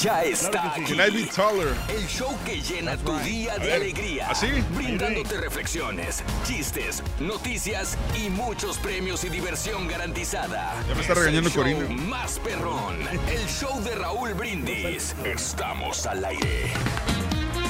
Ya está Can aquí. I be taller? El show que llena tu día de alegría. ¿así? Brindándote reflexiones, chistes, noticias y muchos premios y diversión garantizada. Ya me está Es regañando el show Corina. Más perrón. El show de Raúl Brindis. Estamos al aire.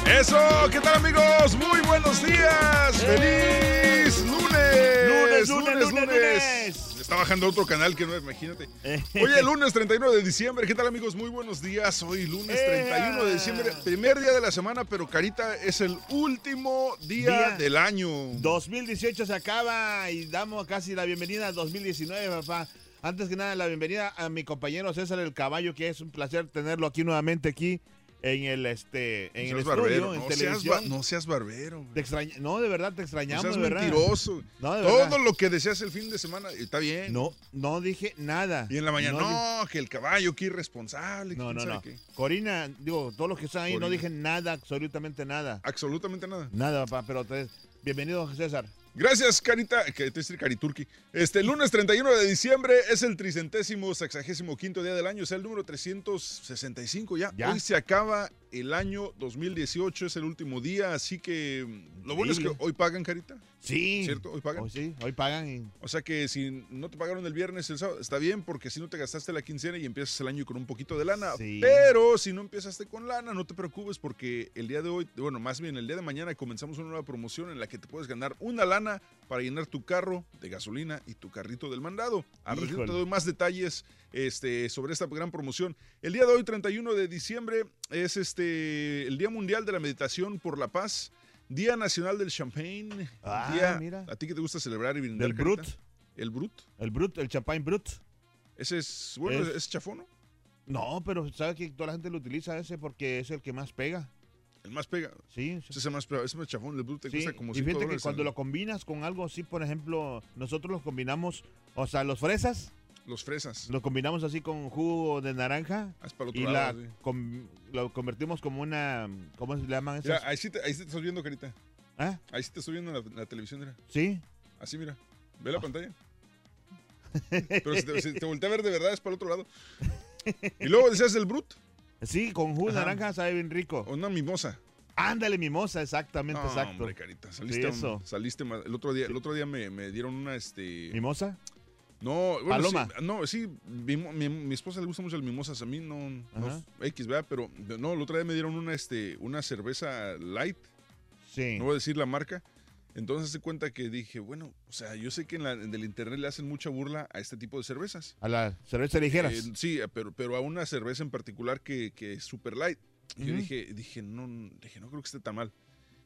Eso, ¿qué tal amigos? Muy buenos días. ¡Feliz lunes! Lunes, lunes, lunes, lunes. Está bajando otro canal que no, imagínate. Eh. Hoy es lunes 31 de diciembre. ¿Qué tal amigos? Muy buenos días. Hoy lunes 31 de diciembre, primer día de la semana, pero Carita es el último día, Día. del año. 2018 se acaba y damos casi la bienvenida a 2019, papá. Antes que nada, la bienvenida a mi compañero César el Caballo, que es un placer tenerlo aquí nuevamente aquí en el este en No el estudio, barbero, en no seas, televisión. no seas barbero. Te extraña- no, de verdad te No extrañamos, seas de verdad. mentiroso. No, de Todo lo que deseas el fin de semana está bien. No, no dije nada. Y en la mañana, No no, que el caballo, que irresponsable. No, no, no. qué. Corina, digo, todos los que están ahí no dije nada, absolutamente nada. Absolutamente nada. Nada, papá, pero te- bienvenido, César. Gracias, Carita, que te Cariturki. Este lunes 31 de diciembre es el tricentésimo sexagésimo quinto día del año, es el número 365 ya. Ya. Hoy se acaba el año 2018, es el último día, así que mm, lo bueno es que hoy pagan, Carita. Sí. ¿Cierto? Hoy pagan. Hoy sí, hoy pagan y O sea que si no te pagaron el viernes, el sábado, está bien porque si no te gastaste la quincena y empiezas el año con un poquito de lana. Sí. Pero si no empezaste con lana, no te preocupes porque el día de hoy, bueno, más bien el día de mañana comenzamos una nueva promoción en la que te puedes ganar una lana para llenar tu carro de gasolina y tu carrito del mandado. Al te doy más detalles este, sobre esta gran promoción. El día de hoy, 31 de diciembre, es este el Día Mundial de la Meditación por la Paz. Día Nacional del Champagne. Ah, día- mira. ¿A ti que te gusta celebrar y brindar? del? Brut, ¿El Brut? el Brut, el champagne Brut. Ese es, bueno, Es- es, chafón, ¿no? No, pero sabes que toda la gente lo utiliza ese porque es el que más pega. El más pega. Sí, Ese es el más, ese es más chafón. El Brut te sí. cuesta como y 5 fíjate que cuando lo combinas con algo así, por ejemplo, nosotros los combinamos, o sea, los fresas, Los fresas. los combinamos así con jugo de naranja Ah, es para el otro y la lado, sí. com- lo convertimos como una, ¿cómo se le llaman Mira, esas? ahí sí, te, ahí sí te estás viendo, Carita. ¿Ah? Ahí sí te estoy viendo en la, la televisión, mira. Sí. Así, mira. Ve la pantalla. Pero si te, si te voltea a ver de verdad es para el otro lado. Y luego decías el Brut. Sí, con jugo de naranja sabe bien rico. O una mimosa. Ándale, mimosa, exactamente, No, exacto. hombre, Carita. Saliste, eso. saliste el otro día, el otro día me, me dieron una, este... ¿Mimosa? No, bueno, Paloma. sí, no, sí, mi, mi- mi esposa le gusta mucho el mimosas, a mí no, no. X, ¿verdad? Pero no, el otro día me dieron una, este, una cerveza light, Sí. no voy a decir la marca. Entonces se cuenta que dije, bueno, o sea, yo sé que en, la, en el internet le hacen mucha burla a este tipo de cervezas. A la cerveza ligeras. Eh, sí, pero, pero a una cerveza en particular que, que es super light. Yo dije, dije, no, dije, no creo que esté tan mal.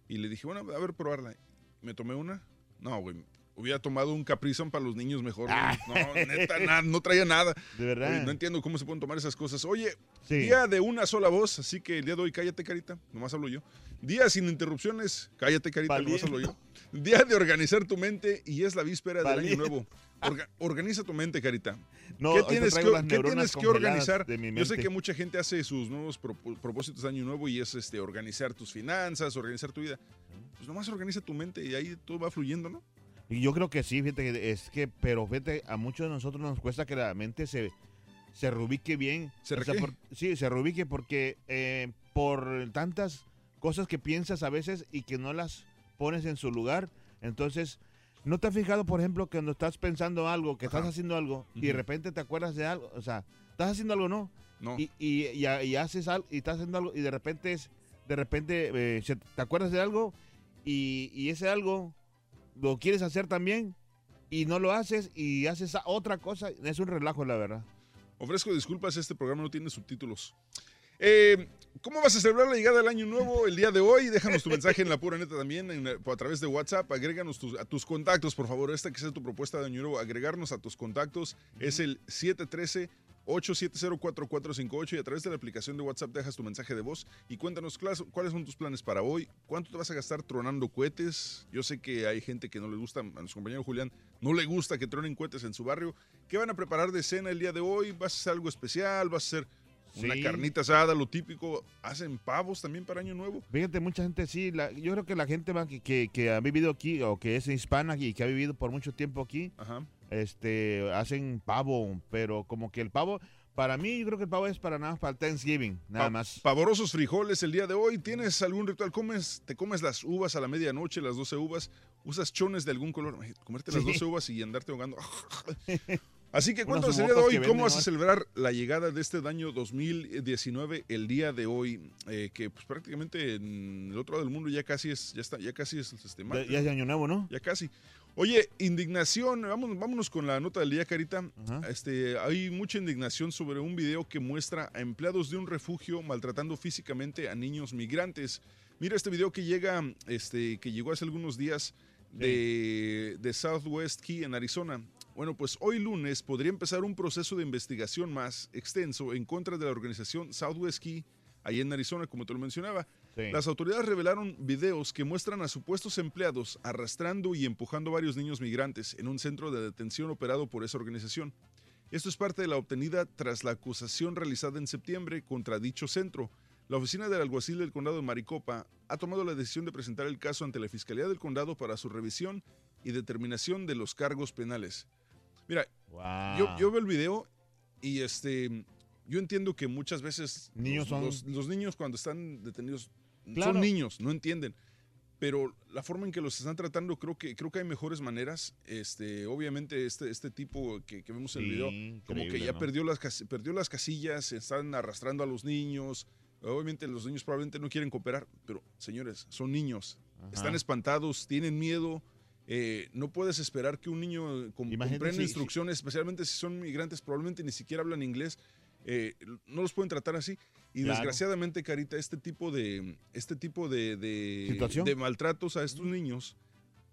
Y le dije, bueno, a ver, probarla. Me tomé una. No, güey. Hubiera tomado un Caprizón para los niños mejor. güey. No, neta, no traía nada. de verdad. Oye, no entiendo cómo se pueden tomar esas cosas. Oye, Sí. día de una sola voz, así que el día de hoy, cállate, carita, nomás hablo yo. Día sin interrupciones, cállate, carita, nomás hablo yo. Día de organizar tu mente y es la víspera del año nuevo. Orga- organiza tu mente, carita. No, ¿Qué tienes, que, qué tienes que organizar? Yo sé que mucha gente hace sus nuevos propósitos de año nuevo y es este organizar tus finanzas, organizar tu vida. Pues nomás organiza tu mente y ahí todo va fluyendo, ¿no? Y yo creo que sí, fíjate, es que, pero fíjate, a muchos de nosotros nos cuesta que la mente se, se reubique bien. ¿Se O sea, por- sí, se reubique porque eh, por tantas cosas que piensas a veces y que no las pones en su lugar, entonces ¿No te has fijado, por ejemplo, que cuando estás pensando algo, que estás Ajá. haciendo algo, y de repente te acuerdas de algo? O sea, estás haciendo algo, ¿no? No. Y, y, y, y haces algo, y estás haciendo algo, y de repente, es, de repente eh, te acuerdas de algo, y, y ese algo lo quieres hacer también, y no lo haces, y haces otra cosa. Es un relajo, la verdad. Ofrezco disculpas, este programa no tiene subtítulos. Eh, ¿Cómo vas a celebrar la llegada del año nuevo el día de hoy? Déjanos tu mensaje en la pura neta también eh, a través de WhatsApp. Agréganos a tus contactos, por favor. Esta que sea tu propuesta de año nuevo, agregarnos a tus contactos. Es el 713 8704458 y a través de la aplicación de WhatsApp dejas tu mensaje de voz y cuéntanos cuáles son tus planes para hoy, cuánto te vas a gastar tronando cohetes. Yo sé que hay gente que no le gusta, a nuestro compañero Julián, no le gusta que tronen cohetes en su barrio. ¿Qué van a preparar de cena el día de hoy? ¿Vas a hacer algo especial? ¿Vas a hacer una Sí. carnita asada, lo típico? ¿Hacen pavos también para Año Nuevo? Fíjate, mucha gente sí, la- yo creo que la gente que, que ha vivido aquí, o que es hispana y que ha vivido por mucho tiempo aquí, Ajá. Este, hacen pavo, pero como que el pavo, para mí yo creo que el pavo es para nada, para el Thanksgiving, nada Pa- más. Pavorosos frijoles el día de hoy. ¿Tienes algún ritual? ¿Comes, ¿Te comes las uvas a la medianoche, las 12 uvas? ¿Usas chones de algún color? Comerte las Sí. 12 uvas y andarte ahogando. Así que cuéntanos el día de hoy, ¿cómo vas a celebrar la llegada de este año 2019 el día de hoy? Eh, que pues prácticamente en el otro lado del mundo ya casi es, ya está, ya casi es este Ya, martes, ya es ¿no? año nuevo, ¿no? Ya casi. Oye, indignación, vamos, vámonos con la nota del día, Carita. Este, hay mucha indignación sobre un video que muestra a empleados de un refugio maltratando físicamente a niños migrantes. Mira este video que llega, este, que llegó hace algunos días de, de Southwest Key en Arizona. Bueno, pues hoy lunes podría empezar un proceso de investigación más extenso en contra de la organización Southwest Key, ahí en Arizona, como te lo mencionaba. Sí. Las autoridades revelaron videos que muestran a supuestos empleados arrastrando y empujando a varios niños migrantes en un centro de detención operado por esa organización. Esto es parte de la obtenida tras la acusación realizada en septiembre contra dicho centro. La oficina del alguacil del condado de Maricopa ha tomado la decisión de presentar el caso ante la Fiscalía del Condado para su revisión y determinación de los cargos penales. Mira, Wow. yo, yo veo el video y este, yo entiendo que muchas veces Niños los, son- los- los niños cuando están detenidos Claro. son niños, no entienden. Pero la forma en que los están tratando, creo que, creo que hay mejores maneras. Este, obviamente, este, este tipo que, que vemos en el video, como que ya ¿no? perdió, las, perdió las casillas, están arrastrando a los niños. Obviamente los niños probablemente no quieren cooperar, pero señores, son niños. Ajá. Están espantados, tienen miedo. eh, no puedes esperar que un niño comprenda si- instrucciones, especialmente si son migrantes, probablemente ni siquiera hablan inglés. eh, no los pueden tratar así. Y Claro. desgraciadamente, Carita, este tipo de, este tipo de, de, maltratos a estos niños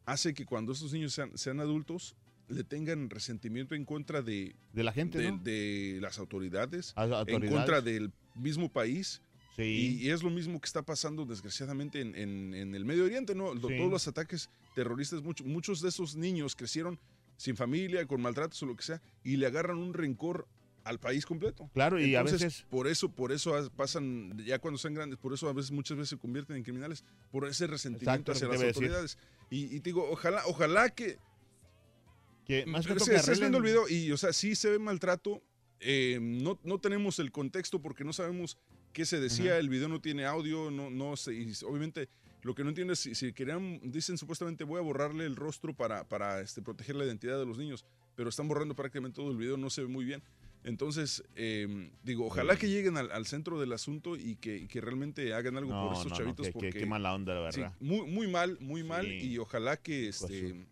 hace que cuando estos niños sean, sean adultos le tengan resentimiento en contra de, De la gente, de, ¿no? de las autoridades, en contra del mismo país. Sí. Y, y es lo mismo que está pasando desgraciadamente en, en- en el Medio Oriente, ¿no? Sí. Todos los ataques terroristas, mucho- muchos de esos niños crecieron sin familia, con maltratos o lo que sea, y le agarran un rencor al país completo. Claro, y a veces- por eso, por eso as- pasan, ya cuando son grandes, por eso a veces, muchas veces se convierten en criminales, por ese resentimiento Exacto, hacia las autoridades. Y, y te digo, ojalá, ojalá que, Que más que estás viendo el video y, o sea, sí se ve maltrato. eh, no, no tenemos el contexto porque no sabemos qué se decía. Ajá. El video no tiene audio, no, no sé. Y obviamente, lo que no entiendo es si, si querían, dicen supuestamente voy a borrarle el rostro para, para este, proteger la identidad de los niños, pero están borrando prácticamente todo el video, no se ve muy bien. Entonces, eh, digo, ojalá que lleguen al, al centro del asunto y que, y que realmente hagan algo No, por estos no, chavitos. porque qué mala onda, la sí, verdad. muy, muy mal, muy mal. Y ojalá que, este,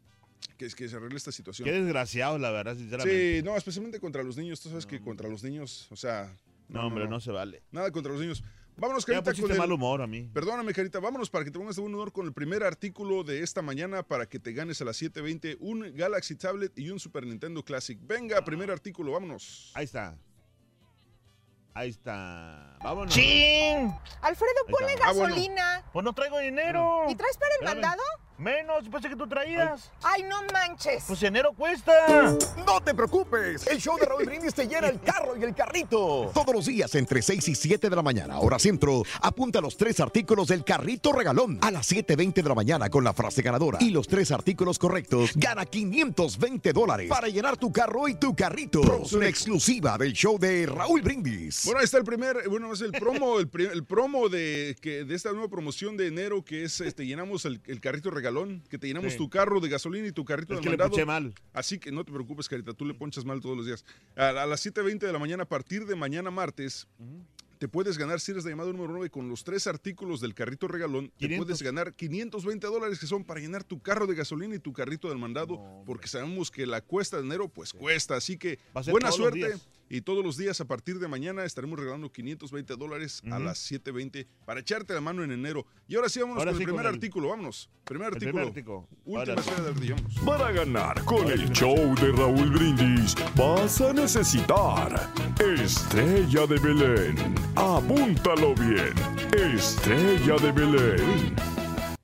que, que se arregle esta situación. Qué desgraciado, la verdad, sinceramente. Sí, no, especialmente contra los niños. Tú sabes que contra los niños, o sea. No, hombre, no se vale. Nada contra los niños. Vámonos, Ya Carita, pusiste con el- mal humor a mí. Perdóname, Carita, vámonos para que te pongas de buen humor con el primer artículo de esta mañana para que te ganes a las 7.20 un Galaxy Tablet y un Super Nintendo Classic. Venga, primer artículo, vámonos. Ahí está. Ahí está. Vámonos. ¡Chin! Alfredo, ponle. Ah, bueno. gasolina. Pues no traigo dinero. ¿Y traes para el Espérame. mandado? Menos, pensé que tú traías. Ay, no manches. Pues enero cuesta. No te preocupes, el show de Raúl Brindis te llena el carro y el carrito. Todos los días entre 6 y 7 de la mañana, hora centro, apunta los tres artículos del carrito regalón. A las 7.20 de la mañana con la frase ganadora y los tres artículos correctos, gana 520 dólares para llenar tu carro y tu carrito. Una exclusiva del show de Raúl Brindis. Bueno, ahí está el primer, bueno, es el promo, el, el promo de, que, de esta nueva promoción de enero que es, este, llenamos el, el carrito regalón regalón, que te llenamos Sí. tu carro de gasolina y tu carrito Es del que le mandado. ponché mal. Así que no te preocupes, Carita, tú le ponchas mal todos los días. A, a las 7.20 de la mañana, a partir de mañana martes, te puedes ganar, si eres de llamado número 9, con los tres artículos del carrito regalón, te 500. puedes ganar 520 dólares que son para llenar tu carro de gasolina y tu carrito del mandado, porque sabemos que la cuesta de enero, pues cuesta. Así que buena suerte. Y todos los días, a partir de mañana, estaremos regalando 520 dólares a las 7.20 para echarte la mano en enero. Y ahora sí, vámonos Ahora con sí, el primer con el- artículo. Vámonos. Primer El artículo. primer artículo. Última esfera del ardilla, vámonos. Para ganar con el show de Raúl Brindis vas a necesitar Estrella de Belén. Apúntalo bien. Estrella de Belén.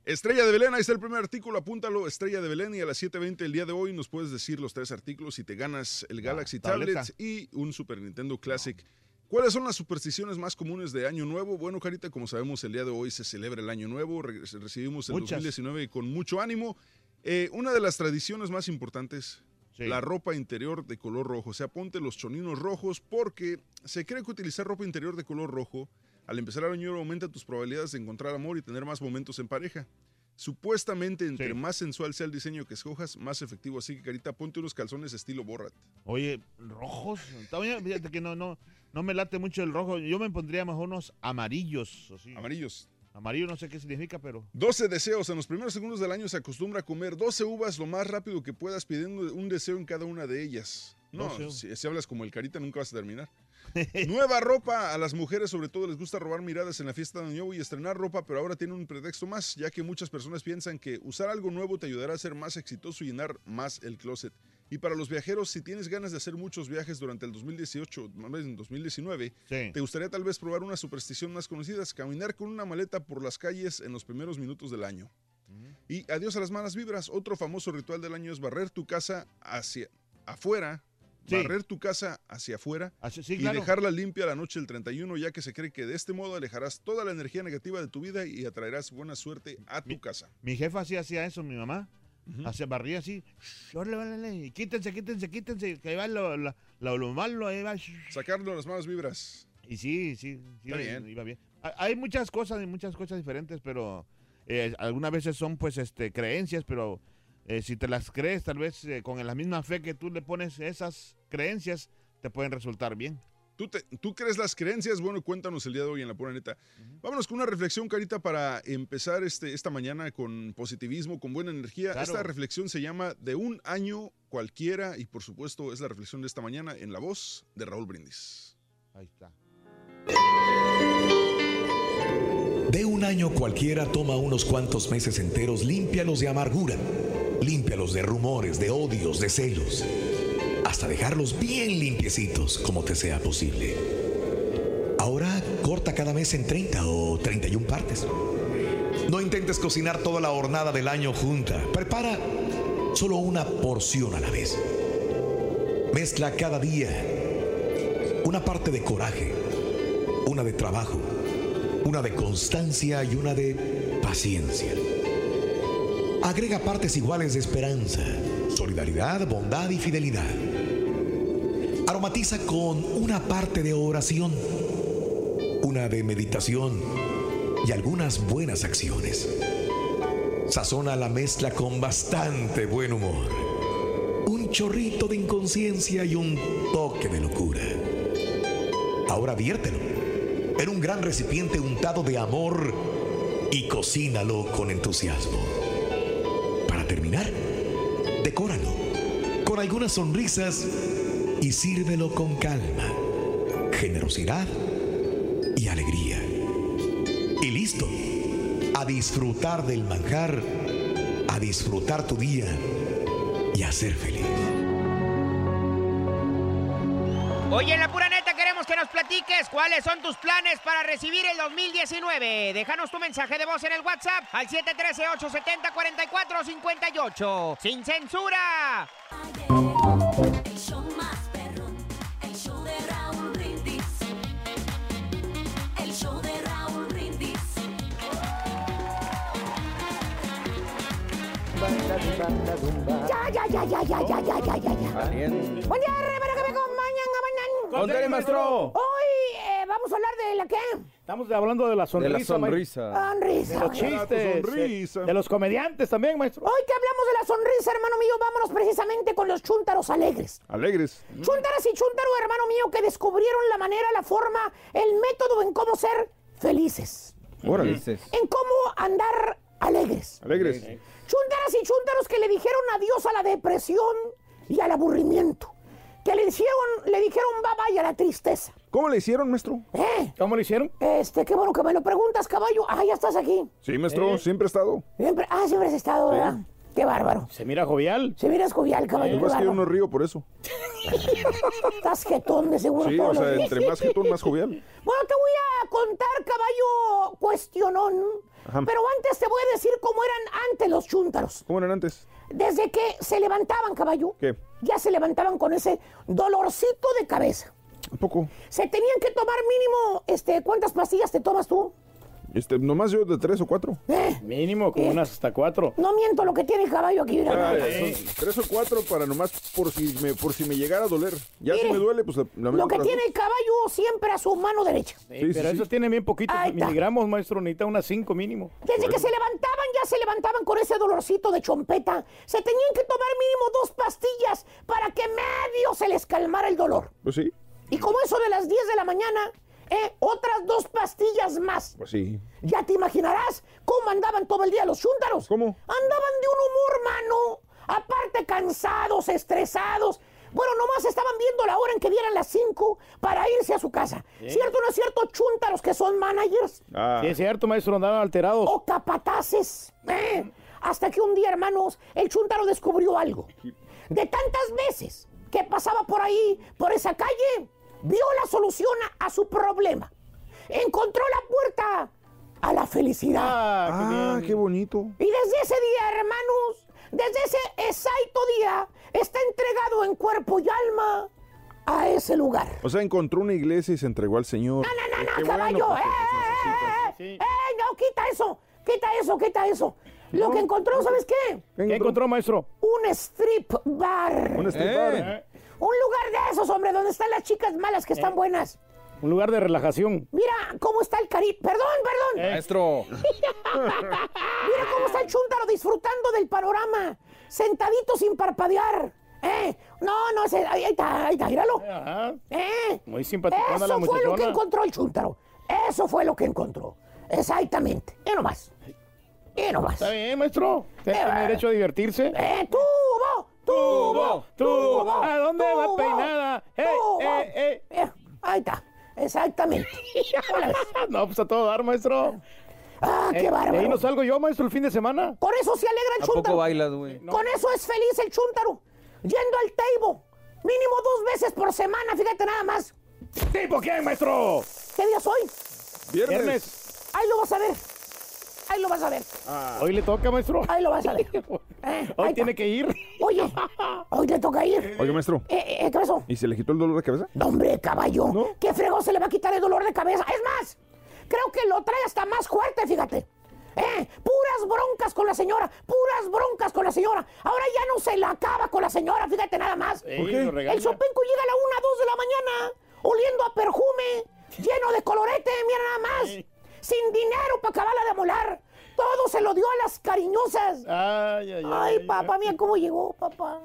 Estrella de Belén, ahí está el primer artículo, apúntalo, Estrella de Belén, y a las 7.20 el día de hoy nos puedes decir los tres artículos y te ganas el Galaxy. Tablet y un Super Nintendo Classic. ¿Cuáles son las supersticiones más comunes de Año Nuevo? Bueno, Carita, como sabemos, el día de hoy se celebra el Año Nuevo, re- recibimos el Muchas. 2019 con mucho ánimo. Eh, una de las tradiciones más importantes, Sí. la ropa interior de color rojo. O sea, ponte los choninos rojos porque se cree que utilizar ropa interior de color rojo al empezar el año aumenta tus probabilidades de encontrar amor y tener más momentos en pareja. Supuestamente, entre Sí. más sensual sea el diseño que escojas, más efectivo. Así que, Carita, ponte unos calzones estilo Borat. Oye, rojos. Fíjate que no, no, no me late mucho el rojo. Yo me pondría mejor unos amarillos. así. Amarillos. Amarillo no sé qué significa, pero. 12 deseos. En los primeros segundos del año se acostumbra a comer 12 uvas lo más rápido que puedas, pidiendo un deseo en cada una de ellas. No, 12 uvas. si, si hablas como el Carita, nunca vas a terminar. Nueva ropa. A las mujeres, sobre todo, les gusta robar miradas en la fiesta de Año Nuevo y estrenar ropa, pero ahora tiene un pretexto más, ya que muchas personas piensan que usar algo nuevo te ayudará a ser más exitoso y llenar más el closet. Y para los viajeros, si tienes ganas de hacer muchos viajes durante el 2018, más bien en 2019, Sí. te gustaría tal vez probar una superstición más conocida, es caminar con una maleta por las calles en los primeros minutos del año. Y adiós a las malas vibras. Otro famoso ritual del año es barrer tu casa hacia afuera. Sí. Barrer tu casa hacia afuera Así- sí, y claro. dejarla limpia la noche del 31, ya que se cree que de este modo alejarás toda la energía negativa de tu vida y atraerás buena suerte a tu casa. Mi jefa sí hacía eso, mi mamá. Hacía barría así. "Shh, órale, órale, quítense, quítense, quítense. Que ahí va lo, lo, lo- lo malo, ahí va. shh". Sacarlo las malas vibras. Y sí, sí, sí iba- bien. iba bien. Ha- Hay muchas cosas, y muchas cosas diferentes, pero eh, algunas veces son pues este creencias, pero eh, si te las crees, tal vez eh, con la misma fe que tú le pones esas creencias, te pueden resultar bien. ¿Tú, te- ¿Tú crees las creencias? Bueno, cuéntanos el día de hoy en La Pura Neta. Vámonos con una reflexión, Carita, para empezar este, esta mañana con positivismo, con buena energía. Claro. Esta reflexión se llama De un año cualquiera y por supuesto es la reflexión de esta mañana en la voz de Raúl Brindis. Ahí está. De un año cualquiera toma unos cuantos meses enteros, límpialos de amargura, límpialos de rumores, de odios, de celos, hasta dejarlos bien limpiecitos como te sea posible. Ahora corta cada mes en 30 o 31 partes. No intentes cocinar toda la hornada del año junta. Prepara solo una porción a la vez. Mezcla cada día una parte de coraje, una de trabajo, una de constancia y una de paciencia. Agrega partes iguales de esperanza, solidaridad, bondad y fidelidad. Aromatiza con una parte de oración, una de meditación y algunas buenas acciones. Sazona la mezcla con bastante buen humor, un chorrito de inconsciencia y un toque de locura. Ahora viértelo en un gran recipiente untado de amor y cocínalo con entusiasmo. Para terminar, decóralo con algunas sonrisas y sírvelo con calma, generosidad y alegría. Y listo, a disfrutar del manjar, a disfrutar tu día y a ser feliz. Oye, la pura nos platiques cuáles son tus planes para recibir el 2019. Déjanos tu mensaje de voz en el WhatsApp al 713-870-4458. ¡Sin censura! El show más perrón, el show de Raúl Brindis. El show de Raúl Brindis. Ya, ya, ya, ya, ya, ya, ya, ya, ya, ya. Buen maestro. Hoy eh, vamos a hablar de la qué? Estamos hablando de la sonrisa. maestro. Sonrisa. De los chistes. sonrisa. De, de los comediantes también, maestro. Hoy que hablamos de la sonrisa, hermano mío, vámonos precisamente con los chúntaros alegres. Alegres. Chúntaras y chúntaros, hermano mío, que descubrieron la manera, la forma, el método en cómo ser felices. Órale. En cómo andar alegres. Alegres. Chúntaras y chúntaros que le dijeron adiós a la depresión y al aburrimiento. Que le dijeron, le dijeron bye bye a la tristeza. ¿Cómo le hicieron, maestro? ¿Eh? ¿Cómo lo hicieron? Este, qué bueno que me lo preguntas, caballo. Ah, ya estás aquí. Sí, maestro, siempre he estado. Siempre, ah, siempre has estado, ¿verdad? Qué bárbaro. Se mira jovial. Se miras jovial, caballo. Lo que pasa es que yo no río por eso. Estás jetón de seguro Sí, o sea, entre más jetón, más jovial. Bueno, te voy a contar, caballo cuestionón. Ajá. Pero antes te voy a decir cómo eran antes los chúntaros. ¿Cómo eran antes? Desde que se levantaban, caballo, ¿Qué? Ya se levantaban con ese dolorcito de cabeza. ¿A poco? Se tenían que tomar mínimo, este, ¿cuántas pastillas te tomas tú? Este, nomás yo de tres o cuatro. Eh, Mínimo, como unas hasta cuatro. no miento lo que tiene el caballo aquí. mira. Ah, son tres o cuatro para nomás por si me, por si me llegara a doler. Ya si me duele, pues la, Lo que tiene el caballo siempre a su mano derecha. Sí, Sí, sí, pero sí. esos tienen bien poquitos miligramos, maestro. Necesita unas cinco mínimo. Desde que se levantaban, ya se levantaban con ese dolorcito de chompeta. Se tenían que tomar mínimo dos pastillas para que medio se les calmara el dolor. Pues sí, Y como eso de las 10 de la mañana, eh, otras dos pastillas más. pues sí. Ya te imaginarás cómo andaban todo el día los chúntaros. ¿Cómo? Andaban de un humor, mano. Aparte cansados, estresados. Bueno, nomás estaban viendo la hora en que dieran las 5 para irse a su casa. ¿Cierto o no es cierto, chúntaros que son managers? Ah, Sí, es cierto, maestro. Andaban alterados. o capataces. ¿eh? Hasta que un día, hermanos, el chuntaro descubrió algo. De tantas veces que pasaba por ahí, por esa calle, vio la solución a, a su problema. Encontró la puerta a la felicidad. Ah, qué ah, bonito. Y desde ese día, hermanos, desde ese exacto día, está entregado en cuerpo y alma a ese lugar. O sea, encontró una iglesia y se entregó al Señor. No, no, no, no, bueno, caballo. porque ¡Eh, eh, eh, eh! ¡Eh, no, quita eso! ¡Quita eso, quita eso! Lo que encontró, ¿sabes qué? ¿Qué encontró, maestro? Un strip bar. Un strip bar. Eh, Un lugar de esos, hombre, donde están las chicas malas que están buenas. un lugar de relajación. Mira cómo está el cari... Perdón, perdón. Maestro. Mira cómo está el chúntaro disfrutando del panorama. Sentadito sin parpadear. ¿Eh? No, no, ese- ahí, está, ahí está, míralo. Ajá. ¿Eh? Muy simpaticona Eso la fue lo que encontró el chúntaro. Eso fue lo que encontró. Exactamente. Y nomás. Y nomás. Está bien, maestro. Tiene Eh, derecho a divertirse. ¡Eh, tubo! ¡Tubo! tubo. ¿A dónde va peinada? ¡Eh, tubo. eh, eh! Eh, ahí está. Exactamente. No, pues a todo dar, maestro. Ah, Eh, qué ahí bárbaro. no salgo yo, maestro, el fin de semana. Con eso se alegra el ¿A poco bailas, güey? Con eso es feliz el chúntaro. Yendo al table. Mínimo dos veces por semana, fíjate nada más. ¿Tipo quién, maestro? ¿Qué día soy? Viernes. Viernes. Ahí lo vas a ver. Ahí lo vas a ver. Hoy le toca, maestro. Ahí lo vas a ver. Eh, Hoy tiene que ir. Oye, hoy le toca ir. Oiga, maestro. Eh, eh, ¿Qué pasó? ¿Y se le quitó el dolor de cabeza? No, hombre, caballo. ¿No? ¿Qué fregón se le va a quitar el dolor de cabeza? Es más, creo que lo trae hasta más fuerte, fíjate. Eh, puras broncas con la señora, puras broncas con la señora. Ahora ya no se la acaba con la señora, fíjate nada más. El sopenco llega a la 1, 2 de la mañana, oliendo a perfume, lleno de colorete, mira nada más. Sin dinero para acabarla de molar. Todo se lo dio a las cariñosas. Ay, ay, ay. Ay, papá, mira cómo llegó, papá.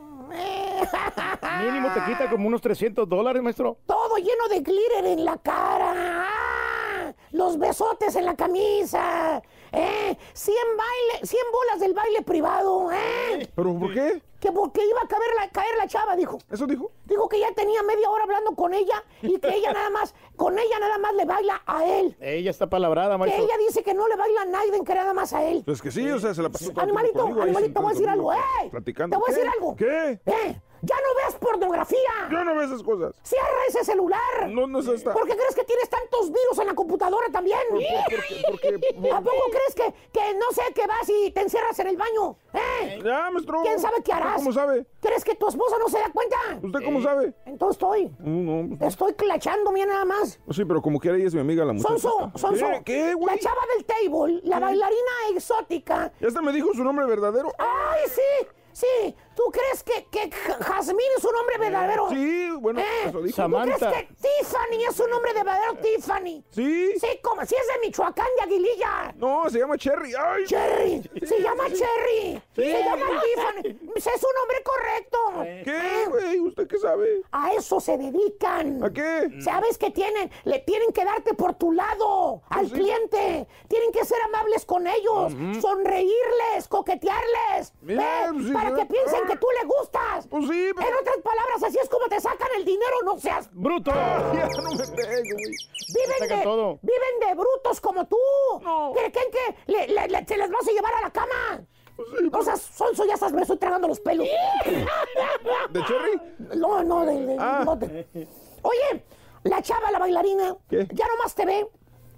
Mínimo te quita como unos 300 dólares, maestro. Todo lleno de glitter en la cara. ¡Ah! Los besotes en la camisa. ¿Eh? 100, baile, 100 bolas del baile privado. ¿eh? ¿Pero por qué? Que porque iba a caer la, caer la chava, dijo. ¿Eso dijo? Dijo que ya tenía media hora hablando con ella y que ella nada más, con ella nada más le baila a él. Ella está palabrada, Que maestro. ella dice que no le baila a nadie, que nada más a él. Pues que sí, o sea, se la pasó Animalito, animalito, te voy a decir algo. conmigo, ¡Eh! Platicando. Te voy a decir algo. ¿Qué? ¡Eh! ¡Ya no veas pornografía! Yo no veo esas cosas. ¡Cierra ese celular! No, no es esta. ¿Por qué crees que tienes tantos virus en la computadora también? ¿Por qué? ¿Por qué? ¿Por qué? ¿A poco crees que, que no sé que vas y te encierras en el baño? ¿Eh? Ya, maestro. ¿Quién sabe qué ¿Usted harás? ¿Cómo sabe? ¿Crees que tu esposa no se da cuenta? ¿Usted cómo sabe? Entonces estoy. No, no. Estoy clachando, mira nada más. pues Sí, pero como quiera ella es mi amiga la muchacha. Sonso, Sonso. ¿Qué? ¿Qué, güey? La chava del table, la bailarina exótica. ¿Ya hasta me dijo su nombre verdadero? ¡Ay, sí! Sí, ¿tú crees que, que Jazmín es un nombre verdadero? Sí, bueno, ¿Eh? eso dijo. ¿Tú Samantha. crees que Tiffany es un nombre de verdadero Tiffany? Sí. Sí, como si es de Michoacán, de Aguililla. No, se llama Cherry. ¡Ay! Cherry, se llama Cherry. Sí. Se llama Tiffany. Ese es un nombre correcto. ¿Qué, güey? ¿Usted qué sabe? A eso se dedican. ¿A qué? ¿Sabes qué tienen? Le tienen que darte por tu lado al cliente. Tienen que ser amables con ellos, sonreírles, coquetearles. Mira, ¿eh? pues sí, para sí. que piensen que tú le gustas. Pues sí, pero- En otras palabras, así es como te sacan el dinero, no seas. ¡Bruto! Ya no me pego, güey. Viven de, todo. viven de brutos como tú. No. ¿Creen que le- le- le- se les vas a llevar a la cama? No seas sonso, ya estás, me estoy tragando los pelos. ¿De Cherry? No, no, de, de- Ah. no de- Oye, la chava, la bailarina, ¿Qué? ya nomás te ve.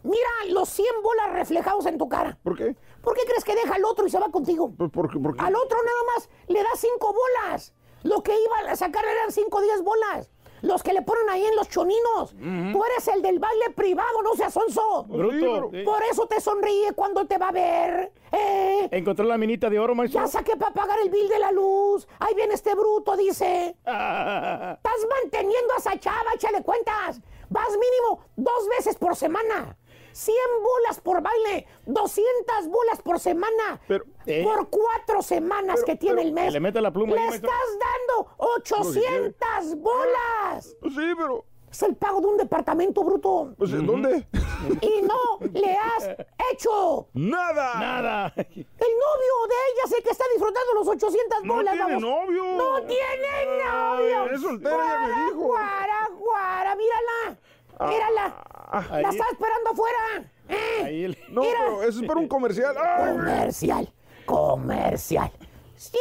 Mira los 100 bolas reflejados en tu cara. ¿Por qué? ¿Por qué crees que deja al otro y se va contigo? Pues porque, porque... Al otro nada más le da 5 bolas. Lo que iba a sacar eran 5 o 10 bolas. Los que le ponen ahí en los choninos. Tú eres el del baile privado, no seas sonso. Bruto. Por eso te sonríe cuando te va a ver. ¿eh? Encontró la minita de oro, maestro. Ya saqué para pagar el bill de la luz. Ahí viene este bruto, dice. Estás manteniendo a esa chava, échale cuentas. Vas mínimo dos veces por semana. 100 bolas por baile, 200 bolas por semana. Pero- ¿Eh? Por cuatro semanas Pero- que tiene pero- el mes. Que le meta la pluma Le estás dando 800 bolas. Pues sí, pero... Es el pago de un departamento, bruto. Pues, ¿Dónde? Y no le has hecho. ¡Nada! Nada. El novio de ella es el que está disfrutando los 800 No bolas, tiene vamos. novio. ¡No tiene novio! es soltera, ya me Guara, dijo. Guara, guara, mírala. Mírala. Ahí- La está esperando afuera. ¿eh? Ahí el- No, Mira. pero eso es para un comercial. ¡Ay! Comercial. Comercial. Sí,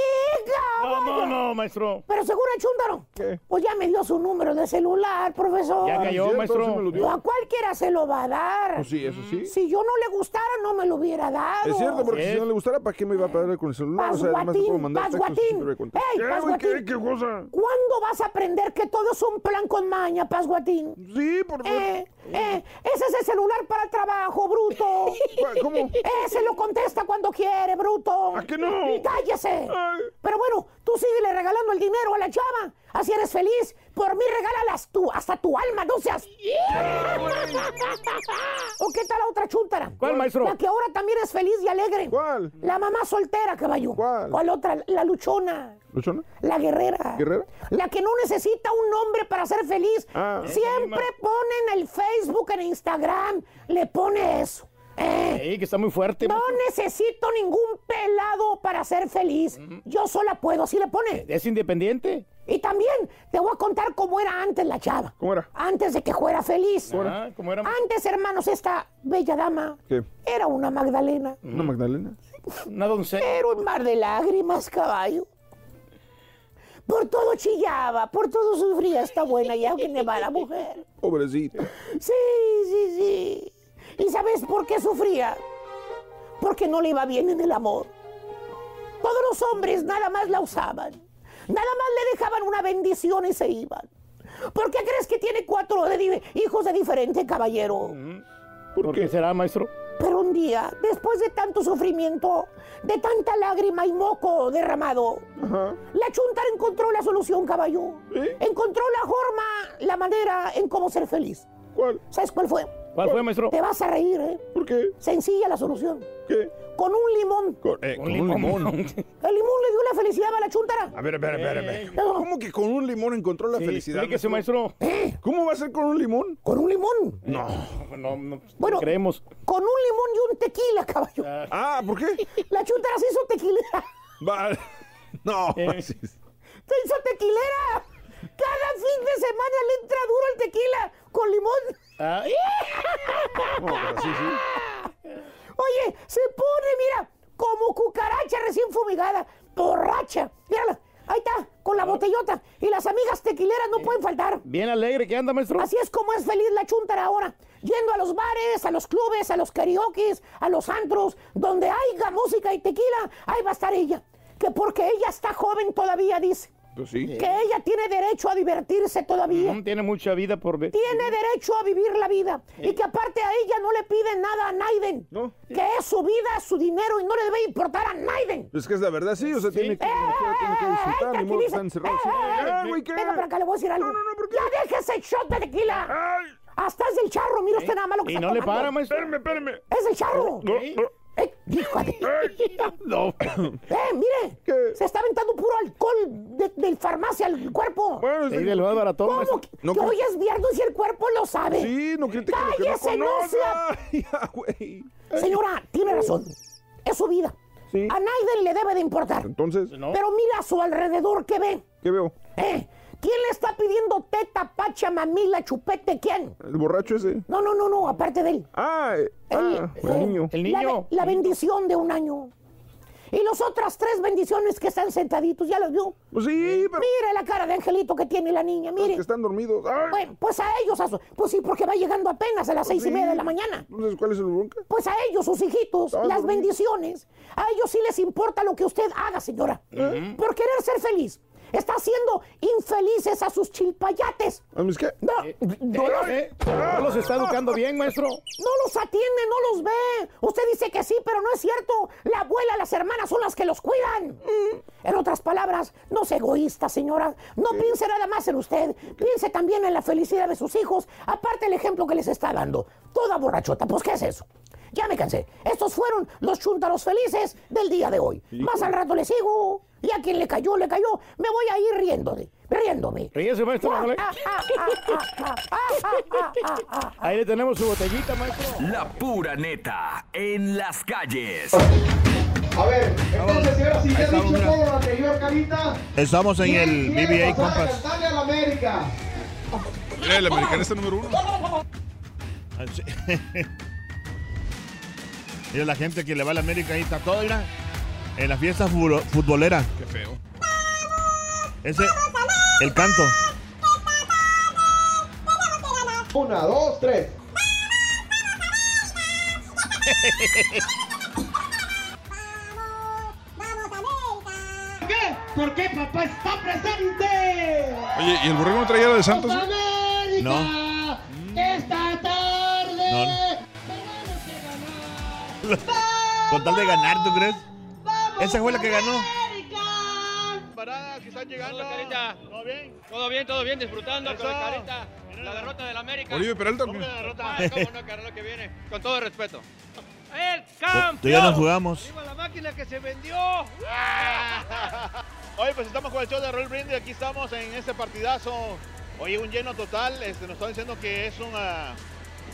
No, caballo. no, no, maestro. Pero seguro el chúndaro. ¿Qué? Pues ya me dio su número de celular, profesor. Ya cayó, cierto, maestro. sí me lo dio. O a cualquiera se lo va a dar. Pues sí, eso sí. Si yo no le gustara, no me lo hubiera dado. Es cierto, porque Sí. si no le gustara, ¿para qué me iba a pagar con el celular? O sea, además te puedo textos. Ey, ¿Qué, güey? pasguatín. ¿Qué, qué cosa? ¿Cuándo vas a aprender que todo es un plan con maña, Pasguatín? Sí, por favor. Eh, eh, ese es el celular para el trabajo, bruto. ¿Cómo? Ese lo contesta cuando quiere, bruto. ¿A que no? ¡Cállese! Ay. Pero bueno, tú síguele regalando el dinero a la chava. Así eres feliz. Por mí regálalas tú, hasta tu alma, no seas... ¿O qué tal la otra chúntara? ¿Cuál, maestro? La que ahora también es feliz y alegre. ¿Cuál? La mamá soltera, caballo. ¿Cuál? ¿Cuál otra? La luchona. ¿Luchona? La guerrera. ¿Guerrera? La que no necesita un hombre para ser feliz. Ah. Siempre pone en el Facebook, en Instagram, le pone eso. Eh, Ey, que está muy fuerte. no maestro. necesito ningún pelado para ser feliz. Yo sola puedo, así le pone. Es independiente. Y también te voy a contar cómo era antes la chava. ¿Cómo era? Antes de que fuera feliz. ¿cómo era? Antes, hermanos, esta bella dama ¿Qué? era una Magdalena. ¿Una Magdalena? Una doncella. Era un mar de lágrimas, caballo. Por todo chillaba, por todo sufría esta buena y aunque va la mujer. Pobrecita. Sí, sí, sí. ¿Y sabes por qué sufría? Porque no le iba bien en el amor. Todos los hombres nada más la usaban. Nada más le dejaban una bendición y se iban. ¿Por qué crees que tiene cuatro de hijos de diferente caballero? ¿Por qué será, maestro? Pero un día, después de tanto sufrimiento, de tanta lágrima y moco derramado, Ajá. la chuntara encontró la solución, caballo. ¿Sí? Encontró la forma, la manera en cómo ser feliz. ¿Cuál? ¿Sabes cuál fue? ¿Cuál fue, maestro? Te vas a reír, ¿eh? ¿Por qué? Sencilla la solución. ¿Qué? Con un limón. Con, eh, Un con un limón. limón. El limón le dio la felicidad a la chuntara. A ver, espera, espera, espera. No. ¿Cómo que con un limón encontró la Sí, felicidad? explíquese, maestro. ¿Cómo va a ser con un limón? ¿Con un limón? No. No, no, Bueno. creemos. Con un limón y un tequila, caballo. Ah, ¿por qué? La chuntara se hizo tequilera. Va. No. Eh. Se hizo tequilera. Cada fin de semana le entra duro el tequila con limón. Ah, No, sí. Oye, se pone, mira, como cucaracha recién fumigada, borracha. Mírala, ahí está, con la botellota. Y las amigas tequileras no pueden faltar. bien alegre que anda, maestro. Así es como es feliz la chuntara ahora. Yendo a los bares, a los clubes, a los karaoke, a los antros, donde haya música y tequila, ahí va a estar ella. Que porque ella está joven todavía, dice. Pues sí. Que ella tiene derecho a divertirse todavía. Mm, Tiene mucha vida por ver. Tiene derecho a vivir la vida. Y que aparte a ella no le piden nada a Naiden. Que es su vida, su dinero y no le debe importar a Naiden. Es que es la verdad, sí, o sea, tiene que, tiene que disfrutar, ni modo que están encerrados. Ah, ¿qué? Venga para acá, le voy a decir algo. Ya deje ese shot de tequila. Hasta es el charro, mira usted nada más lo que Y no le para, maestro. Espérame, espérame. Es el charro. No, no. Eh, hijo de- No. Eh, mire. Se está aventando puro alcohol de, del farmacia al cuerpo. Bueno, Sí, baratón, ¿Cómo? que- No que hoy es viernes y el cuerpo lo sabe. Sí, no no Cállese, no conoce. sea- Ya, güey. Señora, tiene razón. Es su vida. Sí. A Naiden le debe de importar. Entonces, Pero mira a su alrededor, ¿qué ve? ¿qué veo? ¿Eh? ¿Quién le está pidiendo teta, pacha, mamila, chupete? ¿Quién? ¿El borracho ese? No, no, no, no, aparte de él. Ah, eh, ah, el niño. El niño. la bendición de un año. Y las otras tres bendiciones que están sentaditos, ¿ya las vio? Pues sí, pero Mire la cara de angelito que tiene la niña, mire. que están dormidos. Ay, Bueno, pues a ellos, a su- pues sí, porque va llegando apenas a las seis y media de la mañana. Entonces, ¿cuál es el bronca? Pues a ellos, sus hijitos, Ah, las bendiciones, a ellos sí les importa lo que usted haga, señora. Por querer ser feliz. Está haciendo infelices a sus chilpayates. ¿A mis qué? No, no, los, Eh, ¿No los está educando bien, maestro? no los atiende, no los ve. Usted dice que sí, pero no es cierto. La abuela, las hermanas son las que los cuidan. En otras palabras, no sea egoísta, señora. No piense nada más en usted. Piense también en la felicidad de sus hijos. Aparte el ejemplo que les está dando. Toda borrachota, pues ¿qué es eso? Ya me cansé. Estos fueron los chuntaros felices del día de hoy. Más al rato le sigo. Y a quien le cayó, le cayó. Me voy a ir riéndose, riéndome. Ríese, maestro. Ahí le tenemos su botellita, maestro. La pura neta en las calles. A ver, entonces, señora, si ya he dicho todo lo anterior, Carita. Estamos en el BBA Compass. Cantarle a la América. Mira, el número uno. Mira la gente que le va a la América ahí está todo, mira. En la fiesta futbol- futbolera. Qué feo. Ese, el canto. Una, dos, tres. ¿Por qué? Porque papá está presente. Oye, ¿y el borrego no traía la de Santos? ¡Vamos, América! No. Esta tarde. Con tal de ganar, ¿tú crees? Esa fue la que ganó. Paradas que están llegando. Carita. ¿Todo bien? Todo bien, todo bien, disfrutando con la carita. La derrota del América. Oribe Peralta. ¿Cómo la derrota? Ah, cómo no, que viene. Con todo respeto. ¡El Tú campeón! ya nos jugamos. ¡Viva la máquina que se vendió! Oye, pues estamos con el show de Roll Brindis. Aquí estamos en este partidazo. Oye, un lleno total. Este, nos están diciendo que es una.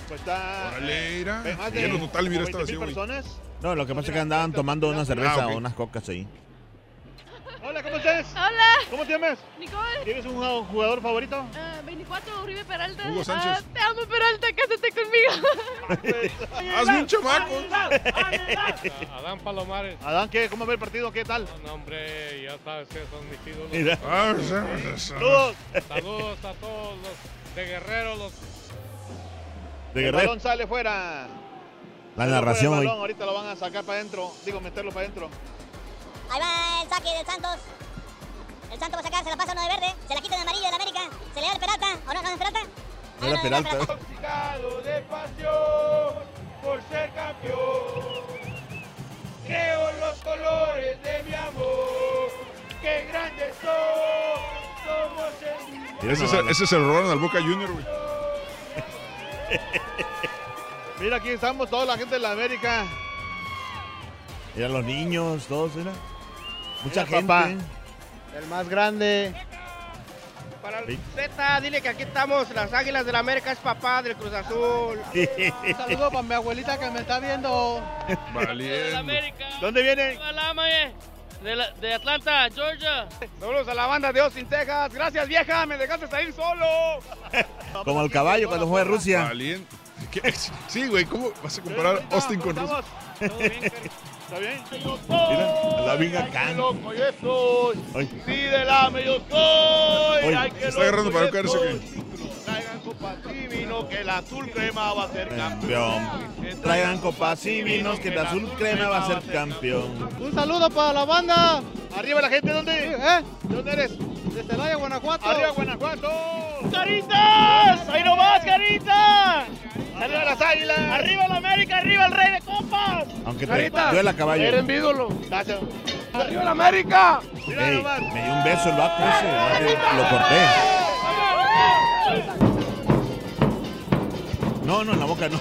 Pues está. Eh, más de Lleno total, mira, esta 20,000 vacío, güey. personas. No, lo que pasa es que andaban tomando una cerveza Ah, o unas cocas ahí. Hola, ¿cómo estás? Hola. ¿Cómo te llamas? Nicole. ¿Tienes un jugador- favorito? Ah, 24, Uribe Peralta. Hugo Sánchez. Ah, te amo, Peralta, cásate conmigo. Hazme un chamaco. Adán Palomares. Adán, ¿qué? ¿Cómo ve el partido? ¿Qué tal? No, hombre, ya sabes que son mis ídolos. Mira. Ah. Saludos. Saludos a todos los de Guerrero, los De el Guerrero. balón sale fuera. La El narración hoy. balón, ahorita lo van a sacar para adentro. Digo, meterlo para adentro. Ahí va el saque del Santos. El Santos va a sacar, se la pasa uno de verde. Se la quita de amarillo del América. Se le da el Peralta. ¿O no? ¿No es Peralta? No era Peralta. Intoxicado de pasión por ser campeón. Creo en los colores de mi amor. Qué grandes son. Somos el Ese, se, ese se lo robaron al Boca Junior, güey. Mira, aquí estamos, toda la gente de la América. Mira los niños, todos, mira. Mucha Mira, gente. papá. El más grande. Para el Z, dile que aquí estamos, las Águilas del América es papá del Cruz Azul. Un saludo para mi abuelita que me está viendo. Valiendo. ¿Dónde viene? De, la- de Atlanta, Georgia. Saludos a la banda de Austin, Texas. Gracias, vieja, me dejaste salir solo. Como el caballo cuando fue a Rusia. Valiente. ¿Qué? Sí, güey, ¿cómo vas a comparar Austin con Rusia? ¿Está bien? Mira, la vinga can. Loco, yo soy. Sí, del AME yo soy. Ay, se está agarrando para soy. Traigan copas y vino que el azul crema va a ser Campeón. Traigan copas y vinos que el azul crema va a ser campeón. Un saludo para la banda. Arriba la gente, ¿dónde? ¿Eh? ¿De dónde eres? De Celaya, Guanajuato. Arriba, Guanajuato. ¡Caritas! ¡Ahí nomás, Caritas! Arriba las águilas. ¡Arriba el América! ¡Arriba el Rey de Copas! Aunque te duela caballo. Eres mi ídolo. Gracias. Arriba la América. Mira Ey, nomás. me dio un beso el vato ese. Lo corté. No, no, en la boca no.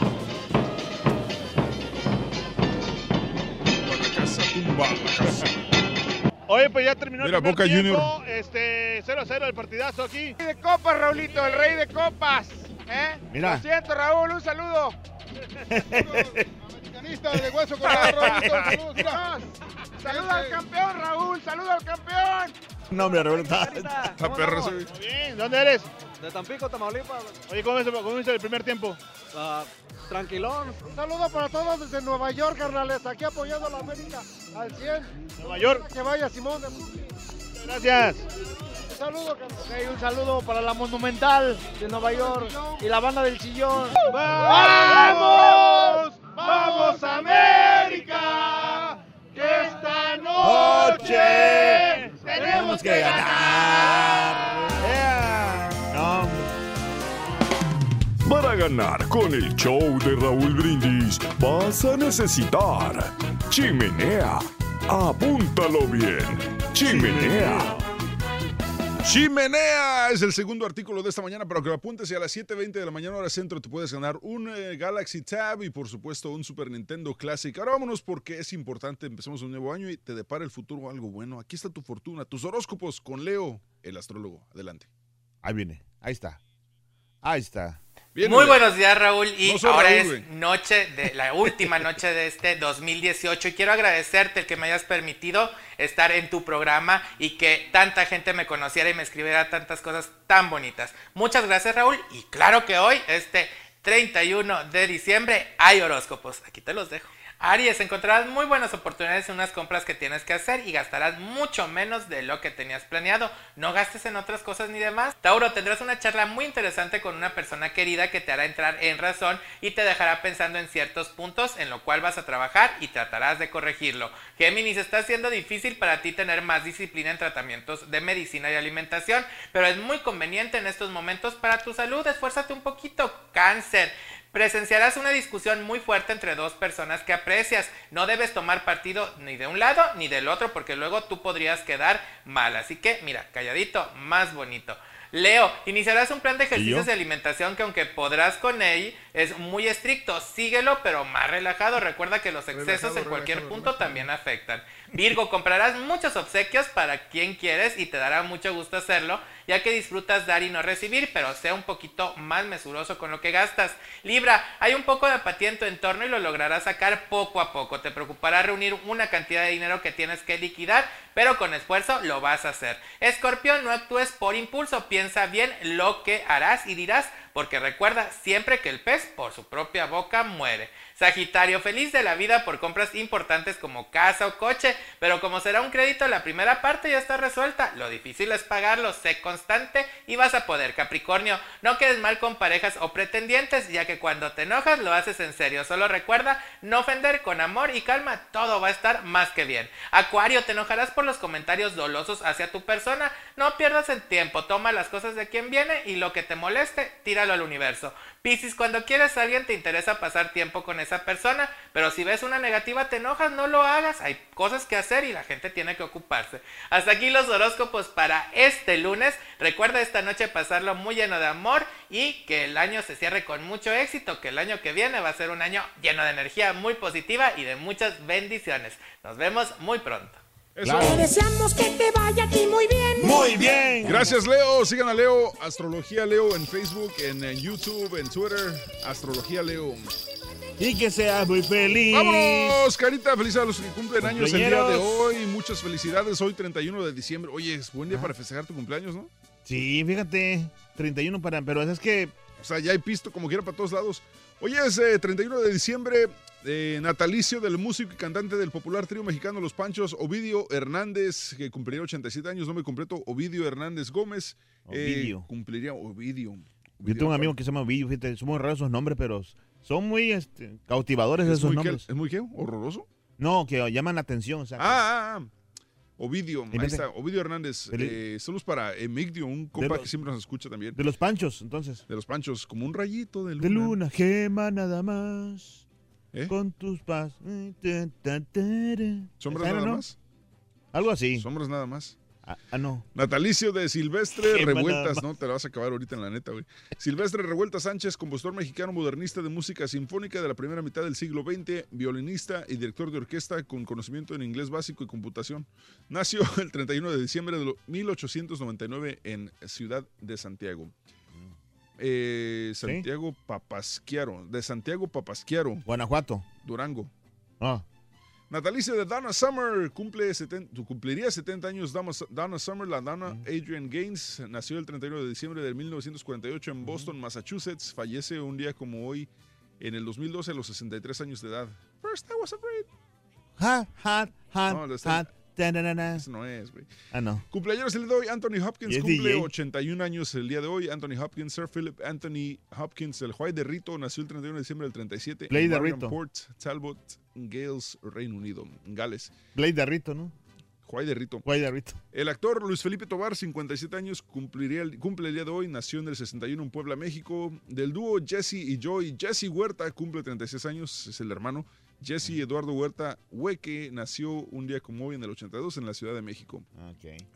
Oye, pues ya terminó Mira, el primer Boca tiempo. Junior. Este, 0-0 el partidazo aquí. Rey de copas, Raulito, el rey de copas. ¿eh? Mira. Lo siento, Raúl, un saludo. Americanista de hueso colorado, saludos. Saluda al campeón, Raúl, saluda al campeón. No, hombre, Raúl, está- Está perro ese. Muy bien, ¿dónde eres? De Tampico, Tamaulipas. Oye, ¿cómo es, cómo el primer tiempo? Ah, tranquilón. Un saludo para todos desde Nueva York, carnales, aquí apoyando a la América al 100. Nueva York. Que vaya Simón de Gracias. Un saludo, un saludo para la Monumental de Nueva York y la banda del Sillón. ¡Vamos! ¡Vamos, América! Que esta noche Tenemos que ganar. No, Para ganar con el show de Raúl Brindis vas a necesitar chimenea. Apúntalo bien. Chimenea. Chimenea es el segundo artículo de esta mañana para que lo apuntes y a las 7.20 de la mañana hora centro te puedes ganar un eh, Galaxy Tab y por supuesto un Super Nintendo Classic. Ahora vámonos porque es importante, empezamos un nuevo año y te depara el futuro algo bueno. Aquí está tu fortuna, tus horóscopos con Leo, el astrólogo. Adelante. Ahí viene. Ahí está. Ahí está. Bien, Muy buenos días, Raúl. Y No ahora Raúl, es noche de la última noche de este 2018 y quiero agradecerte el que me hayas permitido estar en tu programa y que tanta gente me conociera y me escribiera tantas cosas tan bonitas. Muchas gracias, Raúl. Y claro que hoy, este 31 de diciembre, hay horóscopos. Aquí te los dejo. Aries, encontrarás muy buenas oportunidades en unas compras que tienes que hacer y gastarás mucho menos de lo que tenías planeado. No gastes en otras cosas ni demás. Tauro, tendrás una charla muy interesante con una persona querida que te hará entrar en razón y te dejará pensando en ciertos puntos en lo cual vas a trabajar y tratarás de corregirlo. Géminis, está siendo difícil para ti tener más disciplina en tratamientos de medicina y alimentación, pero es muy conveniente en estos momentos para tu salud. Esfuérzate un poquito. Cáncer. Presenciarás una discusión muy fuerte entre dos personas que aprecias. No debes tomar partido ni de un lado ni del otro porque luego tú podrías quedar mal. Así que mira, calladito, más bonito. Leo, iniciarás un plan de ejercicios de alimentación que aunque podrás con él, es muy estricto. Síguelo, pero más relajado. Recuerda que los excesos Relajado, en cualquier relajado, punto también afectan. Virgo, comprarás muchos obsequios para quien quieres y te dará mucho gusto hacerlo, ya que disfrutas dar y no recibir, pero sea un poquito más mesuroso con lo que gastas. Libra, hay un poco de apatía en tu entorno y lo lograrás sacar poco a poco. Te preocupará reunir una cantidad de dinero que tienes que liquidar, pero con esfuerzo lo vas a hacer. Escorpión, no actúes por impulso, piensa bien lo que harás y dirás, porque recuerda siempre que el pez por su propia boca muere. Sagitario, feliz de la vida por compras importantes como casa o coche, pero como será un crédito, la primera parte ya está resuelta. Lo difícil es pagarlo, sé constante y vas a poder. Capricornio, no quedes mal con parejas o pretendientes, ya que cuando te enojas lo haces en serio. Solo recuerda no ofender con amor y calma, todo va a estar más que bien. Acuario, te enojarás por los comentarios dolosos hacia tu persona. No pierdas el tiempo, toma las cosas de quien viene y lo que te moleste, tíralo al universo. Piscis, cuando quieres a alguien te interesa pasar tiempo con esa persona, pero si ves una negativa te enojas, no lo hagas, hay cosas que hacer y la gente tiene que ocuparse. Hasta aquí los horóscopos para este lunes. Recuerda esta noche pasarlo muy lleno de amor y que el año se cierre con mucho éxito, que el año que viene va a ser un año lleno de energía muy positiva y de muchas bendiciones. Nos vemos muy pronto. Te deseamos que te vaya a ti muy bien. Muy bien. Gracias, Leo. Sigan a Leo, Astrología Leo en Facebook, en, YouTube, en Twitter, Astrología Leo. Y que seas muy feliz. ¡Vámonos, Carita! Feliz a los que cumplen años el día de hoy. Muchas felicidades. Hoy, 31 de diciembre. Oye, es buen día para festejar tu cumpleaños, ¿no? Sí, fíjate. 31 para. Pero es que. O sea, ya hay pisto como quiera para todos lados. Hoy es eh, 31 de diciembre, eh, natalicio del músico y cantante del popular trío mexicano Los Panchos, Ovidio Hernández, que cumpliría 87 años, nombre completo, Ovidio Hernández Gómez. eh, Ovidio. cumpliría Ovidio. Yo tengo un amigo que se llama Villo, fíjate. Son muy raros esos nombres, pero son muy este, cautivadores ¿Es esos muy qué? nombres. ¿Es muy qué? ¿Horroroso? No, que llaman la atención. que- Ah, ah, ah. Ovidio, ahí está, Ovidio Hernández. Eh, saludos para Emigdio, un compa los- que siempre nos escucha también. De los panchos, entonces. De los panchos, como un rayito de luna. De luna, gema nada más. ¿Eh? Con tus pas. ¿Sombras ¿Esa era, nada no? más? Algo así. Sombras nada más. Ah, ah, no. Natalicio de Silvestre Revueltas, no te la vas a acabar ahorita en la neta, güey. Silvestre Revueltas Sánchez, compositor mexicano modernista de música sinfónica de la primera mitad del siglo XX, violinista y director de orquesta con conocimiento en inglés básico y computación. Nació el 31 de diciembre de lo- 1899 en Ciudad de Santiago. Eh, Santiago Papasquiaro, de Santiago Papasquiaro, Guanajuato. Durango. Ah. Natalicio de Donna Summer, cumple 70, cumpliría 70 años Donna, Donna Summer, la Donna Adrian Gaines, nació el 31 de diciembre de 1948 en Boston, Massachusetts, fallece un día como hoy en el 2012 a los 63 años de edad. First I was afraid. Hot, hot, hot, No, hot. ta-na-na-na. Eso no es, güey. Ah, no. Cumpleaños el día de hoy, Anthony Hopkins Y es cumple DJ. 81 años el día de hoy. Anthony Hopkins, Sir Philip Anthony Hopkins, el Juay de Rito, nació el 31 de diciembre del 37 Play en de Rito. Port, Talbot, Gales, Reino Unido, Gales. Blade de Rito, ¿no? Juay de Rito. Guay de Rito. El actor Luis Felipe Tobar, 57 años, cumpliría el- cumple el día de hoy, nació en el 61 en Puebla, México. Del dúo Jesse y Joy, Jesse Huerta cumple 36 años, es el hermano. Jesse Eduardo Huerta Hueque nació un día como hoy en el 82 en la Ciudad de México.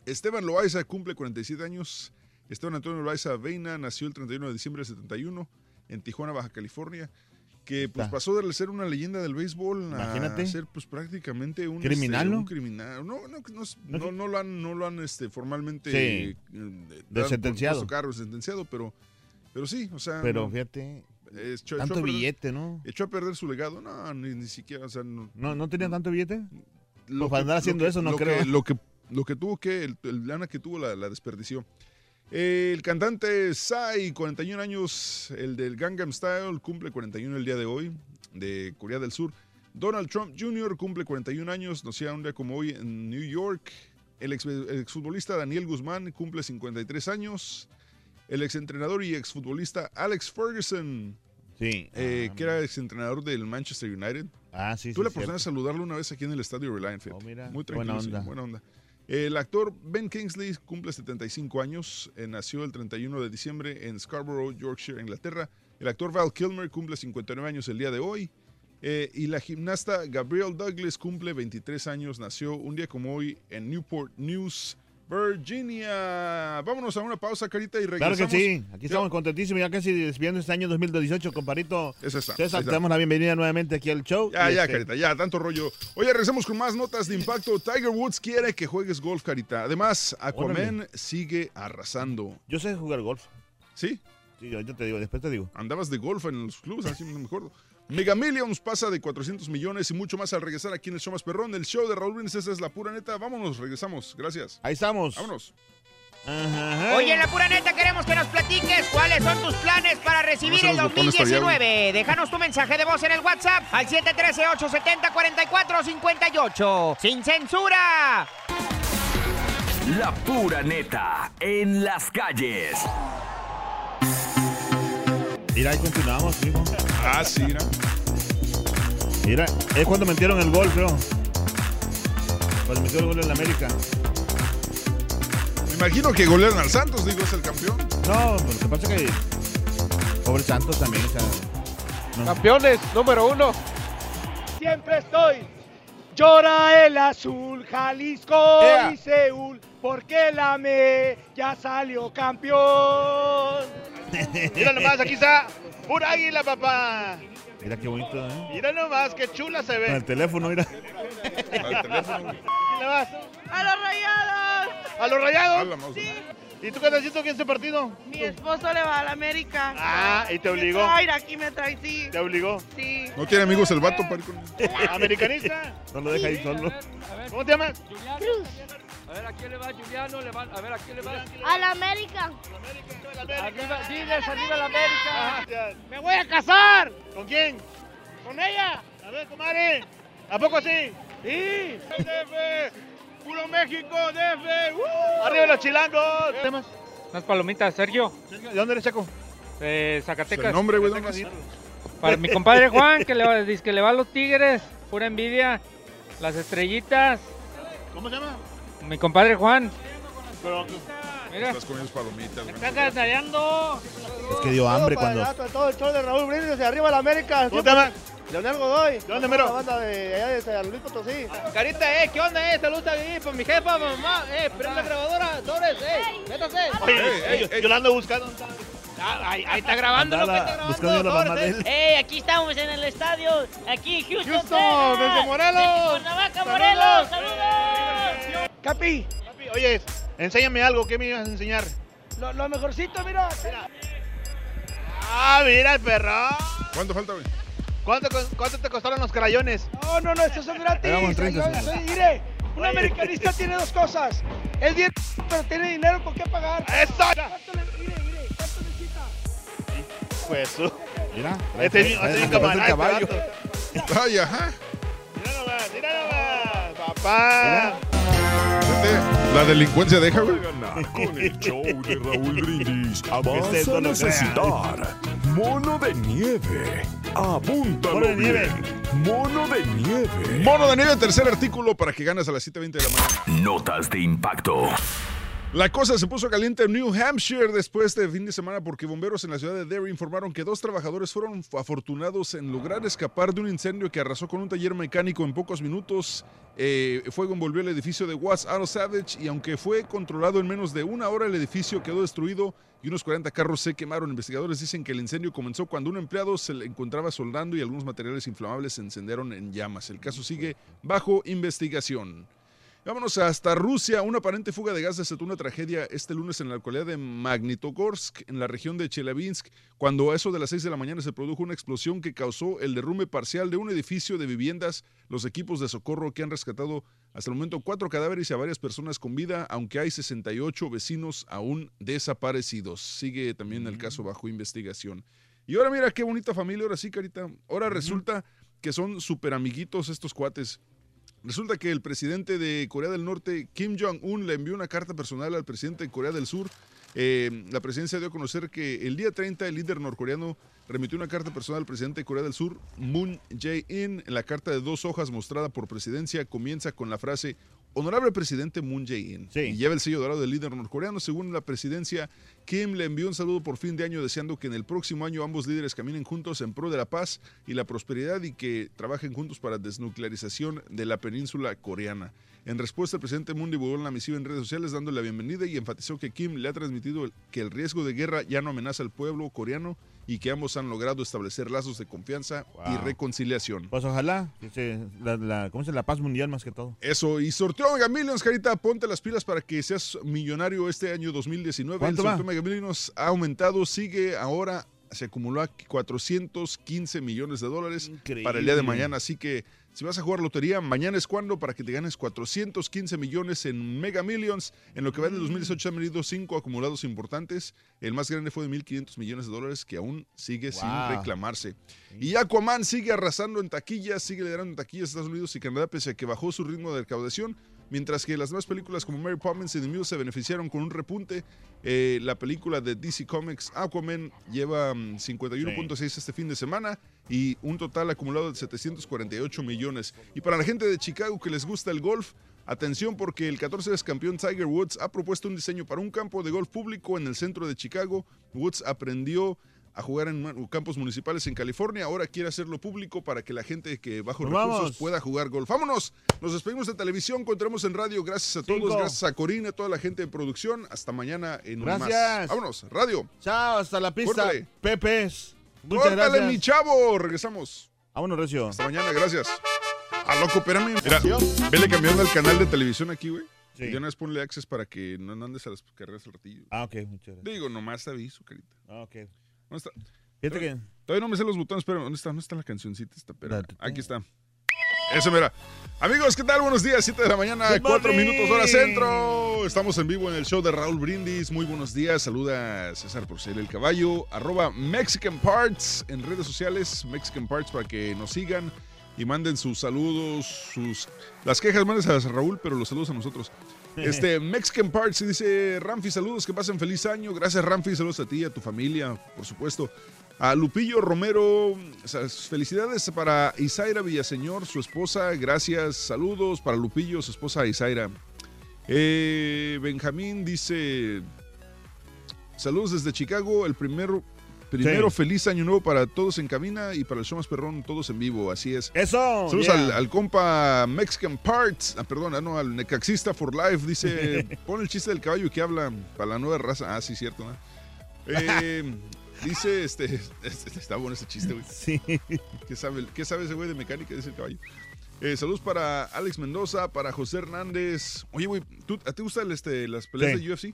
Esteban Loaiza cumple 47 años. Esteban Antonio Loaiza Veina nació el 31 de diciembre del 71 en Tijuana, Baja California. Que pues pasó de ser una leyenda del béisbol Imagínate. a ser pues prácticamente un ¿Criminal, este, no? un criminal. No, no, no, No, no, lo han, no lo han este, formalmente Sí. eh, Desentenciado. puesto cargo, sentenciado, pero, pero sí, o sea. Pero fíjate, echó- echó tanto perder- billete, ¿no? Echó a perder su legado, no, ni, ni siquiera, o sea, no, ¿No, no tenía tanto billete? lo Pues para andar haciendo que- eso, no lo creo. Que, lo, que, lo que tuvo que, el, el lana que tuvo la, la desperdició. El cantante Psy, 41 años, el del Gangnam Style, cumple 41 el día de hoy, de Corea del Sur. Donald Trump Jr. cumple 41 años, no sea un día como hoy en New York. El, ex, el exfutbolista Daniel Guzmán cumple 53 años. El exentrenador y exfutbolista Alex Ferguson, Sí. eh, Ah, que era exentrenador del Manchester United. Ah, sí, Tuve sí, la oportunidad de saludarlo una vez aquí en el estadio Reliant. fíjate. Oh, mira, Muy buena tranquilo, sí, onda. buena onda. El actor Ben Kingsley cumple 75 años. eh, nació el 31 de diciembre en Scarborough, Yorkshire, Inglaterra. El actor Val Kilmer cumple 59 años el día de hoy. Eh, y la gimnasta Gabrielle Douglas cumple 23 años. Nació un día como hoy en Newport News, Virginia. Vámonos a una pausa, Carita, y Claro regresamos. que sí, aquí Ya. estamos contentísimos, ya casi despidiendo este año 2018, comparito. Es esa, César, te damos la bienvenida nuevamente aquí al show. Ya, ya, este, Carita, ya, tanto rollo. Oye, regresamos con más notas de impacto. Tiger Woods quiere que juegues golf, Carita. Además, Aquaman Órale. sigue arrasando. Yo sé jugar golf. ¿Sí? Sí, ahorita te digo, después te digo. Andabas de golf en los clubes, así no me acuerdo. Mega Millions pasa de 400 millones y mucho más al regresar aquí en el show más perrón. El show de Raúl Brindis, esa es la pura neta. Vámonos, regresamos. Gracias. Ahí estamos. Vámonos. Oye, en la pura neta queremos que nos platiques cuáles son tus planes para recibir el los botones para allá, 2019. Déjanos tu mensaje de voz en el WhatsApp al 713-870-4458. ¡Sin censura! La pura neta en las calles. Mira, ahí continuamos, hijo. Ah, sí, mira. Mira, es cuando metieron el gol, creo. Cuando metió el gol en la América. Me imagino que golearon al Santos, digo, es el campeón. No, lo que pasa es que. Pobre Santos también, o sea, no. Campeones, número uno. Siempre estoy. Llora el azul, Jalisco Ea. y Seúl, porque la me ya salió campeón. Mira nomás, aquí está. Águila, papá. Mira qué bonito, ¿eh? Mira nomás, qué chula se Con el teléfono, mira. Al teléfono. ¿Quién le vas? ¡A los rayados! ¿A los rayados? Mouse. ¿Y tú qué estás haciendo aquí en este partido? Mi esposo le va a la América. Ah, ¿y te obligó? Ay, aquí me trae, sí. ¿Te obligó? Sí. ¿No tiene amigos el vato para ir con ¿Americanista? No lo deja ahí solo. ¿Cómo te llamas? Cruz. A ver, ¿a quién le va Juliano? Le va- a ver, ¿a quién le va? A la América. Arriba, diles, arriba la América. ¡Me voy a casar! ¿Con quién? ¿Con ella? A ver, comadre. ¿A poco sí? Sí. DF, puro México, DF. ¡uh! ¡Arriba los chilangos! ¿Temas? Unas palomitas, Sergio. ¿De dónde eres, Chaco? De Zacatecas. El nombre, güey, ¿dónde vas? Para mi compadre Juan, que le va, dice que le va a los Tigres. Pura envidia. Las estrellitas. ¿Cómo se llama? Mi compadre Juan. Mira. Estás comiendo palomitas. Está cantareando. Es que dio hambre cuando. allá, Todo el show de Raúl Brindis de arriba la América. ¿Cómo te llamas? Leonel Godoy. ¿De dónde, mero? La banda de allá de San Luis Potosí. Carita, eh, ¿qué onda, eh? Saludos ahí para mi jefa, mamá. Eh, prende la grabadora, sobres, eh. Métase. Oye, yo, yo la ando buscando. Ah, ahí, ahí está grabando, Andaba loco, está buscando la grabando. mamá de sobres, él. eh. ¡Ey, aquí estamos en el estadio! Aquí en Houston, Houston, Texas. desde Morelos. Desde Cuernavaca, Morelos. ¡Saludos! Capi. Capi, Oye, enséñame algo. ¿Qué me ibas a enseñar? Lo, lo mejorcito, mira. Ah, mira el perro. ¿Cuánto falta, güey? ¿Cuánto, co- ¿Cuánto te costaron los crayones? No, no, no, estos son gratis. Ahí vamos, 30 Ay, yo soy- mire, un americanista tiene dos cosas. Es bien, pero tiene dinero con qué pagar. ¡Eso! Pues su. Mira, Este es este este vato. Ay, ajá. Mira nomás, mira nomás. Papá. Fíjate, La delincuencia deja, güey. Con el show de Raúl Brindis vas a necesitar mono de nieve. Apúntalo Mono de bien. nieve. Mono de nieve. Mono de nieve, tercer artículo para que ganes a las 7.20 de la mañana. Notas de impacto. La cosa se puso caliente en New Hampshire después de fin de semana porque bomberos en la ciudad de Derry informaron que dos trabajadores fueron afortunados en lograr escapar de un incendio que arrasó con un taller mecánico en pocos minutos. Eh, fuego envolvió el edificio de Watts Auto Savage y aunque fue controlado en menos de una hora, el edificio quedó destruido y unos 40 carros se quemaron. Investigadores dicen que el incendio comenzó cuando un empleado se le encontraba soldando y algunos materiales inflamables se encendieron en llamas. El caso sigue bajo investigación. Vámonos hasta Rusia. Una aparente fuga de gas desató una tragedia este lunes en la localidad de Magnitogorsk, en la región de Chelyabinsk, cuando a eso de las 6 de la mañana se produjo una explosión que causó el derrumbe parcial de un edificio de viviendas. Los equipos de socorro que han rescatado hasta el momento cuatro cadáveres y a varias personas con vida, aunque hay 68 vecinos aún desaparecidos. Sigue también el caso bajo investigación. Y ahora mira qué bonita familia, ahora sí, Carita. Ahora resulta que son súper amiguitos estos cuates. Resulta que el presidente de Corea del Norte, Kim Jong-un, le envió una carta personal al presidente de Corea del Sur. Eh, la presidencia dio a conocer que el día 30 el líder norcoreano remitió una carta personal al presidente de Corea del Sur, Moon Jae-in. La carta de dos hojas mostrada por presidencia comienza con la frase Honorable presidente Moon Jae-in. Y lleva el sello dorado del líder norcoreano. Según la presidencia, Kim le envió un saludo por fin de año deseando que en el próximo año ambos líderes caminen juntos en pro de la paz y la prosperidad y que trabajen juntos para desnuclearización de la península coreana. En respuesta, el presidente Moon divulgó una misiva en redes sociales dándole la bienvenida y enfatizó que Kim le ha transmitido que el riesgo de guerra ya no amenaza al pueblo coreano y que ambos han logrado establecer lazos de confianza y reconciliación. Pues ojalá, que se- la, la- ¿cómo se? La paz mundial más que todo. Eso, y sorteo Mega Millions, Carita, ponte las pilas para que seas millonario este año 2019. ¿Cuánto el sorteo Mega Millions ha aumentado, sigue ahora, se acumuló a 415 millones de dólares para el día de mañana. Así que si vas a jugar lotería, mañana es cuando para que te ganes 415 millones en Mega Millions. En lo que va del 2018 han venido cinco acumulados importantes. El más grande fue de 1.500 millones de dólares que aún sigue sin reclamarse. Y Aquaman sigue arrasando en taquillas, sigue liderando en taquillas Estados Unidos y Canadá pese a que bajó su ritmo de recaudación. Mientras que las nuevas películas como Mary Poppins y The Mule se beneficiaron con un repunte, eh, la película de DC Comics Aquaman lleva mm, 51.6 este fin de semana y un total acumulado de 748 millones. Y para la gente de Chicago que les gusta el golf, atención porque el 14 veces campeón Tiger Woods ha propuesto un diseño para un campo de golf público en el centro de Chicago. Woods aprendió a jugar en campos municipales en California. Ahora quiere hacerlo público para que la gente que bajo Nos recursos vamos. pueda jugar golf. ¡Vámonos! Nos despedimos de televisión, encontramos en radio. Gracias a todos, Cinco. gracias a Corina, a toda la gente de producción. Hasta mañana en un más. Gracias. Vámonos, radio. Chao, hasta la pista. Córtale. Pepes. Muchas Córtale, gracias. mi chavo. Regresamos. Vámonos, Recio. Hasta mañana, gracias. Ah, loco, espérame. Mira, vele cambiando el canal de televisión aquí, güey. Sí. Y de una vez ponle access para que no no andes a las carreras al ratillo. Ah, ok, muchas gracias. Digo, nomás te aviso, carita. Ah, ok. ¿Dónde está? Fíjate que... Todavía no me sé los botones, pero ¿dónde está? ¿Dónde está la cancioncita? Esta, Espera, aquí está. Eso, mira. Amigos, ¿qué tal? Buenos días, 7 de la mañana, Good 4 morning. minutos hora centro. Estamos en vivo en el show de Raúl Brindis. Muy buenos días. Saluda César Porcel el Caballo. Arroba Mexican Parts en redes sociales. Mexican Parts para que nos sigan y manden sus saludos, sus... Las quejas mandes a Raúl, pero los saludos a nosotros. Este, Mexican Parts dice Ramfi, saludos, que pasen feliz año. Gracias, Ramfi, saludos a ti, a tu familia, por supuesto. A Lupillo Romero, felicidades para Isaira Villaseñor, su esposa. Gracias, saludos para Lupillo, su esposa Isaira. Eh, Benjamín dice: Saludos desde Chicago. El primero, primero Sí. feliz año nuevo para todos en cabina y para el show más perrón, todos en vivo. Así es. Eso. Saludos yeah. al, al compa Mexican Parts. Ah, perdón, ah, no, al Necaxista for Life. Dice: Pon el chiste del caballo que habla para la nueva raza. Ah, sí, cierto. ¿no? Eh, dice: este, este- Está bueno ese chiste, güey. Sí. ¿Qué sabe, qué sabe ese güey de mecánica? Dice el caballo. Eh, saludos para Alex Mendoza, para José Hernández. Oye, güey, ¿tú- ¿a ti te gustan este, las peleas Sí. de UFC?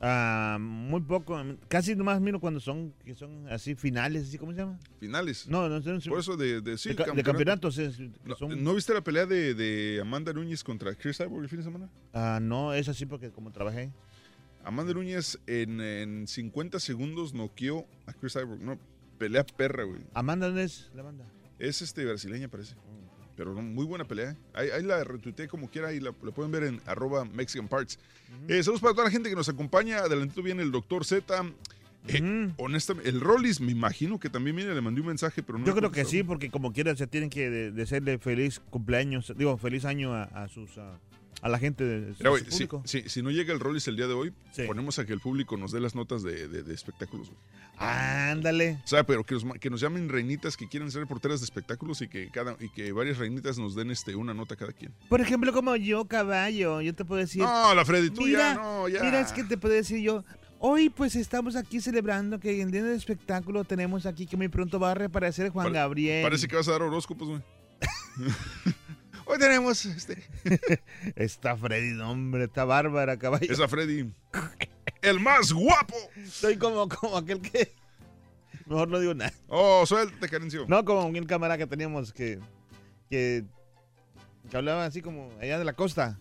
Ah, muy poco. Casi nomás miro cuando son, que son así finales, así, ¿cómo se llama? Finales. No, no sé. Por eso de, de, sí, de, ca- de campeonatos. es- No, son- ¿no viste la pelea de, de Amanda Núñez contra Chris Cyborg el fin de semana? Ah, no, es así porque como trabajé. Amanda Núñez en, en 50 segundos noqueó a Chris Cyborg. No, pelea perra, güey. Amanda, ¿dónde es la banda? Es este brasileña, parece. Pero muy buena pelea. ¿eh? Ahí, ahí la retuiteé como quiera y la, la pueden ver en arroba Mexican Parts. Eh, saludos para toda la gente que nos acompaña. Adelantito viene el doctor Z. Eh, Honestamente, el Rollis me imagino que también viene, le mandé un mensaje, pero no Yo creo que sí, porque como quiera se tienen que de- desearle feliz cumpleaños, digo, feliz año a, a sus a, a la gente de, Mira, si, si- si no llega el Rollis el día de hoy, ponemos a que el público nos dé las notas de, de- de espectáculos. Ándale. O sea, pero que nos, ma- que nos llamen reinitas que quieren ser reporteras de espectáculos y que cada y que varias reinitas nos den este una nota cada quien. Por ejemplo, como yo, caballo, yo te puedo decir. No, la Freddy, tú mira, ya, no, ya. Mira, es que te puedo decir yo. Hoy pues estamos aquí celebrando que en día del espectáculo tenemos aquí que muy pronto va a reaparecer Juan Pare- Gabriel. Parece que vas a dar horóscopos, güey. Hoy tenemos este. Está Freddy, no, hombre, está bárbara, caballo. Esa Freddy. El más guapo. Soy como, como aquel que. Mejor no digo nada. Oh, suéltate, Carencio. No, como un cámara que teníamos que, que. que hablaba así como allá de la costa.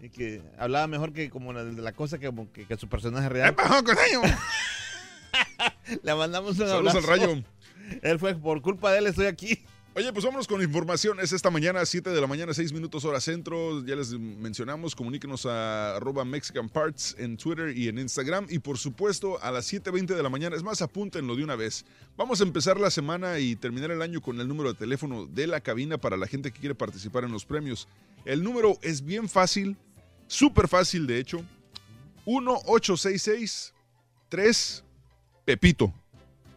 Y que hablaba mejor que como la de la costa que, como que, que su personaje real. Le mandamos un Saludos abrazo. al rayo. Él fue por culpa de él, estoy aquí. Oye, pues vámonos con información. Es esta mañana, 7 de la mañana, 6 minutos hora centro. Ya les mencionamos, comuníquenos a arroba Mexican Parts en Twitter y en Instagram. Y por supuesto, a las 7.20 de la mañana, es más, apúntenlo de una vez. Vamos a empezar la semana y terminar el año con el número de teléfono de la cabina para la gente que quiere participar en los premios. El número es bien fácil, súper fácil de hecho. 1-866-3 Pepito.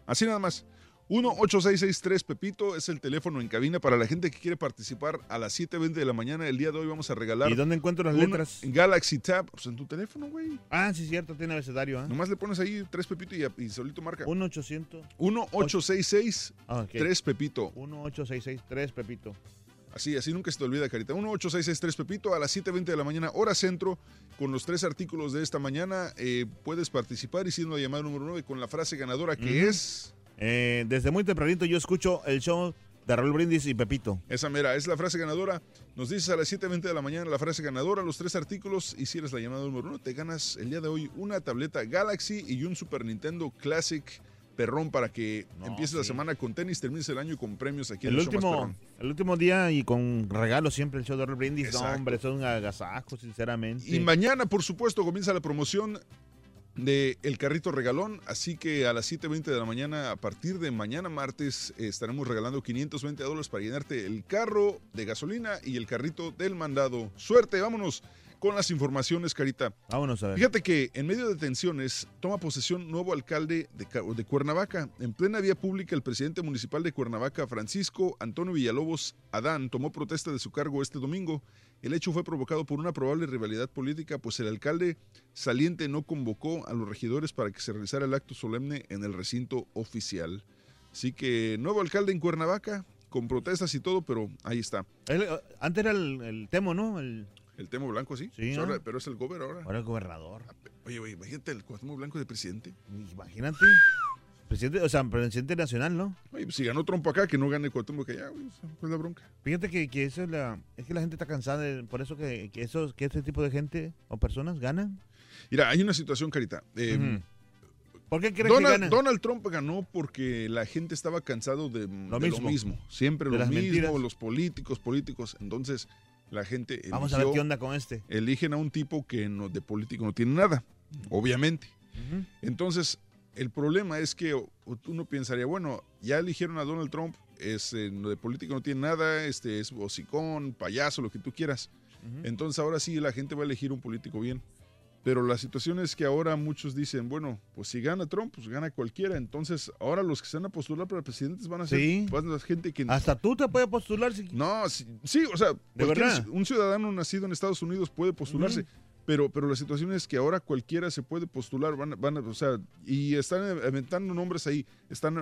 Así nada más. 1-8663 Pepito es el teléfono en cabina para la gente que quiere participar a las 7.20 de la mañana. El día de hoy vamos a regalar. ¿Y dónde encuentro las letras? Galaxy Tab. Pues en tu teléfono, güey. Ah, sí, cierto, tiene abecedario. ¿ah? Nomás le pones ahí 3 Pepito y, y solito marca. 1-800. 1-866 Ah, ok. 3 Pepito. 1-866-3 Pepito. Así, así nunca se te olvida, Carita. 1-8663 Pepito a las 7.20 de la mañana, hora centro. Con los tres artículos de esta mañana eh, puedes participar y siendo la llamada número 9 con la frase ganadora que es... Eh, desde muy tempranito yo escucho el show de Raúl Brindis y Pepito. Esa mera, es la frase ganadora. Nos dices a las 7.20 de la mañana la frase ganadora, los tres artículos, y si eres la llamada número uno, te ganas el día de hoy una tableta Galaxy y un Super Nintendo Classic perrón para que empieces la semana con tenis, termines el año con premios aquí en El el show más último, perrón. el último día y con regalos siempre el show de Raúl Brindis. No, hombre, son agasajos, sinceramente. Y mañana, por supuesto, comienza la promoción de El Carrito Regalón, así que a las 7.20 de la mañana, a partir de mañana martes, eh, estaremos regalando 520 dólares para llenarte el carro de gasolina y el carrito del mandado. Suerte, vámonos con las informaciones, Carita. Vámonos a ver. Fíjate que en medio de tensiones toma posesión nuevo alcalde de, Ca- de Cuernavaca. En plena vía pública, el presidente municipal de Cuernavaca, Francisco Antonio Villalobos Adán, tomó protesta de su cargo este domingo. El hecho fue provocado por una probable rivalidad política, pues el alcalde saliente no convocó a los regidores para que se realizara el acto solemne en el recinto oficial. Así que nuevo alcalde en Cuernavaca, con protestas y todo, pero ahí está. Eh, antes era el, el Temo, ¿no? El, El Temo Blanco, sí. Sí, Pues ¿no? ahora- pero es el gobernador ahora. ahora el gobernador. Oye, oye, imagínate el Cuauhtémoc Blanco de presidente. Imagínate. Presidente, o sea, presidente nacional, ¿no? Oye, pues si ganó Trump acá, que no gane Cuauhtémoc allá, güey, esa es la bronca. Fíjate que, que eso es la, es que la gente está cansada de, por eso que, que esos, que este tipo de gente o personas ganan. Mira, hay una situación, Carita. Eh. ¿Por qué crees Donald, que ganan? Donald Trump ganó porque la gente estaba cansado de lo, de mismo. lo mismo. Siempre De lo mismo, mentiras. los políticos, políticos. Entonces, la gente Vamos a ver eligió- qué onda con este. eligen a un tipo que no, de político no tiene nada, obviamente. Entonces, el problema es que uno pensaría, bueno, ya eligieron a Donald Trump, es, eh, de político no tiene nada, este es hocicón, payaso, lo que tú quieras. Entonces ahora sí la gente va a elegir un político bien. Pero la situación es que ahora muchos dicen, bueno, pues si gana Trump, pues gana cualquiera. Entonces ahora los que se van a postular para presidentes van a ser Sí. van a ser gente que... Hasta tú te puedes postular si No, sí, sí, o sea, cualquier- verdad? un ciudadano nacido en Estados Unidos puede postularse. Pero, pero la situación es que ahora cualquiera se puede postular, van, van, o sea, y están aventando nombres ahí, están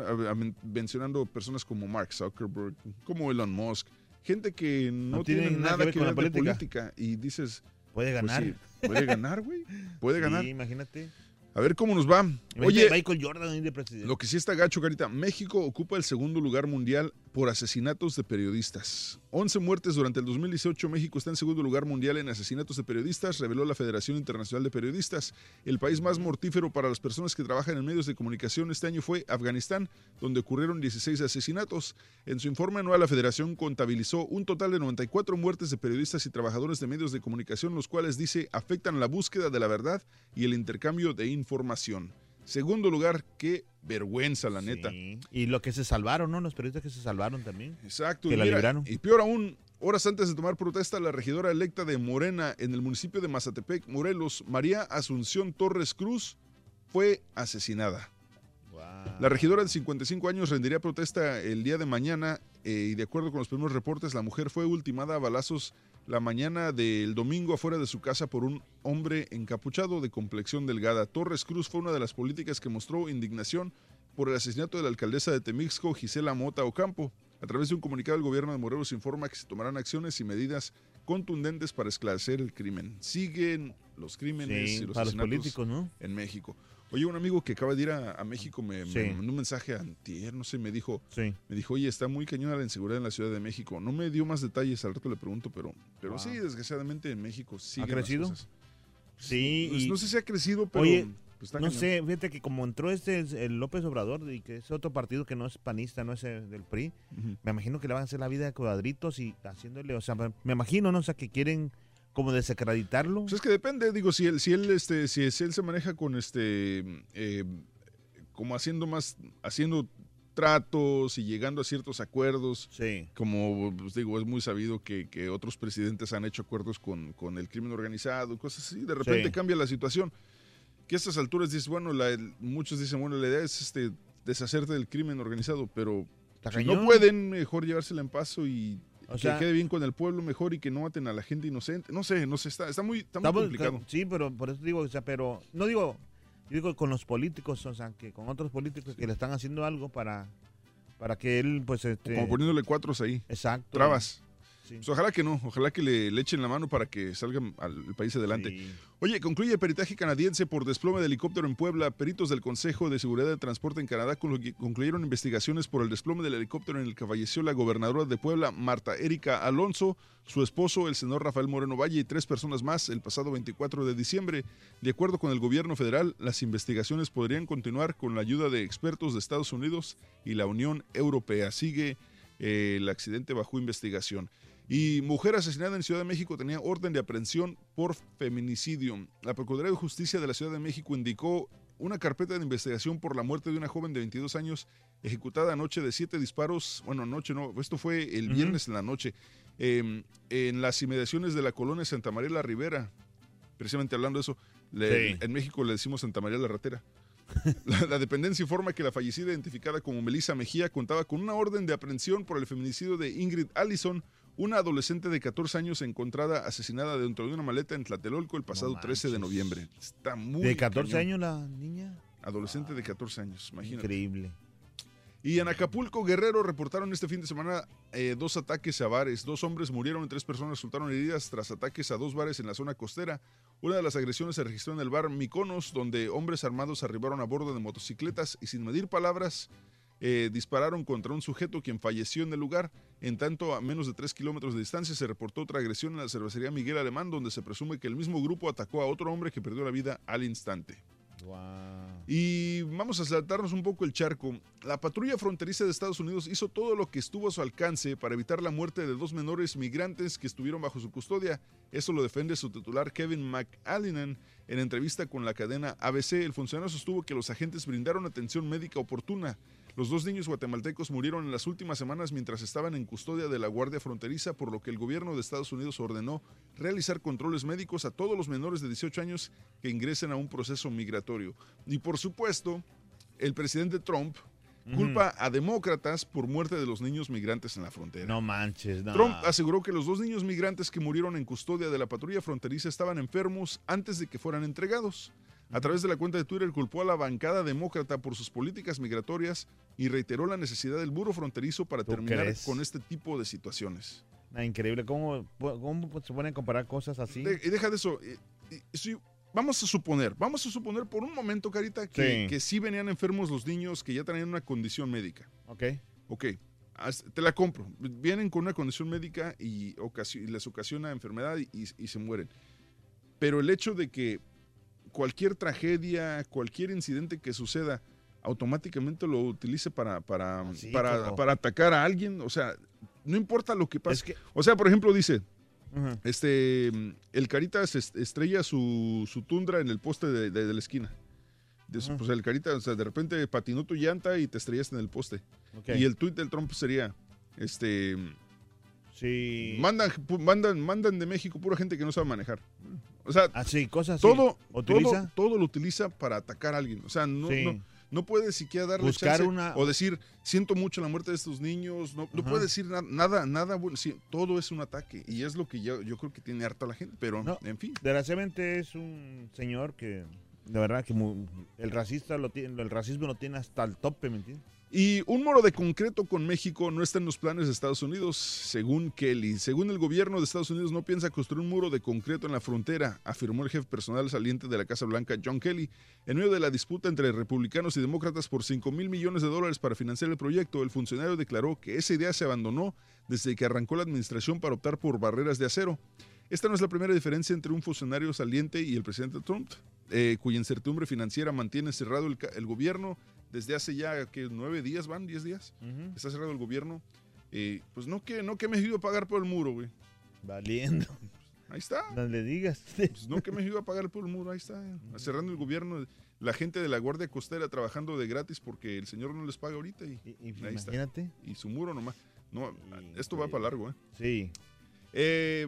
mencionando personas como Mark Zuckerberg, como Elon Musk, gente que no, No tiene nada, que ver con la política. política. Y dices, Puede pues ganar. sí, puede ganar, güey, puede ganar. Sí, imagínate. A ver cómo nos va. Imagínate Oye, Michael Jordan de presidente. lo que sí está gacho, Carita, México ocupa el segundo lugar mundial por asesinatos de periodistas. 11 muertes durante el 2018, México está en segundo lugar mundial en asesinatos de periodistas, reveló la Federación Internacional de Periodistas. El país más mortífero para las personas que trabajan en medios de comunicación este año fue Afganistán, donde ocurrieron 16 asesinatos. En su informe anual, la Federación contabilizó un total de 94 muertes de periodistas y trabajadores de medios de comunicación, los cuales dice afectan la búsqueda de la verdad y el intercambio de información. Segundo lugar, qué vergüenza, la neta. Y lo que se salvaron, ¿no? Los periodistas que se salvaron también. Exacto. Que y la mira, libraron. Y peor aún, horas antes de tomar protesta, la regidora electa de Morena en el municipio de Mazatepec, Morelos, María Asunción Torres Cruz, fue asesinada. La regidora de 55 años rendiría protesta el día de mañana eh, y de acuerdo con los primeros reportes, la mujer fue ultimada a balazos la mañana del domingo afuera de su casa por un hombre encapuchado de complexión delgada. Torres Cruz fue una de las políticas que mostró indignación por el asesinato de la alcaldesa de Temixco, Gisela Mota Ocampo. A través de un comunicado, el gobierno de Morelos informa que se tomarán acciones y medidas contundentes para esclarecer el crimen. Siguen los crímenes Sí, y los para los políticos, ¿no? en México. Oye, un amigo que acaba de ir a, a México me, me Sí. mandó un mensaje antier, no sé, me dijo, Sí. me dijo, oye, está muy cañona la inseguridad en la Ciudad de México. No me dio más detalles, al rato le pregunto, pero, pero Wow. sí, desgraciadamente en México sí. ¿Ha crecido? Sí, Pues y- no sé si ha crecido, pero Oye, pues, no cañón. sé, fíjate que como entró este el- López Obrador y que es otro partido que no es panista, no es eh, del PRI, me imagino que le van a hacer la vida de cuadritos y haciéndole, o sea, me me imagino, ¿no? O sea, que quieren como desacreditarlo. Pues es que depende, digo, si él, si él, este, si, si él se maneja con este, eh, como haciendo más, haciendo tratos y llegando a ciertos acuerdos. Como pues, digo, es muy sabido que, que otros presidentes han hecho acuerdos con, con el crimen organizado, cosas así. De repente Sí. cambia la situación. Que a estas alturas dices, bueno, la- el- muchos dicen, bueno, la idea es este, deshacerte del crimen organizado, pero si no pueden, mejor llevársela en pazo y O que sea- quede bien con el pueblo mejor y que no maten a la gente inocente. No sé, no sé, está, está muy, está muy Estamos- complicado. Sí, pero por eso digo, o sea, pero no digo, yo digo con los políticos, o sea, que con otros políticos que le están haciendo algo para, para que él, pues, este, Como poniéndole cuatros ahí. Exacto. Trabas. Sí. Pues ojalá que no, ojalá que le, le echen la mano para que salga al el país adelante. Oye, concluye peritaje canadiense por desplome de helicóptero en Puebla. Peritos del Consejo de Seguridad de Transporte en Canadá conclu- concluyeron investigaciones por el desplome del helicóptero en el que falleció la gobernadora de Puebla, Marta Erika Alonso, su esposo, el senador Rafael Moreno Valle y tres personas más el pasado 24 de diciembre. De acuerdo con el gobierno federal, las investigaciones podrían continuar con la ayuda de expertos de Estados Unidos y la Unión Europea. Sigue eh, el accidente bajo investigación. Y mujer asesinada en Ciudad de México tenía orden de aprehensión por feminicidio. La Procuraduría de Justicia de la Ciudad de México indicó una carpeta de investigación por la muerte de una joven de 22 años ejecutada anoche de siete disparos. Bueno, anoche no, esto fue el viernes en la noche, eh, en las inmediaciones de la colonia Santa María la Ribera. Precisamente hablando de eso, le- Sí. en México le decimos Santa María la Ratera. La, la dependencia informa que la fallecida, identificada como Melissa Mejía, contaba con una orden de aprehensión por el feminicidio de Ingrid Allison, una adolescente de 14 años encontrada asesinada dentro de una maleta en Tlatelolco el pasado 13 de noviembre. Está muy de 14 cañón. años la niña. Adolescente de 14 años, imagínate. Increíble. Y en Acapulco, Guerrero, reportaron este fin de semana eh, dos ataques a bares. Dos hombres murieron y tres personas resultaron heridas tras ataques a dos bares en la zona costera. Una de las agresiones se registró en el bar Miconos, donde hombres armados arribaron a bordo de motocicletas y sin medir palabras eh, dispararon contra un sujeto quien falleció en el lugar. En tanto, a menos de tres kilómetros de distancia se reportó otra agresión en la cervecería Miguel Alemán, donde se presume que el mismo grupo atacó a otro hombre que perdió la vida al instante. Y vamos a saltarnos un poco el charco. La patrulla fronteriza de Estados Unidos hizo todo lo que estuvo a su alcance para evitar la muerte de dos menores migrantes que estuvieron bajo su custodia. Eso lo defiende su titular Kevin McAllinan en entrevista con la cadena ABC. El funcionario sostuvo que los agentes brindaron atención médica oportuna. Los dos niños guatemaltecos murieron en las últimas semanas mientras estaban en custodia de la Guardia Fronteriza, por lo que el gobierno de Estados Unidos ordenó realizar controles médicos a todos los menores de 18 años que ingresen a un proceso migratorio. Y por supuesto, el presidente Trump culpa a demócratas por muerte de los niños migrantes en la frontera. No manches, no. Trump aseguró que los dos niños migrantes que murieron en custodia de la patrulla fronteriza estaban enfermos antes de que fueran entregados. A través de la cuenta de Twitter culpó a la bancada demócrata por sus políticas migratorias y reiteró la necesidad del muro fronterizo para ¿Tú terminar crees? con este tipo de situaciones. Ah, increíble. ¿Cómo, cómo se pueden comparar cosas así? De- y deja de eso. eh, vamos a suponer, vamos a suponer por un momento, Carita, que Sí. que sí venían enfermos los niños que ya tenían una condición médica. Ok. Ok, te la compro. Vienen con una condición médica y, les ocasiona enfermedad y, y se mueren. Pero el hecho de que cualquier tragedia, cualquier incidente que suceda, automáticamente lo utilice para, para, sí, para, para atacar a alguien, o sea, no importa lo que pase. O sea, por ejemplo, dice, este, el Carita se est- estrella su, su tundra en el poste de, de- de la esquina. De su- pues el Carita, o sea, de repente patinó tu llanta y te estrellaste en el poste. Y el tuit del Trump sería, este... Sí. Mandan, mandan, mandan de México pura gente que no sabe manejar. O sea, Así, cosas así. todo, ¿Utiliza? todo, todo lo utiliza para atacar a alguien. O sea, no, Sí. no, no puede siquiera darle Buscar chance una- o decir, siento mucho la muerte de estos niños. No, puede decir na- nada, nada bueno. Sí, todo es un ataque. Y es lo que yo, yo creo que tiene harta la gente. Pero, en fin. Desgraciadamente es un señor que, de verdad, que mu- el racista lo tiene, el racismo lo tiene hasta el tope, ¿me entiendes? Y un muro de concreto con México no está en los planes de Estados Unidos, según Kelly. Según el gobierno de Estados Unidos, no piensa construir un muro de concreto en la frontera, afirmó el jefe personal saliente de la Casa Blanca, John Kelly. En medio de la disputa entre republicanos y demócratas por 5 mil millones de dólares para financiar el proyecto, el funcionario declaró que esa idea se abandonó desde que arrancó la administración para optar por barreras de acero. Esta no es la primera diferencia entre un funcionario saliente y el presidente Trump, eh, cuya incertidumbre financiera mantiene cerrado el, gobierno desde hace ya que nueve días van, diez días. Está cerrado el gobierno. Eh, pues no que no que me iba a pagar por el muro, güey. Valiendo. Ahí está. No le digas. Pues no que me iba a pagar por el muro, ahí está. Cerrando el gobierno. La gente de la Guardia Costera trabajando de gratis porque el señor no les paga ahorita. Y, ahí está. imagínate. Y su muro nomás. No, esto va para largo, ¿eh? Sí. Eh,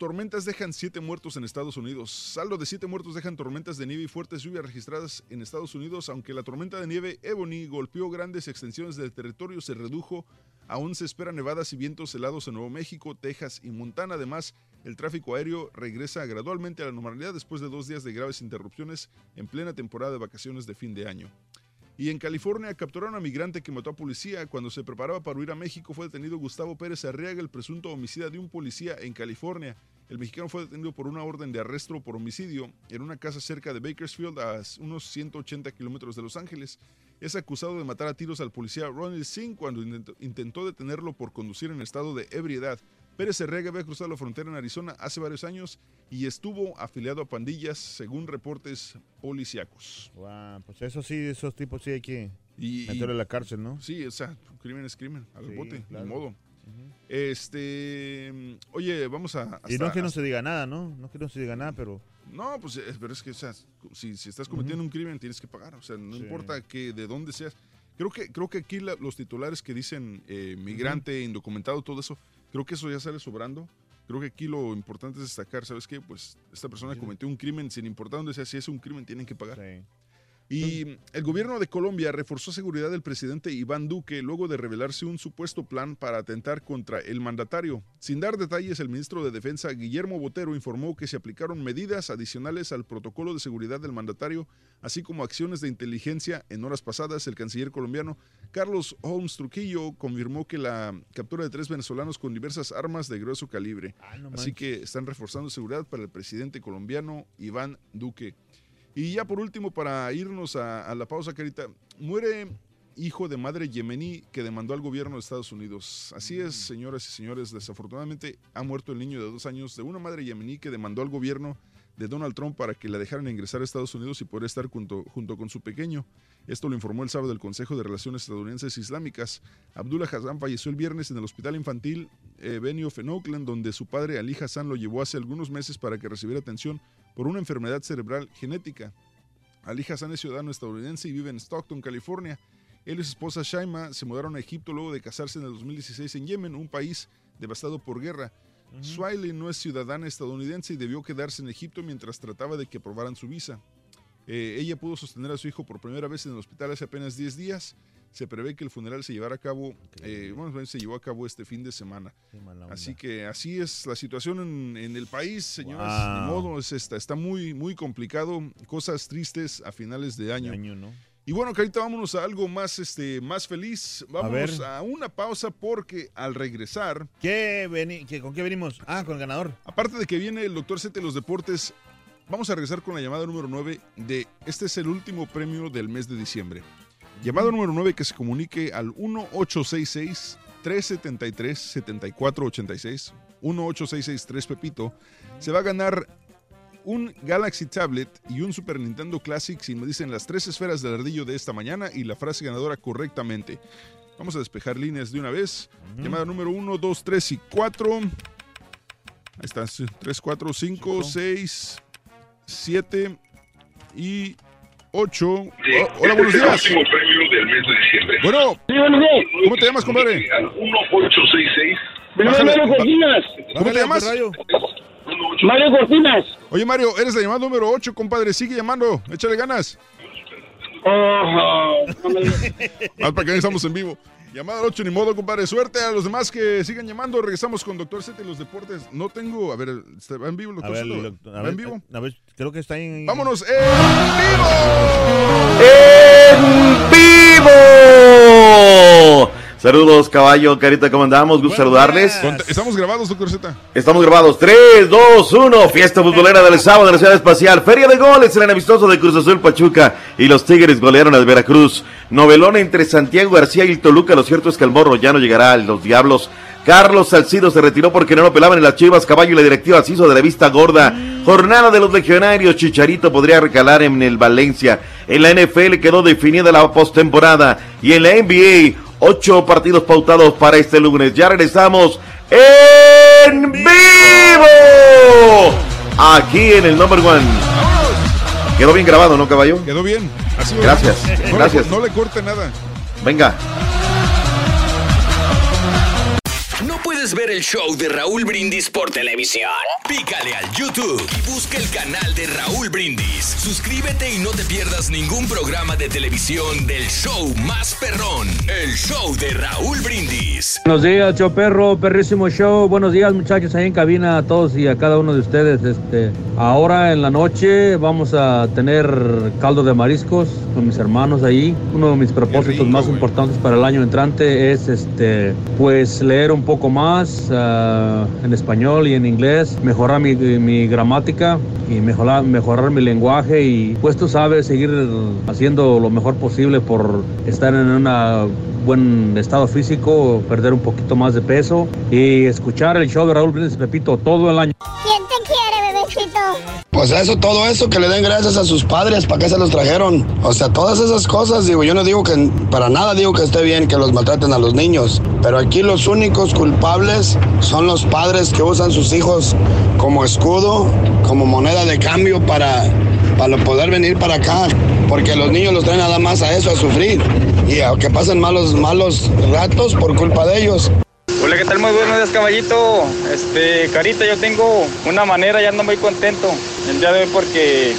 tormentas dejan siete muertos en Estados Unidos. Saldo de siete muertos dejan tormentas de nieve y fuertes lluvias registradas en Estados Unidos, aunque la tormenta de nieve Ebony golpeó grandes extensiones del territorio, se redujo. Aún se esperan nevadas y vientos helados en Nuevo México, Texas y Montana. Además, el tráfico aéreo regresa gradualmente a la normalidad después de dos días de graves interrupciones en plena temporada de vacaciones de fin de año. Y en California capturaron a migrante que mató a policía. Cuando se preparaba para huir a México fue detenido Gustavo Pérez Arriaga, el presunto homicida de un policía en California. El mexicano fue detenido por una orden de arresto por homicidio en una casa cerca de Bakersfield, a unos 180 kilómetros de Los Ángeles. Es acusado de matar a tiros al policía Ronald Singh cuando intentó, detenerlo por conducir en estado de ebriedad. Pérez Arriaga había cruzado la frontera en Arizona hace varios años y estuvo afiliado a pandillas, según reportes policíacos. Guau, pues eso sí, esos tipos sí hay que Y- meterle a la cárcel, ¿no? Sí, o sea, crimen es crimen, al Sí, bote, claro. ni modo. Este, oye, vamos a... y no es que no se diga nada, ¿no? No es que no se diga nada, pero... No, pues eh, pero es que, o sea, si, si estás cometiendo un crimen tienes que pagar, o sea, no Sí. importa que de dónde seas. Creo que creo que aquí la- los titulares que dicen eh, migrante, indocumentado, todo eso, creo que eso ya sale sobrando. Creo que aquí lo importante es destacar, ¿sabes qué? Pues esta persona cometió un crimen, sin importar dónde sea, si es un crimen, tienen que pagar. Y el gobierno de Colombia reforzó seguridad del presidente Iván Duque luego de revelarse un supuesto plan para atentar contra el mandatario. Sin dar detalles, el ministro de Defensa Guillermo Botero informó que se aplicaron medidas adicionales al protocolo de seguridad del mandatario, así como acciones de inteligencia. En horas pasadas, el canciller colombiano Carlos Holmes Trujillo confirmó que la captura de tres venezolanos con diversas armas de grueso calibre. no así que están reforzando seguridad para el presidente colombiano Iván Duque. Y ya por último, para irnos a, a la pausa, Carita, muere hijo de madre yemení que demandó al gobierno de Estados Unidos. Así es, señoras y señores, desafortunadamente ha muerto el niño de dos años de una madre yemení que demandó al gobierno de Donald Trump para que la dejaran ingresar a Estados Unidos y poder estar junto, junto con su pequeño. Esto lo informó el sábado el Consejo de Relaciones Estadounidenses Islámicas. Abdullah Hassan falleció el viernes en el hospital infantil eh, Benioff en Oakland, donde su padre Ali Hassan lo llevó hace algunos meses para que recibiera atención por una enfermedad cerebral genética. Ali Hassan es ciudadano estadounidense y vive en Stockton, California. Él y su esposa Shaima se mudaron a Egipto luego de casarse en el 2016 en Yemen, un país devastado por guerra. Swiley no es ciudadana estadounidense y debió quedarse en Egipto mientras trataba de que aprobaran su visa. Eh, ella pudo sostener a su hijo por primera vez en el hospital hace apenas 10 días. Se prevé que el funeral se llevará a cabo, eh, bueno, se llevó a cabo este fin de semana. Así que así es la situación en, en el país, señores. Ni Wow. modo, es esta, está muy, muy complicado. Cosas tristes a finales de año. ¿no? Y bueno, Carita, vámonos a algo más, este, más feliz. Vámonos a, una pausa porque al regresar. ¿Qué veni- qué- ¿Con qué venimos? Ah, con el ganador. Aparte de que viene el doctor Sete de los Deportes, vamos a regresar con la llamada número 9 de este es el último premio del mes de diciembre. Llamada número 9 que se comunique al 1866 373 7486 18663 Pepito. Se va a ganar un Galaxy Tablet y un Super Nintendo Classic si me dicen las tres esferas del ardillo de esta mañana y la frase ganadora correctamente. Vamos a despejar líneas de una vez. Llamada número 1, 2, 3 y 4. Ahí está, 3, 4, 5, 6, 7 y 8. hola, buenos días. Bueno, ¿cómo te llamas, compadre? 1866. Mario ba- Cortinas. ¿Cómo te llamas? Mario Cortinas. Oye, Mario, eres la llamada número 8, compadre. Sigue llamando. Échale ganas. Más para que estamos en vivo. Llamada 8, ni modo, compadre. Suerte a los demás que sigan llamando. Regresamos con Doctor Sete y los deportes. No tengo. A ver, ¿está- ¿va en vivo A ver, a ¿Va ver, en vivo? a ver, creo que está en... ¡Vámonos! ¡En ¡En vivo! Saludos, caballo, carita, ¿cómo andamos? Gusto saludarles. Estamos grabados, Doctor Z. Estamos grabados. 3, 2, 1. Fiesta futbolera del sábado en la ciudad espacial. Feria de goles en el amistoso de Cruz Azul Pachuca. Y los Tigres golearon al Veracruz. Novelón entre Santiago García y el Toluca. Lo cierto es que el morro ya no llegará a los Diablos. Carlos Salcido se retiró porque no lo pelaban en las chivas. Caballo y la directiva se hizo de la vista gorda. Jornada de los legionarios. Chicharito podría recalar en el Valencia. En la NFL quedó definida la postemporada. Y en la NBA, ocho partidos pautados para este lunes. Ya regresamos en vivo. Aquí en el number one. Quedó bien grabado, ¿no, caballo? Quedó bien. Así. Gracias, No gracias. No le corte nada. Venga. Puedes ver el show de Raúl Brindis por televisión? Pícale al YouTube y busca el canal de Raúl Brindis. Suscríbete y no te pierdas ningún programa de televisión del show más perrón, el show de Raúl Brindis. Buenos días, show perro, perrísimo show. Buenos días, muchachos, ahí en cabina a todos y a cada uno de ustedes. Este, ahora en la noche vamos a tener caldo de mariscos con mis hermanos ahí. Uno de mis propósitos más importantes para el año entrante es este, pues leer un poco más ah, en español y en inglés, mejorar mi, mi gramática y mejorar, mejorar mi lenguaje y pues tú sabes, seguir haciendo lo mejor posible por estar en una buen estado físico, perder un poquito más de peso y escuchar el show de Raúl Brindis Pepito todo el año. Pues eso, todo eso, que le den gracias a sus padres, ¿para qué se los trajeron? O sea, todas esas cosas, digo, yo no digo que, para nada digo que esté bien que los maltraten a los niños, pero aquí los únicos culpables son los padres que usan sus hijos como escudo, como moneda de cambio para, para poder venir para acá, porque los niños los traen nada más a eso, a sufrir, y a que pasen malos, malos ratos por culpa de ellos. Hola, ¿qué tal? Muy buenos días, caballito. Este, Carita, yo tengo una manera, ya ando muy contento el día de hoy porque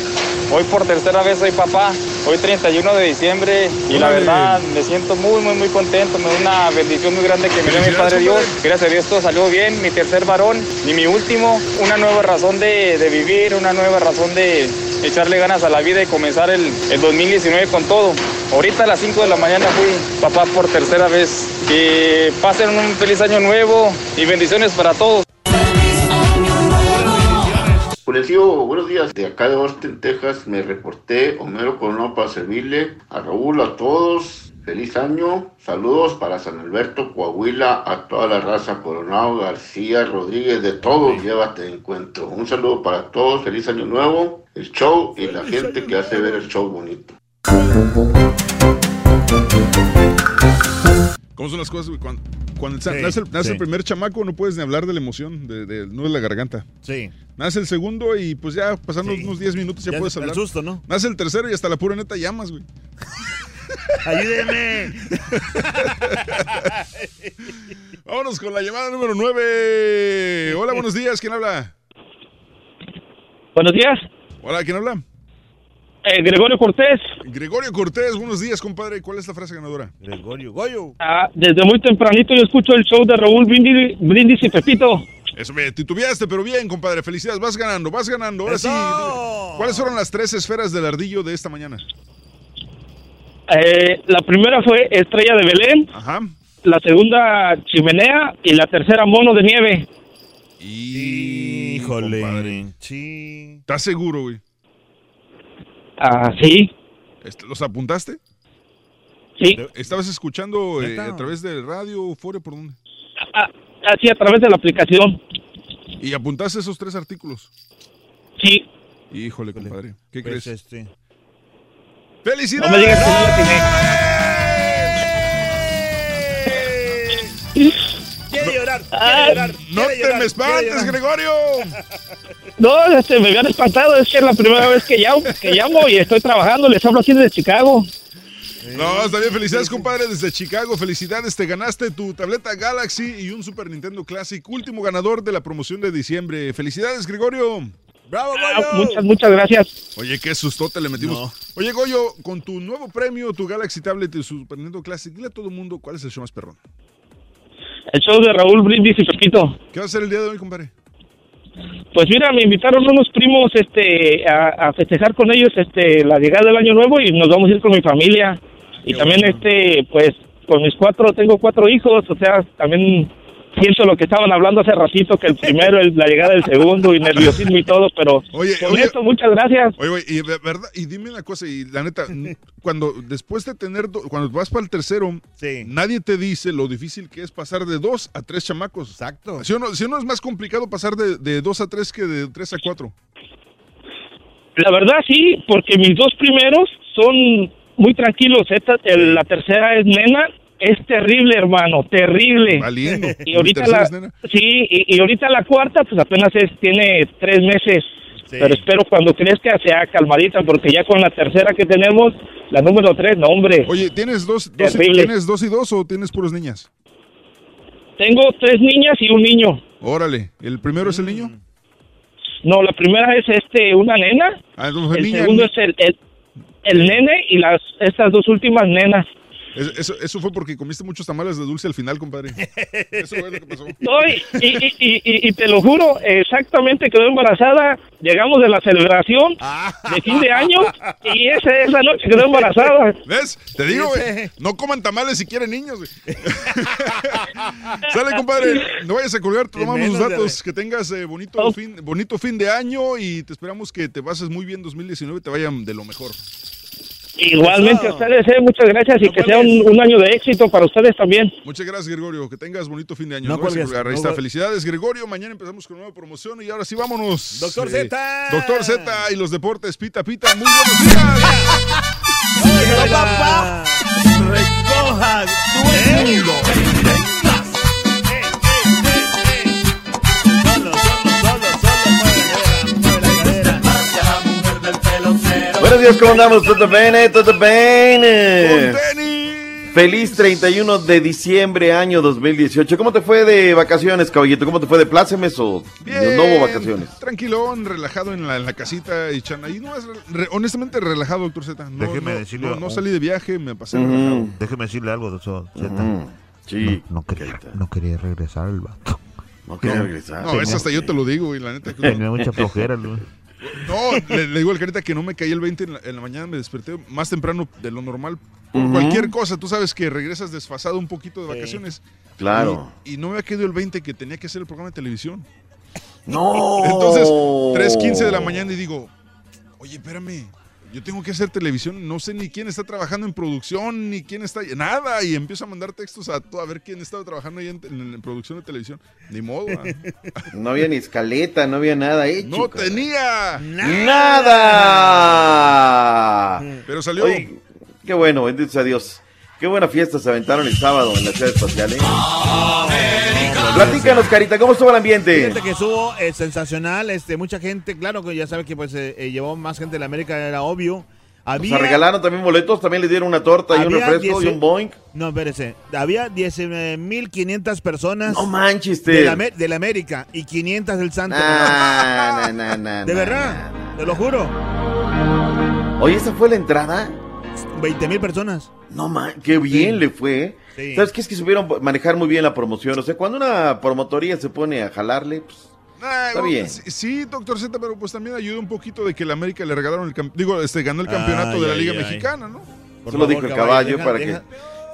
hoy por tercera vez soy papá. Hoy 31 de diciembre y la verdad me siento muy, muy, muy contento. Me da una bendición muy grande que me dio mi Padre Dios. Gracias a Dios todo salió bien. Mi tercer varón y mi último. Una nueva razón de, de vivir, una nueva razón de echarle ganas a la vida y comenzar el, el 2019 con todo. Ahorita a las 5 de la mañana fui papá por tercera vez. Que pasen un feliz año nuevo y bendiciones para todos. Julio, buenos días. De acá de Austin, Texas, me reporté Homero Coronado para servirle a Raúl, a todos. Feliz año. Saludos para San Alberto, Coahuila, a toda la raza Coronado, García, Rodríguez, de todos. Llévate de encuentro. Un saludo para todos. Feliz año nuevo. El show y la gente que hace ver el show bonito. ¿Cómo son las cosas, güey? Cuando, cuando Sí, nace, el, nace sí. el primer chamaco, no puedes ni hablar de la emoción, de, de- no de la garganta. Sí. Nace el segundo y pues ya pasando unos 10 minutos ya, Ya puedes el hablar. susto, ¿no? Nace el tercero y hasta la pura neta llamas, güey. Ayúdeme. Vámonos con la llamada número 9. Hola, buenos días. ¿Quién habla? Buenos días. Hola, ¿quién habla? Eh, Gregorio Cortés. Gregorio Cortés, buenos días, compadre. ¿Cuál es la frase ganadora? Gregorio, Goyo. Ah, desde muy tempranito yo escucho el show de Raúl Brindis, Brindis y Pepito. Eso me titubeaste, pero bien, compadre. Felicidades, vas ganando, vas ganando. Ahora sí. ¿Cuáles fueron las tres esferas del ardillo de esta mañana? Eh, la primera fue Estrella de Belén. Ajá. La segunda, Chimenea. Y la tercera, Mono de Nieve. Híjole. Sí. ¿Estás seguro, güey? Ah, sí. Este, ¿Los apuntaste? Sí. ¿Estabas escuchando eh, a través del radio, Fore, por dónde? Así a través de la aplicación. ¿Y apuntaste esos tres artículos? Sí. Híjole, compadre. ¿Qué Pues, crees? este. ¡Felicidades! No me digas que no. Quiere llorar, Ah, quiere llorar. ¡No quiere te llorar, me espantes. Gregorio! No, este, me habían espantado. Es que es la primera vez que llamo, que llamo y estoy trabajando. Les hablo aquí desde Chicago. No, está bien. Felicidades, compadre, desde Chicago. Felicidades, te ganaste tu tableta Galaxy y un Super Nintendo Classic. Último ganador de la promoción de diciembre. Felicidades, Gregorio. ¡Bravo, Ah, muchas, muchas gracias. Oye, qué sustote le metimos. Oye, Goyo, con tu nuevo premio, tu Galaxy Tablet y Super Nintendo Classic, dile a todo el mundo cuál es el show más perrón. El show de Raúl Brindis y Pepito. ¿Qué va a ser el día de hoy, compadre? Pues mira, me invitaron unos primos este, a, a festejar con ellos este, la llegada del año nuevo y nos vamos a ir con mi familia. Y también, este, pues, con mis cuatro, tengo cuatro hijos, o sea, también siento lo que estaban hablando hace ratito, que el primero, el- la llegada del segundo y nerviosismo y todo, pero Oye, con oye. esto, muchas gracias. Oye, güey, y, ve- verdad, y dime una cosa, y la neta, cuando después de tener, do- cuando vas para el tercero, nadie te dice lo difícil que es pasar de dos a tres chamacos. Exacto. ¿Sí o no, sí o no es más complicado pasar de, de dos a tres que de tres a cuatro? La verdad sí, porque mis dos primeros son muy tranquilos. Esta, el- la tercera es nena, es terrible, hermano, terrible. Valiendo. Y ahorita la, nena? sí, y, y ahorita la cuarta, pues apenas es, tiene tres meses. Sí. Pero espero cuando crezca sea calmadita, porque ya con la tercera que tenemos, la número tres, no hombre. Oye, ¿tienes dos, dos y, Terrible. ¿tienes dos y dos o tienes puras niñas? Tengo tres niñas y un niño. Órale, ¿el primero es el niño? No, la primera es este una nena. Ah, entonces el niña, segundo es el, el, el nene y las estas dos últimas nenas. Es- Eso, eso fue porque comiste muchos tamales de dulce al final, compadre. Eso fue lo que pasó. No, y, y, y, y- y te lo juro, exactamente quedó embarazada. Llegamos de la celebración de fin de año y esa es la noche quedó embarazada. ¿Ves? Te digo, güey, no coman tamales si quieren niños. güey. Sale, compadre. No vayas a colgar, tomamos los datos. Que tengas eh, bonito, fin, bonito fin de año y te esperamos que te pases muy bien 2019 y te vayan de lo mejor. Igualmente a ustedes, eh, muchas gracias y que sea un, un año de éxito para ustedes también. Muchas gracias, Gregorio. Que tengas bonito fin de año. No No cuelgues. Ahí está. Felicidades, Gregorio. Mañana empezamos con nueva promoción y ahora sí, vámonos. Doctor Eh, Z. Doctor Z y los deportes. Pita, pita. Muy buenos días. papá! ¡Recoja tu mundo! Buenos días, ¿cómo andamos? ¿Todo bien? ¿Todo bien? Feliz 31 de diciembre, año 2018. ¿Cómo te fue de vacaciones, caballito? ¿Cómo te fue de plácemes o Bien, no hubo vacaciones? Tranquilón, relajado en la, en la casita y chan- ahí no es re- honestamente relajado, doctor Z. No, Déjeme no, decirle no, no salí de viaje, me pasé Ujú. relajado. Déjeme decirle algo, doctor Z. Sí. No, no quería, no quería regresar el vato. No quería regresar. No, eso hasta yo te lo digo, y la neta. que- Tenía mucha flojera, Luis. No, le, le digo al carita que no me caí el 20 en la, en la mañana, me desperté más temprano de lo normal. Por cualquier cosa, tú sabes que regresas desfasado un poquito de vacaciones. Claro. Y, y no me ha caído el 20 que tenía que hacer el programa de televisión. No. Entonces, 3.15 de la mañana y digo, oye, espérame, yo tengo que hacer televisión, no sé ni quién está trabajando en producción, ni quién está, nada, y empiezo a mandar textos a, todo, a ver quién estaba trabajando ahí en, en- en producción de televisión. Ni modo. ¿ah? No había ni escaleta, no había nada hecho. No tenía. ¡Nada! Pero salió. Oye, qué bueno, bendito sea Dios. Qué buena fiesta se aventaron el sábado en la ciudad espacial, ¿eh? Platícanos, Carita, ¿cómo estuvo el ambiente? Fíjate que estuvo eh, sensacional, este, mucha gente, claro que ya sabe que pues eh, eh, llevó más gente de la América, era obvio. O Había, sea, regalaron también boletos, también le dieron una torta y un refresco y 10 un boing. No, espérese. Había 19.500 personas. No manches, de la, Amé- de la América y 500 del Santos. Ah, na, na, na, de verdad, te lo juro. Oye, ¿esa fue la entrada? 20 mil personas. No man, qué bien Sí. le fue. Sí. ¿Sabes qué? Es que supieron manejar muy bien la promoción. O sea, cuando una promotoría se pone a jalarle, pues, Ah, Está bien. Sí, sí, doctor Z, pero pues también ayuda un poquito de que el América le regalaron el cam- digo, este ganó el campeonato Ay, de la ay, Liga ay. Mexicana, ¿no? Por eso lo favor, dijo el caballo, deja- para deja- que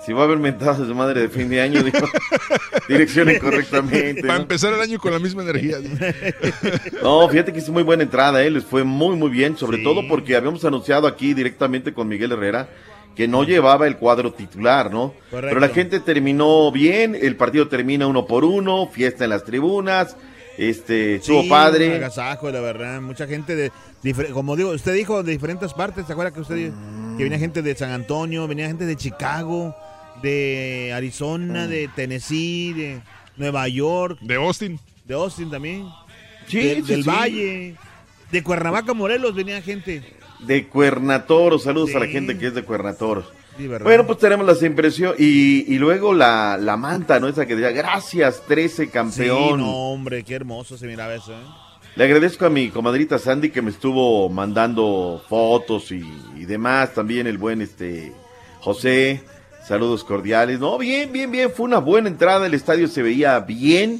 si va a haber mentadas de madre de fin de año, dijo, direccionen correctamente. Para ¿no? empezar el año con la misma energía. No, fíjate que es muy buena entrada, ¿eh? les fue muy, muy bien, sobre todo porque habíamos anunciado aquí directamente con Miguel Herrera que no llevaba el cuadro titular, ¿no? Correcto. Pero la gente terminó bien, el partido termina uno por uno, fiesta en las tribunas, este, estuvo Sí, un padre. agasajo, la verdad. Mucha gente de, como digo, usted dijo, de diferentes partes. ¿Se acuerda que usted dijo que venía gente de San Antonio, venía gente de Chicago, de Arizona, de Tennessee, de Nueva York, de Austin, de Austin también, Sí, de- sí, del sí. Valle, de Cuernavaca, Morelos, venía gente. De Cuernatoro, saludos a la Sí. gente que es de Cuernatoro. Sí, ¿verdad? Bueno, pues tenemos las impresiones y, y luego la, la manta, ¿no? Esa que decía, gracias, 13 Sí, campeón. no, hombre, qué hermoso se miraba eso, ¿eh? Le agradezco a mi comadrita Sandy que me estuvo mandando fotos y, y demás. También el buen este José. Saludos cordiales. No, bien, bien, bien. Fue una buena entrada. El estadio se veía bien.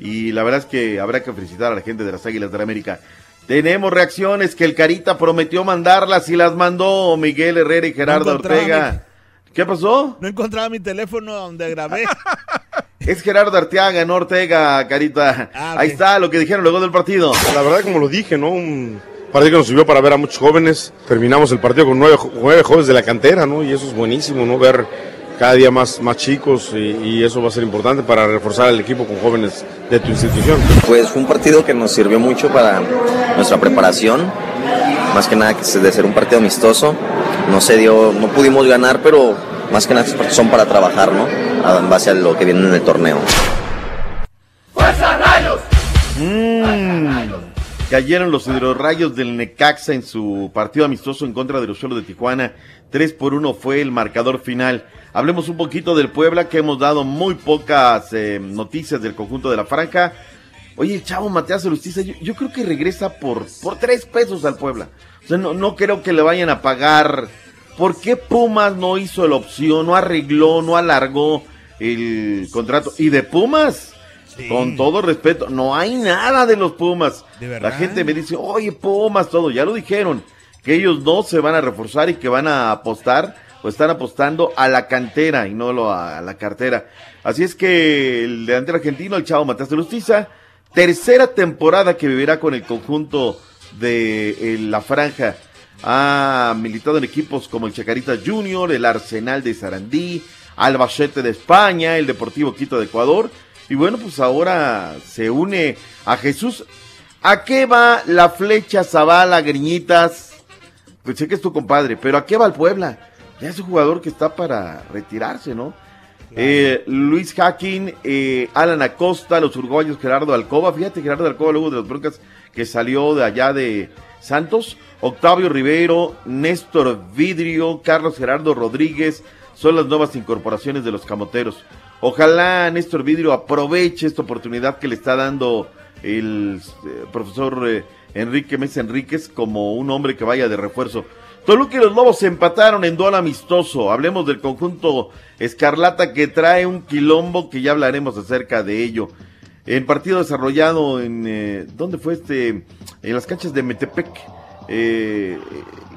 Y la verdad es que habrá que felicitar a la gente de las Águilas de la América. Tenemos reacciones que el Carita prometió mandarlas y las mandó Miguel Herrera y Gerardo encontraba Ortega. ¿Qué pasó? No encontraba mi teléfono donde grabé. Es Gerardo Arteaga, no Ortega, Carita. Ah, Ahí está lo que dijeron luego del partido. La verdad, como lo dije, ¿no? Un partido que nos sirvió para ver a muchos jóvenes. Terminamos el partido con nueve, nueve jóvenes de la cantera, ¿no? Y eso es buenísimo, ¿no? Ver cada día más, más chicos y, y eso va a ser importante para reforzar el equipo con jóvenes de tu institución. Pues fue un partido que nos sirvió mucho para nuestra preparación, más que nada que de ser un partido amistoso. No se dio, no pudimos ganar, pero más que nada son para trabajar, ¿no? En base a lo que viene en el torneo. Mm, cayeron los hidrorrayos del Necaxa en su partido amistoso en contra de los Cholos de Tijuana. 3 por 1 fue el marcador final. Hablemos un poquito del Puebla, que hemos dado muy pocas eh, noticias del conjunto de la Franca. Oye, el chavo Mateas Lustiza, yo, yo creo que regresa por, por 3 pesos al Puebla. O sea, no, no creo que le vayan a pagar. ¿Por qué Pumas no hizo la opción, no arregló, no alargó el contrato? Y de Pumas, con todo respeto, no hay nada de los Pumas. ¿De La verdad? gente me dice, oye, Pumas, todo, ya lo dijeron, que ellos no se van a reforzar y que van a apostar, o están apostando a la cantera y no lo a, a la cartera. Así es que el delantero argentino, el chavo Matías de Justicia, tercera temporada que vivirá con el conjunto de eh, la franja. Ha militado en equipos como el Chacarita Junior, el Arsenal de Sarandí, Albacete de España, el Deportivo Quito de Ecuador. Y bueno, pues ahora se une a Jesús. ¿A qué va la flecha Zabala, Griñitas? Pues sé que es tu compadre, pero ¿a qué va el Puebla? Ya es un jugador que está para retirarse, ¿no? Eh, Luis Hacking, eh, Alan Acosta, los uruguayos Gerardo Alcoba. Fíjate, Gerardo Alcoba, luego de las broncas que salió de allá de Santos. Octavio Rivero, Néstor Vidrio, Carlos Gerardo Rodríguez. Son las nuevas incorporaciones de los camoteros. Ojalá Néstor Vidrio aproveche esta oportunidad que le está dando el eh, profesor eh, Enrique Mesa Enríquez como un hombre que vaya de refuerzo. Toluca y los Lobos se empataron en duelo amistoso. Hablemos del conjunto Escarlata que trae un quilombo que ya hablaremos acerca de ello. En partido desarrollado en... eh, ¿Dónde fue este? En las canchas de Metepec. Eh,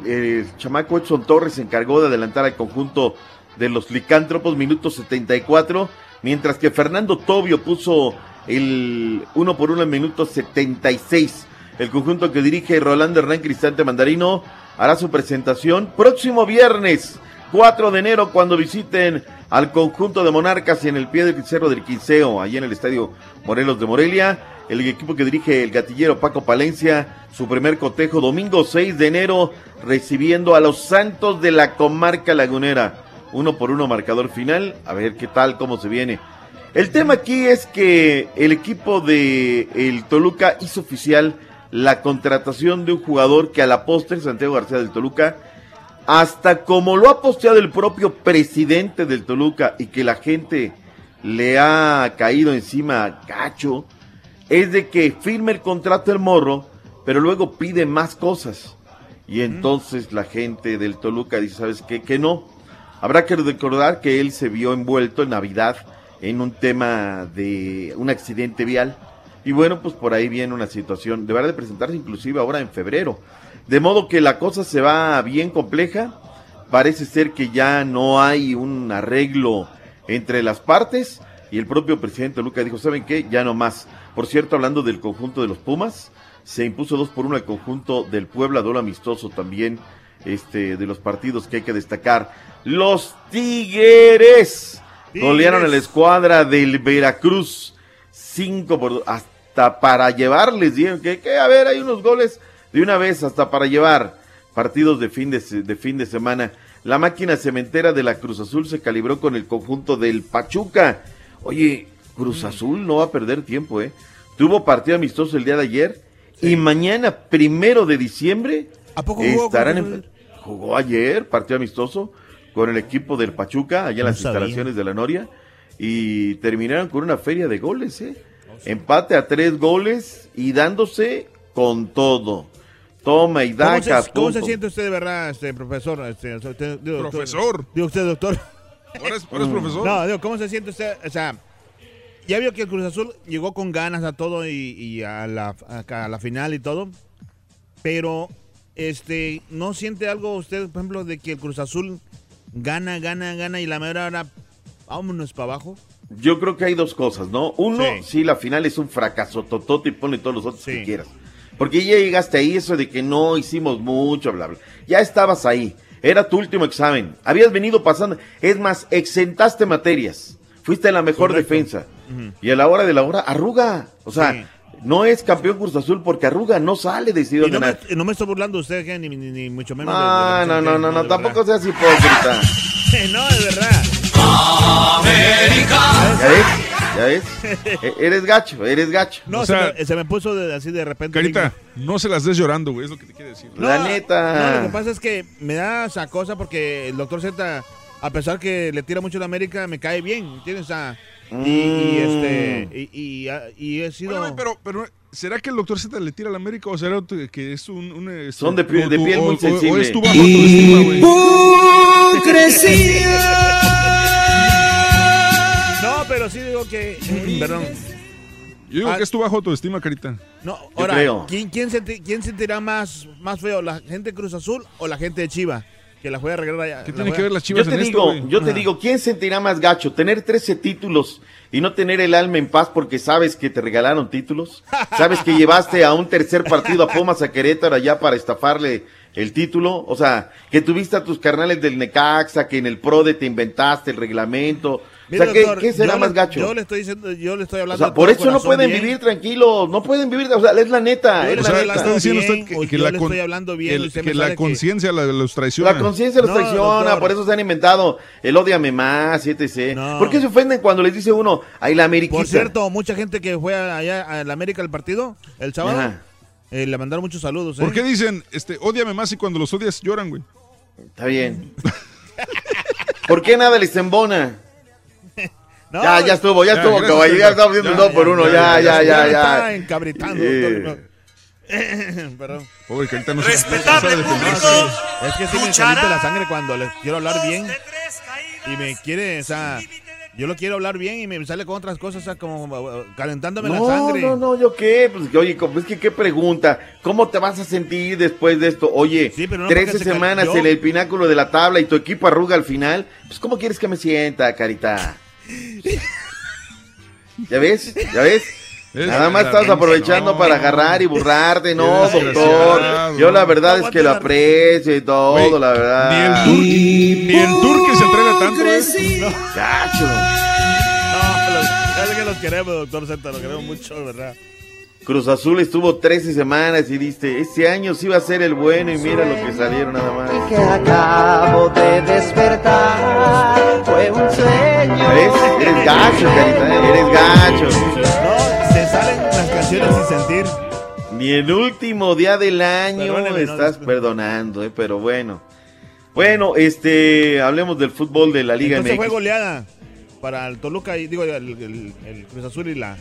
el chamaco Edson Torres se encargó de adelantar al conjunto de los licántropos, minuto 74, mientras que Fernando Tobio puso el uno por uno en minuto 76. El conjunto que dirige Rolando Hernán Cristante Mandarino hará su presentación próximo viernes 4 de enero cuando visiten al conjunto de Monarcas en el pie del Cerro del Quinceo, allí en el Estadio Morelos de Morelia. El equipo que dirige el gatillero Paco Palencia, su primer cotejo domingo 6 de enero, recibiendo a los Santos de la comarca lagunera. Uno por uno marcador final, a ver qué tal, cómo se viene. El tema aquí es que el equipo de el Toluca hizo oficial la contratación de un jugador que a la postre, Santiago García del Toluca, hasta como lo ha posteado el propio presidente del Toluca y que la gente le ha caído encima gacho, es de que firme el contrato el morro, pero luego pide más cosas. Y entonces la gente del Toluca dice, ¿sabes qué? Que no. Habrá que recordar que él se vio envuelto en Navidad en un tema de un accidente vial. Y bueno, pues por ahí viene una situación. Deberá de presentarse inclusive ahora en febrero. De modo que la cosa se va bien compleja. Parece ser que ya no hay un arreglo entre las partes. Y el propio presidente Luca dijo, ¿saben qué? Ya no más. Por cierto, hablando del conjunto de los Pumas, se impuso 2 por 1 al conjunto del Puebla, duelo amistoso también este, de los partidos que hay que destacar. Los Tigres, golearon a la escuadra del Veracruz 5 por 2, hasta para llevarles, dijeron que, que, a ver, hay unos goles de una vez, hasta para llevar partidos de fin de, de fin de semana. La máquina cementera de la Cruz Azul se calibró con el conjunto del Pachuca. Oye, Cruz Azul no va a perder tiempo, ¿eh? Tuvo partido amistoso el día de ayer y mañana, primero de diciembre, ¿A poco jugó estarán en- jugó ayer, partido amistoso con el equipo del Pachuca, allá en No las sabía. instalaciones de la Noria, y terminaron con una feria de goles, ¿eh? Empate a tres goles y dándose con todo. Toma y ¿Cómo daca. se, cómo se siente usted de verdad, este profesor? Este, usted- digo, doctor- Profesor. Digo usted, doctor. Ahora es, ahora es profesor. No, digo, ¿cómo se siente usted? O sea, ya vio que el Cruz Azul llegó con ganas a todo y, y a, la, a, a la final y todo, pero este, ¿no siente algo usted, por ejemplo, de que el Cruz Azul gana, gana, gana y la mera hora, vámonos para abajo? Yo creo que hay dos cosas, ¿no? Uno, Sí. sí, la final es un fracaso totote y ponle todos los otros que quieras. Porque ya llegaste ahí, eso de que no hicimos mucho, bla, bla. Ya estabas ahí. Era tu último examen. Habías venido pasando. Es más, exentaste materias. Fuiste la mejor defensa. Y a la hora de la hora, arruga. O sea, no es campeón Cruz Azul porque arruga, no sale decidido Y no, ganar. me, no me estoy burlando de usted, ni, ni, ni mucho menos. de- de No, la no, no, no, no, tampoco verdad. seas hipócrita. no, de verdad. ¿Ya ves? ¿Ya ves? E- eres gacho, eres gacho. No, O sea- se, me, se me puso de- así de repente. Carita, no se las des llorando, güey, es lo que te quiere decir. No, No, lo que pasa es que me da esa cosa porque el doctor Z, a pesar que le tira mucho a la América, me cae bien, ¿entiendes? O sea, y, y, este, y, y, ah, y he sido... Bueno, pero, pero, ¿será que el doctor Z le tira a la América o será que es un... un, este, Son de o de piel o- muy o- sensible. O es tu bajo autoestima, güey. No, pero sí digo que... eh, perdón. Yo digo Ah. que es tu bajo autoestima, Carita. No, ahora. ¿quién, quién, senti- quién sentirá más, más feo? ¿La gente de Cruz Azul o la gente de Chiva? Que la juega a arreglar allá. ¿Qué tiene que ver las Yo chivas te en esto, digo, yo te digo, ¿quién sentirá más gacho? ¿Tener 13 títulos y no tener el alma en paz porque sabes que te regalaron títulos? ¿Sabes que llevaste a un tercer partido a Pumas a Querétaro allá para estafarle el título? O sea, que tuviste a tus carnales del Necaxa, que en el PRODE te inventaste el reglamento. O sea, ¿qué, doctor, qué será yo más le- gacho? Yo le estoy diciendo, yo le estoy o hablando sea, de por eso no pueden bien. vivir tranquilos, no pueden vivir, o sea, es la neta, Yo es le la estoy neta. Está diciendo bien, usted o que, que yo la, estoy hablando bien, que- la que- conciencia los traiciona. La conciencia los No, traiciona, doctor. por eso se han inventado el odiame más, etc. ¿Por qué se ofenden cuando les dice uno, ay, la ameriquita? Por cierto, mucha gente que fue allá a la América el partido el sábado, Ajá. eh, le mandaron muchos saludos. ¿eh? ¿Por qué dicen, este, ódiame más y cuando los odias lloran, güey? Está bien. ¿Por qué nada les embona? No, ya, ya estuvo, ya, ya, estuvo, caballero. Ya estamos viendo dos por uno. ya, Ya, ya, ya, ya, me ya. está encabritando. Perdón. Pobre Carita, no se- no se Respetable. No, público. sí, Es que sí me calienta la sangre cuando les quiero hablar bien y me quiere, o sea, yo lo quiero hablar bien y me sale con otras cosas, o sea, como uh, calentándome la No, sangre. no, no, yo qué, pues que, oye, es que qué pregunta, ¿cómo te vas a sentir después de esto? Oye, pero no 13 porque se cal- semanas en el pináculo de la tabla y tu equipo arruga al final, pues ¿cómo quieres que me sienta, carita? ¿Ya ves? ¿Ya ves? Es Nada más estás aprovechando no. para agarrar y burrarte, no, doctor. Yo la verdad es que lo aprecio y todo, la verdad. Ni el tour, ni el tour que se entrega tanto, ¿eh? Gacho. No, los- es que los queremos, doctor Z, los queremos mucho, de verdad. Cruz Azul estuvo 13 semanas y diste, este año sí va a ser el bueno y mira lo que salieron nada más. que acabo de despertar fue un sueño. Eres gacho, carita, eres gacho. No, se salen las canciones sin sentir. Ni el último día del año Perdóneme, estás perdonando, ¿eh? pero bueno. Bueno, este, hablemos del fútbol de la Liga Entonces MX. fue goleada para el Toluca y digo el, el- el Cruz Azul y la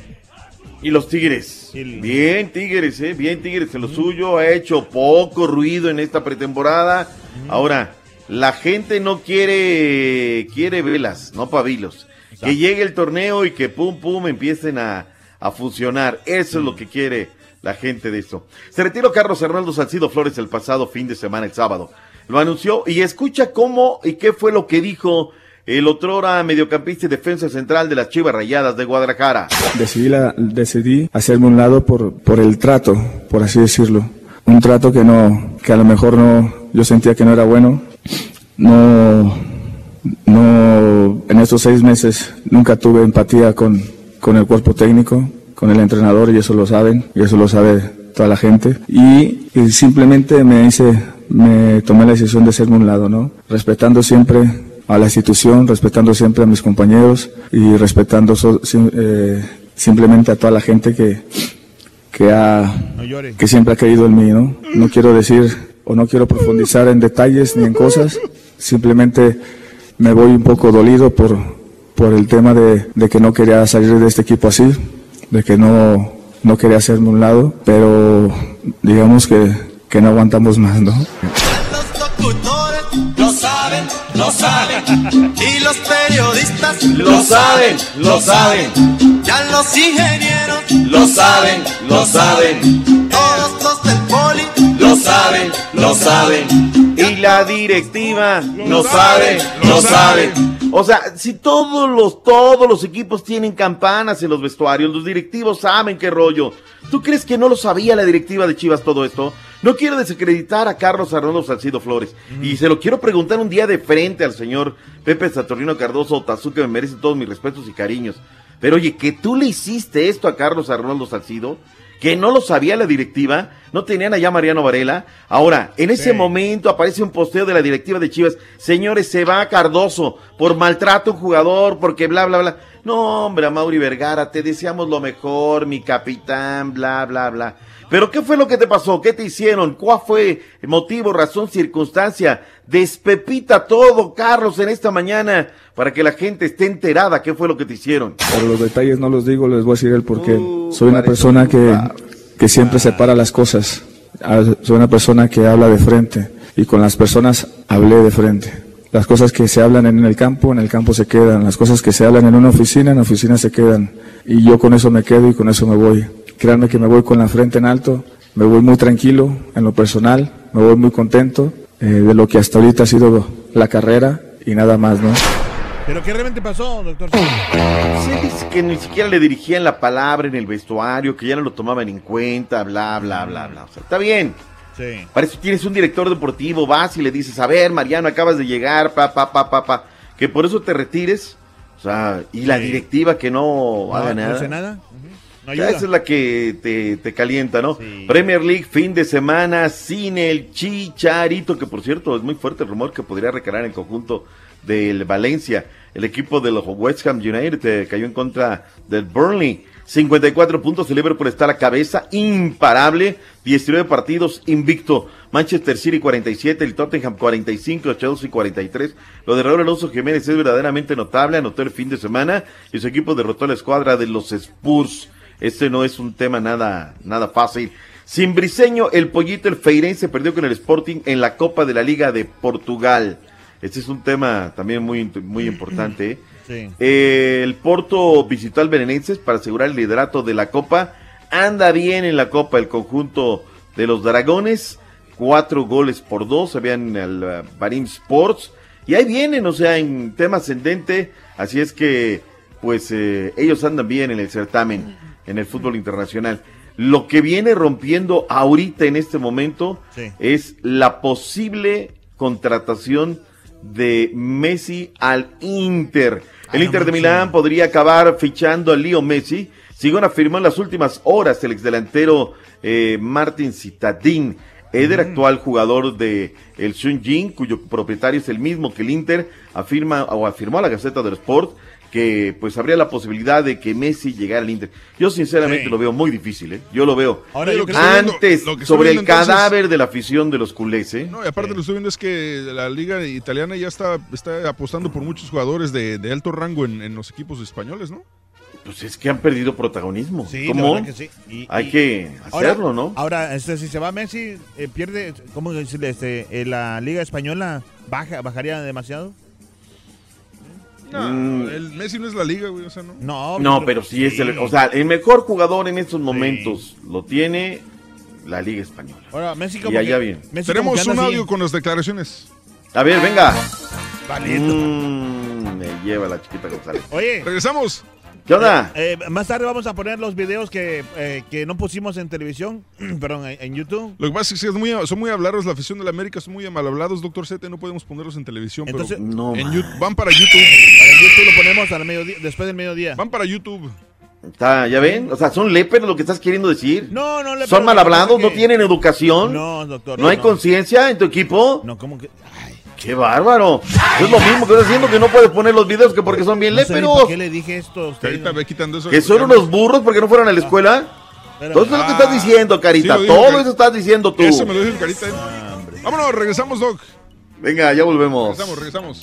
Y los Tigres. Bien, Tigres, ¿eh? Bien, Tigres en lo suyo. Ha hecho poco ruido en esta pretemporada. Ahora, la gente no quiere, quiere velas, no pabilos. Que llegue el torneo y que pum, pum, empiecen a, a funcionar. Eso es lo que quiere la gente de esto. Se retiró Carlos Hernando Salcido Flores el pasado fin de semana, el sábado. Lo anunció y escucha cómo y qué fue lo que dijo el otrora mediocampista y defensa central de las Chivas Rayadas de Guadalajara. Decidí, la- decidí hacerme un lado por, por el trato, por así decirlo. Un trato que no, que a lo mejor no, yo sentía que no era bueno. No, no, en estos seis meses nunca tuve empatía con, con el cuerpo técnico, con el entrenador y eso lo saben, y eso lo sabe toda la gente. Y, y simplemente me hice, me tomé la decisión de hacerme un lado, ¿no? Respetando siempre a la institución, respetando siempre a mis compañeros y respetando so- eh, simplemente a toda la gente que, que, ha, que siempre ha creído en mí, ¿no? No quiero decir o no quiero profundizar en detalles ni en cosas, simplemente me voy un poco dolido por, por el tema de, de que no quería salir de este equipo así, de que no, no quería hacerme un lado, pero digamos que, que no aguantamos más, ¿no? Lo saben, lo saben. Y los periodistas Lo saben, lo saben. Ya los ingenieros Lo saben, lo saben. Todos los del poli Lo saben, lo saben. Y la directiva no sabe, no sabe. O sea, si todos los, todos los equipos tienen campanas en los vestuarios, los directivos saben qué rollo. ¿Tú crees que no lo sabía la directiva de Chivas todo esto? No quiero desacreditar a Carlos Arnoldo Salcido Flores. Y se lo quiero preguntar un día de frente al señor Pepe Saturnino Cardoso Otazu, que me merece todos mis respetos y cariños. Pero oye, que tú le hiciste esto a Carlos Arnoldo Salcido, que no lo sabía la directiva, no tenían allá a Mariano Varela. Ahora, en ese momento aparece un posteo de la directiva de Chivas. Señores, se va Cardoso por maltrato a un jugador, porque bla, bla, bla. No, hombre, a Mauri Vergara, te deseamos lo mejor, mi capitán, bla, bla, bla. Pero ¿qué fue lo que te pasó? ¿Qué te hicieron? ¿Cuál fue el motivo, razón, circunstancia? Despepita todo, Carlos, en esta mañana, para que la gente esté enterada qué fue lo que te hicieron. Pero los detalles no los digo, les voy a decir el porqué. Soy una persona que, que siempre separa las cosas. Ah, Soy una persona que habla de frente y con las personas hablé de frente. Las cosas que se hablan en el campo, en el campo se quedan. Las cosas que se hablan en una oficina, en la oficina se quedan. Y yo con eso me quedo y con eso me voy. Créanme que me voy con la frente en alto, me voy muy tranquilo en lo personal, me voy muy contento eh, de lo que hasta ahorita ha sido la carrera y nada más, ¿no? ¿Pero qué realmente pasó, doctor? Dice que ni siquiera le dirigían la palabra en el vestuario, que ya no lo tomaban en cuenta, bla, bla, bla, bla. O sea, está bien. Sí. Para eso tienes un director deportivo, vas y le dices, a ver, Mariano, acabas de llegar, pa, pa, pa, pa, pa. Que por eso te retires. O sea, y la directiva que no, No, haga no nada. hace nada. No Ya, ayuda. esa es la que te, te calienta, ¿no? Premier League, fin de semana, sin el Chicharito, que por cierto es muy fuerte el rumor que podría recalar en el conjunto del Valencia. El equipo de los West Ham United eh, cayó en contra del Burnley. 54 puntos, el Liverpool está a la cabeza, imparable, 19 partidos, invicto. Manchester City 47, el Tottenham 45, el Chelsea 43. Lo de Raúl Alonso Jiménez es verdaderamente notable, anotó el fin de semana y su equipo derrotó a la escuadra de los Spurs. Este no es un tema nada, nada fácil. Sin Briseño, el pollito, el Feirense perdió con el Sporting en la Copa de la Liga de Portugal. Este es un tema también muy, muy importante. ¿eh? Sí. Eh, el Porto visitó al Belenenses para asegurar el liderato de la Copa. Anda bien en la Copa el conjunto de los Dragones. Cuatro goles por dos. Habían el uh, Barim Sports. Y ahí vienen, o sea, en tema ascendente. Así es que, pues, eh, ellos andan bien en el certamen, en el fútbol internacional. Lo que viene rompiendo ahorita en este momento Sí. es la posible contratación de Messi al Inter. El Inter de Milán podría acabar fichando a Leo Messi. Según afirmó en las últimas horas el exdelantero eh, Martin Citadín, Eder, actual jugador de el Shunjin, cuyo propietario es el mismo que el Inter, afirma o afirmó a la Gaceta del Sport que pues habría la posibilidad de que Messi llegara al Inter. Yo sinceramente Sí. lo veo muy difícil, ¿eh? Yo lo veo. Ahora, yo que estoy viendo- antes lo que sobre el entonces- cadáver de la afición de los culés, ¿eh? No, y aparte lo que estoy viendo es que la liga italiana ya está, está apostando por muchos jugadores de, de alto rango en, en los equipos españoles, ¿no? Pues es que han perdido protagonismo. Sí, ¿Cómo? que sí. Y- Hay y- que Ahora- hacerlo, ¿no? Ahora, este, si se va Messi, eh, pierde, ¿cómo decirle? Este, eh, la Liga Española baja, bajaría demasiado. No, Mm. el Messi no es la liga, güey, o sea, no. No, No, pero sí es el, o sea, el mejor jugador en estos momentos lo tiene la Liga Española. Ahora, Messi Y allá bien. Messi Tenemos un así. audio con las declaraciones. A ver, venga. Valiendo. Mm, me lleva la chiquita González. Oye. Regresamos. ¿Qué onda? Eh, eh, más tarde vamos a poner los videos que, eh, que no pusimos en televisión, perdón, en, en YouTube. Lo que pasa es que es muy, son muy hablados, la afición de la América son muy mal hablados, doctor Z, no podemos ponerlos en televisión. pero Entonces- No, en van para YouTube. En YouTube lo ponemos al mediodía, después del mediodía. Van para YouTube. Está, ¿Ya ven? O sea, son léperos lo que estás queriendo decir. No, no le Son mal hablados, no tienen educación. No, doctor. ¿No hay conciencia en tu equipo? No, ¿cómo que? ¡Qué bárbaro! Es lo mismo que estás haciendo que no puedes poner los videos que porque son bien No léperos. ¿Por qué le dije esto a usted? Carita, ve quitando eso. Que son unos burros porque no fueron a la escuela. Pero- Todo eso es lo que estás Ah, diciendo, Carita. sí Todo eso estás diciendo tú. Eso me lo dijo el Carita. ¿eh? Vámonos, regresamos, Doc. Venga, ya volvemos. Regresamos, regresamos.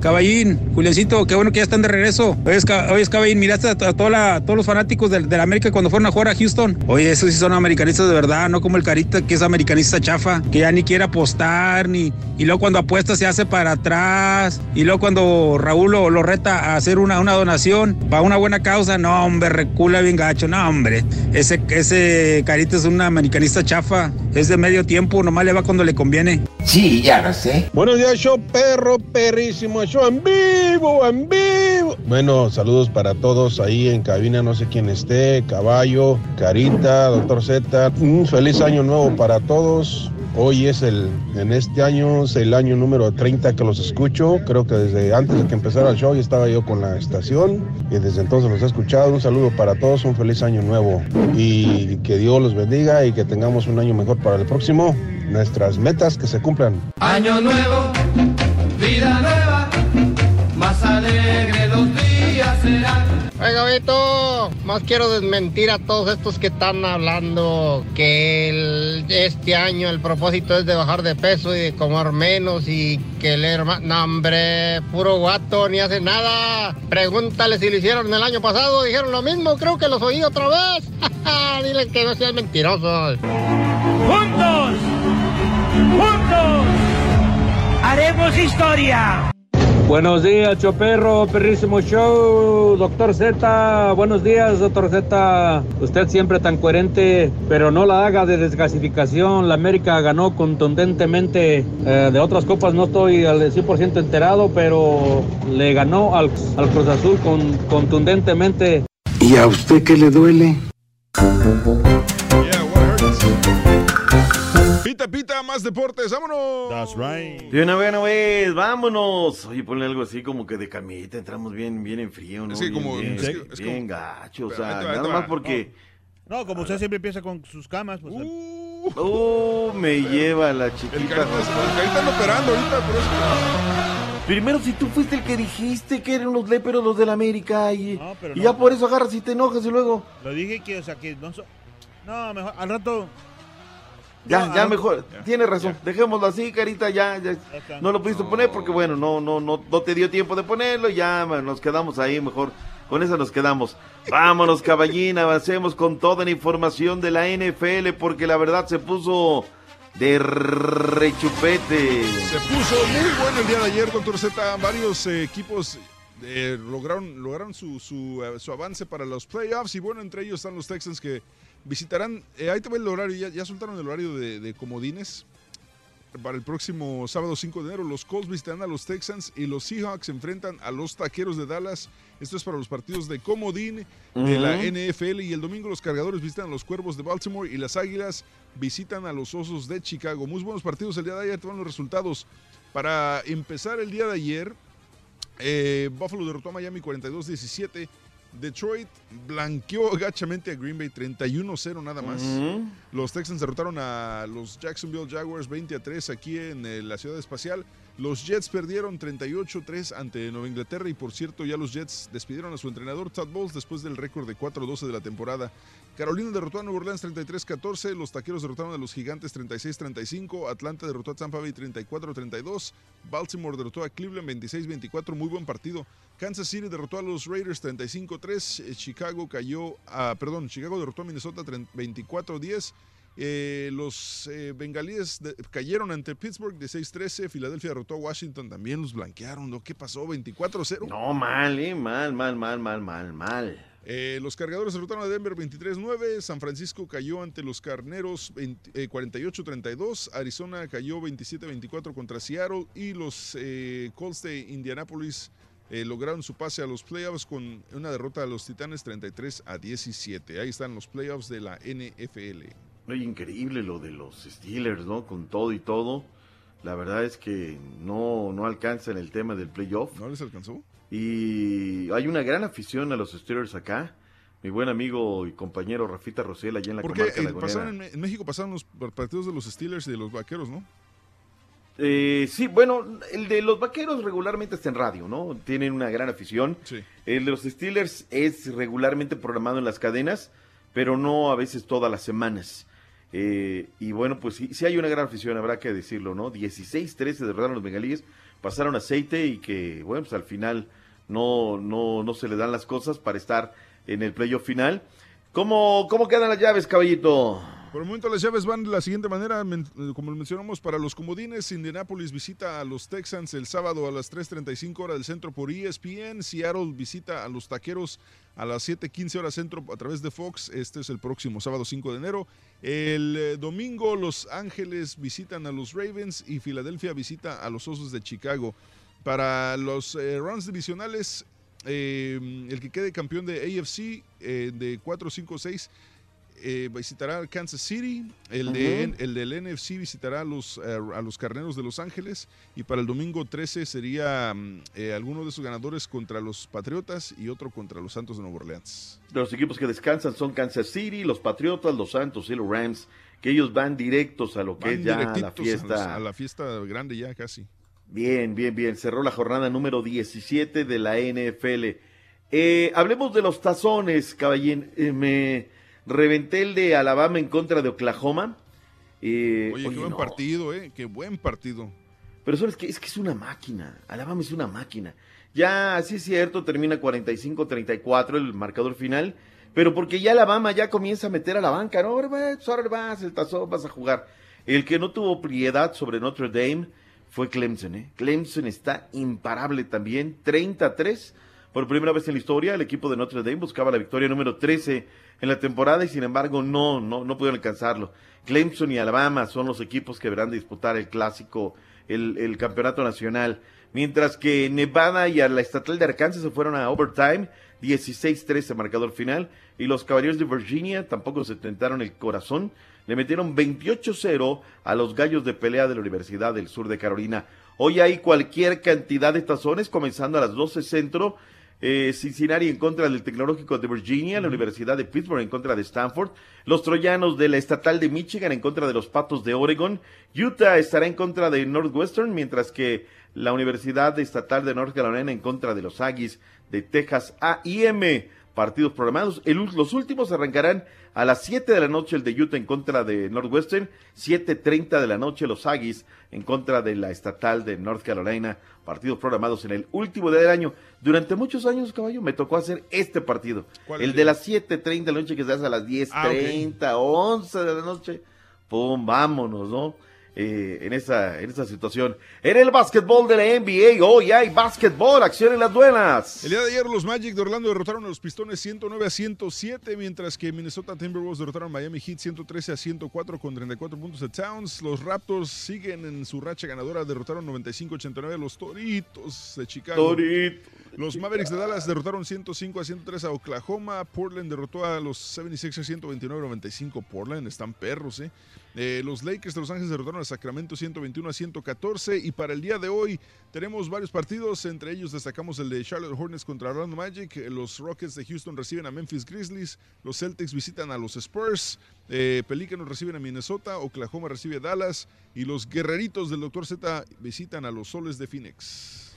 Caballín, Juliancito, qué bueno que ya están de regreso. Oye, oye, Caballín, miraste a, a toda la- todos los fanáticos del, del América cuando fueron a jugar a Houston. Oye, esos sí son americanistas de verdad, no como el Carita, que es americanista chafa, que ya ni quiere apostar, ni. Y luego cuando apuesta se hace para atrás. Y luego cuando Raúl lo, lo reta a hacer una, una donación para una buena causa, no, hombre, recula bien gacho. No, hombre, ese, ese Carita es un americanista chafa. Es de medio tiempo, nomás le va cuando le conviene. Sí, ya lo sé. Buenos días, show perro, perrísimo, show en vivo, en vivo. Bueno, saludos para todos ahí en cabina, no sé quién esté, Caballo, Carita, Doctor Z. Un feliz año nuevo para todos. Hoy es el, en este año, es el año número 30 que los escucho. Creo que desde antes de que empezara el show ya estaba yo con la estación y desde entonces los he escuchado. Un saludo para todos, un feliz año nuevo y que Dios los bendiga y que tengamos un año mejor para el próximo. Nuestras metas que se cumplan. Año nuevo, vida nueva, alegre los días serán. Oiga, Beto, más quiero desmentir a todos estos que están hablando que el- este año el propósito es de bajar de peso y de comer menos y que leer más. No, hombre, puro guato, ni hace nada. Pregúntale si lo hicieron el año pasado, dijeron lo mismo, creo que los oí otra vez. Dile que no sean mentirosos. ¡Juntos! ¡Juntos! ¡Haremos historia! Buenos días, Choperro, perrísimo show, doctor Z. Buenos días, doctor Z. Usted siempre tan coherente, pero no la haga de desgasificación. La América ganó contundentemente. eh, de otras copas no estoy al 100% enterado, pero le ganó al, al Cruz Azul con, contundentemente. ¿Y a usted qué le duele? Pita, pita, más deportes, vámonos. That's right. De una buena vez, vámonos. Oye, ponle algo así como que de camita, entramos bien, bien en frío, ¿no? Sí, bien, como- bien, es que- es bien como- gacho, o sea, nada más porque... No, como usted siempre empieza con sus camas, pues. Uh, me lleva la chiquita. El Carita, el Carita operando ahorita, por eso. Primero, si tú fuiste el que dijiste que eran los léperos los del América y, pero y no. ya por eso agarras y te enojas y luego... Lo dije que, o sea, que no so- No, mejor, al rato. Ya, No, ya mejor, tiene razón, dejémoslo así, carita, ya, ya. no lo pudiste poner porque bueno, no, no, no, no te dio tiempo de ponerlo, ya nos quedamos ahí mejor, con eso nos quedamos. Vámonos, caballín, avancemos con toda la información de la NFL porque la verdad se puso de rechupete. Se puso muy bueno el día de ayer, doctor Z. Varios eh, equipos eh, lograron, lograron su, su, eh, su avance para los playoffs y bueno, entre ellos están los Texans que visitarán, eh, ahí te va el horario, ya, ya soltaron el horario de, de comodines. para el próximo sábado 5 de enero. Los Colts visitarán a los Texans y los Seahawks se enfrentan a los Taqueros de Dallas. Esto es para los partidos de Comodín de la. NFL. Y el domingo los Cargadores visitan a los Cuervos de Baltimore y las Águilas visitan a los Osos de Chicago. Muy buenos partidos el día de ayer. Te van los resultados. Para empezar el día de ayer, eh, Buffalo derrotó a Miami 42-17. Detroit blanqueó gachamente a Green Bay 31-0 nada más. Los Texans derrotaron a los Jacksonville Jaguars 20 a 3 aquí en eh, la ciudad espacial. Los Jets perdieron 38-3 ante Nueva Inglaterra y por cierto ya los Jets despidieron a su entrenador Todd Bowles después del récord de 4-12 de la temporada. Carolina derrotó a Nueva Orleans 33-14, los Taqueros derrotaron a los Gigantes 36-35, Atlanta derrotó a Tampa Bay 34-32, Baltimore derrotó a Cleveland 26-24, muy buen partido. Kansas City derrotó a los Raiders 35-3, eh, Chicago cayó a, perdón, Chicago derrotó a Minnesota 30 24-10. Eh, los eh, bengalíes cayeron ante Pittsburgh de 6-13. Filadelfia derrotó a Washington. También los blanquearon. ¿no? ¿Qué pasó? 24-0. No, mal, mal, mal, mal, mal, mal, mal. Eh, los cargadores derrotaron a Denver 23-9. San Francisco cayó ante los carneros 20 eh, 48-32. Arizona cayó 27-24 contra Seattle. Y los eh, Colts de Indianapolis eh, lograron su pase a los playoffs con una derrota a los Titanes 33 a 17. Ahí están los playoffs de la NFL. Oye, increíble lo de los Steelers, ¿no? Con todo y todo. La verdad es que no, no alcanzan el tema del playoff. ¿No les alcanzó? Y hay una gran afición a los Steelers acá. Mi buen amigo y compañero Rafita Rosel allá en la Porque comarca lagunera. pasaron en, en México pasaron los partidos de los Steelers y de los Vaqueros, ¿no? Eh, sí, bueno, el de los vaqueros regularmente está en radio, ¿no? Tienen una gran afición. Sí. El de los Steelers es regularmente programado en las cadenas, pero no a veces todas las semanas. Eh, y bueno, pues sí, sí hay una gran afición, habrá que decirlo, ¿no? 16-13 derrotaron los bengalíes, pasaron aceite y que, bueno, pues al final no, no, no se le dan las cosas para estar en el playoff final. ¿Cómo, ¿Cómo quedan las llaves, caballito? Por el momento las llaves van de la siguiente manera, eh, como mencionamos, para los comodines, Indianapolis visita a los Texans el sábado a las 3.35 horas del centro por ESPN, Seattle visita a los Taqueros a las 7.15 horas centro a través de Fox, este es el próximo sábado 5 de enero. El eh, domingo Los Ángeles visitan a los Ravens y Filadelfia visita a los Osos de Chicago. Para los eh, rounds divisionales, eh, el que quede campeón de AFC de 4, 5, 6 eh, visitará Kansas City, el, de, el del NFC visitará a los, eh, a los Carneros de Los Ángeles y para el domingo 13 sería mm, eh, alguno de sus ganadores contra los Patriotas y otro contra los Santos de Nueva Orleans. Los equipos que descansan son Kansas City, los Patriotas, los Santos y los Rams, que ellos van directos a lo que Van es ya la directitos a los- fiesta. A, la fiesta grande ya casi. Bien, bien, bien. Cerró la jornada número 17 de la NFL. Eh, hablemos de los tazones, caballín. Eh, me reventé el de Alabama en contra de Oklahoma. Eh, Oye, qué buen no. partido, ¿eh? Qué buen partido. Pero sabes que es que es una máquina. Alabama es una máquina. Ya, sí es cierto, termina 45-34 el marcador final. Pero porque ya Alabama ya comienza a meter a la banca, ¿no? Ahora vas, ahora vas, el tazón, vas a jugar. El que no tuvo piedad sobre Notre Dame fue Clemson, ¿eh? Clemson está imparable también, 30-3. Por primera vez en la historia, el equipo de Notre Dame buscaba la victoria número 13 en la temporada y sin embargo no, no, no pudieron alcanzarlo. Clemson y Alabama son los equipos que deberán disputar el clásico, el, el campeonato nacional. Mientras que Nevada y a la estatal de Arkansas se fueron a overtime, 16-13 marcador final. Y los caballeros de Virginia tampoco se tentaron el corazón. Le metieron 28-0 a los gallos de pelea de la Universidad del Sur de Carolina. Hoy hay cualquier cantidad de tazones, comenzando a las 12 centro. Eh, Cincinnati en contra del Tecnológico de Virginia, la Universidad de Pittsburgh en contra de Stanford, los Troyanos de la Estatal de Michigan en contra de los Patos de Oregon, Utah estará en contra de Northwestern, mientras que la Universidad Estatal de North Carolina en contra de los Aggies de Texas A&M. Partidos programados. El los últimos arrancarán a las 7 de la noche el de Utah en contra de Northwestern, 7.30 de la noche los Aggies en contra de la estatal de North Carolina. Partidos programados en el último día del año. Durante muchos años, caballo, me tocó hacer este partido. ¿Cuál El de las 7.30 de la noche que se hace a las 10.30, Ah, 11 de la noche. Pum, vámonos, ¿no? Eh, en, esa, en esa situación. En el básquetbol de la NBA, hoy hay básquetbol, acción en las duelas. El día de ayer los Magic de Orlando derrotaron a los Pistones 109 a 107, mientras que Minnesota Timberwolves derrotaron a Miami Heat 113 a 104 con 34 puntos de Towns. Los Raptors siguen en su racha ganadora, derrotaron 95-89 a los Toritos de Chicago. Toritos. Los Mavericks de Dallas derrotaron 105 a 103 a Oklahoma. Portland derrotó a los 76 a 129 a 95. Portland están perros, ¿eh? Eh, los Lakers de Los Ángeles derrotaron a Sacramento 121 a 114. Y para el día de hoy tenemos varios partidos. Entre ellos destacamos el de Charlotte Hornets contra Orlando Magic. Eh, Los Rockets de Houston reciben a Memphis Grizzlies. Los Celtics visitan a los Spurs. Eh, Pelícanos reciben a Minnesota. Oklahoma recibe a Dallas. Y los Guerreritos del Dr. Z visitan a los Soles de Phoenix.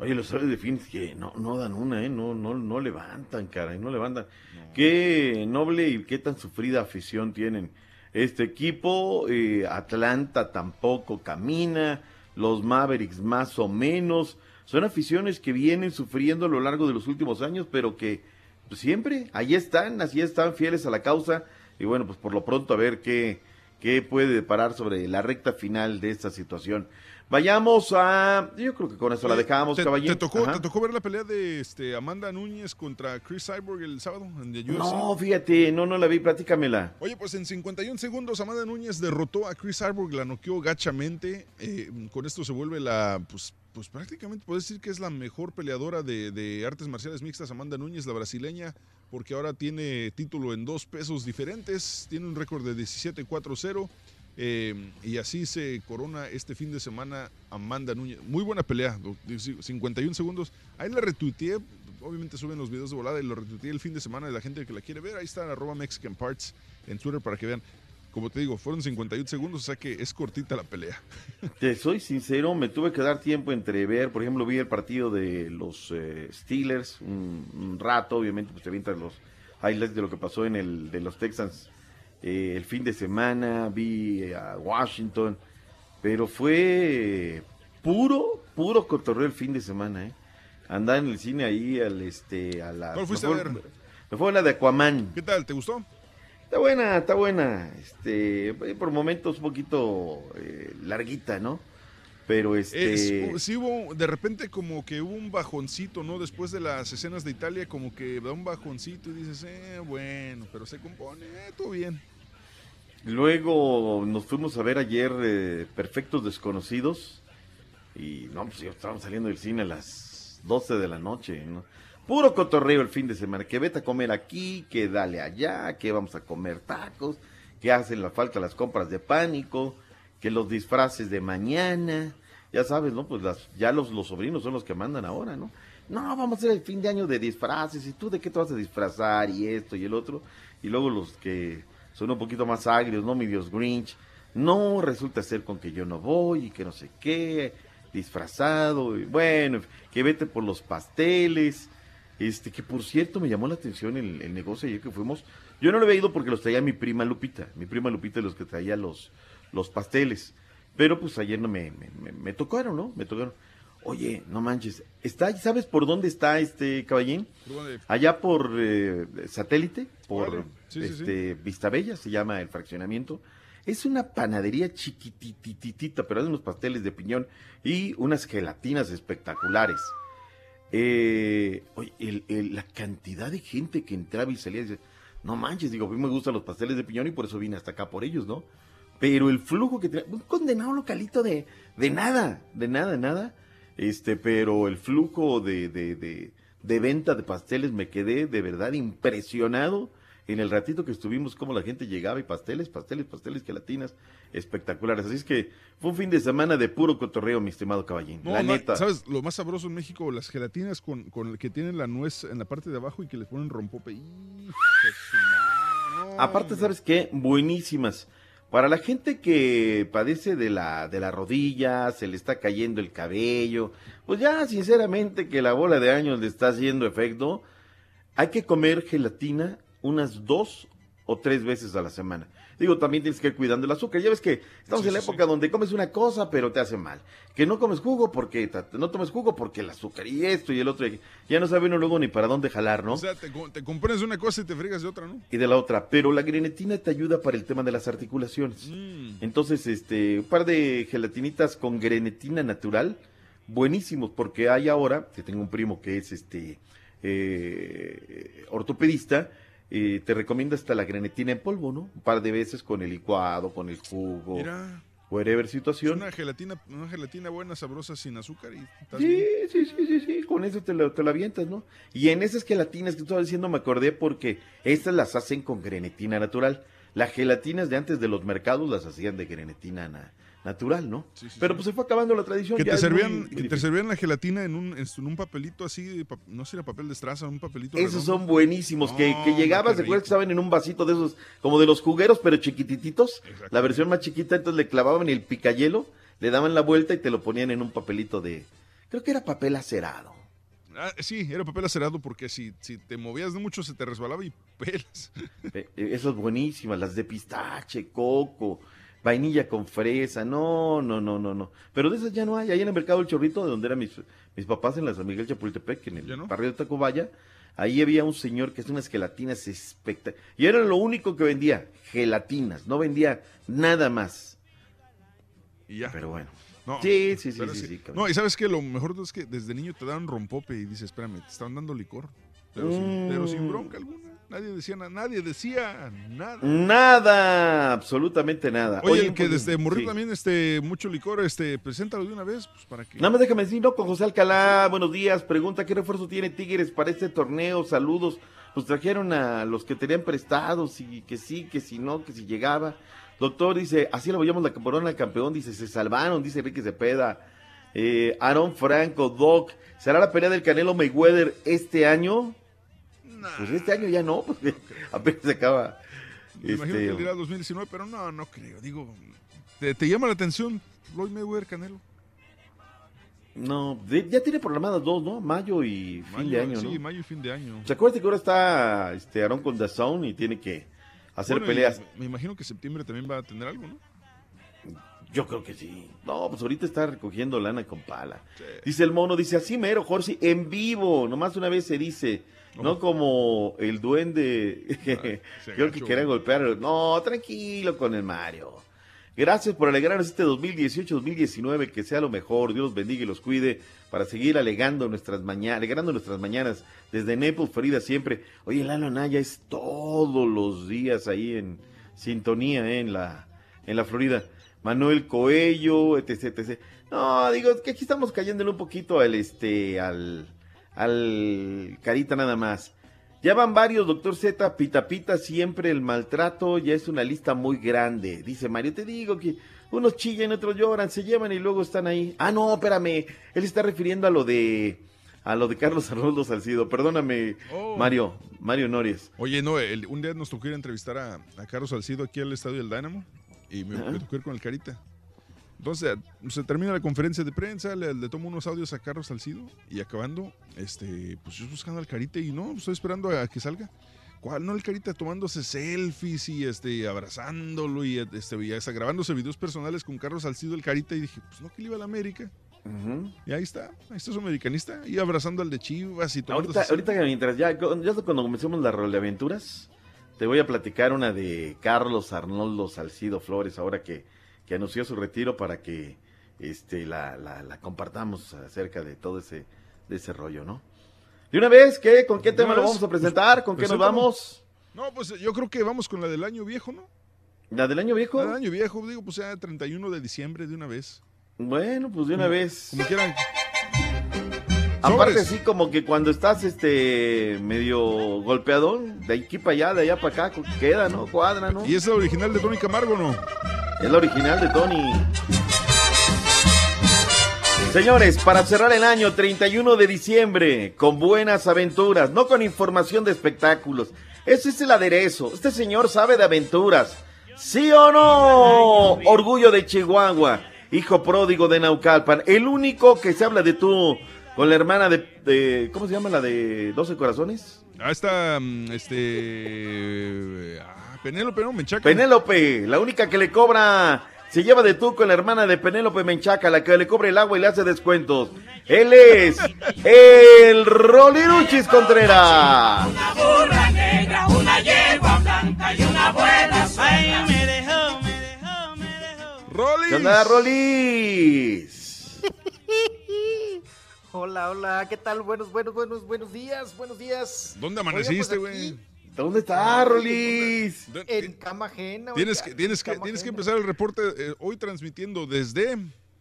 Oye, los soles de Phoenix que no, no dan una, ¿eh? No, no, no levantan, caray, no levantan. Qué noble y qué tan sufrida afición tienen. Este equipo, eh, Atlanta tampoco camina, los Mavericks más o menos. Son aficiones que vienen sufriendo a lo largo de los últimos años, pero que pues, siempre ahí están, así están fieles a la causa. Y bueno, pues por lo pronto a ver qué, qué puede deparar sobre la recta final de esta situación. Vayamos a. Yo creo que con eso la dejamos, ¿Te, caballero. te tocó. ¿Te tocó ver la pelea de este, Amanda Núñez contra Chris Cyborg el sábado en the UFC? No, fíjate, no, no la vi, platícamela. Oye, pues en 51 segundos Amanda Núñez derrotó a Chris Cyborg, la noqueó gachamente. eh, con esto se vuelve la, pues, pues prácticamente puedes decir que es la mejor peleadora de, de artes marciales mixtas, Amanda Núñez, la brasileña, porque ahora tiene título en dos pesos diferentes, tiene un récord de 17-4-0. Eh, y así se corona este fin de semana Amanda Núñez. Muy buena pelea, do- 51 segundos. Ahí la retuiteé, obviamente suben los videos de volada y lo retuiteé el fin de semana de la gente que la quiere ver. Ahí está arroba Mexican Parts en Twitter para que vean. Como te digo, fueron 51 segundos, o sea que es cortita la pelea. Te soy sincero, me tuve que dar tiempo entre ver, por ejemplo, vi el partido de los eh, Steelers un, rato, obviamente, pues te avientas los highlights de lo que pasó en el de los Texans eh, el fin de semana, vi eh, a Washington, pero fue puro, puro cotorreo el fin de semana, ¿eh? Andar en el cine ahí, al este, a la... ¿Cuál fuiste a ver? Me fue la de Aquaman. ¿Qué tal? ¿Te gustó? Está buena, está buena. Este, por momentos un poquito eh, larguita, ¿no? Pero este. Es- sí hubo, de repente como que hubo un bajoncito, ¿no? Después de las escenas de Italia, como que da un bajoncito y dices, eh, bueno, pero se compone, eh, todo bien. Luego nos fuimos a ver ayer eh, Perfectos Desconocidos. Y no, pues ya estábamos saliendo del cine a las 12 de la noche, ¿no? Puro cotorreo el fin de semana. Que vete a comer aquí, que dale allá, que vamos a comer tacos, que hacen la falta las compras de pánico, que los disfraces de mañana. Ya sabes, ¿no? Pues las, ya los, los sobrinos son los que mandan ahora, ¿no? No, vamos a hacer el fin de año de disfraces. ¿Y tú de qué te vas a disfrazar? Y esto y el otro. Y luego los que son un poquito más agrios, ¿no? Medios Grinch. No, resulta ser con que yo no voy y que no sé qué, disfrazado. Y bueno, que vete por los pasteles. Este, que por cierto me llamó la atención el, el negocio ayer que fuimos. Yo no lo había ido porque los traía mi prima Lupita. Mi prima Lupita es los que traía los, los pasteles. Pero pues ayer no me, me, tocaron, ¿no? Me tocaron. Oye, no manches, está, ¿sabes por dónde está este caballín? Allá por eh, satélite, por Órale. Sí, sí, sí. este, Vistabella, se llama el fraccionamiento. Es una panadería chiquitititita, pero hay unos pasteles de piñón y unas gelatinas espectaculares. Eh, oye, el- el- la cantidad de gente que entraba y salía, dice, no manches, digo, a mí me gustan los pasteles de piñón y por eso vine hasta acá por ellos, ¿no? Pero el flujo que tenía, un condenado localito de, de nada, de nada, de nada. Este, pero el flujo de, de, de, de venta de pasteles me quedé de verdad impresionado en el ratito que estuvimos, cómo la gente llegaba y pasteles, pasteles, pasteles, gelatinas, espectaculares. Así es que fue un fin de semana de puro cotorreo, mi estimado caballín. No, la no, neta. ¿Sabes? Lo más sabroso en México, las gelatinas con, con el que tienen la nuez en la parte de abajo y que les ponen rompope. Aparte. ¿sabes qué? Buenísimas. Para la gente que padece de la, de la rodilla, se le está cayendo el cabello, pues ya sinceramente que la bola de años le está haciendo efecto, hay que comer gelatina unas dos o tres veces a la semana. Digo, también tienes que ir cuidando el azúcar. Ya ves que estamos Sí, en la sí, época donde comes una cosa, pero te hace mal. Que no comes jugo porque no tomes jugo porque el azúcar y esto y el otro. y- Ya no sabe uno luego ni para dónde jalar, ¿no? O sea, te, te compones una cosa y te fregas de otra, ¿no? y de la otra. Pero la grenetina te ayuda para el tema de las articulaciones. Mm. Entonces, este, un par de gelatinitas con grenetina natural, buenísimos, porque hay ahora, que tengo un primo que es este eh, ortopedista, eh, te recomienda hasta la grenetina en polvo, ¿no? Un par de veces con el licuado, con el jugo, Mira, whatever es situación. una gelatina, una gelatina buena, sabrosa, sin azúcar y estás Sí, bien. sí, sí, sí, sí, con eso te lo, te lo avientas, ¿no? Y en esas gelatinas que estaba diciendo me acordé porque estas las hacen con grenetina natural. Las gelatinas de antes de los mercados las hacían de grenetina na- natural, ¿no? Pero pues se fue acabando la tradición. Que ya te servían, muy- muy que te servían la gelatina en un, en un papelito así, no sé si era papel de estraza, un papelito. Esos redondo. son buenísimos, que, que llegabas, ¿te acuerdas que estaban en un vasito de esos, como de los jugueros, pero chiquitititos? La versión más chiquita, entonces le clavaban el picayelo, le daban la vuelta y te lo ponían en un papelito de, creo que era papel acerado. Ah, sí, era papel acerado porque si, si te movías de mucho se te resbalaba y pelas. Eh, eh, esas buenísimas, las de pistache, coco, vainilla con fresa, no, no, no, no, no. Pero de esas ya no hay, ahí en el mercado del Chorrito, de donde eran mis, mis papás en la San Miguel Chapultepec, en el barrio de Tacubaya, ahí había un señor que hacía unas gelatinas espectaculares. Y era lo único que vendía, gelatinas, no vendía nada más. Y ya. Pero bueno. No, sí, sí, sí, sí, sí. No, y sabes que lo mejor es que desde niño te dan rompope y dices, espérame, te estaban dando licor. Pero, sin, pero sin Mm. bronca alguna. Nadie decía nada, nadie decía nada. Nada, absolutamente nada. Oye, el que pues, desde morir sí. también este mucho licor, este, preséntalo de una vez, pues para que. Nada más déjame decir, ¿no? Con José Alcalá, buenos días. Pregunta, ¿qué refuerzo tiene Tigres para este torneo? Saludos. Pues trajeron a los que tenían prestados y que sí, que si no, que si llegaba. Doctor dice, así lo veíamos la corona campeón, dice, se salvaron, dice Enrique Cepeda. Eh, Aaron Franco, Doc, ¿será la pelea del Canelo Mayweather este año? Pues este año ya no, porque apenas se acaba. Me imagino este, que él dirá 2019, pero no, no creo. Digo, ¿te, te llama la atención Floyd Mayweather Canelo? no, de- ya tiene programadas dos, ¿no? Mayo y fin de año, ¿no? Sí, mayo y fin de año. ¿Se acuerda que ahora está este Aaron con The Zone y tiene que hacer Bueno, y peleas? Me imagino que septiembre también va a tener algo, ¿no? Yo creo que sí. No, pues ahorita está recogiendo lana con pala. Dice el mono, dice así mero, Jorge, en vivo, nomás una vez se dice, no como el duende, se creo que quería golpear. No, tranquilo con el Mario. Gracias por alegrarnos este 2018-2019, que sea lo mejor, Dios los bendiga y los cuide para seguir alegando nuestras mañanas, alegrando nuestras mañanas desde Naples, Florida siempre. Oye, Lalo Naya es todos los días ahí en sintonía eh, en la en la Florida. Manuel Coello, etc, etc. No, digo, es que aquí estamos cayéndole un poquito al este al al carita nada más. Ya van varios, doctor Z, pita pita, siempre el maltrato, ya es una lista muy grande. Dice Mario, te digo que unos chillan, otros lloran, se llevan y luego están ahí. Ah, no, espérame, él está refiriendo a lo de a lo de Carlos Arnoldo Salcido. Perdóname, Oh. Mario, Mario Norias. Oye, no, el- un día nos tocó ir a entrevistar a, a Carlos Salcido aquí al estadio del Dynamo y me, me tocó ir con el Carita. Entonces, se termina la conferencia de prensa, le, le tomo unos audios a Carlos Salcido y acabando, este, pues yo buscando al Carita y no, estoy esperando a que salga. ¿Cuál? No, el Carita tomándose selfies y este, abrazándolo y, este, y hasta grabándose videos personales con Carlos Salcido, el Carita, y dije, pues no, que le iba a la América. Y ahí está, ahí está su americanista, y abrazando al de Chivas y tomándose Ahorita, ahorita que mientras ya, ya cuando comencemos la rol de aventuras, te voy a platicar una de Carlos Arnoldo Salcido Flores, ahora que, que anunció su retiro para que este la, la, la compartamos acerca de todo ese, de ese rollo, ¿no? De una vez, ¿qué? ¿Con qué tema lo vamos a presentar? ¿Con qué nos vamos? No, pues yo creo que vamos con la del año viejo, ¿no? ¿La del año viejo? La del año viejo, digo, pues ya 31 de diciembre de una vez. Bueno, pues de una Como- vez. Como quieran. Aparte, Sobres. así como que cuando estás este medio golpeadón, de aquí para allá, de allá para acá, queda, ¿no? Cuadra, ¿no? ¿Y es la original de Tony Camargo no? Es la original de Tony. Señores, para cerrar el año 31 de diciembre, con buenas aventuras, no con información de espectáculos. Ese es el aderezo. Este señor sabe de aventuras. ¿Sí o no? Orgullo de Chihuahua, hijo pródigo de Naucalpan, el único que se habla de tú con la hermana de, de- ¿cómo se llama la de 12 corazones? Ah, está, mm, este... Penélope, ¿no? Menchaca. Penélope, la única que le cobra, se lleva de tú con la hermana de Penélope Menchaca, la que le cobra el agua y le hace descuentos. Él es el Roliruchis Contreras. Una burra negra, una yegua blanca y una abuela sueca. me dejó, me dejó, me dejó. ¡Rolis! ¿Qué onda, Rolis? Hola, hola, ¿qué tal? Buenos, buenos, buenos, buenos días, buenos días. ¿Dónde Oiga, amaneciste, pues, güey? ¿Dónde está, Rolis? En cama ajena. Tienes que, tienes que, cama tienes que ajena. empezar el reporte eh, hoy transmitiendo desde.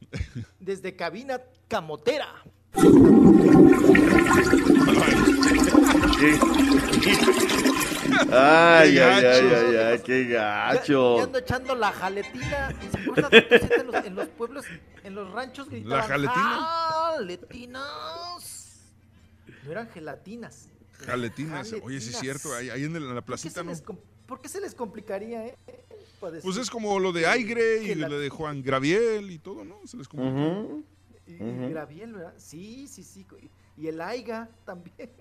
Desde cabina camotera. Ay, ay, ay, ay, ay, qué Ya, gacho. ya ando echando la jaletina. ¿Se acuerdan de que en los, en los pueblos, en los ranchos gritaban? jaletina? ¡Jaletinas! No eran gelatinas. Jaletinas. Oye, sí es Jaletinas. cierto, ahí, ahí en, el- en la ¿Por qué, placita, se ¿no? por qué se les complicaría, eh? Pues es como lo de Aigre y gelat- lo de Juan Graviel y todo, ¿no? Se les complica. Ujú. Y, y Ujú. Graviel, ¿verdad? Sí, sí, sí. Y el Aiga también.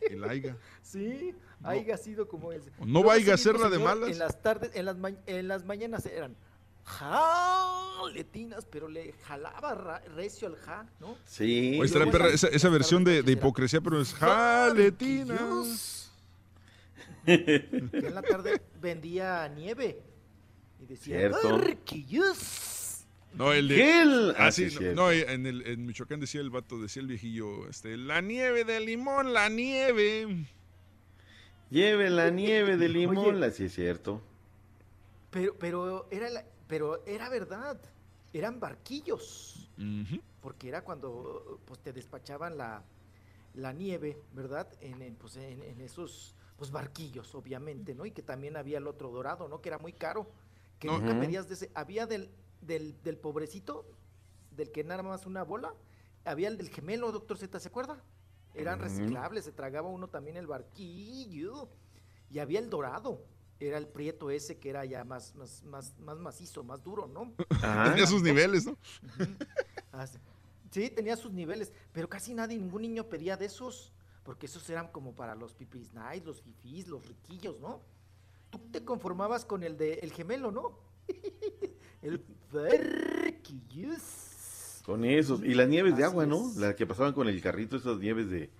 El Aiga. Sí, Aiga ha sido como ese. No Luego vaya a mismo hacerla de malas. En las tardes, en las, ma- en las mañanas eran jaletinas, pero le jalaba recio el ja, ¿no? Sí. Oye, estará perra esa- versión de, de hipocresía, pero es jaletinas. Que en la tarde vendía nieve. Y decía, Cierto. "Barquillos". No, el de. Gel. Ah, Ah, no, en, el, en Michoacán decía el vato, decía el viejillo, este, la nieve de limón, la nieve. Lleve la nieve de limón, Oye. la sí es cierto. Pero, pero, era la- pero era verdad. Eran barquillos. Porque era cuando pues, te despachaban la, la nieve, ¿verdad? En, en, pues, en, en esos pues, barquillos, obviamente, ¿no? Y que también había el otro dorado, ¿no? Que era muy caro. Que nunca pedías de ese. Había del, del, del pobrecito, del que nada más una bola. Había el del gemelo, doctor Z, ¿se acuerda? Eran reciclables, se tragaba uno también el barquillo. Y había el dorado. Era el prieto ese que era ya más, más, más, más macizo, más duro, ¿no? Ajá. Tenía sus niveles, ¿no? Sí. Tenía sus niveles, pero casi nadie, ningún niño pedía de esos, porque esos eran como para los pipis nice, los fifís, los riquillos, ¿no? Tú te conformabas con el de el gemelo, ¿no? el barquillos. Con esos. Y las nieves de agua, ¿no? Las que pasaban con el carrito, esas nieves de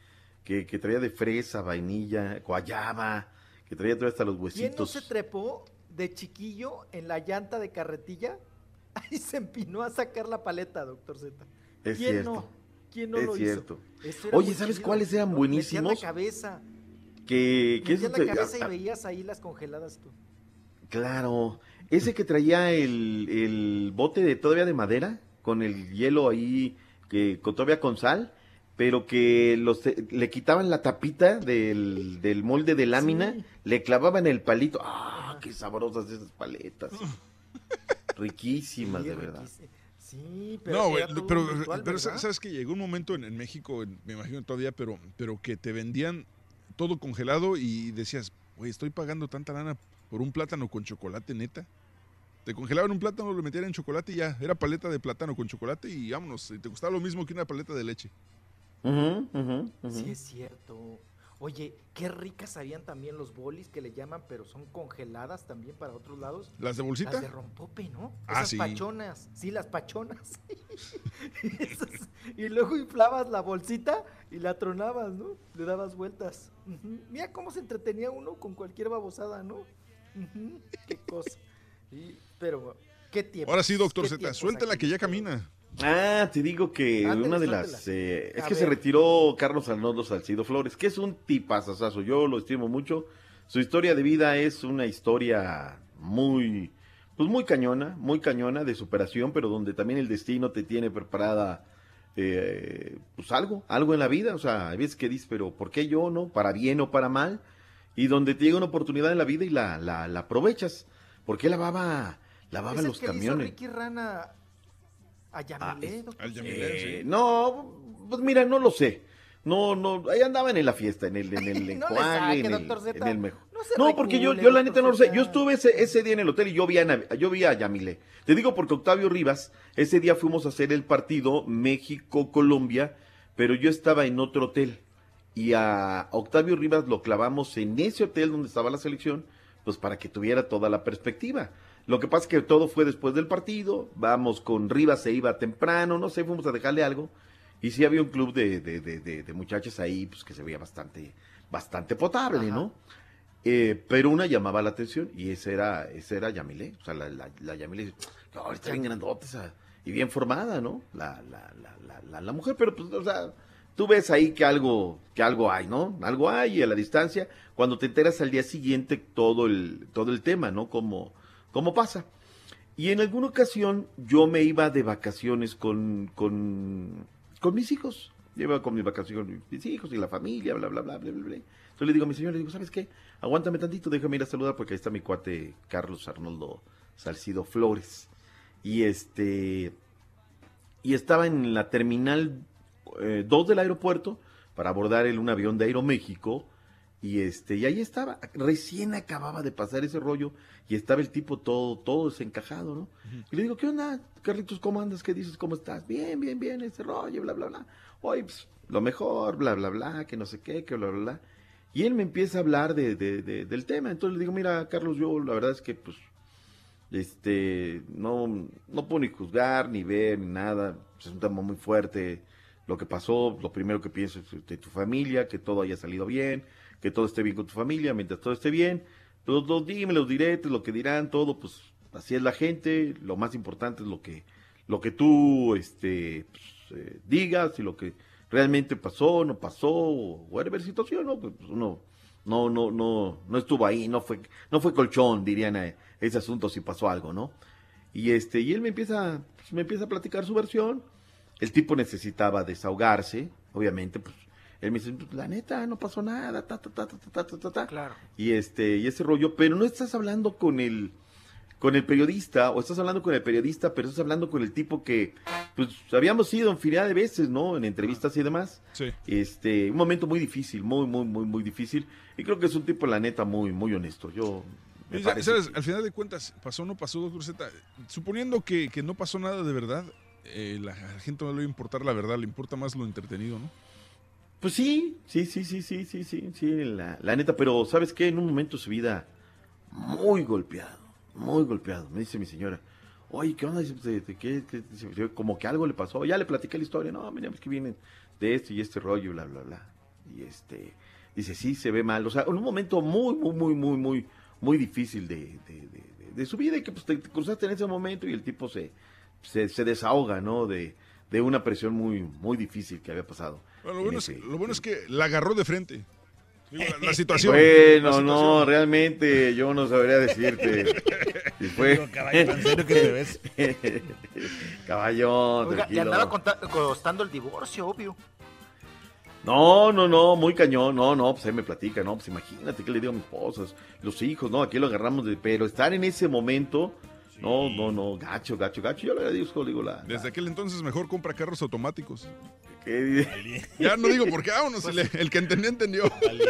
que, que traía de fresa, vainilla, guayaba, que traía todavía hasta los ¿Quién no huesitos. se trepó de chiquillo en la llanta de carretilla? Ahí se empinó a sacar la paleta, doctor Z. Es ¿Quién cierto. no? ¿Quién no Es lo cierto. hizo? Oye, ¿sabes chido, cuáles eran buenísimos? La cabeza. Que, que la cabeza y veías ahí las congeladas tú. Claro, ese que traía el, el bote de todavía de madera, con el hielo ahí, que con, todavía con sal, pero que los, le quitaban la tapita del, del molde de lámina, Sí. le clavaban el palito. ¡Ah, qué sabrosas esas paletas! Riquísimas, Sí, de verdad. riquísimo. Sí, pero No, güey, era todo pero, pero sabes que llegó un momento en, en México, en- me imagino todavía, pero, pero que te vendían todo congelado y decías, güey, estoy pagando tanta lana por un plátano con chocolate, neta. Te congelaban un plátano, lo metían en chocolate y ya, era paleta de plátano con chocolate y vámonos, y te costaba lo mismo que una paleta de leche. Ujú, ujú. Sí, es cierto. Oye, qué ricas sabían también los bolis que le llaman, pero son congeladas también para otros lados. ¿Las de bolsita? Las de rompope, ¿no? Ah, Esas sí. pachonas. Sí, las pachonas. Esas- y luego inflabas la bolsita y la tronabas, ¿no? Le dabas vueltas. Mira cómo se entretenía uno con cualquier babosada, ¿no? Qué cosa. Sí, pero, qué tiempo. Ahora sí, doctor Z, suéltala que ya camina. Ah, te digo que Ándale, una de las... eh, es A que se retiró Carlos Arnoldo Salcido Flores, que es un tipazazazo, yo lo estimo mucho. Su historia de vida es una historia muy, pues muy cañona, muy cañona de superación, pero donde también el destino te tiene preparada, eh, pues algo, algo en la vida. O sea, hay veces que dices, pero ¿por qué yo no? ¿Para bien o para mal? Y donde te llega una oportunidad en la vida y la, la, la aprovechas. ¿Por qué lavaba, lavaba ¿Es el los que le hizo camiones? Ricky Rana a Yamilé, doctor? Eh, no, pues mira, no lo sé. No, no, ahí andaban en la fiesta, en el, en el No enjuague, saque, en, el, en el mejor. No se No, porque yo, recule, yo la neta no lo sé. Yo estuve ese, ese día en el hotel y yo vi a, yo vi a Yamile. Te digo porque Octavio Rivas, ese día fuimos a hacer el partido México-Colombia, pero yo estaba en otro hotel. Y a Octavio Rivas lo clavamos en ese hotel donde estaba la selección, pues para que tuviera toda la perspectiva. Lo que pasa es que todo fue después del partido, vamos con Rivas, se iba temprano, no sé, fuimos a dejarle algo. Y sí había un club de, de, de, muchachas ahí, pues que se veía bastante, bastante potable, ¿no? Eh, pero una llamaba la atención y esa era, esa era Yamile. O sea, la, la, la Yamile, oh, está bien grandota esa, y bien formada, ¿no? La, la, la, la, la, la mujer, pero pues, o sea, tú ves ahí que algo, que algo hay, ¿no? Algo hay y a la distancia, cuando te enteras al día siguiente todo el, todo el tema, ¿no? Como, cómo pasa. Y en alguna ocasión yo me iba de vacaciones con, con, mis hijos. Yo iba con mis vacaciones mis hijos y la familia, bla, bla, bla, bla, bla, bla. Entonces le digo a mi señor, le digo, ¿sabes qué? Aguántame tantito, déjame ir a saludar porque ahí está mi cuate Carlos Arnoldo Salcido Flores. Y este, y estaba en la terminal 2 eh, del aeropuerto para abordar el, un avión de Aeroméxico. Y este, y ahí estaba, recién acababa de pasar ese rollo y estaba el tipo todo, todo desencajado, ¿no? Y le digo, ¿qué onda, Carlitos? ¿Cómo andas? ¿Qué dices? ¿Cómo estás? Bien, bien, bien, ese rollo, bla, bla, bla. Oye, pues, lo mejor, bla, bla, bla, que no sé qué, que bla, bla, bla. Y él me empieza a hablar de, de, de, del tema. Entonces le digo, mira, Carlos, yo la verdad es que, pues, este, no, no puedo ni juzgar, ni ver, ni nada. Es un tema muy fuerte. Lo que pasó, lo primero que pienso es de tu familia, que todo haya salido bien, que todo esté bien con tu familia, mientras todo esté bien. Los, dime, los diretes, lo que dirán, todo, pues así es la gente. Lo más importante es lo que, lo que tú este, pues, eh, digas y lo que realmente pasó, no pasó, o whatever situación, ¿no? Pues uno no, no, no, no estuvo ahí, no fue, no fue colchón, dirían eh, ese asunto si pasó algo, ¿no? Y este, y él me empieza, pues, me empieza a platicar su versión. El tipo necesitaba desahogarse, obviamente, pues él me dice, la neta, no pasó nada, ta, ta, ta, ta, ta, ta, ta, ta. Claro. Y este, y ese rollo, pero no estás hablando con el, con el periodista, o estás hablando con el periodista, pero estás hablando con el tipo que, pues, habíamos ido infinidad de veces, ¿no? En entrevistas y demás. Sí. Este, un momento muy difícil, muy, muy, muy, muy difícil. Y creo que es un tipo, la neta, muy, muy honesto. Yo, Y, ¿sabes? que- Al final de cuentas, pasó o no pasó, doctor Z. Suponiendo que, que no pasó nada de verdad, eh, la gente no le va a importar la verdad, le importa más lo entretenido, ¿no? Pues sí, sí, sí, sí, sí, sí, sí, sí, la, la neta, pero ¿sabes qué? En un momento de su vida, muy golpeado, muy golpeado, me dice mi señora, oye, ¿qué onda? Dice, Como que algo le pasó, ya le platiqué la historia, no, mira, es que vienen de esto y este rollo, bla, bla, bla. Y este, dice, sí, se ve mal, o sea, en un momento muy, muy, muy, muy, muy, muy difícil de, de, de- de- de su vida y que pues te, te cruzaste en ese momento y el tipo se, se, se desahoga, ¿no? De, de una presión muy, muy difícil que había pasado. Bueno, lo, en bueno es, ese- lo bueno es que la agarró de frente. Digo, la, la situación. Bueno, la no, realmente yo no sabría decirte. Si fue... Digo, caballo, que te ves. Caballón, Oiga, y andaba costando el divorcio, obvio. No, no, no, muy cañón, no, no, pues ahí me platica, no, pues imagínate que le digo a mi esposa, los hijos, no, aquí lo agarramos de, pero estar en ese momento, no, no, no, gacho, gacho, gacho, yo le agradezco, digo, la, Desde aquel entonces mejor compra carros automáticos. ¿Qué? Ya no digo por qué, vámonos, el, el que entendió, entendió.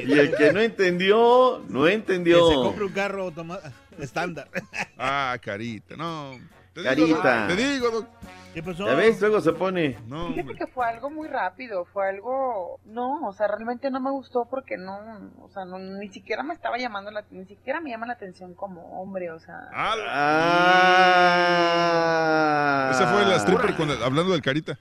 y el que no entendió, no entendió. Que se compre un carro automa- estándar. Ah, carita, no. Te Carita. Digo, te digo, doc. ¿Qué pasó? Ya ves, luego se pone. No, Fíjate que fue algo muy rápido, fue algo, no, o sea, realmente no me gustó porque no, o sea, no, ni siquiera me estaba llamando la, ni siquiera me llama la atención como hombre, o sea. Ah. Esa fue la stripper con el- hablando del carita.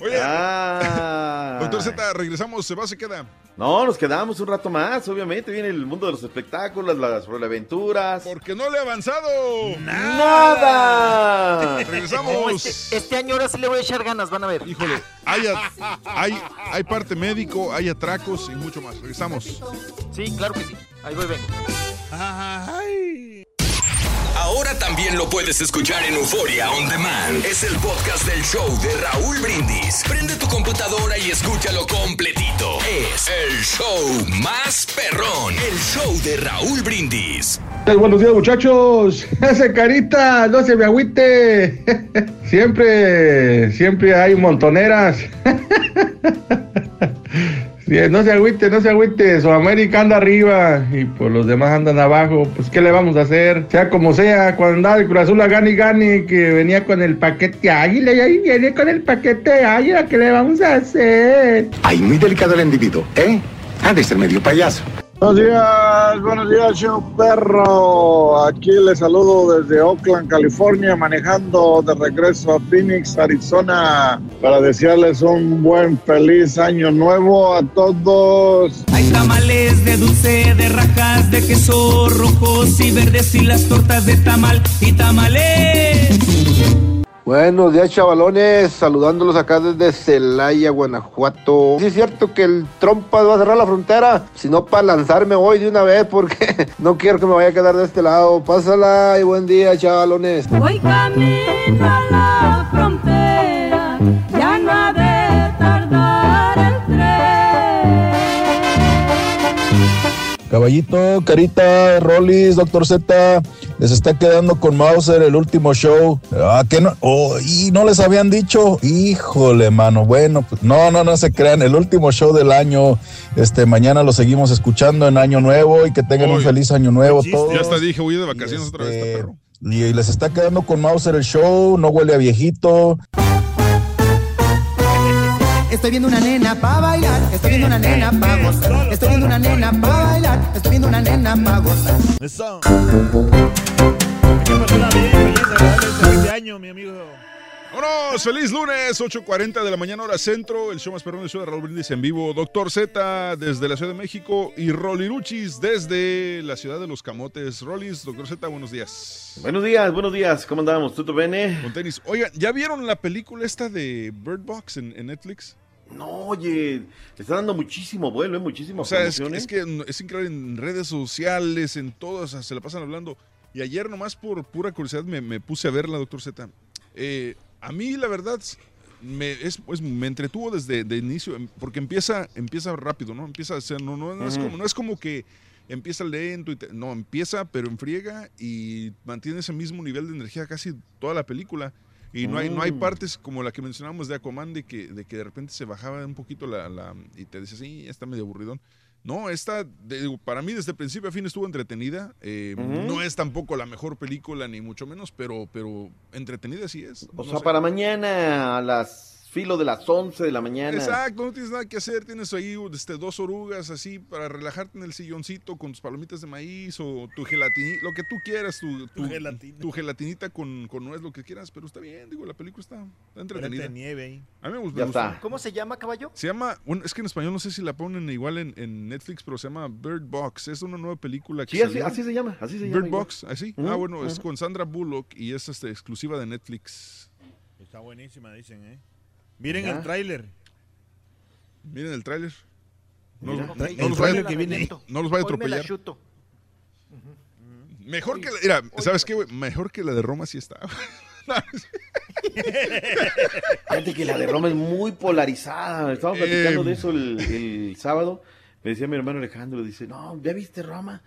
Oye, Ah. doctor Z, regresamos, se va, se queda. No, nos quedamos un rato más, obviamente, viene el mundo de los espectáculos, las aventuras. Porque no le ha avanzado. ¡Nada! Regresamos. No, este, este año ahora sí le voy a echar ganas, van a ver. Híjole, hay, a- hay, hay parte médico, hay atracos y mucho más. Regresamos. Sí, claro que sí. Ahí voy, vengo. Ahora también lo puedes escuchar en Euforia On Demand. Es el podcast del show de Raúl Brindis. Prende tu computadora y escúchalo completito. Es el show más perrón. El show de Raúl Brindis. Buenos días muchachos, ese carita, no se me agüite. Siempre, siempre hay montoneras. No se agüite, no se agüite, Sudamérica anda arriba y pues los demás andan abajo, pues qué le vamos a hacer, sea como sea, cuando andaba el Cruz Azul a gane y gane, que venía con el paquete águila y ahí viene con el paquete águila, ¿qué le vamos a hacer? Ay, muy delicado el individuo, ¿eh? Ha de ser medio payaso. Buenos días, buenos días, show perro. Aquí les saludo desde Oakland, California, manejando de regreso a Phoenix, Arizona, para desearles un buen, feliz año nuevo a todos. Hay tamales de dulce, de rajas, de queso rojos y verdes y las tortas de tamal y tamales. Buenos días, chavalones. Saludándolos acá desde Celaya, Guanajuato. Sí, es cierto que el trompa va a cerrar la frontera. Si no, para lanzarme hoy de una vez, porque no quiero que me vaya a quedar de este lado. Pásala y buen día, chavalones. Voy camino Caballito, Carita, Rollis, Doctor Z, les está quedando con Mauser el último show. Ah, que no, oh, y no les habían dicho, híjole, mano. Bueno, pues no, no, no se crean, el último show del año. Este, mañana lo seguimos escuchando en Año Nuevo y que tengan un feliz Año Nuevo todos. Ya hasta dije, voy de vacaciones otra vez, Este, Y les está quedando con Mauser el show, no huele a viejito. Estoy viendo una nena pa' bailar, estoy viendo una nena pa' gozar, estoy viendo una nena pa' bailar, estoy viendo una nena pa' gozar. Eso. Este año, mi amigo. ¡Vámonos! ¡Feliz lunes! 8.40 de la mañana, hora centro. El show más perrón de show de Raúl Brindis en vivo. Doctor Z desde la Ciudad de México y Roliruchis desde la ciudad de los Camotes. Rolis, Doctor Z, buenos días. Buenos días, buenos días. ¿Cómo andamos? ¿Tutto bene? Con tenis. Oigan, ¿ya vieron la película esta de Bird Box en, en Netflix? No, oye, le está dando muchísimo vuelo, ¿eh? muchísimas O sea, es, que es increíble en redes sociales, en todas, se la pasan hablando. Y ayer nomás por pura curiosidad me, me puse a verla, doctor Z. Eh, a mí, la verdad, me, es, pues, me entretuvo desde de inicio, em, porque empieza, empieza rápido, ¿no? Empieza, o sea, no, no, no es como, no es como que empieza lento, y te- no, empieza pero enfriega y mantiene ese mismo nivel de energía casi toda la película. Y no hay, no hay Mm. partes como la que mencionábamos de Aquaman, de que, de que de repente se bajaba un poquito la, la- y te dices, sí, está medio aburridón. No, esta, de- para mí desde principio a fin estuvo entretenida. Eh. No es tampoco la mejor película, ni mucho menos, pero, pero entretenida sí es. O No sea, sé. para mañana a las filo de las 11 de la mañana. Exacto, no tienes nada que hacer, tienes ahí este, dos orugas así para relajarte en el silloncito con tus palomitas de maíz o tu gelatinita, lo que tú quieras, tu, tu, tu gelatinita con, con nuez, lo que quieras, pero está bien, digo, la película está, está entretenida. Nieve ahí. A mí me gusta. Ya está. ¿Cómo se llama, caballo? Se llama, bueno, es que en español no sé si la ponen igual en, en Netflix, pero se llama Bird Box. Es una nueva película que Sí, así, así se llama, así se llama. Bird igual. Box, así. Ah, bueno, es con Sandra Bullock y es este, exclusiva de Netflix. Está buenísima, dicen, ¿eh? Miren Ya. el tráiler. Miren el tráiler. No, no- no los vaya, que viene ahí. no los vaya a me atropellar. Mejor que la, mira, ¿sabes qué, güey? Mejor que la de Roma sí está. Fíjate que la de Roma es muy polarizada. Estábamos platicando Eh, de eso el, el sábado. Me decía mi hermano Alejandro, dice, no, ¿ya viste Roma?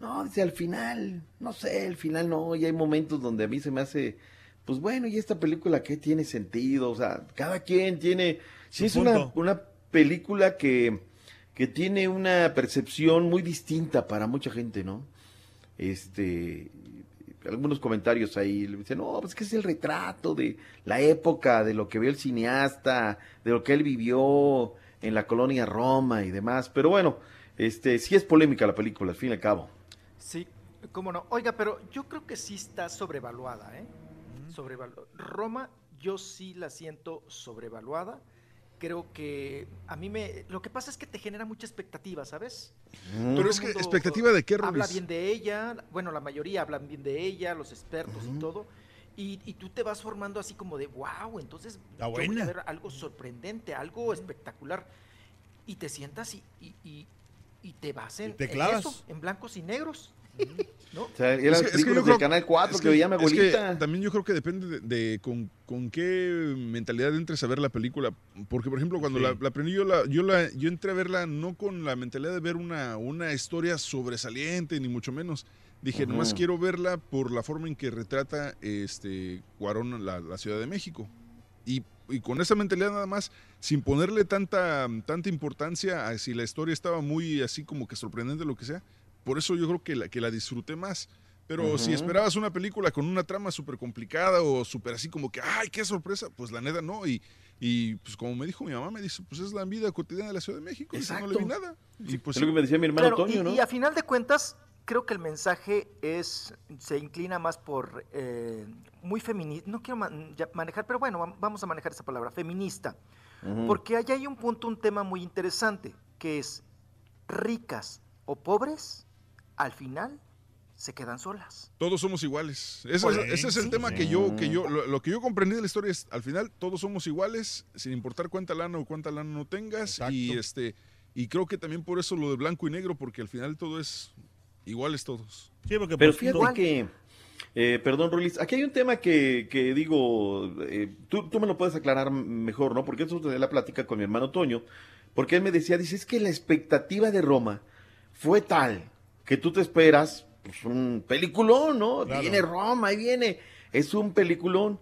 No, dice, al final, no sé, al final no. Y hay momentos donde a mí se me hace, pues bueno, ¿y esta película qué tiene sentido? O sea, cada quien tiene... Sí, Su es una, una película que, que tiene una percepción muy distinta para mucha gente, ¿no? Este, algunos comentarios ahí le dicen, no, pues que es el retrato de la época, de lo que vio el cineasta, de lo que él vivió en la colonia Roma y demás. Pero bueno, este, sí es polémica la película, al fin y al cabo. Sí, cómo no. Oiga, pero yo creo que sí está sobrevaluada, ¿eh? Sobrevalu- Roma, yo sí la siento sobrevaluada. Creo que a mí me... Lo que pasa es que te genera mucha expectativa, ¿sabes? Pero Todo es que, ¿expectativa de qué, Habla Rolis? bien de ella, bueno, la mayoría hablan bien de ella, los expertos y todo. Y, y tú te vas formando así como de, wow, entonces yo voy a ver algo sorprendente, algo espectacular. Y te sientas y, y, y- y te vas en, te en eso, en blancos y negros. ¿No? O sea, eran Es que- es que yo películas creo- de Canal 4 es que, veía mi es que abuelita. también yo creo que depende de, de con, con qué mentalidad entres a ver la película. Porque, por ejemplo, cuando Sí. la, la aprendí, yo, la, yo, la, yo entré a verla no con la mentalidad de ver una, una historia sobresaliente, ni mucho menos. Dije, nomás quiero verla por la forma en que retrata este Cuarón la, la Ciudad de México. Y, y con esa mentalidad nada más, sin ponerle tanta, tanta importancia a si la historia estaba muy así como que sorprendente, lo que sea. Por eso yo creo que la, que la disfruté más. Pero si esperabas una película con una trama súper complicada o súper así como que, ay, qué sorpresa, pues la neta no. Y, y pues como me dijo mi mamá, me dice, pues es la vida cotidiana de la Ciudad de México. Dice, no le vi Exacto. nada. Y pues es lo que me decía mi hermano Claro, Toño, y, ¿no? y a final de cuentas, creo que el mensaje es se inclina más por eh, muy feminista. No quiero man- manejar, pero bueno, vam- vamos a manejar esa palabra, feminista. Porque allá hay un punto, un tema muy interesante, que es ricas o pobres, al final se quedan solas. todos somos iguales. Ese, es, ahí, ese es el sí. tema que yo, que yo, lo, lo que yo comprendí de la historia es, al final todos somos iguales, sin importar cuánta lana o cuánta lana no tengas. Y este, y creo que también por eso lo de blanco y negro, porque al final todo es iguales todos. Sí, porque Pero pues, fíjate todo- que, eh, perdón, Rolis, aquí hay un tema que, que digo, eh, tú, tú me lo puedes aclarar mejor, ¿no? Porque eso tenía la plática con mi hermano Toño, porque él me decía, dice, es que la expectativa de Roma fue tal que tú te esperas pues, un peliculón, ¿no? Claro. Viene Roma, ahí viene, es un peliculón.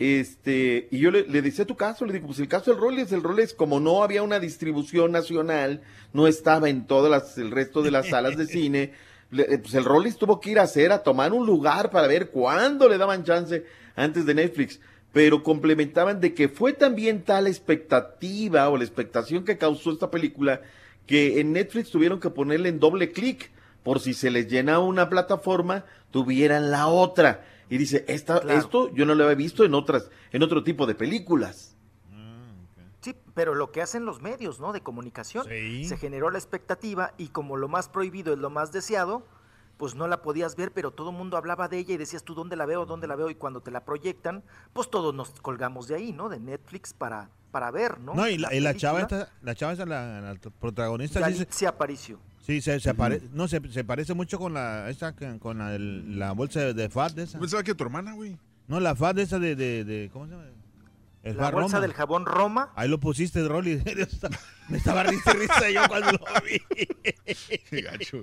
Este, y yo le, le decía tu caso, le digo, pues el caso del Rolex, el Rolex, como no había una distribución nacional, no estaba en todas las, el resto de las salas de cine, le- eh, pues el Rolex tuvo que ir a hacer, a tomar un lugar para ver cuándo le daban chance antes de Netflix. Pero complementaban de que fue también tal expectativa o la expectación que causó esta película que en Netflix tuvieron que ponerle en doble clic por si se les llena una plataforma, tuvieran la otra. Y dice, esta, Claro. esto yo no lo había visto en otras, en otro tipo de películas. Sí, pero lo que hacen los medios, ¿no? De comunicación. Se generó la expectativa y como lo más prohibido es lo más deseado, pues no la podías ver, pero todo el mundo hablaba de ella y decías tú, ¿dónde la veo? ¿Dónde la veo? Y cuando te la proyectan, pues todos nos colgamos de ahí, ¿no? De Netflix para, para ver, ¿no? No, y la, y la chava esta, la chava esta, la, la protagonista, Yalitza Aparicio. Sí, se, se apare- no, se, se parece mucho con la, esta, que- con la, el- la bolsa de, de Fat de esa. Pensaba que tu hermana, güey. No, la Fat de esa de, de, de- ¿cómo se llama? El La bolsa Roma. del jabón Roma. Ahí lo pusiste, Rolly. Me estaba risa y risa yo cuando lo vi. Qué gacho.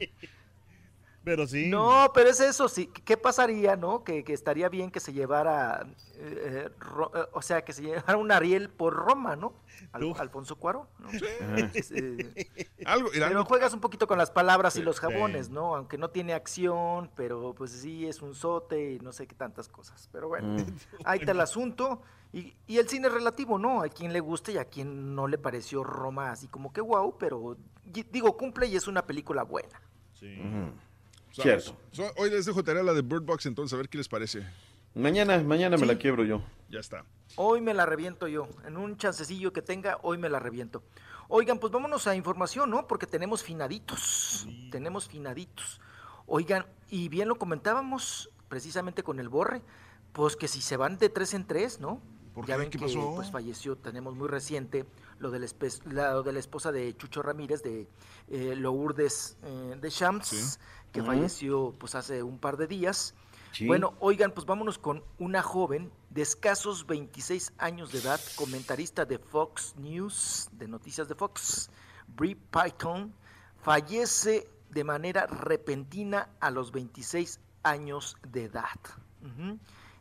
Pero sí. No, pero es eso, sí. ¿Qué pasaría, no? Que, que estaría bien que se llevara, eh, eh, Ro- eh, o sea, que se llevara un Ariel por Roma, ¿no? Al- Alfonso Cuaro, ¿no? Eh, Algo, pero algo- juegas un poquito con las palabras y Sí, los sí. jabones, ¿no? Aunque no tiene acción, pero pues sí es un sote y no sé qué tantas cosas. Pero bueno, Mm. ahí está el asunto. Y, y el cine relativo, ¿no? A quien le guste y a quien no le pareció Roma así como que wow, pero y- digo, cumple y es una película buena. Cierto. So, hoy les dejo tarea la de Bird Box, entonces a ver qué les parece. Mañana, mañana me Sí. la quiebro yo. Ya está. Hoy me la reviento yo. En un chancecillo que tenga, hoy me la reviento. Oigan, pues vámonos a información, ¿no? Porque tenemos finaditos. Tenemos finaditos. Oigan, y bien lo comentábamos precisamente con el Borre, pues que si se van de tres en tres, ¿no? ¿Por ya qué? ven ¿Qué que pasó? pues falleció, tenemos muy reciente lo de la, espe- la- lo de la esposa de Chucho Ramírez, de eh, Lourdes eh, de Champs, Sí. que falleció pues hace un par de días. Sí. Bueno, oigan, pues vámonos con una joven de escasos 26 años de edad, comentarista de Fox News, de noticias de Fox, Brie Python, fallece de manera repentina a los 26 años de edad.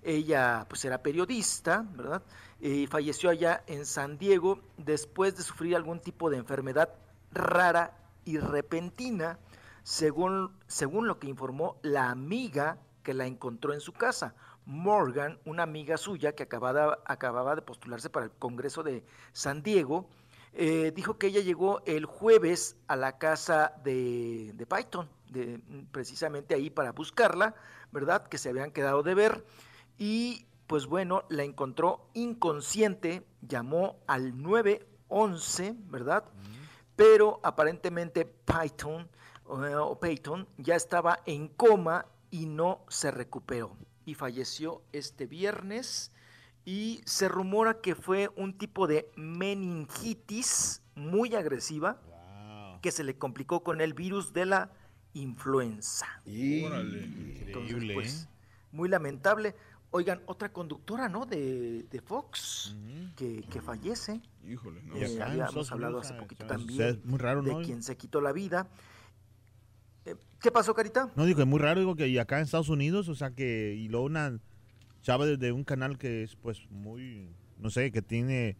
Ella pues era periodista, ¿verdad? Y falleció allá en San Diego después de sufrir algún tipo de enfermedad rara y repentina, según, según lo que informó la amiga que la encontró en su casa. Morgan, una amiga suya que acababa, de postularse para el Congreso de San Diego, eh, dijo que ella llegó el jueves a la casa de, de Python, de, precisamente ahí para buscarla, ¿verdad? Que se habían quedado de ver. Y pues bueno, la encontró inconsciente, llamó al 911, ¿verdad? Pero aparentemente Python eh, o Peyton ya estaba en coma y no se recuperó. Y falleció este viernes y se rumora que fue un tipo de meningitis muy agresiva que se le complicó con el virus de la influenza. Entonces, Increíble, pues, ¿eh? muy lamentable. Oigan, otra conductora, ¿no? De, de Fox, que, que fallece. Híjole, no. Eh, habíamos hablado hace poquito también es muy raro, de ¿no? quien se quitó la vida. Eh, ¿Qué pasó, Carita? No, digo, es muy raro, digo, que y acá en Estados Unidos, o sea, que, y luego una chava de, de un canal que es, pues, muy, no sé, que tiene,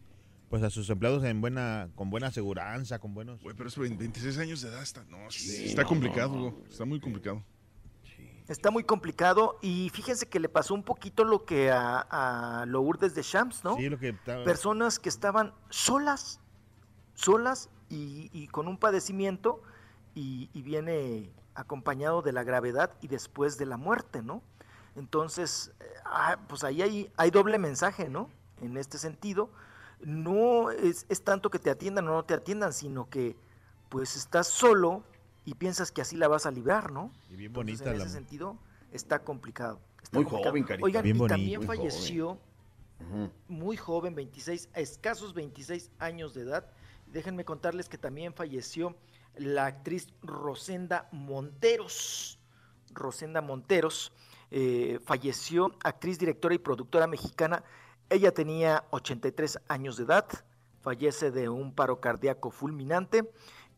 pues, a sus empleados en buena, con buena aseguranza, con buenos... Güey, pero es 26 años de edad está, no, sí, está no, complicado, no, está muy complicado. Está muy complicado y fíjense que le pasó un poquito lo que a, a Lourdes de Shams, ¿no? Sí, lo que estaba- Personas que estaban solas, solas y, y con un padecimiento y, y viene acompañado de la gravedad y después de la muerte, ¿no? Entonces, eh, ah, pues ahí hay, hay doble mensaje, ¿no? En este sentido, no es, es tanto que te atiendan o no te atiendan, sino que pues estás solo y piensas que así la vas a librar, ¿no? Y bien Entonces, bonita en la ese sentido, está complicado. está Muy complicado. joven, Carita. Oigan, Bien y bonito, también joven. falleció muy joven, 26, a escasos 26 años de edad. Déjenme contarles que también falleció la actriz Rosenda Monteros. Rosenda Monteros eh, falleció, actriz, directora y productora mexicana. Ella tenía 83 años de edad, fallece de un paro cardíaco fulminante.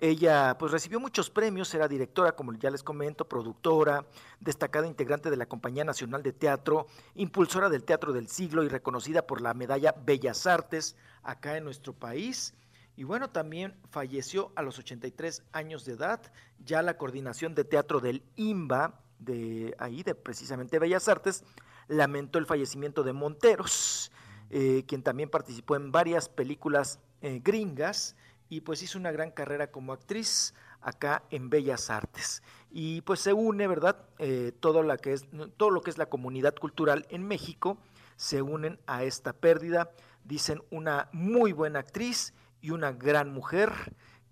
Ella pues recibió muchos premios, era directora, como ya les comento, productora, destacada integrante de la Compañía Nacional de Teatro, impulsora del Teatro del Siglo y reconocida por la medalla Bellas Artes acá en nuestro país. Y bueno, también falleció a los 83 años de edad, ya la coordinación de teatro del IMBA, de ahí, de precisamente Bellas Artes, lamentó el fallecimiento de Monteros, eh, quien también participó en varias películas eh, gringas y pues hizo una gran carrera como actriz acá en Bellas Artes. Y pues se une, ¿verdad? Eh, todo, la que es, todo lo que es la comunidad cultural en México se unen a esta pérdida. Dicen una muy buena actriz y una gran mujer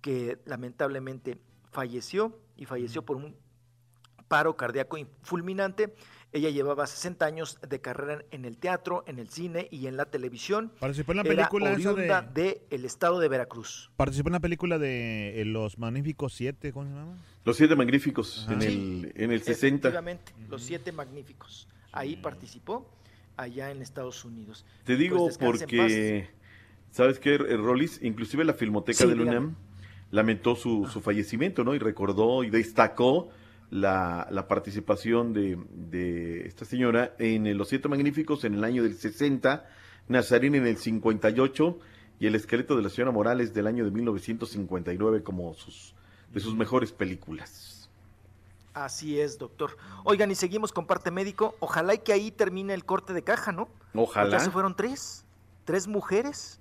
que lamentablemente falleció y falleció por un paro cardíaco fulminante. Ella llevaba 60 años de carrera en el teatro, en el cine y en la televisión. Participó en la Era película esa oriunda de- de el estado de Veracruz. Participó en la película de eh, Los Magníficos Siete, ¿cómo se llama? Los siete magníficos Ajá. en el, en el 60. Efectivamente, los siete magníficos. Ahí participó, allá en Estados Unidos. Te digo pues porque, ¿sabes qué, eh, Rolis? Inclusive la Filmoteca Sí, del dígame. UNAM lamentó su, su fallecimiento, ¿no? Y recordó y destacó la, la participación de, de esta señora en Los Siete Magníficos en el año del 60, Nazarín en el 58 y El Esqueleto de la Señora Morales del año de 1959 como sus, de sus mejores películas. Así es, doctor. Oigan, y seguimos con parte médico. Ojalá y que ahí termine el corte de caja, ¿no? Ojalá. Ya se fueron tres, tres mujeres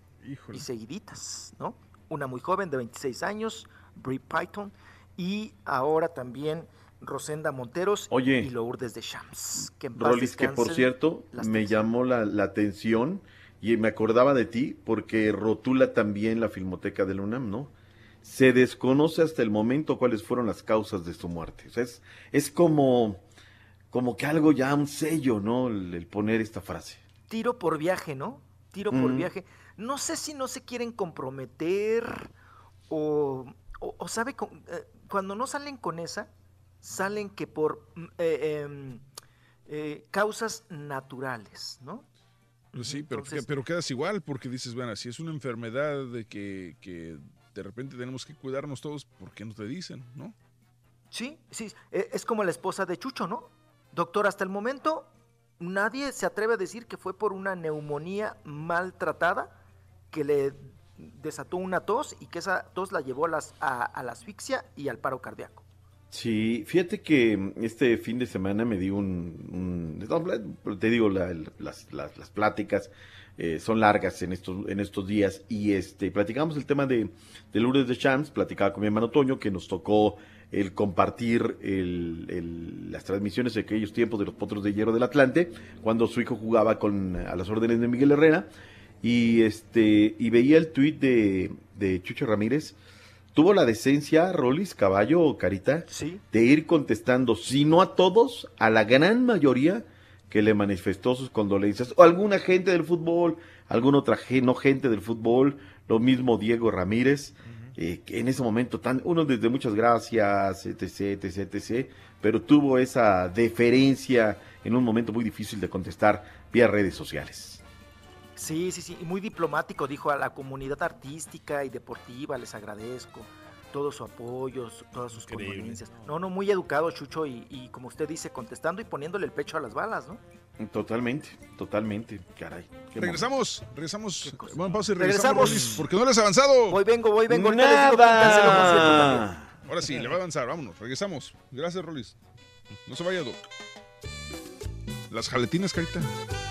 y seguiditas, ¿no? Una muy joven de 26 años, Brie Python, y ahora también Rosenda Monteros Oye. y Lourdes de Shams. Que Rolis, que por cierto, me llamó la, la atención y me acordaba de ti porque rotula también la Filmoteca del UNAM, ¿no? Se desconoce hasta el momento cuáles fueron las causas de su muerte. O sea, es, es como, como que algo ya, un sello, ¿no? El, el poner esta frase. Tiro por viaje, ¿no? Tiro por Mm. viaje. No sé si no se quieren comprometer o, o- o sabe, con- eh, cuando no salen con esa, salen que por mm, eh, em, eh, causas naturales, ¿no? Pues sí, pero, Entonces- pero quedas igual porque dices, bueno, si es una enfermedad de que, que de repente tenemos que cuidarnos todos, ¿por qué no te dicen, no? Sí, sí, eh, es como la esposa de Chucho, ¿no? Doctor, hasta el momento nadie se atreve a decir que fue por una neumonía maltratada que le desató una tos y que esa tos la llevó a, las, a, a la asfixia y al paro cardíaco. Sí, fíjate que este fin de semana me di un... un- te digo, la- las, las, las pláticas eh, son largas en estos, en estos días y este platicamos el tema de, de Lourdes de Champs, platicaba con mi hermano Toño que nos tocó el compartir el- el- las transmisiones de aquellos tiempos de los Potros de Hierro del Atlante, cuando su hijo jugaba con a las órdenes de Miguel Herrera y este y veía el tuit de, de Chucho Ramírez tuvo la decencia, Rolis, Caballo o Carita, de ir contestando, si no a todos, a la gran mayoría que le manifestó sus condolencias, o alguna gente del fútbol, alguna otra no gente del fútbol, lo mismo Diego Ramírez, eh, que en ese momento tan, uno desde muchas gracias, etc, etc, etc, pero tuvo esa deferencia en un momento muy difícil de contestar vía redes sociales. Sí, sí, sí, y muy diplomático, dijo a la comunidad artística y deportiva, les agradezco todo su apoyo, su- todas sus Increíble. condolencias. No, no, muy educado Chucho y, y como usted dice, contestando y poniéndole el pecho a las balas, ¿no? Totalmente, totalmente, caray. Regresamos, regresamos. Bueno, pausa y regresamos. Porque no les ha avanzado. Voy, vengo, voy, vengo. Nada. Ahora sí, le va a avanzar, vámonos, regresamos. Gracias, Rolis. No se vaya, Doc. Las jaletinas, carita.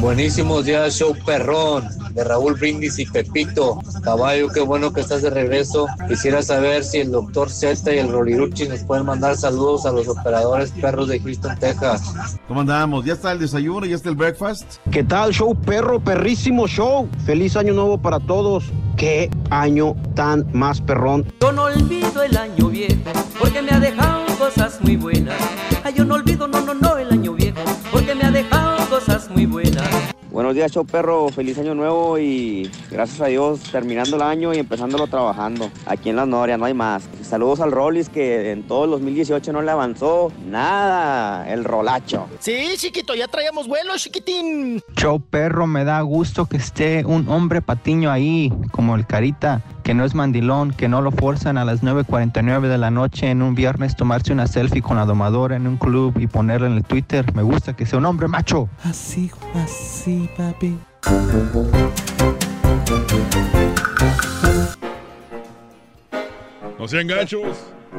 Buenísimos días, show perrón de Raúl Brindis y Pepito. Caballo, qué bueno que estás de regreso. Quisiera saber si el doctor Z y el Roliruchi nos pueden mandar saludos a los operadores perros de Houston, Texas. ¿Cómo andamos? ¿Ya está el desayuno? ¿Ya está el breakfast? ¿Qué tal, show perro? Perrísimo show. Feliz año nuevo para todos. Qué año tan más perrón. Yo no olvido el año viejo, porque me ha dejado cosas muy buenas. Ay, yo no olvido, no, no, no, el muy. Buenos días, show perro. Feliz año nuevo y gracias a Dios terminando el año y empezándolo trabajando. Aquí en la Noria, no hay más. Saludos al Rollis que en todo el 2018 no le avanzó nada. El rolacho. Sí, chiquito, ya traíamos vuelo, chiquitín. Show perro, me da gusto que esté un hombre patiño ahí, como el Carita, que no es mandilón, que no lo forzan a las 9.49 de la noche en un viernes tomarse una selfie con la domadora en un club y ponerla en el Twitter. Me gusta que sea un hombre macho. Así, así, papi. No sean gachos.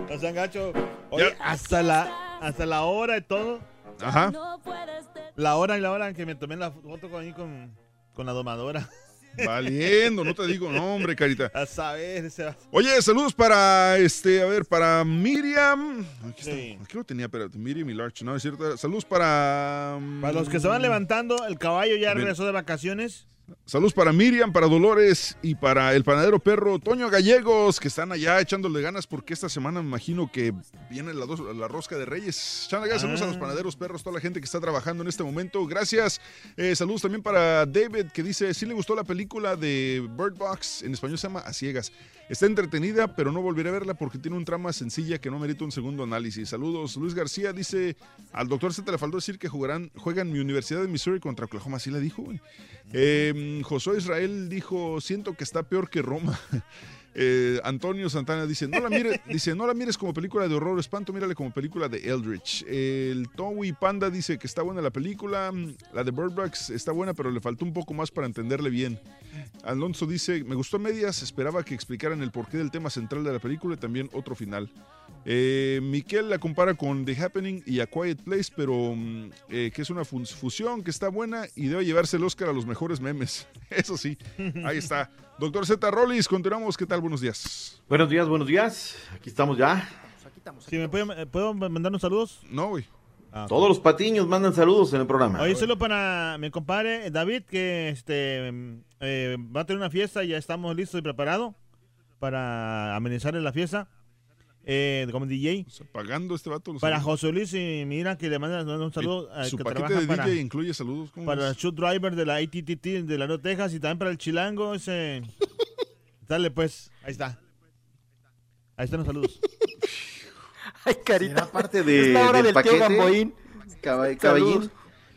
No sean gachos. Oye, hasta la, hasta la hora y todo. Ajá. La hora y la hora en que me tomé la foto con, ahí con, con la domadora. Valiendo, no te digo nombre, carita. A saber, ese va- Oye, saludos para, este, a ver, para Miriam. Aquí, está, aquí lo tenía, espérate, Miriam y Larch, no, es cierto. Saludos para... mm, Para los que se van levantando, el caballo ya regresó de vacaciones. Saludos para Miriam, para Dolores y para el panadero perro Toño Gallegos, que están allá echándole ganas porque esta semana me imagino que viene la, dos- la rosca de Reyes. Echándole ganas, saludos a los panaderos perros, toda la gente que está trabajando en este momento. Gracias. Eh, saludos también para David, que dice, sí le gustó la película de Bird Box, en español se llama A Ciegas. Está entretenida, pero no volveré a verla porque tiene un trama sencilla que no merita un segundo análisis. Saludos. Luis García dice, al doctor Z le faltó decir que jugarán, juegan mi Universidad de Missouri contra Oklahoma. Así le dijo, güey. Eh, Josué Israel dijo, siento que está peor que Roma. Eh, Antonio Santana dice, no la mires, dice, no la mires como película de horror espanto, mírale como película de Eldritch. El Towi Panda dice que está buena la película, la de Bird Box está buena, pero le faltó un poco más para entenderle bien. Alonso dice, me gustó a medias, esperaba que explicaran el porqué del tema central de la película y también otro final. Eh, Miquel la compara con The Happening y A Quiet Place, pero mm, eh, que es una fusión que está buena y debe llevarse el Oscar a los mejores memes. Eso sí, ahí está. Doctor Z Rollis, continuamos. ¿Qué tal? Buenos días. Buenos días, buenos días. Aquí estamos ya. Si me puede- eh, ¿Puedo mandar unos saludos? No, güey. Ah, Todos los patiños mandan saludos en el programa. Oye, solo para mi compadre David, que este eh, va a tener una fiesta y ya estamos listos y preparados para amenizarle la fiesta eh, como DJ. Pagando este vato. Para saludos. José Luis y mira que le mandan un saludo Eh, al su que paquete de para, DJ incluye saludos. ¿cómo para el shoot driver de la ATTT de Laredo, Texas y también para el chilango ese. Dale pues, ahí está. Ahí están los saludos. Ay, carita. ¿Será parte de, Es la hora del del tío paquete? Gamboín. Saludos. caballín.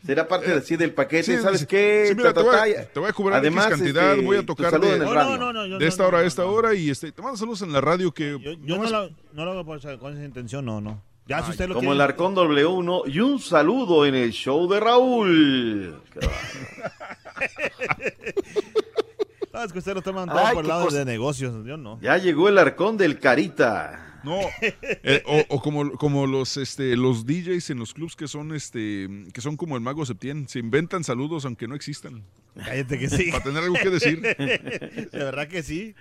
¿Será parte de- sí, del paquete? Sí, ¿Sabes qué? sí, mira, Ta, te, ta, voy, a- te voy a cobrar Además, X cantidad, este, voy a tocar de, en el No, radio. no, no, yo de no, esta no, hora a esta no. hora y este, te mando saludos en la radio que... Yo, yo no, lo, no lo hago por esa- con esa intención, no, no. Ya si usted lo como quiere. el Arcón W1 y un saludo en el show de Raúl. Qué No, es que usted lo todo Ay, por el lado cosa. de negocios, yo no. Ya llegó el Arcón del Carita. No, eh, o, o como, como los este los DJs en los clubs que son este que son como el mago Septién, se inventan saludos aunque no existan. Cállate que sí. Para tener algo que decir. De verdad que sí.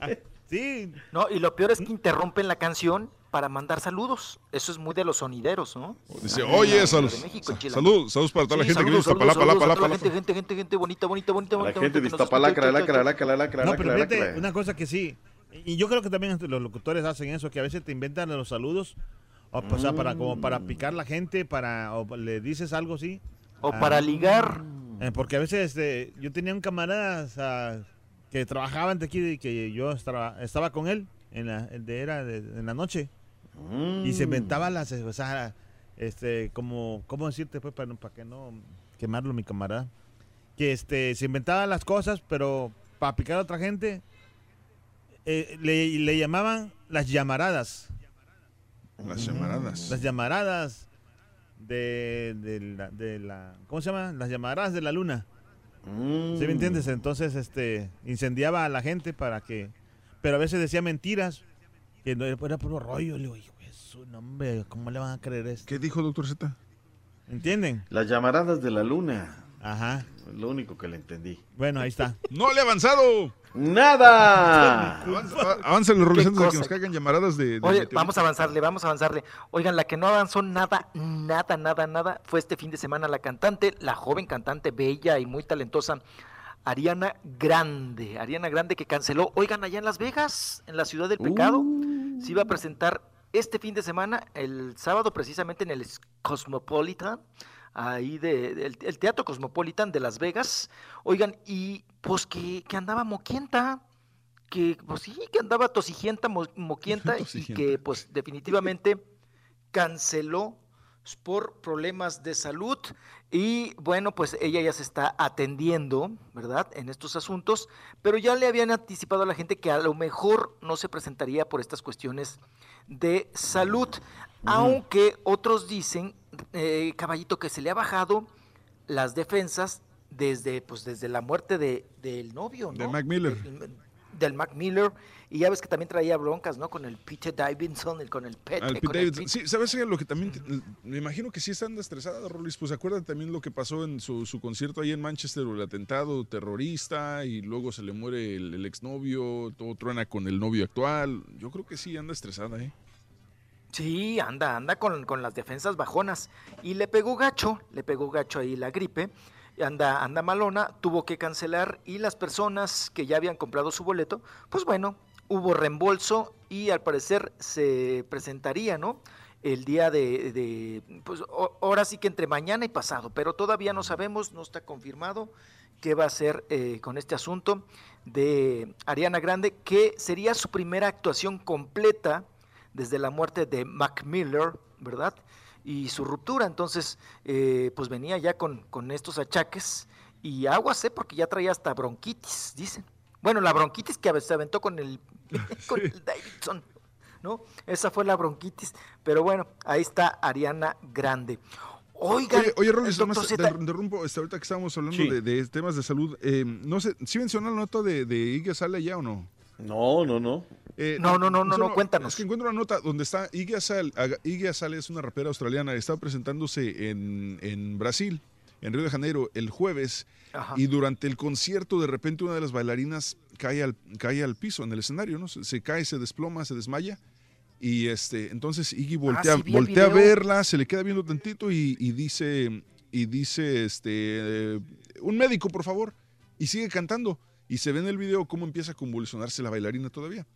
Ah, Sí. No, y lo peor es que interrumpen la canción para mandar saludos. Eso es muy de los sonideros, ¿no? Dice, Ah, oye, de saludos, saludos, saludos para toda la gente que saludos, Iztapalapa, Lapa, Lapa, gente, gente, gente, gente bonita, bonita, bonita, la gente de lacra, lacra, lacra, No, lacra, pero lacra. fíjate, una cosa que sí. Y yo creo que también los locutores hacen eso, que a veces te inventan los saludos. O, o sea, para, como para picar la gente, para, o le dices algo así. O Ah, para ligar. eh, porque a veces este, yo tenía un camarada o sea, que trabajaba ante aquí y que yo estaba, estaba con él en la, de, era de- en la noche. Y se inventaba las, o sea, este, como, ¿cómo decirte pues para, para que no quemarlo mi camarada? Que este, se inventaban las cosas, pero para picar a otra gente, eh, le, le llamaban las llamaradas. Las llamaradas. Las llamaradas de, de la, de la- ¿cómo se llama? Las llamaradas de la luna. ¿Sí me entiendes? Entonces, este, incendiaba a la gente para que, pero a veces decía mentiras, que no era puro rollo. Le digo, hijo de su nombre, ¿cómo le van a creer esto? ¿Qué dijo doctor Z? ¿Entienden? Las llamaradas de la luna. Ajá. Lo único que le entendí. Bueno, ahí está. ¡No le ha avanzado! ¡Nada! Avanza- Avanzan los antes de que nos caigan llamaradas de. de Oye, vamos a avanzarle, vamos a avanzarle. Oigan, la que no avanzó nada, nada, nada, nada, fue este fin de semana la cantante, la joven cantante bella y muy talentosa, Ariana Grande. Ariana Grande que canceló, oigan, allá en Las Vegas, en la ciudad del pecado, se iba a presentar este fin de semana, el sábado precisamente en el Cosmopolitan, ahí de, del- el Teatro Cosmopolitan de Las Vegas. Oigan, y pues que, que andaba moquienta que pues sí, que andaba tosigienta, mo- moquienta y que pues definitivamente canceló por problemas de salud y bueno, pues ella ya se está atendiendo, ¿verdad? En estos asuntos, pero ya le habían anticipado a la gente que a lo mejor no se presentaría por estas cuestiones de salud, aunque otros dicen, eh, caballito, que se le ha bajado las defensas desde pues desde la muerte de, del novio, ¿no? De Mac Miller. Del, del Mac Miller y ya ves que también traía broncas, ¿no? Con el Peter Davidson, el, con el Pete, Al Pete con el Davidson. Sí, ¿sabes lo que también? me imagino que sí está anda estresada, Rolis. Pues acuérdate también lo que pasó en su, su concierto ahí en Manchester, el atentado terrorista, y luego se le muere el, el exnovio, todo truena con el novio actual. Yo creo que sí anda estresada, ¿eh? Sí, anda, anda con, con las defensas bajonas. Y le pegó gacho, le pegó gacho ahí la gripe. Anda, anda malona, tuvo que cancelar y las personas que ya habían comprado su boleto, pues bueno, hubo reembolso y al parecer se presentaría, ¿no? El día de, de, pues ahora sí que entre mañana y pasado, pero todavía no sabemos, no está confirmado qué va a hacer eh, con este asunto de Ariana Grande, que sería su primera actuación completa desde la muerte de Mac Miller, ¿verdad? Y su ruptura, entonces, eh, pues venía ya con, con estos achaques y aguas, ¿eh? Porque ya traía hasta bronquitis, dicen. Bueno, la bronquitis que se aventó con el, con el Davidson, ¿no? Esa fue la bronquitis, pero bueno, ahí está Ariana Grande. Oigan, Oye, oye Zeta- interrumpo, este, ahorita que estábamos hablando Sí. de, de temas de salud, eh, no sé, ¿sí mencionó la nota de, de Iggy Azalea ya o no? No, no, no. Eh, No, no, no, no, no, cuéntanos. Es que encuentro una nota donde está Iggy Aga- Iggy es una rapera australiana, está presentándose en, en Brasil, en Río de Janeiro, el jueves, Ajá. y durante el concierto de repente una de las bailarinas cae al, cae al piso en el escenario, ¿no? Se, se cae, se desploma, se desmaya. Y este, entonces Iggy voltea, Ah, sí, voltea a verla, se le queda viendo tantito y, y dice, y dice, este, eh, un médico, por favor, y sigue cantando. Y se ve en el video cómo empieza a convulsionarse la bailarina todavía.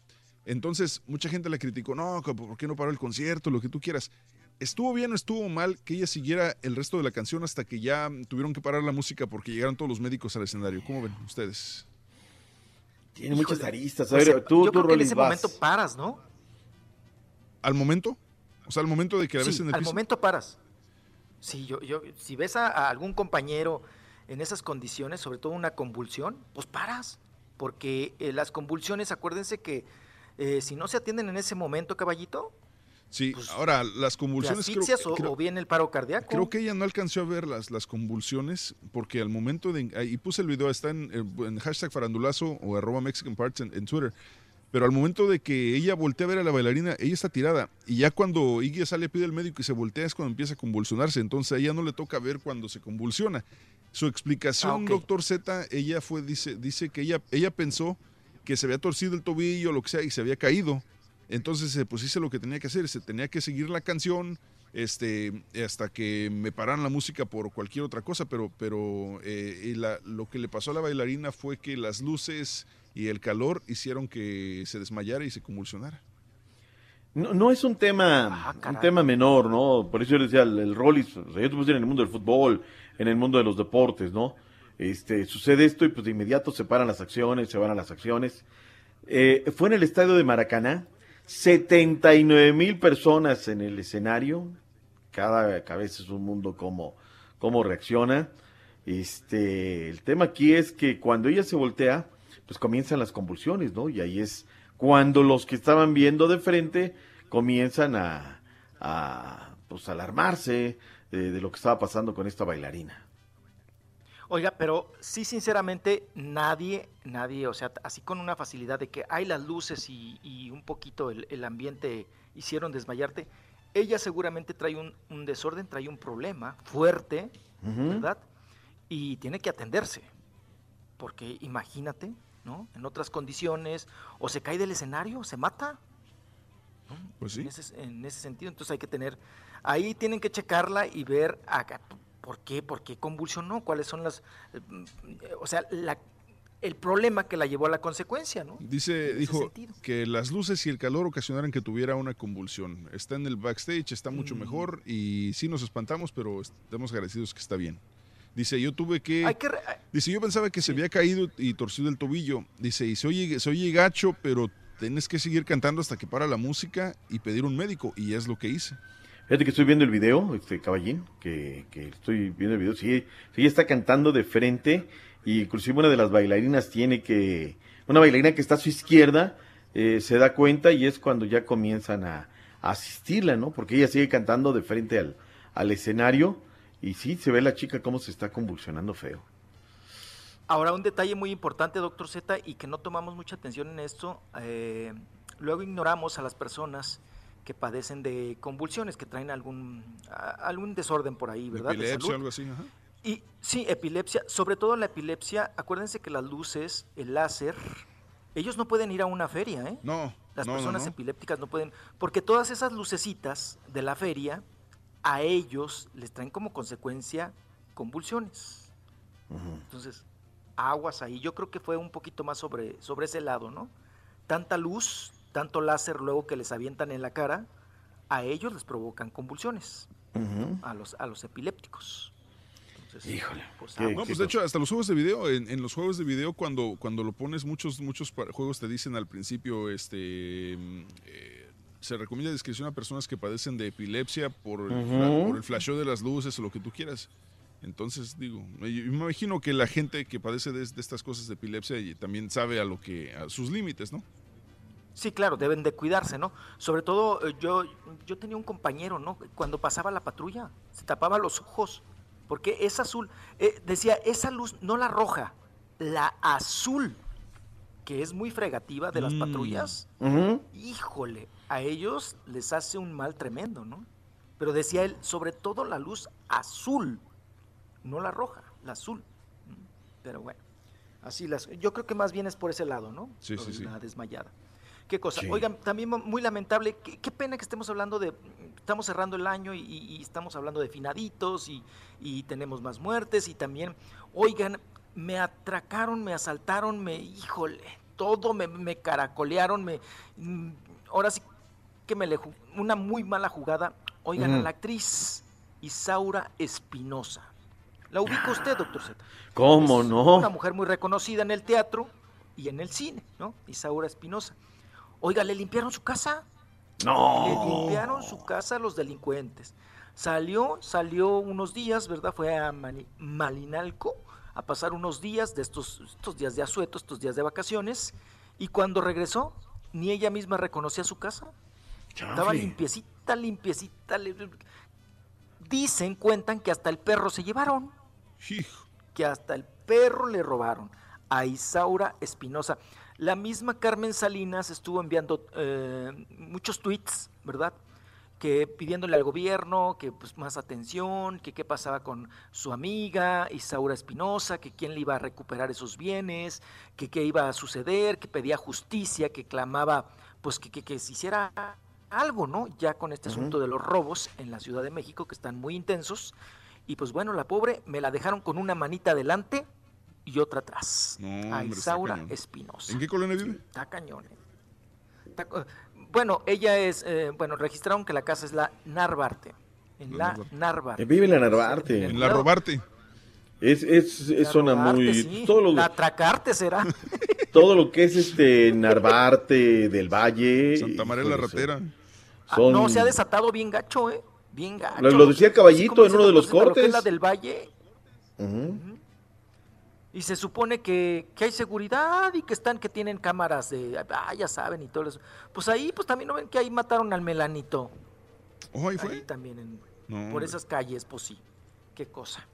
Entonces, mucha gente la criticó, no, ¿por qué no paró el concierto? Lo que tú quieras. ¿Estuvo bien o estuvo mal que ella siguiera el resto de la canción hasta que ya tuvieron que parar la música porque llegaron todos los médicos al escenario? ¿Cómo ven ustedes? Tiene muchas aristas. A ver, tú, yo tú creo que en ese vas. momento paras, ¿no? ¿Al momento? O sea, al momento de que la ves Sí, en el al piso. momento paras. Sí, yo, yo, si ves a, a algún compañero en esas condiciones, sobre todo una convulsión, pues paras. Porque eh, las convulsiones, acuérdense que eh, si no se atienden en ese momento, caballito, Sí, ahora las te convulsiones creo, asfixias o, creo- o bien el paro cardíaco. creo que ella no alcanzó a ver las, las convulsiones porque al momento de... Y puse el video, está en, en hashtag farandulazo o arroba Mexican Parts en, en Twitter. Pero al momento de que ella voltea a ver a la bailarina, ella está tirada. Y ya cuando Iggy sale, pide al médico y se voltea es cuando empieza a convulsionarse. Entonces a ella no le toca ver cuando se convulsiona. Su explicación, Ah, doctor Z, ella fue, dice, dice que ella, ella pensó que se había torcido el tobillo lo que sea y se había caído. Entonces, eh, pues hice lo que tenía que hacer, se tenía que seguir la canción este, hasta que me pararan la música por cualquier otra cosa, pero, pero eh, y la- lo que le pasó a la bailarina fue que las luces y el calor hicieron que se desmayara y se convulsionara. No, no es un tema, Ah, un tema menor, ¿no? Por eso yo decía, el, el Rollis, o sea, yo te puse en el mundo del fútbol, en el mundo de los deportes, ¿no? Este, sucede esto y pues de inmediato se paran las acciones, se van a las acciones. Eh, fue en el estadio de Maracaná, 79 mil personas en el escenario, cada cabeza es un mundo como cómo reacciona. Este, el tema aquí es que cuando ella se voltea, pues comienzan las convulsiones, ¿no? Y ahí es cuando los que estaban viendo de frente comienzan a, a pues alarmarse de, de lo que estaba pasando con esta bailarina. Oiga, pero sí, sinceramente, nadie, nadie, o sea, así con una facilidad de que hay las luces y, y un poquito el, el ambiente hicieron desmayarte, ella seguramente trae un, un desorden, trae un problema fuerte. ¿verdad? Y tiene que atenderse, porque imagínate, ¿no? En otras condiciones, o se cae del escenario, se mata. ¿no? Pues sí. En ese, en ese sentido, entonces hay que tener, ahí tienen que checarla y ver acá, por qué, por qué convulsionó, cuáles son las, eh, o sea, la, el problema que la llevó a la consecuencia, ¿no? Dice, dijo sentido. que las luces y el calor ocasionaran que tuviera una convulsión. Está en el backstage, está mucho Mm. mejor y sí nos espantamos, pero estamos agradecidos que está bien. Dice, yo tuve que... Que re- Dice, yo pensaba que se había caído y torcido el tobillo. Dice, y se oye, se oye gacho, pero tienes que seguir cantando hasta que para la música y pedir un médico. Y es lo que hice. Fíjate que estoy viendo el video, este caballín, que, estoy viendo el video, sí, sí está cantando de frente, y inclusive una de las bailarinas tiene que, una bailarina que está a su izquierda, eh, se da cuenta y es cuando ya comienzan a, a asistirla, ¿no? Porque ella sigue cantando de frente al, al escenario, y sí, se ve la chica cómo se está convulsionando feo. Ahora, un detalle muy importante, doctor Z, y que no tomamos mucha atención en esto, eh, luego ignoramos a las personas que padecen de convulsiones, que traen algún, a- algún desorden por ahí, ¿verdad? De Epilepsia, salud. algo así. ajá. Y sí, epilepsia, sobre todo la epilepsia, acuérdense que las luces, el láser, ellos no pueden ir a una feria, ¿eh? No. Las no, personas no. epilépticas no pueden, porque todas esas lucecitas de la feria, a ellos les traen como consecuencia convulsiones. Entonces, aguas ahí. Yo creo que fue un poquito más sobre, sobre ese lado, ¿no? Tanta luz, tanto láser luego que les avientan en la cara, a ellos les provocan convulsiones, a los, a los epilépticos. Entonces, Híjole. pues, No, pues de hecho, hasta los juegos de video, en, en los juegos de video, cuando, cuando lo pones, muchos, muchos juegos te dicen al principio, este, mm, eh, se recomienda descripción a personas que padecen de epilepsia por el, por el flasheo de las luces o lo que tú quieras. Entonces, digo, yo me imagino que la gente que padece de, de estas cosas de epilepsia y también sabe a lo que, a sus límites, ¿no? Sí, claro, deben de cuidarse, ¿no? Sobre todo eh, yo, yo tenía un compañero, ¿no? Cuando pasaba la patrulla, se tapaba los ojos, porque es azul. Eh, decía, esa luz, no la roja, la azul, que es muy fregativa de las Mm. patrullas. Híjole, a ellos les hace un mal tremendo, ¿no? Pero decía él, sobre todo la luz azul, no la roja, la azul. Pero bueno, así las... Yo creo que más bien es por ese lado, ¿no? Sí, Lo sí, de sí. La desmayada. Qué cosa. Sí. Oigan, también muy lamentable, qué, qué pena que estemos hablando de, estamos cerrando el año y, estamos hablando de finaditos y, y tenemos más muertes y también, oigan, me atracaron, me asaltaron, me, híjole, todo me, me caracolearon, me, mm, ahora sí que me le, una muy mala jugada, oigan, a la actriz Isaura Espinosa. ¿La ubica usted, doctor Z? ¿Cómo Es no? Una mujer muy reconocida en el teatro y en el cine, ¿no? Isaura Espinosa. Oiga, le limpiaron su casa. No. Le limpiaron su casa a los delincuentes. Salió, salió unos días, ¿verdad? Fue a Malinalco a pasar unos días de estos, estos días de asueto, estos días de vacaciones. Y cuando regresó, ni ella misma reconocía su casa. Estaba limpiecita, limpiecita. li- Dicen, cuentan que hasta el perro se llevaron. Que hasta el perro le robaron a Isaura Espinosa. La misma Carmen Salinas estuvo enviando eh, muchos tweets, ¿verdad? Que pidiéndole al gobierno que pues más atención, que qué pasaba con su amiga Isaura Espinosa, que quién le iba a recuperar esos bienes, que qué iba a suceder, que pedía justicia, que clamaba pues que, que, que se hiciera algo, ¿no? Ya con este asunto de los robos en la Ciudad de México que están muy intensos. Y pues bueno, la pobre me la dejaron con una manita adelante y otra atrás. No, a Isaura. Espinosa. ¿En qué colonia vive? Está cañón. eh. Está bueno, ella es, eh, bueno, registraron que la casa es la Narvarte. En La la Narvarte. Narvarte. Eh, Vive en la Narvarte. En la Robarte. Es, es, es La zona Robarte, muy... sí. Todo lo, La Atracarte será. todo lo que es este Narvarte del Valle. Santa María la son- Ratera. Ah, no, se ha desatado bien gacho, ¿eh? bien gacho. Lo, lo decía Caballito en uno de los Doctor Zeta, lo que es cortes. la del Valle, Ujú. Y se supone que, que hay seguridad y que están, que tienen cámaras de, ah, ya saben y todo eso. Pues ahí, pues también no ven que ahí mataron al Melanito. Oh, ahí fue. Ahí también, en- No, por esas calles, pues sí. Qué cosa.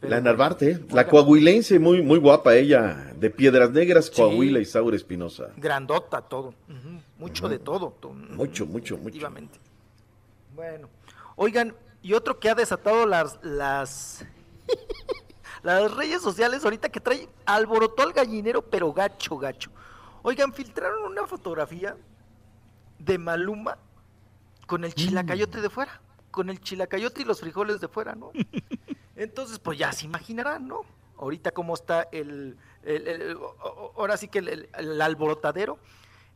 Pero La Narvarte, ¿eh? la coahuilense, muy, muy guapa ella, de Piedras Negras, Coahuila, Isaura Espinosa. Grandota todo. Mucho de todo. to- Mucho, mucho, mucho. Efectivamente. Bueno, oigan, y otro que ha desatado las las las redes sociales ahorita que trae alborotó al gallinero, pero gacho, gacho. Oigan, filtraron una fotografía de Maluma con el chilacayote de fuera, con el chilacayote y los frijoles de fuera, ¿no? Entonces, pues ya se imaginarán, ¿no? Ahorita cómo está el, ahora sí que el, el- el alborotadero.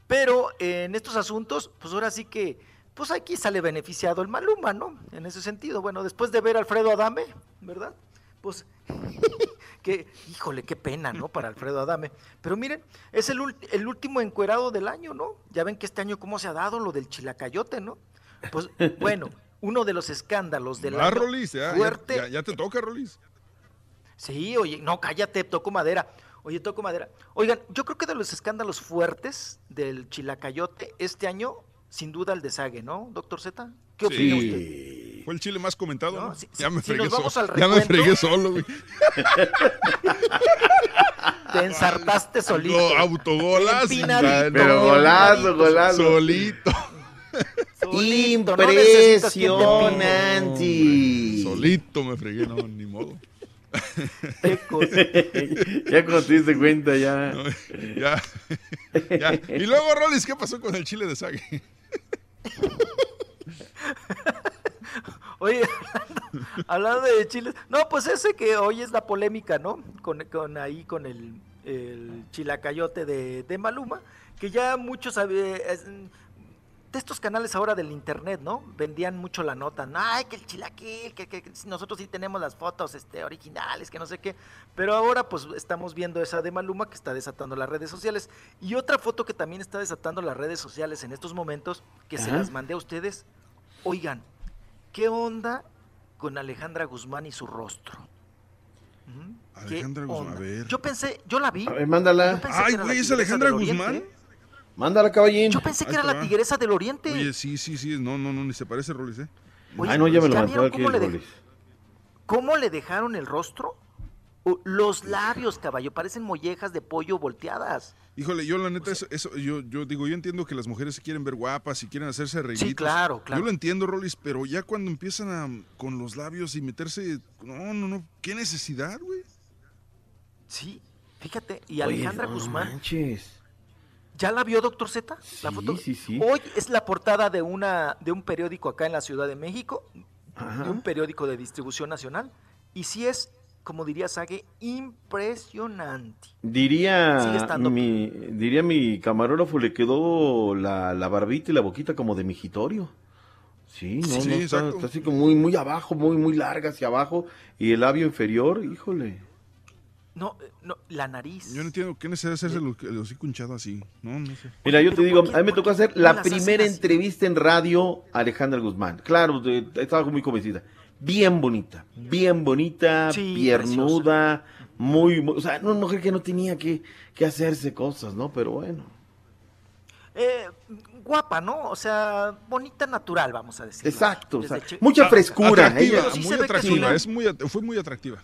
Pero eh, en estos asuntos, pues ahora sí que, pues aquí sale beneficiado el Maluma, ¿no? En ese sentido, bueno, después de ver a Alfredo Adame, ¿verdad? Pues, que, híjole, qué pena, ¿no? Para Alfredo Adame. Pero miren, es el, el último encuerado del año, ¿no? Ya ven que este año cómo se ha dado lo del chilacayote, ¿no? Pues, bueno, uno de los escándalos del Va, año Rolis, ya, ya- fuerte. ya- ya te toca, Rolis. Sí, oye, no, cállate, toco madera. Oye, toco madera. Oigan, yo creo que de los escándalos fuertes del chilacayote este año, sin duda el desague, ¿no, doctor Z? ¿Qué opina usted? Fue el chile más comentado. No, ¿no? si- ya me si fregué nos vamos solo. al Ya me fregué solo, güey. Te ensartaste solito. Go- autogolazo. Pero golazo, golazo. Solito. Solito, no Impresionante. Solito me fregué, no, ni modo. ya cuando te diste cuenta, ya. No, ya, ya. Y luego, Rolis, ¿qué pasó con el chile de sague? Oye, hablando, hablando de chiles. No, pues ese que hoy es la polémica, ¿no? Con, con ahí, con el, el chilacayote de, de Maluma, que ya muchos de estos canales ahora del internet, ¿no? Vendían mucho la nota. "No, Ay, que el chilaquil, que, que- que nosotros sí tenemos las fotos este, originales, que no sé qué. Pero ahora pues estamos viendo esa de Maluma que está desatando las redes sociales. Y otra foto que también está desatando las redes sociales en estos momentos, que se las mandé a ustedes. Oigan, ¿qué onda con Alejandra Guzmán y su rostro? ¿Mm? ¿Qué Alejandra Guzmán, onda? a ver. Yo pensé, yo la vi. A ver, mándala. Ay, güey, ¿es Alejandra. Guzmán? Mándala, caballín. Yo pensé que era la tigresa del Oriente. Oye, sí, sí, sí. No, no, no, ni se parece, Rolis, ¿eh? Oye, Ay, no, ya me lo ¿ya mandó aquí cómo le de-. ¿Cómo le dejaron el rostro? Los labios, caballo, parecen mollejas de pollo volteadas. Híjole, yo la neta, eso, eso- yo, yo digo, yo entiendo que las mujeres se quieren ver guapas y quieren hacerse arreglitos. claro, claro. Yo lo entiendo, Rolis, pero ya cuando empiezan a, con los labios y meterse, no, no, no, ¿qué necesidad, güey? Sí, fíjate. Y Oye, Alejandra no Guzmán, manches. ¿ya la vio, doctor Z? La Sí, foto. sí, sí. Hoy es la portada de, una, de un periódico acá en la Ciudad de México, Ajá. de un periódico de distribución nacional. Y sí es, como diría Sage, impresionante. Diría mi, diría mi camarógrafo, le quedó la, la barbita y la boquita como de migitorio. Sí, no, Sí, no, está, está así como muy, muy abajo, muy, muy larga hacia abajo. Y el labio inferior, híjole. No, eh, no, la nariz. Yo no entiendo qué necesidad de hacerse el, el hocico hinchado así. No, no sé. Mira, yo te digo, ¿por qué- a mí me tocó hacer la primera así? entrevista en radio a Alejandra Guzmán. Claro, estaba muy convencida. Bien bonita, bien bonita, Sí, piernuda, muy, muy- o sea, una mujer que no tenía que, que hacerse cosas, ¿no? Pero bueno. Eh, guapa, ¿no? O sea, bonita natural, vamos a decir. Exacto, o sea, mucha frescura. Atractiva, ella- sí muy atractiva, es muy, at- fue muy atractiva.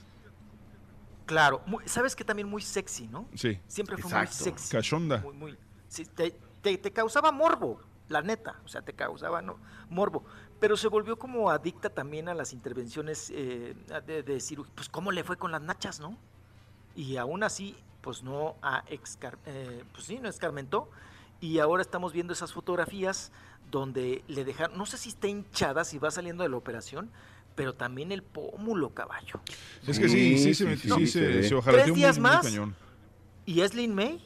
Claro, muy- sabes que también muy sexy, ¿no? Sí. Siempre fue Exacto. muy sexy. Cachonda. Muy, muy, sí, te, te- te causaba morbo, la neta, o sea, te causaba no, morbo, pero se volvió como adicta también a las intervenciones eh, de, de cirugía. Pues, ¿cómo le fue con las nachas, no? Y aún así, pues no ha excar eh, pues sí, no escarmentó. Y ahora estamos viendo esas fotografías donde le dejaron, no sé si está hinchada, si va saliendo de la operación, pero también el pómulo, caballo. Es que sí, sí, Sí, se, sí, metió- sí, sí, se se, ¿Tres muy, días muy más? cañón. ¿Y Eslin May?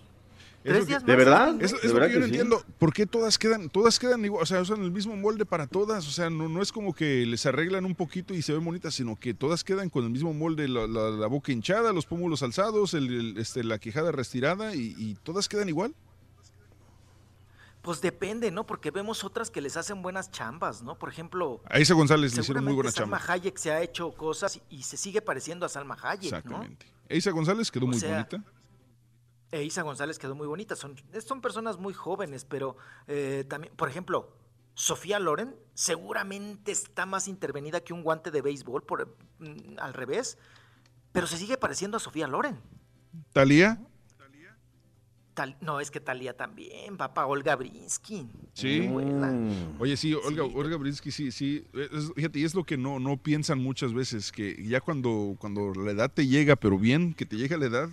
Es ¿Tres lo que- días ¿De verdad? Eslin May? Es, es ¿De lo verdad que yo no sí? entiendo. ¿Por qué todas quedan, todas quedan igual? O sea, usan el mismo molde para todas. O sea, no, no es como que les arreglan un poquito y se ven bonitas, sino que todas quedan con el mismo molde, la, la- la boca hinchada, los pómulos alzados, el, el- este, la quejada retirada y, y todas quedan igual. Pues depende, ¿no? Porque vemos otras que les hacen buenas chambas, ¿no? Por ejemplo... A Isa González le hicieron muy buena Salma chamba. Hayek se ha hecho cosas y se sigue pareciendo a Salma Hayek, ¿no? Exactamente. Isa González quedó O muy sea, bonita. E Isa González quedó muy bonita. Son, son personas muy jóvenes, pero eh, también, por ejemplo, Sofía Loren seguramente está más intervenida que un guante de béisbol, por, mm, al revés, pero se sigue pareciendo a Sofía Loren. Talía, Tal- no, es que Talía también, papá Olga Brinsky. sí. Buena. Oye, sí, Olga, Olga Brinsky, sí, sí. Es- fíjate, y es lo que no, no piensan muchas veces, que ya cuando, cuando la edad te llega, pero bien, que te llega la edad,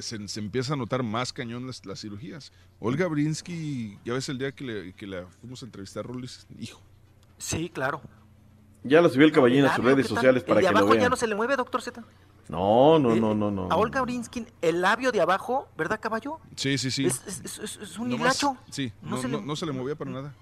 se, se empieza a notar más cañón las, las cirugías. Olga Brinsky, ya ves el día que, le- que la fuimos a entrevistar, Rolis, hijo. Sí, claro. Ya lo subió el caballín a sus redes sociales para el de que lo abajo ya vean. no se le mueve, doctor Z. No, no, no, no, no. A Olga Brinsky, el labio de abajo, ¿verdad, caballo? Sí, sí, sí. Es, es- es- es- es un Nomás- hilacho. Sí, No no, se no- se le movía para nada.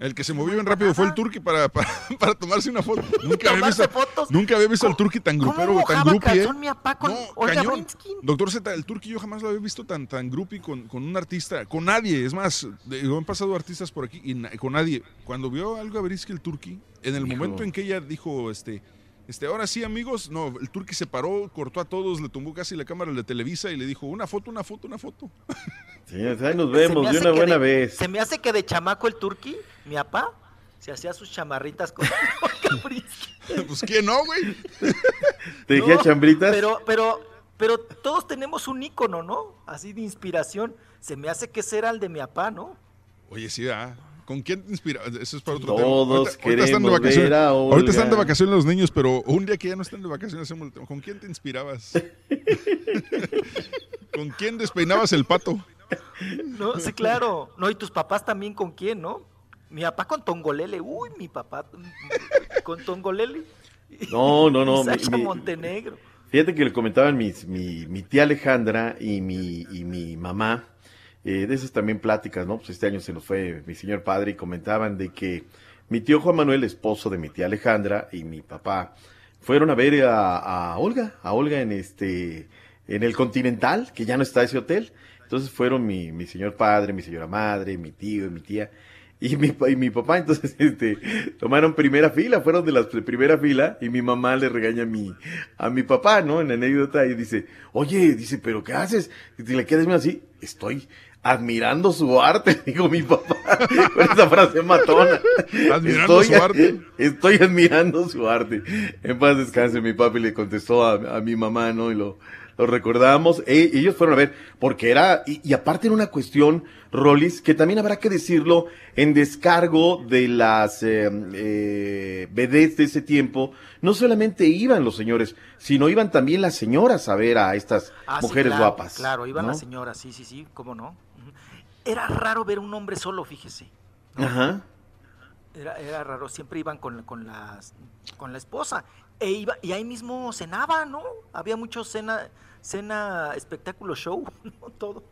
El que se movió bien rápido fue el Turqui para, para, para tomarse una foto. Nunca había visto, nunca había visto al Turqui tan grupero, tan mojaba grupi, ¿eh? calzón mi papá con Olga Cañón. Brinsky? Doctor Z, el Turqui yo jamás lo había visto tan, tan grupi con, con un artista, con nadie. Es más, de- han pasado artistas por aquí y na- con nadie. Cuando vio algo a Brinsky el Turqui, en el Hijo. momento en que ella dijo, este, este, ahora sí amigos, no, el Turqui se paró, cortó a todos, le tumbó casi la cámara de Televisa y le dijo, una foto, una foto, una foto. Sí, ahí nos vemos de una buena de- vez. Se me hace que de chamaco el turqui, mi papá, se hacía sus chamarritas con pues ¿quién no, güey? ¿Te No, chambritas? Pero, pero, pero todos tenemos un ícono, ¿no? Así de inspiración. Se me hace que ese era el de mi papá, ¿no? Oye, sí, ah. ¿Con quién te inspira? Eso es para otro Todos tema. Ahorita, ahorita están de queremos vacaciones. ver a Ahorita están de vacaciones los niños, pero un día que ya no están de vacaciones hacemos el tema. ¿Con quién te inspirabas? ¿Con quién despeinabas el pato? No, sí, claro. No, y tus papás también con quién, ¿no? Mi papá con Tongolele. Uy, mi papá con Tongolele. No, no, no. Sasha mi- Montenegro. Fíjate que le comentaban mis, mi, mi tía Alejandra y mi, y mi mamá, eh, de esas también pláticas, ¿no? Pues este año se nos fue mi señor padre y comentaban de que mi tío Juan Manuel, esposo de mi tía Alejandra, y mi papá fueron a ver a, a Olga, a Olga en este, en el Continental, que ya no está ese hotel. Entonces fueron mi, mi señor padre, mi señora madre, mi tío y mi tía. Y mi, y mi papá, entonces, este, tomaron primera fila, fueron de las de primera fila, y mi mamá le regaña a mi, a mi papá, ¿no? En la anécdota, y dice, oye, dice, ¿pero qué haces? Y te le quedas así, estoy admirando su arte, dijo mi papá, con esa frase matona. Admirando su arte. Estoy admirando su arte. En paz descanse, mi papi le contestó a, a mi mamá, ¿no? Y lo, lo recordamos. E- ellos fueron a ver, porque era, y, y aparte era una cuestión, Rollis, que también habrá que decirlo en descargo de las eh, eh, vedettes de ese tiempo. No solamente iban los señores, sino iban también las señoras a ver a estas Ah, sí, mujeres claro, guapas. Claro, iban ¿no? las señoras, sí, sí, sí, cómo no. Era raro ver un hombre solo, fíjese. Ajá. Era, era raro, siempre iban con, con, las, con la esposa. E iba, y ahí mismo cenaba, ¿no? Había mucho cena, cena, espectáculo, show, ¿no? todo.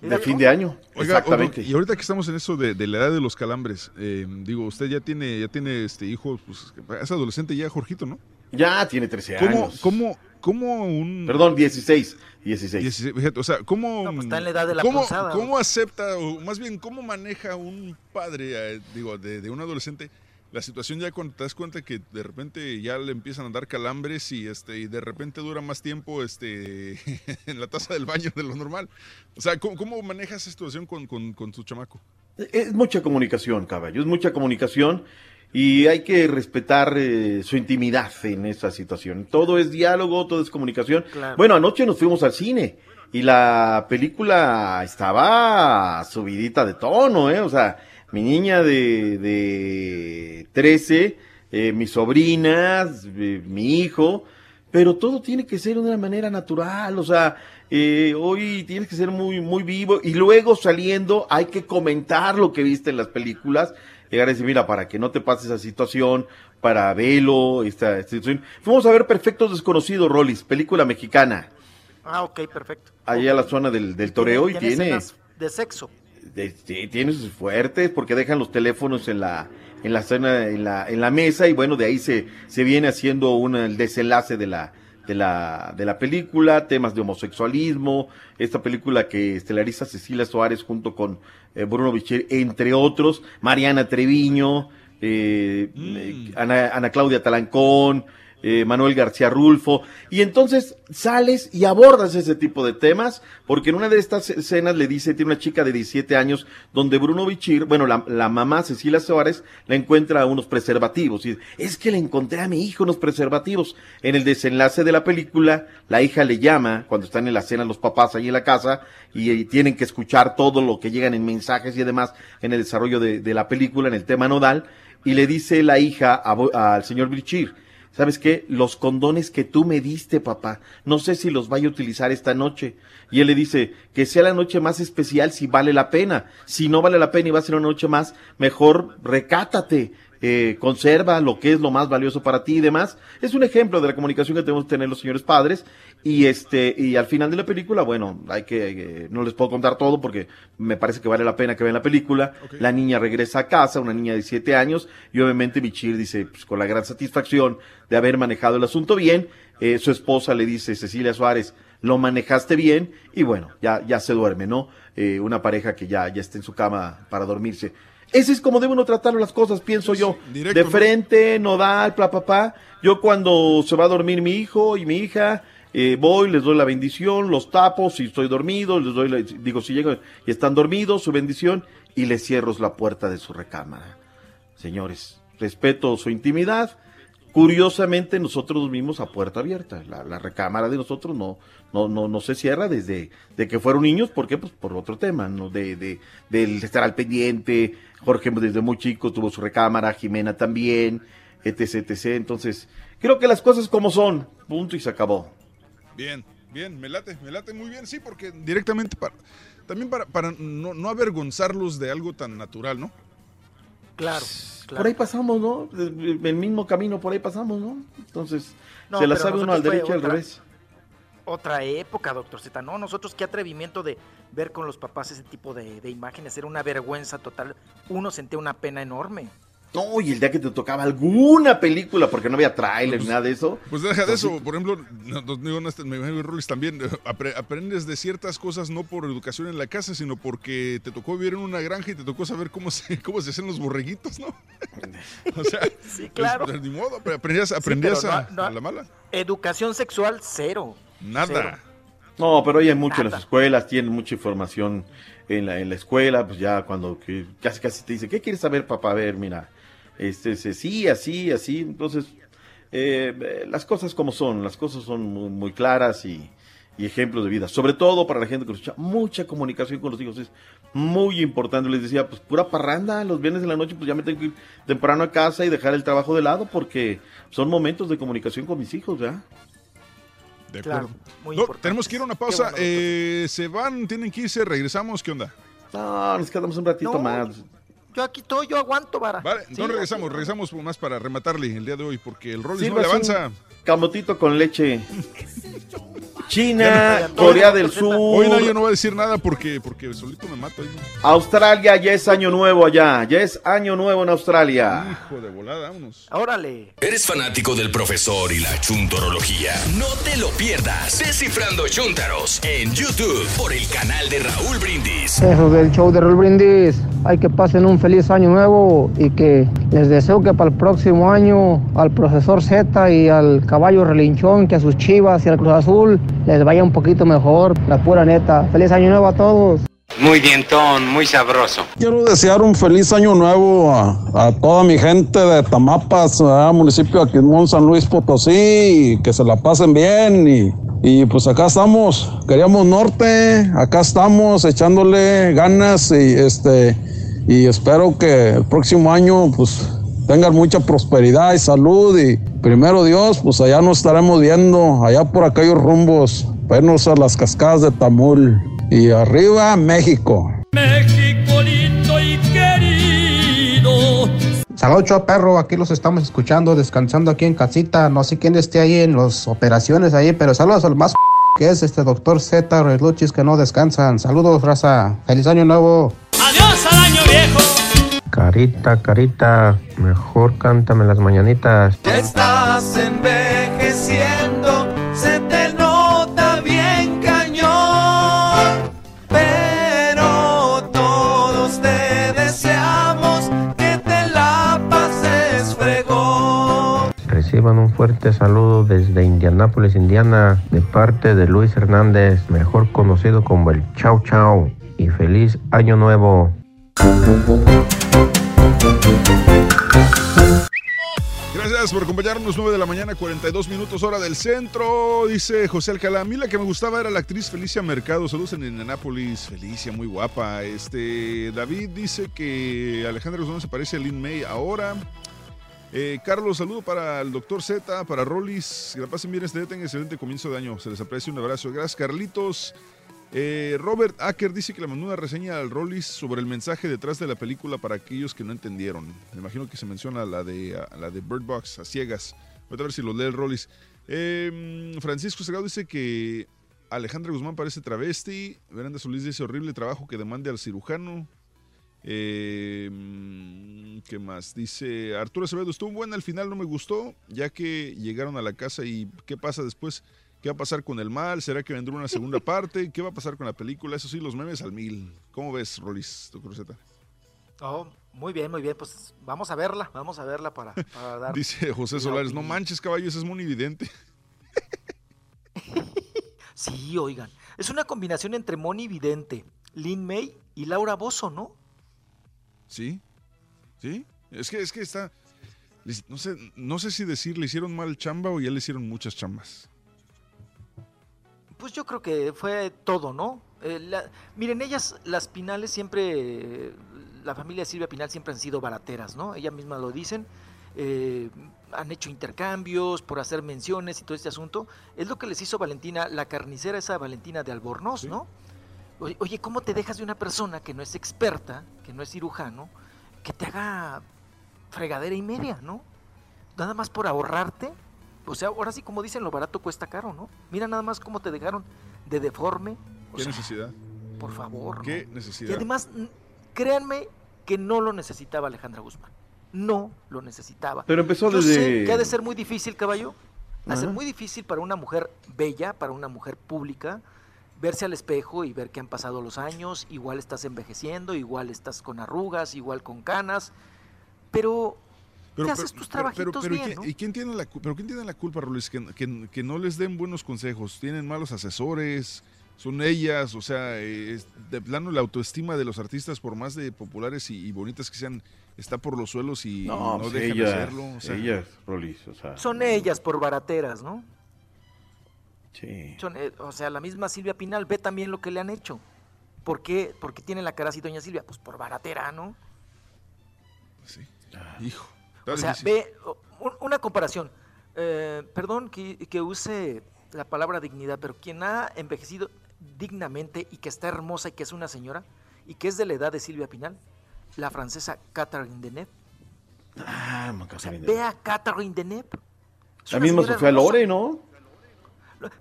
De fin de año, Oiga, exactamente. y ahorita que estamos en eso de, de la edad de los calambres, eh, digo, usted ya tiene, ya tiene este hijo, pues es adolescente ya, Jorgito, ¿no? Ya tiene 13 ¿Cómo, años. cómo, cómo un... Perdón, 16. 16. 16, fíjate, o sea, ¿cómo, No, pues está en la edad de la cómo, punzada, cómo acepta, o más bien, cómo maneja un padre, eh, digo, de, de un adolescente, la situación ya cuando te das cuenta que de repente ya le empiezan a dar calambres y este y de repente dura más tiempo este en la taza del baño de lo normal. O sea, ¿cómo, cómo manejas esa situación con, con, con tu chamaco? Es mucha comunicación, caballo, es mucha comunicación y hay que respetar eh, su intimidad en esa situación. Todo es diálogo, todo es comunicación. Claro. Bueno, anoche nos fuimos al cine y la película estaba subidita de tono, ¿eh? O sea, mi niña de, de 13, eh, mis sobrinas, eh, mi hijo, pero todo tiene que ser de una manera natural, o sea, eh, hoy tienes que ser muy, muy vivo y luego saliendo hay que comentar lo que viste en las películas, llegar a decir, mira, para que no te pase esa situación, para velo, esta, esta situación. Fuimos a ver Perfectos Desconocidos, Rollis, película mexicana, Ah, ok, perfecto. allá a la zona del, del toreo y tiene... de sexo. de- sí, tiene sus fuertes porque dejan los teléfonos en la en la zona en la en la mesa y bueno de ahí se se viene haciendo un el desenlace de la de la, de la película, temas de homosexualismo, esta película que estelariza Cecilia Suárez junto con eh, Bruno Bichir, entre otros, Mariana Treviño, eh, eh, Ana, Ana Claudia Talancón, eh, Manuel García Rulfo, y entonces sales y abordas ese tipo de temas, porque en una de estas escenas le dice, tiene una chica de 17 años, donde Bruno Bichir, bueno, la, mamá Cecilia Suárez, la encuentra unos preservativos, y es que le encontré a mi hijo unos preservativos. En el desenlace de la película, la hija le llama, cuando están en la cena los papás ahí en la casa, y, tienen que escuchar todo lo que llegan en mensajes y demás en el desarrollo de, de la película, en el tema nodal, y le dice la hija al señor Bichir, ¿Sabes qué? Los condones que tú me diste, papá, no sé si los vaya a utilizar esta noche. Y él le dice, que sea la noche más especial si vale la pena. Si no vale la pena y va a ser una noche más, mejor recátate, eh, conserva lo que es lo más valioso para ti y demás. Es un ejemplo de la comunicación que tenemos que tener los señores padres. Y este, y al final de la película, bueno, hay que, eh, no les puedo contar todo porque me parece que vale la pena que vean la película. La niña regresa a casa, una niña de siete años, y obviamente Michir dice, pues con la gran satisfacción de haber manejado el asunto bien, eh, su esposa le dice, Cecilia Suárez, lo manejaste bien, y bueno, ya, ya se duerme, ¿no? Eh, una pareja que ya, ya está en su cama para dormirse. Ese es como debe uno tratar las cosas, pienso yo. directo, de ¿no? frente, nodal, pla, pa, pa. Yo cuando se va a dormir mi hijo y mi hija, eh, voy, les doy la bendición, los tapo, si estoy dormido, les doy, la- digo, si llegan y están dormidos, su bendición, y les cierro la puerta de su recámara. Señores, respeto su intimidad. Curiosamente, nosotros dormimos a puerta abierta. La, recámara de nosotros no, no, no, se cierra desde de que fueron niños. ¿Por qué? Pues por otro tema, ¿no? De, de, del estar al pendiente. Jorge desde muy chico tuvo su recámara, Jimena también, etc, etc. Entonces, creo que las cosas como son. Punto y se acabó. Bien, bien, me late, me late muy bien, sí, porque directamente para, también para, para no avergonzarlos de algo tan natural, ¿no? Claro, claro. Por ahí pasamos, ¿no? El mismo camino por ahí pasamos, ¿no? Entonces, No, se la sabe uno al derecho y al revés. Otra época, doctor Z. No, nosotros qué atrevimiento de ver con los papás ese tipo de, de imágenes. Era una vergüenza total. Uno sentía una pena enorme. No, y el día que te tocaba alguna película, porque no había tráiler ni nada de eso. Pues deja de eso, por ejemplo, no, no, digo, no, este, me imagino que Rolis también, eh, apre- aprendes de ciertas cosas no por educación en la casa, sino porque te tocó vivir en una granja y te tocó saber cómo se, cómo se hacen los borreguitos, ¿no? o sea, Sí, claro. pues, ni modo, pero aprendías, Sí, aprendías pero no- a, no- a la mala. Educación sexual, cero. Nada. Cero. No, pero hoy hay mucho en las escuelas, tienen mucha información en la, en la escuela, pues ya cuando que casi casi te dice, ¿qué quieres saber, papá? A ver, mira, este, este, sí, así, así, entonces, eh, eh, las cosas como son, las cosas son muy, muy claras y, y ejemplos de vida, sobre todo para la gente que nos escucha, mucha comunicación con los hijos es muy importante, les decía, pues pura parranda, los viernes de la noche, pues ya me tengo que ir temprano a casa y dejar el trabajo de lado porque son momentos de comunicación con mis hijos, ¿ya? De Claro, acuerdo. muy No, importante. tenemos que ir a una pausa. bueno, eh, se van, tienen que irse, regresamos, ¿qué onda? No, nos quedamos un ratito No. más. Yo aquí estoy, yo aguanto, vara. Vale, Sí, entonces regresamos, regresamos más para rematarle el día de hoy, porque el Rollis no le avanza. Camotito con leche. China, no- Corea del Sur, Hoy nadie no va a decir nada porque, porque solito me mato. Australia, ya es año nuevo allá, ya es año nuevo en Australia. Hijo de volada, vámonos. Órale. ¿Eres fanático del profesor y la chuntorología? No te lo pierdas. Descifrando Chuntaros en YouTube por el canal de Raúl Brindis. Eso del show de Raúl Brindis. Hay que pasen un feliz año nuevo y que les deseo que para el próximo año al profesor Z y al caballo relinchón, que a sus chivas y al Cruz Azul les vaya un poquito mejor. La pura neta. Feliz año nuevo a todos. Muy dientón, muy sabroso. Quiero desear un feliz año nuevo a, a toda mi gente de Tamapas, municipio de Aquismón, San Luis Potosí, y que se la pasen bien y, y pues acá estamos, queríamos norte, acá estamos echándole ganas y este y espero que el próximo año pues tengan mucha prosperidad y salud y primero Dios, pues allá nos estaremos viendo, allá por aquellos rumbos, vernos a las cascadas de Tamul y arriba México. México lindo y querido. Saludos, perro. Aquí los estamos escuchando, descansando aquí en casita. No sé quién esté ahí en las operaciones ahí, pero saludos al más que es este doctor Z, Reluchis, que no descansan. Saludos, raza. Feliz año nuevo. Adiós al año viejo. Carita, carita, mejor cántame las mañanitas. Ya estás envejeciendo, se te nota bien cañón, pero todos te deseamos que te la pases fregón. Reciban un fuerte saludo desde Indianápolis, Indiana, de parte de Luis Hernández, mejor conocido como el Chau Chau, y feliz año nuevo. Gracias por acompañarnos, 9 de la mañana, 42 minutos hora del centro. Dice José Alcalá, a mí la que me gustaba era la actriz Felicia Mercado. Saludos en Indianápolis. Felicia, muy guapa. Este, David dice que Alejandra Guzmán se parece a Lin May ahora. Eh, Carlos, saludo para el doctor Z, para Rollis. Que la pasen bien este día, tengan excelente comienzo de año. Se les aprecia un abrazo. Gracias, Carlitos. Eh, Robert Acker dice que le mandó una reseña al Rollis sobre el mensaje detrás de la película para aquellos que no entendieron. Me imagino que se menciona la de, la de Bird Box, a ciegas. Voy a ver si lo lee el Rollis. Eh, Francisco Segado dice que Alejandra Guzmán parece travesti. Veranda Solís dice horrible trabajo que demande al cirujano. Eh, ¿Qué más? Dice Arturo Acevedo, estuvo buena, al final no me gustó, ya que llegaron a la casa y ¿qué pasa después? ¿Qué va a pasar con el mal? ¿Será que vendrá una segunda parte? ¿Qué va a pasar con la película? Eso sí, los memes al mil. ¿Cómo ves, Rolis, tu cruceta? Oh, muy bien, muy bien. Pues vamos a verla, vamos a verla para, para dar. Dice José la Solares, no manches, caballo, ese es muy evidente. Sí, oigan. Es una combinación entre Moni Vidente, Lin May y Laura Bozo, ¿no? ¿Sí? ¿Sí? Es que, es que está... No sé, no sé si decir le hicieron mal chamba o ya le hicieron muchas chambas. Pues yo creo que fue todo, ¿no? Eh, la- miren, ellas, las Pinales siempre, la familia Silvia Pinal siempre han sido barateras, ¿no? Ella misma lo dicen. eh, han hecho intercambios por hacer menciones y todo este asunto. Es lo que les hizo Valentina, la carnicera esa Valentina de Albornoz, ¿no? Oye, ¿cómo te dejas de una persona que no es experta, que no es cirujano, que te haga fregadera y media, ¿no? Nada más por ahorrarte. O sea, ahora sí, como dicen, lo barato cuesta caro, ¿no? Mira nada más cómo te dejaron de deforme. O ¿Qué sea, necesidad? por favor. ¿no? ¿Qué Y necesidad? además, n- créanme que no lo necesitaba Alejandra Guzmán. No lo necesitaba. Pero empezó Yo sé desde- que ha de ser muy difícil, caballo. Ha de ser muy difícil para una mujer bella, para una mujer pública, verse al espejo y ver que han pasado los años, igual estás envejeciendo, igual estás con arrugas, igual con canas, pero, te haces tus trabajitos pero ¿y bien, quién- ¿no? ¿y quién tiene la, pero quién tiene la culpa, Rolis? Que, que- que no les den buenos consejos. Tienen malos asesores, son ellas, o sea, es- de plano la autoestima de los artistas, por más de populares y, y bonitas que sean, está por los suelos y no, No, pues dejan ellas, de hacerlo. o sea, ellas, Rolis, o sea. Son ellas por barateras, ¿no? Sí. Son, eh, o sea, la misma Silvia Pinal ve también lo que le han hecho. ¿Por qué? Porque tiene la cara así, doña Silvia. Pues por baratera, ¿no? Hijo. O sea, difícil. ve una comparación. Eh, perdón que, que use la palabra dignidad, pero quien ha envejecido dignamente y que está hermosa y que es una señora y que es de la edad de Silvia Pinal, la francesa Catherine Deneuve. Ah, O sea, ve a Catherine Deneuve. La misma Sofía. Lore, ¿no?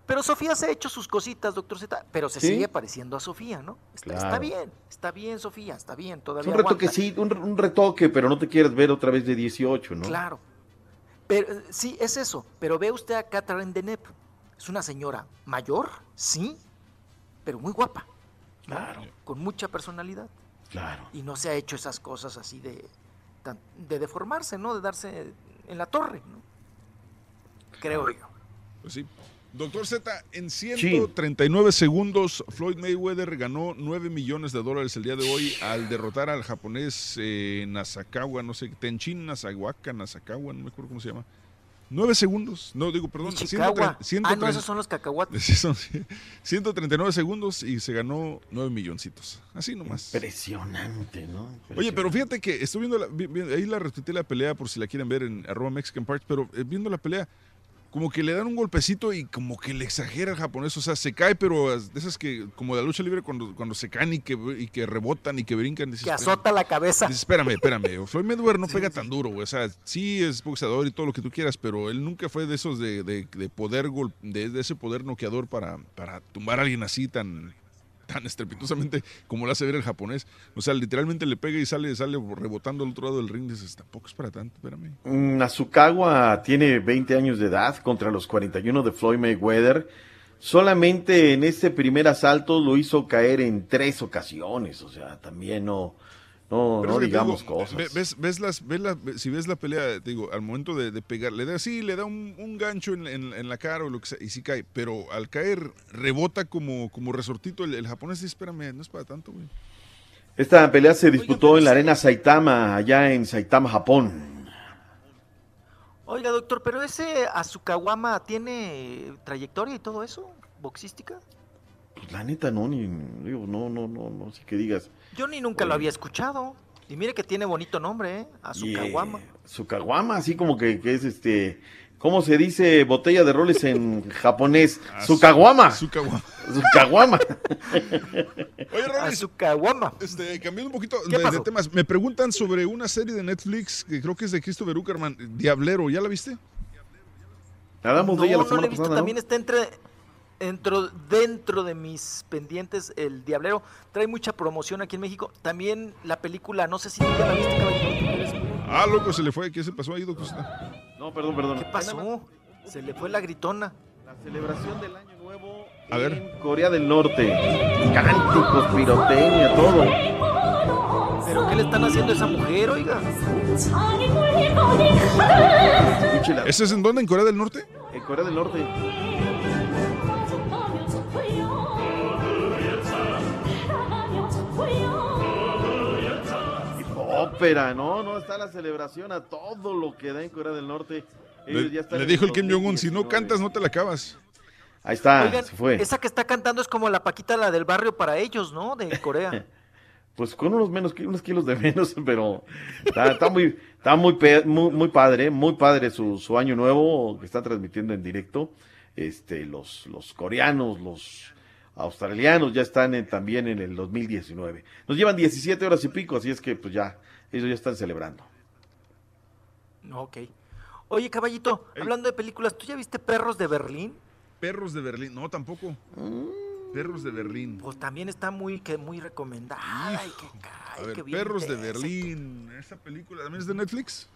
Pero Sofía se ha hecho sus cositas, doctor Z, pero se ¿Sí? sigue pareciendo a Sofía, ¿no? Está, bien, está bien, Sofía, está bien, Es todavía un aguanta. retoquecito, un, un retoque, pero no te quieres ver otra vez de 18, ¿no? Claro. Pero eh, sí, es eso. Pero ve usted a Catherine Deneuve. Es una señora mayor, sí, pero muy guapa. ¿no? Claro. Con mucha personalidad. Claro. Y no se ha hecho esas cosas así de, de deformarse, ¿no? De darse en la torre, ¿no? Creo yo. Pues sí. Doctor Z, en 139 segundos, Floyd Mayweather ganó 9 millones de dólares el día de hoy al derrotar al japonés eh, Nasakawa, no sé, Tenchin Nasawaka, Nasakawa, no me acuerdo cómo se llama. 9 segundos, no digo, perdón, Ishikawa. 130 Ah, no, esos son los cacahuates. Sí, son 139 segundos y se ganó 9 milloncitos. Así nomás. Impresionante, ¿no? Oye, pero fíjate que estoy viendo, la, vi- vi- ahí la retuiteé la pelea por si la quieren ver en arroba Mexican Parts, pero eh, viendo la pelea, como que le dan un golpecito y como que le exagera el japonés, o sea, se cae, pero de esas que, como de la lucha libre, cuando, cuando se caen y que, y que rebotan y que brincan. dices, Que azota la cabeza. Dices, espérame, espérame, Floyd Mayweather no pega tan duro, güey, o sea, sí es boxeador y todo lo que tú quieras, pero él nunca fue de esos de, de- de poder, gol- de, de ese poder noqueador para, para tumbar a alguien así tan tan estrepitosamente como lo hace ver el japonés. O sea, literalmente le pega y sale, sale rebotando al otro lado del ring. Dices, tampoco es para tanto, espérame. Mm, Azukawa tiene 20 años de edad contra los 41 de Floyd Mayweather. Solamente en este primer asalto lo hizo caer en tres ocasiones, o sea, también no, no, Pero digamos digo, cosas. ve- Ves, ves las, ves la- si ves la pelea, te digo, al momento de, de pegar, le da así, le da un, un gancho en, en- en la cara o lo que sea, y sí cae. Pero al caer, rebota como, como resortito. El, el japonés dice, espérame, no es para tanto, güey. Esta pelea se disputó en la arena Saitama, allá en Saitama, Japón. Oiga, doctor, pero ese Azukawama tiene trayectoria y todo eso, boxística. Pues la neta no, ni, digo, no, no, no, no sé qué digas. Yo ni nunca lo había escuchado. Y mire que tiene bonito nombre, ¿eh? Azukawama. Yeah. Sukawama, así como que, que es este, ¿cómo se dice botella de roles en japonés? Sukawama. Sukawama. Sukawama. Oye, Rolis, Azukawama. este, cambiando un poquito ¿Qué de, temas, me preguntan sobre una serie de Netflix que creo que es de Christopher Uckerman, Diablero, ¿ya la viste? Hablamos No, de ella la no semana la he visto. pasada, ¿no? También está entre, dentro, dentro de mis pendientes el Diablero. Trae mucha promoción aquí en México. También la película, no sé si tú ya la viste, caballero. Ah, loco, se le fue, ¿qué se pasó ahí, Doc Costa? No, perdón, perdón. ¿Qué pasó? Se le fue la gritona. La celebración del año nuevo A ver. en Corea del Norte. Cánticos, pirotecnia, todo. ¿Pero qué le están haciendo a esa mujer, oiga? Escúchela. ¿Ese es en dónde? ¿En Corea del Norte? En Corea del Norte. Ópera, no, no está la celebración a todo lo que da en Corea del Norte. Ellos Le, ya están le en dijo el Kim Jong-un, si no 2019. cantas no te la acabas. Ahí está, Oigan, se fue. esa que está cantando es como la Paquita, la del barrio para ellos, ¿no? De Corea. Pues con unos menos unos kilos de menos, pero está, está muy, está muy, muy, muy padre, muy padre su, su año nuevo que está transmitiendo en directo. Este, los, los coreanos, los australianos ya están en- también en el 2019. Nos llevan 17 horas y pico, así es que pues ya, ellos ya están celebrando. ok. Oye, caballito, hablando de películas, ¿tú ya viste Perros de Berlín? Perros de Berlín, no, tampoco. Perros de Berlín. Pues también está muy, que muy recomendada. Ay, que A ver, bien Perros de Berlín. ¿Esa película también es de Netflix?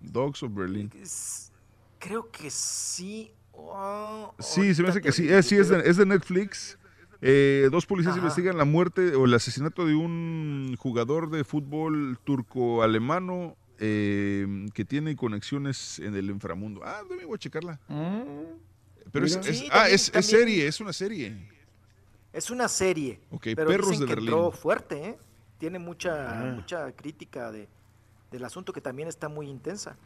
Dogs of Berlin. Es- Creo que sí. Oh, Sí, se me hace que te sí. Eh, sí, es de, es de Netflix. Eh, dos policías Ajá. investigan la muerte o el asesinato de un jugador de fútbol turco-alemano eh, que tiene conexiones en el inframundo. Ah, debe voy a checarla. Pero es, es- Sí, ah, también- es, es también- serie, es una serie. Es una serie. Ok, pero Perros dicen de que entró Berlín. fuerte, ¿eh? Tiene mucha, Ah. mucha crítica de, del asunto que también está muy intensa.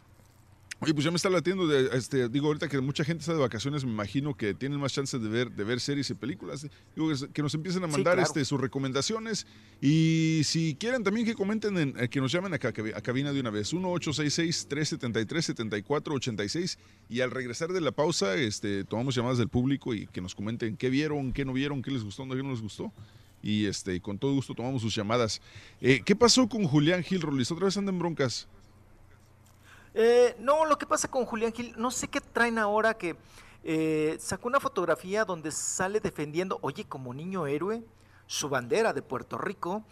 Oye, pues ya me está latiendo, de, este, digo, ahorita que mucha gente está de vacaciones, me imagino que tienen más chances de ver, de ver series y películas. Digo, que, nos empiecen a Sí, mandar claro. este, sus recomendaciones y si quieren también que comenten, en, eh, que nos llamen acá, a cabina de una vez, 1-866-373-7486 y al regresar de la pausa, este, tomamos llamadas del público y que nos comenten qué vieron, qué no vieron, qué les gustó, qué no les gustó. Y este, con todo gusto tomamos sus llamadas. Eh, ¿Qué pasó con Julián Gil, Rolis? ¿Otra vez andan en broncas? Eh, no, lo que pasa con Julián Gil, no sé qué traen ahora que eh, sacó una fotografía donde sale defendiendo, oye, como niño héroe, su bandera de Puerto Rico.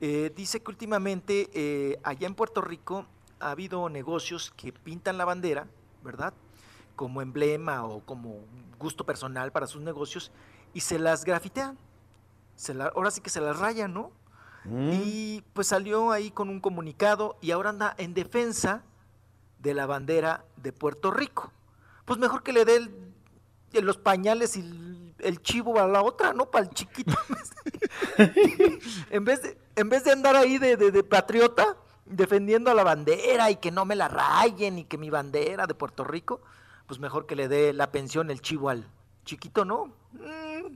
Eh, dice que últimamente eh, allá en Puerto Rico ha habido negocios que pintan la bandera, ¿verdad? Como emblema o como gusto personal para sus negocios y se las grafitean. Se la- ahora sí que se las rayan, ¿no? Y pues salió ahí con un comunicado y ahora anda en defensa de la bandera de Puerto Rico. Pues mejor que le dé el- los pañales y el, el chivo a la otra, ¿no? Para el chiquito. en, vez de, en vez de andar ahí de, de- de patriota defendiendo a la bandera y que no me la rayen y que mi bandera de Puerto Rico, pues mejor que le dé la pensión el chivo al chiquito, ¿no?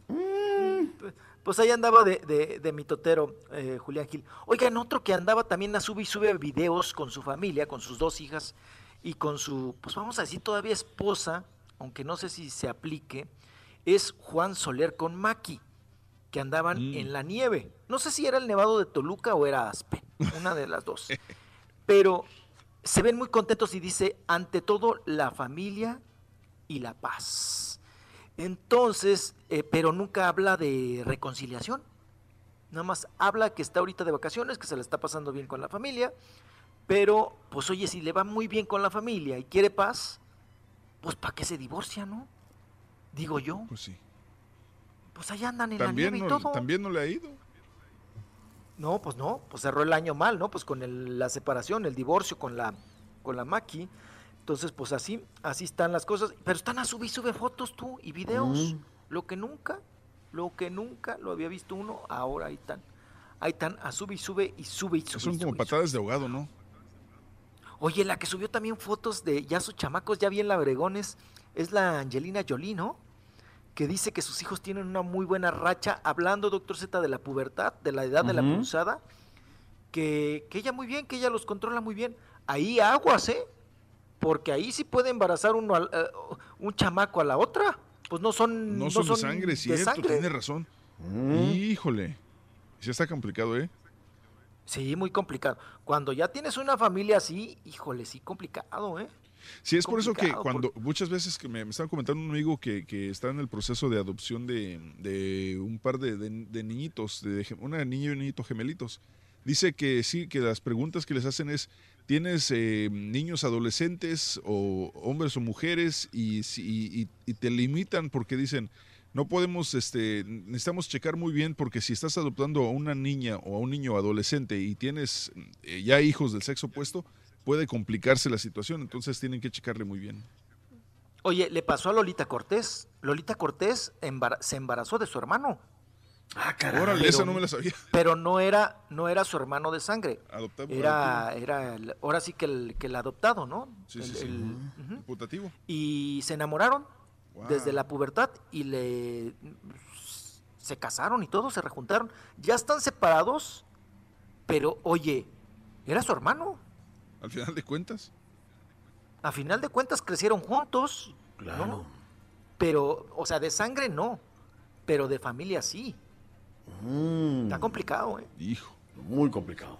Mm. Pues ahí andaba de, de, de mitotero eh, Julián Gil. Oigan, otro que andaba también a sube y sube videos con su familia, con sus dos hijas y con su, pues vamos a decir todavía esposa, aunque no sé si se aplique, es Juan Soler con Maki, que andaban en la nieve. No sé si era el Nevado de Toluca o era Aspen, una de las dos. Pero se ven muy contentos y dice, ante todo, la familia y la paz. Entonces, eh, pero nunca habla de reconciliación. Nada más habla que está ahorita de vacaciones, que se le está pasando bien con la familia. Pero, pues oye, si le va muy bien con la familia y quiere paz, pues ¿para qué se divorcia, no? Digo yo. Pues sí. Pues allá andan en También la nieve no, y todo. también no le ha ido. No, pues no, pues cerró el año mal, ¿no? Pues con el- la separación, el divorcio con la, con la Maki. Entonces, pues así, así están las cosas. Pero están a sube y sube fotos tú y videos. Mm. Lo que nunca, lo que nunca lo había visto uno, ahora ahí están. Ahí están a sube y sube y sube y sube. Son como patadas de ahogado, ¿no? Oye, la que subió también fotos de ya sus chamacos, ya bien labregones, es la Angelina Jolie, ¿no? Que dice que sus hijos tienen una muy buena racha, hablando, doctor Z, de la pubertad, de la edad de la Ujú. pulsada, que, que ella muy bien, que ella los controla muy bien. Ahí aguas, ¿eh? Porque ahí sí puede embarazar uno al- eh, un chamaco a la otra. Pues no son, No son, de sangre, de cierto, sangre. tiene razón. Híjole. Sí está complicado, ¿eh? Sí, muy complicado. Cuando ya tienes una familia así, híjole, sí complicado, ¿eh? Sí, es por eso que cuando muchas veces que me, me estaba comentando un amigo que, que está en el proceso de adopción de, de un par de, de- de niñitos, de, una niña y un niñito gemelitos, dice que sí, que las preguntas que les hacen es, ¿tienes eh, niños adolescentes o hombres o mujeres? Y, y- te limitan porque dicen, no podemos, este, necesitamos checar muy bien porque si estás adoptando a una niña o a un niño adolescente y tienes eh, ya hijos del sexo opuesto, puede complicarse la situación, entonces tienen que checarle muy bien. Oye, le pasó a Lolita Cortés. Lolita Cortés embara- se embarazó de su hermano. Ah, Órale, esa no me la sabía. Pero no era, no era su hermano de sangre. Adoptado. Era, era el- ahora sí que el, que el adoptado, ¿no? Sí, El- sí, sí. el- ujú. Putativo. Y se enamoraron Wow. desde la pubertad y le se casaron y todo, se rejuntaron. Ya están separados, pero oye, era su hermano. Al final de cuentas. A final de cuentas crecieron juntos. ¿no? Pero, o sea, de sangre no, pero de familia sí. Está complicado, ¿eh? Hijo. Muy complicado.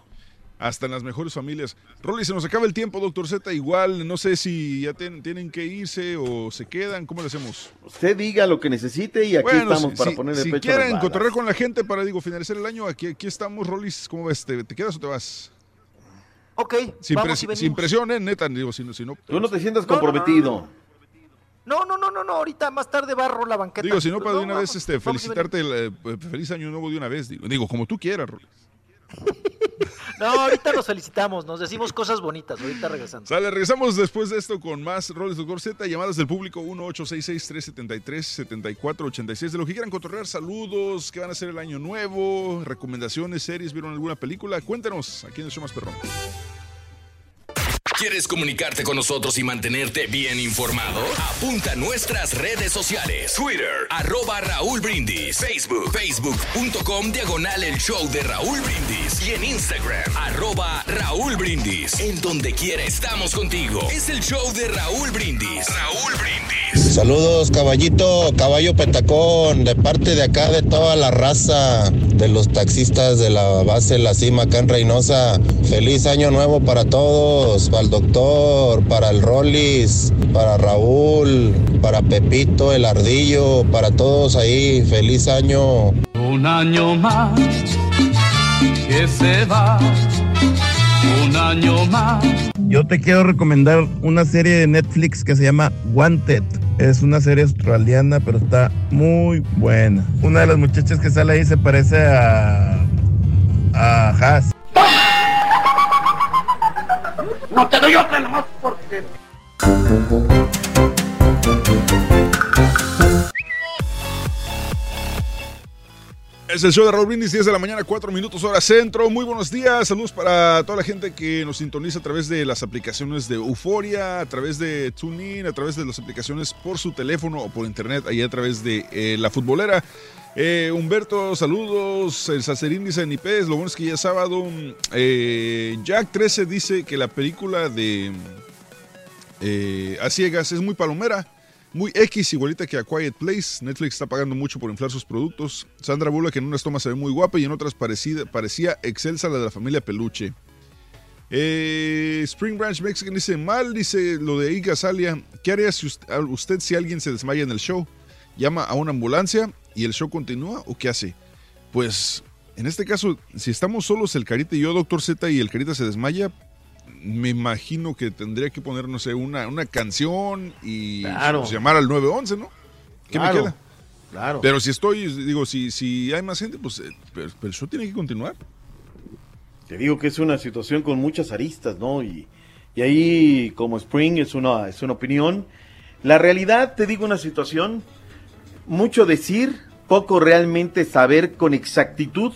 Hasta en las mejores familias. Rolly, se nos acaba el tiempo, doctor Z. Igual, no sé si ya ten- tienen que irse o se quedan. ¿Cómo le hacemos? Usted diga lo que necesite y aquí Bueno, estamos si, para si- poner el si pecho las quieren cotorrear con la gente para, digo, finalizar el año, aquí, aquí estamos, Rollis. ¿Cómo ves? ¿Te, te quedas o te vas? Ok, Sin, vamos pres- y venimos. sin presión, ¿eh? Neta, digo, si no... Si no Tú no te sientas No, no, no, comprometido. No, no, no, no, no, ahorita más tarde barro la banqueta. Digo, si no, para de una vez este, felicitarte, el, eh, feliz año nuevo de una vez. Digo, digo como tú quieras, Rollis. No, ahorita nos felicitamos, nos decimos cosas bonitas, ahorita regresando. Sale, regresamos después de esto con más roles Doctor Z, llamadas del público 1-866-373-7486. De lo que quieran cotorrear, saludos, qué van a hacer el año nuevo, recomendaciones, series, vieron alguna película. Cuéntanos aquí en el show más perrón. ¿Quieres comunicarte con nosotros y mantenerte bien informado? Apunta a nuestras redes sociales. Twitter, arroba Raúl Brindis. Facebook, facebook.com, diagonal el show de Raúl Brindis. Y en Instagram, arroba Raúl Brindis. En donde quiera estamos contigo. Es el show de Raúl Brindis. Raúl Brindis. Saludos, caballito, caballo petacón, de parte de acá de toda la raza de los taxistas de la base La Cima acá en Reynosa. Feliz año nuevo para todos, el doctor, para el Rollis, para Raúl, para Pepito, el Ardillo, para todos ahí. Feliz año. Un año más que se va, un año más. Yo te quiero recomendar una serie de Netflix que se llama Wanted. Es una serie australiana, pero está muy buena. Una de las muchachas que sale ahí se parece a. a Haas. No te doy otra nomás porque. Es el show de Raúl Brindis, 10 de la mañana, 4 minutos hora centro. Muy buenos días, saludos para toda la gente que nos sintoniza a través de las aplicaciones de Euforia, a través de TuneIn, a través de las aplicaciones por su teléfono o por internet, ahí a través de eh, La Futbolera. Eh, Humberto, saludos. El Salserín dice en IPs, lo bueno es que ya es sábado. Eh, Jack 13 dice que la película de eh, A Ciegas es muy palomera. Muy X, igualita que a Quiet Place. Netflix está pagando mucho por inflar sus productos. Sandra Bullock en unas tomas se ve muy guapa y en otras parecida, parecía excelsa la de la familia Peluche. Eh, Spring Branch Mexican dice, mal, dice lo de Iga Salia. ¿Qué haría usted si alguien se desmaya en el show? ¿Llama a una ambulancia y el show continúa o qué hace? Pues, en este caso, si estamos solos el Carita y yo, Doctor Z, y el Carita se desmaya, me imagino que tendría que poner, no sé, una, una canción y Claro. pues, llamar al 911, ¿no? ¿Qué Claro, me queda? Claro. Pero si estoy, digo, si, si hay más gente, pues eh, pero, pero el show tiene que continuar. Te digo que es una situación con muchas aristas, ¿no? Y, y ahí, como Spring, es una, es una opinión. La realidad, te digo una situación, mucho decir, poco realmente saber con exactitud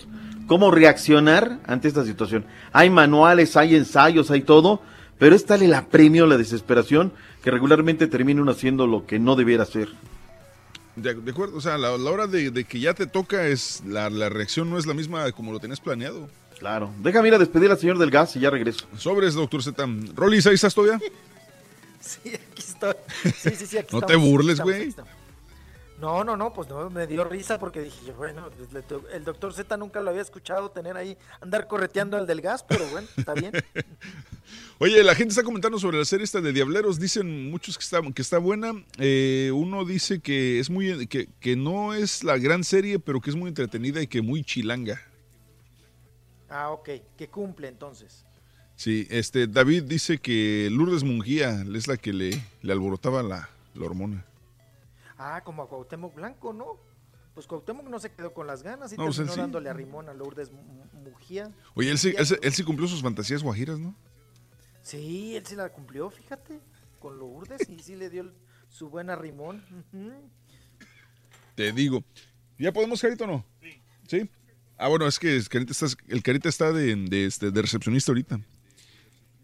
cómo reaccionar ante esta situación. Hay manuales, hay ensayos, hay todo, pero es tal el apremio, la desesperación, que regularmente termina uno haciendo lo que no debiera hacer. De, de acuerdo, o sea, la, la hora de, de que ya te toca es la, la reacción no es la misma como lo tenías planeado. Claro. Déjame ir a despedir al señor del gas y ya regreso. Sobres, doctor Z. Rolis, ¿ahí estás todavía? Sí, aquí estoy. Sí, sí, sí, aquí No te burles, güey. estamos. No, no, no, pues no, me dio risa porque dije, bueno, le- el doctor Z nunca lo había escuchado tener ahí, andar correteando al del gas, pero bueno, está bien. Oye, la gente está comentando sobre la serie esta de Diableros. Dicen muchos que está, que está buena. Eh, uno dice que es muy que, que no es la gran serie, pero que es muy entretenida y que muy chilanga. Ah, ok, que cumple entonces. Sí, este David dice que Lourdes Mungía es la que le, le alborotaba la, la hormona. Ah, como a Cuauhtémoc Blanco, ¿no? Pues Cuauhtémoc no se quedó con las ganas y No, terminó sí. dándole a Rimón a Lourdes Mu- Mujía. Oye, él sí, él, sí- él sí cumplió sus fantasías guajiras, ¿no? Sí, él sí la cumplió, fíjate, con Lourdes y sí le dio el- su buena Rimón. Te digo. ¿Ya podemos, Carito, o no? Sí. ¿Sí? Ah, bueno, es que Carita el Carita está de, de, este, de recepcionista ahorita.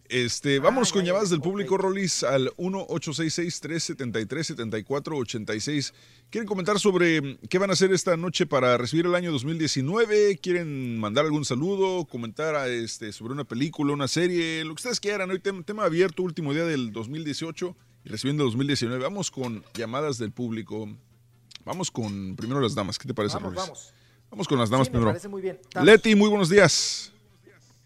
Este, vamos con llamadas del público, Rolis, al 1-866-373-7486. ¿Quieren comentar sobre mm, qué van a hacer esta noche para recibir el año 2019? ¿Quieren mandar algún saludo? ¿Comentar a, este, sobre una película, una serie? Lo que ustedes quieran. Hoy tem- tema abierto, último día del 2018 y recibiendo el 2019. Vamos con llamadas del público. Vamos con primero las damas. ¿Qué te parece, Vamos, Rolis? vamos. Vamos con las damas Sí, me primero. parece muy bien. Vamos. Leti, muy buenos días.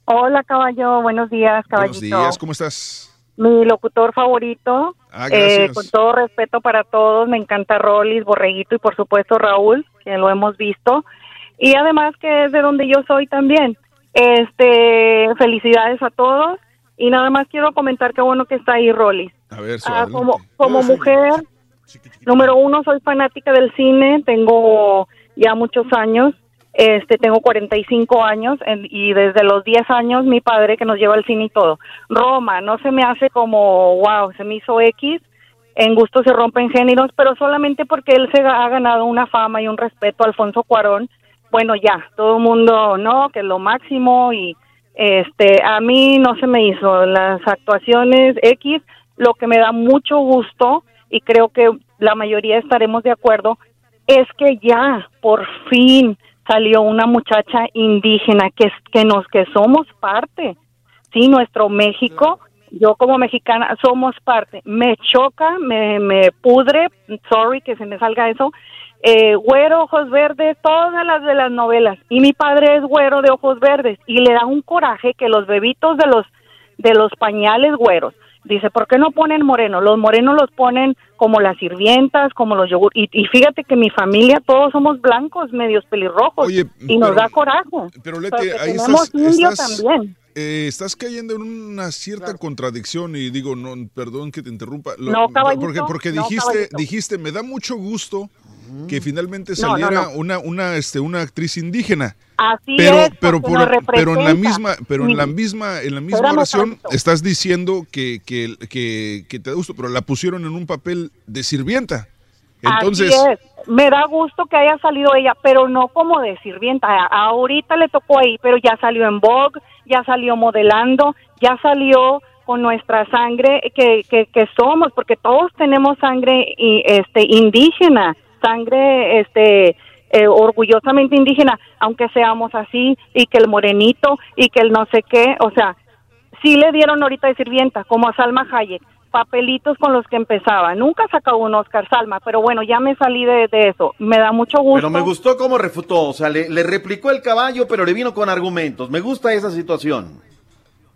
Hola, caballo. Buenos días, caballito. Buenos días, ¿cómo estás? Mi locutor favorito. Ah, gracias. Eh, con todo respeto para todos, me encanta Rolis, Borreguito y por supuesto Raúl, que lo hemos visto. Y además que es de donde yo soy también. Este, felicidades a todos. Y nada más quiero comentar qué bueno que está ahí Rolis. A ver, Ah, como mujer, número uno, soy fanática del cine, tengo ya muchos años, este, tengo 45 años en- y desde los 10 años mi padre que nos lleva al cine y todo. Roma, no se me hace como, wow, se me hizo X, en gusto se rompen géneros, pero solamente porque él se ha ganado una fama y un respeto, Alfonso Cuarón, bueno, ya, todo el mundo, no, que es lo máximo y este, a mí no se me hizo las actuaciones X, lo que me da mucho gusto y creo que la mayoría estaremos de acuerdo es que ya por fin salió una muchacha indígena que que nos que somos parte. Sí nuestro México yo como mexicana somos parte. Me choca me, me pudre sorry que se me salga eso eh, güero ojos verdes todas las de las novelas. Y mi padre es güero de ojos verdes y le da un coraje que los bebitos de los de los pañales güeros Dice, ¿por qué no ponen moreno? Los morenos los ponen como las sirvientas, como los yogur. Y, y fíjate que mi familia todos somos blancos, medios pelirrojos. y nos pero- da coraje. Pero Porque Leti, ahí tenemos estás, indio estás, también. eh, estás cayendo en una cierta contradicción y digo, no, perdón que te interrumpa. No, caballito, porque porque no, dijiste, caballito. dijiste, me da mucho gusto que finalmente No, no, saliera no. una una este una actriz indígena. Así pero es, pero por- pero en la misma pero en la misma en la misma oración estás diciendo que que, que que te da gusto, pero la pusieron en un papel de sirvienta. Entonces, Así es. Me da gusto que haya salido ella, pero no como de sirvienta. Ahorita le tocó ahí, pero ya salió en Vogue, ya salió modelando, ya salió con nuestra sangre que, que, que somos, porque todos tenemos sangre y, este, indígena, sangre este, eh, orgullosamente indígena, aunque seamos así, y que el morenito, y que el no sé qué, o sea, sí le dieron ahorita de sirvienta, como a Salma Hayek, papelitos con los que empezaba. Nunca sacó un Oscar Salma, pero bueno, ya me salí de, de eso. Me da mucho gusto. Pero me gustó cómo refutó, o sea, le, le replicó el caballo, pero le vino con argumentos. Me gusta esa situación.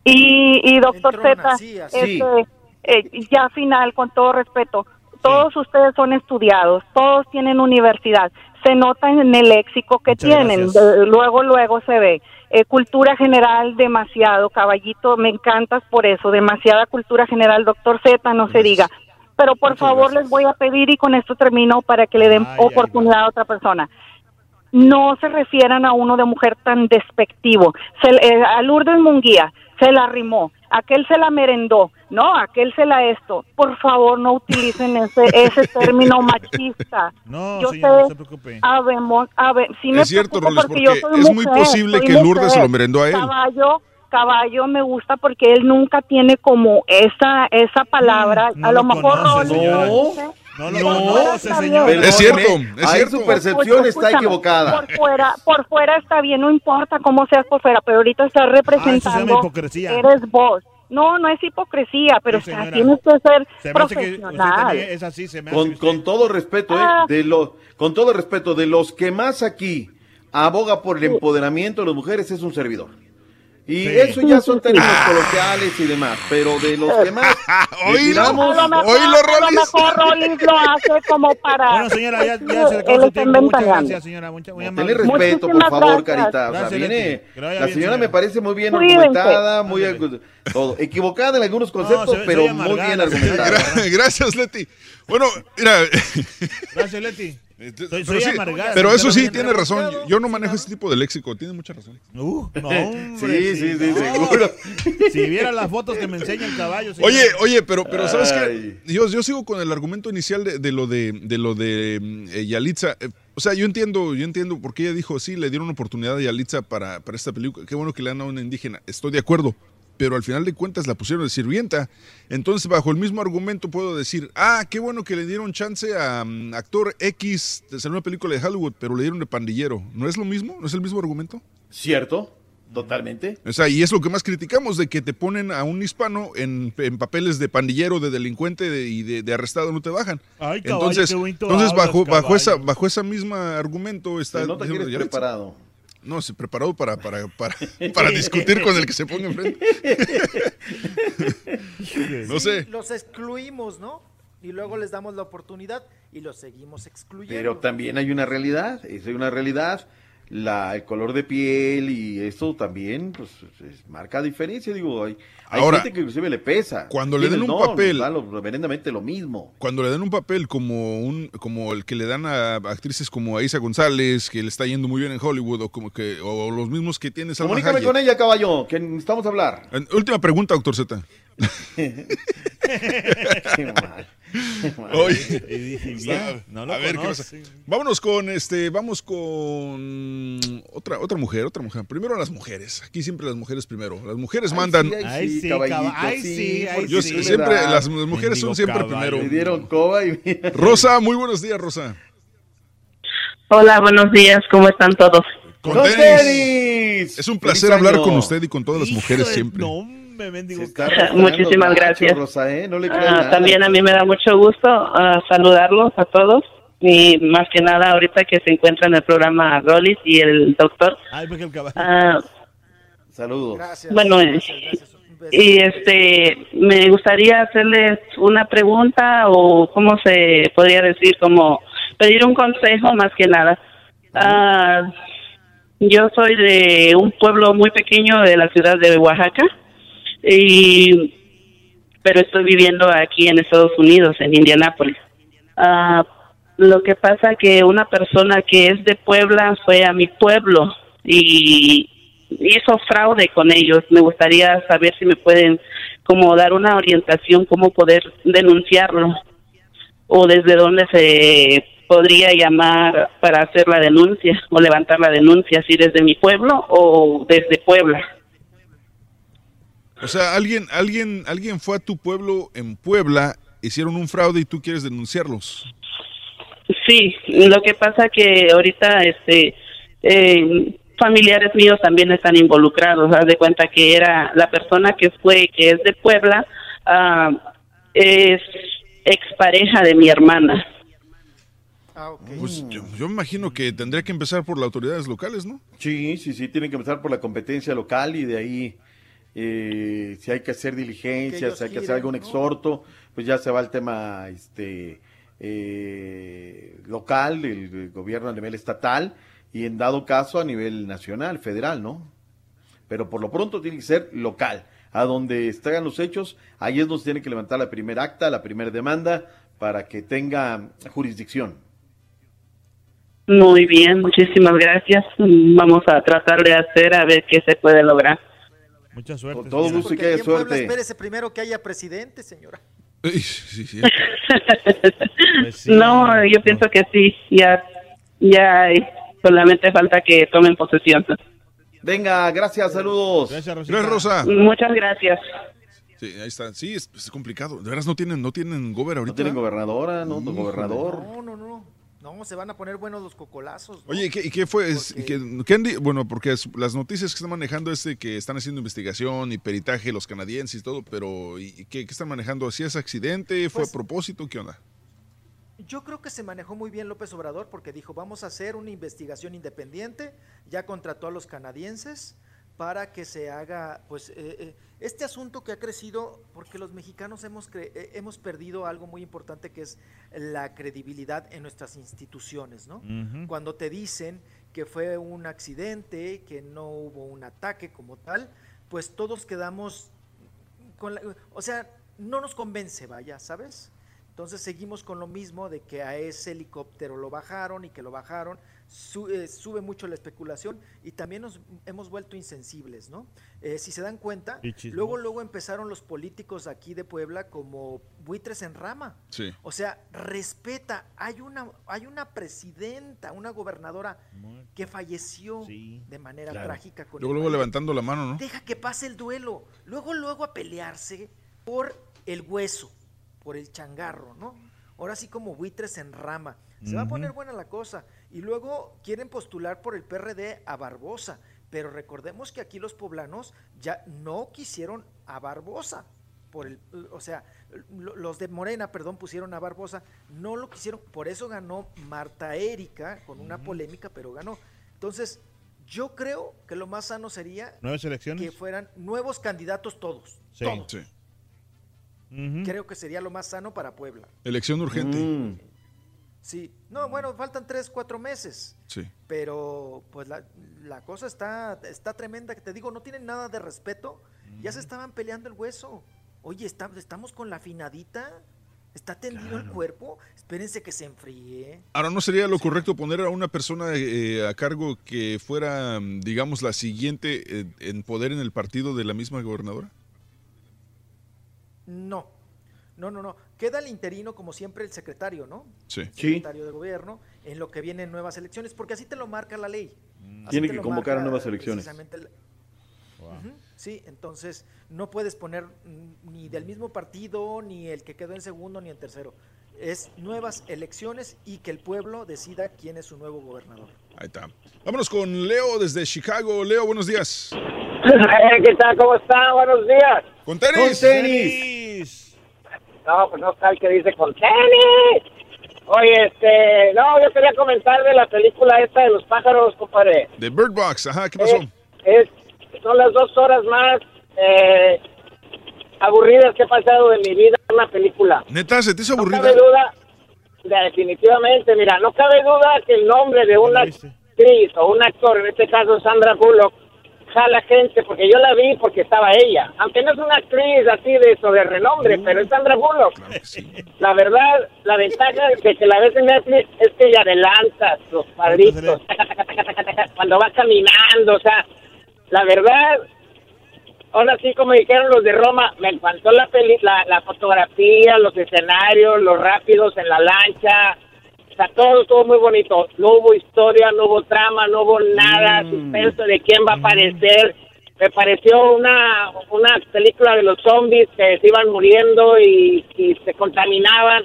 Y, y doctor Z, este, eh, ya final, con todo respeto, todos ustedes son estudiados, todos tienen universidad, se nota en el léxico que Muchas tienen, de- luego, luego se ve. Eh, cultura general, demasiado, caballito, me encantas por eso, demasiada cultura general, doctor Z, no se diga. Pero por favor les voy a pedir, y con esto termino, para que le den Ay, ay, oportunidad a otra persona. no se refieran a uno de mujer tan despectivo. Se, eh, a Lourdes Munguía se la arrimó, aquel se la merendó, no, aquel se la esto. Por favor, no utilicen ese ese término machista. No, yo señora, no sé, se preocupe. habemos, habe- sí me Es cierto, preocupo Rolis, porque yo porque soy es muy mujer, posible soy que Lourdes mujer. se lo merendó a él. Caballo, caballo me gusta porque él nunca tiene como esa esa palabra. no a lo lo mejor conoce, Rolly No está señora. bien. Es cierto, es ahí cierto. su percepción está equivocada. Por fuera, por fuera está bien, no importa cómo seas por fuera, pero ahorita estás Ah, eso se llama representando, hipocresía. eres vos. No, no es hipocresía, pero Sí, o sea, señora. tienes que ser Se que profesional. es así, se me hace Con, usted- con todo respeto, ¿eh? Ah. de lo, con todo respeto, de los que más aquí aboga por el empoderamiento de las mujeres es un servidor. Y Sí. eso ya son términos coloquiales y demás, pero de los que más le Oílo. tiramos- A lo mejor, Oílo, a lo Rolis. mejor Rolis lo hace como para... Bueno, señora, ya, ya se le acabó su tiempo. Muchas gracias, señora. Mucha, muy Tenle respeto, por favor, gracias. Carita. O sea, Gracias, viene, vaya la bien, señora me parece muy bien Cuídense. argumentada, muy todo. equivocada en algunos conceptos, se ve- pero se ve muy bien argumentada. Gra- Gracias, Leti. Bueno, mira, Gracias, Leti. Pero, Soy- soy sí, amargada, pero eso sí, tiene razón. Yo, yo no manejo ese tipo de léxico, tiene mucha razón. Uh, no, hombre, Sí, sí, sí, no. seguro. Si viera las fotos que me enseña el caballo. Oye, oye, pero, pero ¿sabes qué? Yo, yo sigo con el argumento inicial de, de lo de, de lo de eh, Yalitza. Eh, o sea, yo entiendo, yo entiendo por qué ella dijo, sí, le dieron oportunidad a Yalitza para, para esta película. Qué bueno que le dan a una indígena. Estoy de acuerdo. Pero al final de cuentas la pusieron de sirvienta. Entonces, bajo el mismo argumento puedo decir, ah, qué bueno que le dieron chance a mm, actor X de hacer una película de Hollywood, pero le dieron de pandillero. ¿No es lo mismo? ¿No es el mismo argumento? ¿Cierto? Totalmente. O sea, y es lo que más criticamos, de que te ponen a un hispano en, en papeles de pandillero, de delincuente de- y de, de arrestado, no te bajan. Ay, caballo, entonces, entonces hablas, bajo, bajo, esa, bajo esa misma argumento está... Se nota que eres preparado. No, sí, preparado para, para, para, para discutir con el que se ponga enfrente. no sé. Los excluimos, ¿no? Y luego les damos la oportunidad y los seguimos excluyendo. Pero también hay una realidad, es una realidad. La, el color de piel y esto también pues, es- marca diferencia. Digo, hay, hay Ahora, gente que inclusive le pesa. cuando le den un papel- lo- reverendamente lo mismo. Cuando le dan un papel como un como el que le dan a actrices como a Isa González, que le está yendo muy bien en Hollywood, o como que o los mismos que tiene Salma Comunícame con ella, caballo, que necesitamos hablar. En- Última pregunta, doctor Z. Qué mal. Oye, Y dije, está- bien, no lo a ver qué pasa. conoce. Vámonos con este, vamos con otra otra mujer, otra mujer. Primero las mujeres. Aquí siempre las mujeres primero. Las mujeres Ay, mandan. sí, ay, sí, caballito, ay, sí, sí, ay, porque Yo sí. me siempre da- las mujeres son siempre caballo. primero. Me dieron coba y mira. Rosa, muy buenos días, Rosa. Hola, buenos días, ¿cómo están todos? Con ¡Con tenis. tenis! Es un placer ¡Feliz hablar con usted y con todas las mujeres siempre. No, hombre, mendigo Muchísimas gracias. Rosa, ¿eh? No le Ah, nada. también a mí me da mucho gusto ah, saludarlos a todos y más que nada ahorita que se encuentra en el programa Rollis y el doctor. Ay, porque el caballo. Ah, Saludos. Gracias. bueno, gracias, gracias. Y este, me gustaría hacerles una pregunta o cómo se podría decir, como pedir un consejo más que nada. Ah, yo soy de un pueblo muy pequeño de la ciudad de Oaxaca y pero estoy viviendo aquí en Estados Unidos, en Indianápolis. Ah, lo que pasa que una persona que es de Puebla fue a mi pueblo y hizo fraude con ellos. Me gustaría saber si me pueden como dar una orientación cómo poder denunciarlo o desde dónde se podría llamar para hacer la denuncia o levantar la denuncia, si desde mi pueblo o desde Puebla. O sea, alguien, alguien, alguien fue a tu pueblo en Puebla, hicieron un fraude y tú quieres denunciarlos. Sí, lo que pasa que ahorita este eh, familiares míos también están involucrados. Haz de cuenta que era la persona que fue, que es de Puebla, ah, es expareja de mi hermana. Ah. Pues yo, yo me imagino que tendría que empezar por las autoridades locales, ¿no? Sí, sí, sí, tienen que empezar por la competencia local y de ahí, eh, si hay que hacer diligencias, si hay que hacer algún ¿no? exhorto, pues ya se va el tema este, eh, local, el, el gobierno a nivel estatal y en dado caso a nivel nacional, federal, ¿no? Pero por lo pronto tiene que ser local. A donde estén los hechos, ahí es donde se tiene que levantar la primera acta, la primera demanda, para que tenga jurisdicción. Muy bien, muchísimas gracias. Vamos a tratar de hacer a ver qué se puede lograr. Mucha suerte. Con todo gusto y que haya suerte. espérese primero que haya presidente, señora. Sí, sí. Pues sí. No, yo pienso que sí, ya, ya hay. solamente falta que tomen posesión. Venga, gracias, saludos. Gracias, Rosita. Gracias, Rosa. Muchas gracias. Sí, ahí está. Sí, es, es complicado. De veras no tienen, no tienen gober ahorita. No tienen gobernadora, no, Híjole. gobernador. No, no, no. No, se van a poner buenos los cocolazos. ¿no? Oye, ¿y qué, y qué fue? Porque- qué bueno, porque las noticias que están manejando es de que están haciendo investigación y peritaje los canadienses y todo, pero ¿y y qué, qué están manejando? ¿Si es accidente? ¿Fue Pues- a propósito? ¿Qué onda? Yo creo que se manejó muy bien López Obrador porque dijo, vamos a hacer una investigación independiente, ya contrató a los canadienses para que se haga, pues, eh, eh, este asunto que ha crecido, porque los mexicanos hemos, cre- eh, hemos perdido algo muy importante que es la credibilidad en nuestras instituciones, ¿no? Cuando te dicen que fue un accidente, que no hubo un ataque como tal, pues todos quedamos con la- o sea, no nos convence, vaya, ¿sabes? Entonces seguimos con lo mismo de que a ese helicóptero lo bajaron y que lo bajaron, su- eh, sube mucho la especulación y también nos hemos vuelto insensibles, ¿no? Eh, si se dan cuenta, luego luego empezaron los políticos aquí de Puebla como buitres en rama. Sí. O sea, respeta, hay una hay una presidenta, una gobernadora que falleció Sí, de manera claro. trágica con Luego, luego levantando la mano, ¿no? Deja que pase el duelo. Luego, luego a pelearse por el hueso, por el changarro, ¿no? Ahora sí como buitres en rama. Se va a poner buena la cosa. Y luego quieren postular por el PRD a Barbosa. Pero recordemos que aquí los poblanos ya no quisieron a Barbosa. Por el, o sea, lo- los de Morena, perdón, pusieron a Barbosa, no lo quisieron, por eso ganó Marta Erika con una polémica, pero ganó. Entonces, yo creo que lo más sano sería ¿Nuevas que elecciones? fueran nuevos candidatos todos. Sí. todos. Sí. Creo que sería lo más sano para Puebla. Elección urgente. Mm, Sí. No, bueno, faltan tres, cuatro meses. Sí. Pero pues la, la cosa está, está tremenda. Que te digo, no tienen nada de respeto. Ya se estaban peleando el hueso. Oye, está- estamos con la afinadita. Está tendido el cuerpo. Espérense que se enfríe. Ahora, ¿no sería lo correcto poner a una persona eh, a cargo que fuera, digamos, la siguiente eh, en poder en el partido de la misma gobernadora? No. No, no, no. Queda el interino, como siempre, el secretario, ¿no? Sí. Sí. secretario de gobierno en lo que vienen nuevas elecciones, porque así te lo marca la ley. Así Tiene te que lo convocar a nuevas elecciones. precisamente la- Sí, entonces no puedes poner mm, ni del mismo partido, ni el que quedó en segundo, ni en tercero. Es nuevas elecciones y que el pueblo decida quién es su nuevo gobernador. Ahí está. Vámonos con Leo desde Chicago. Leo, buenos días. ¿Qué tal? ¿Cómo están? Buenos días. Con tenis. Con tenis. No, pues no está el que dice con tenis. Oye, este, no, yo quería comentar de la película esta de los pájaros, compadre. De Bird Box. Ajá, ¿qué pasó? Es, es- son las dos horas más eh, aburridas que he pasado de mi vida en una película. Neta, ¿se te hizo No aburrida? cabe duda, definitivamente, mira, no cabe duda que el nombre de una actriz o un actor, en este caso Sandra Bullock, jala gente, porque yo la vi porque estaba ella. Aunque no es una actriz así de eso, de renombre, pero es Sandra Bullock. Claro que sí. La verdad, la ventaja de que la ves en Netflix es que ella adelantas los cuadritos cuando va caminando, o sea, la verdad, ahora sí como dijeron los de Roma, me encantó la, peli la, la fotografía, los escenarios, los rápidos en la lancha, sea, todo estuvo muy bonito, no hubo historia, no hubo trama, no hubo nada, suspenso de quién va a aparecer, me pareció una, una película de los zombies que se iban muriendo y, y se contaminaban.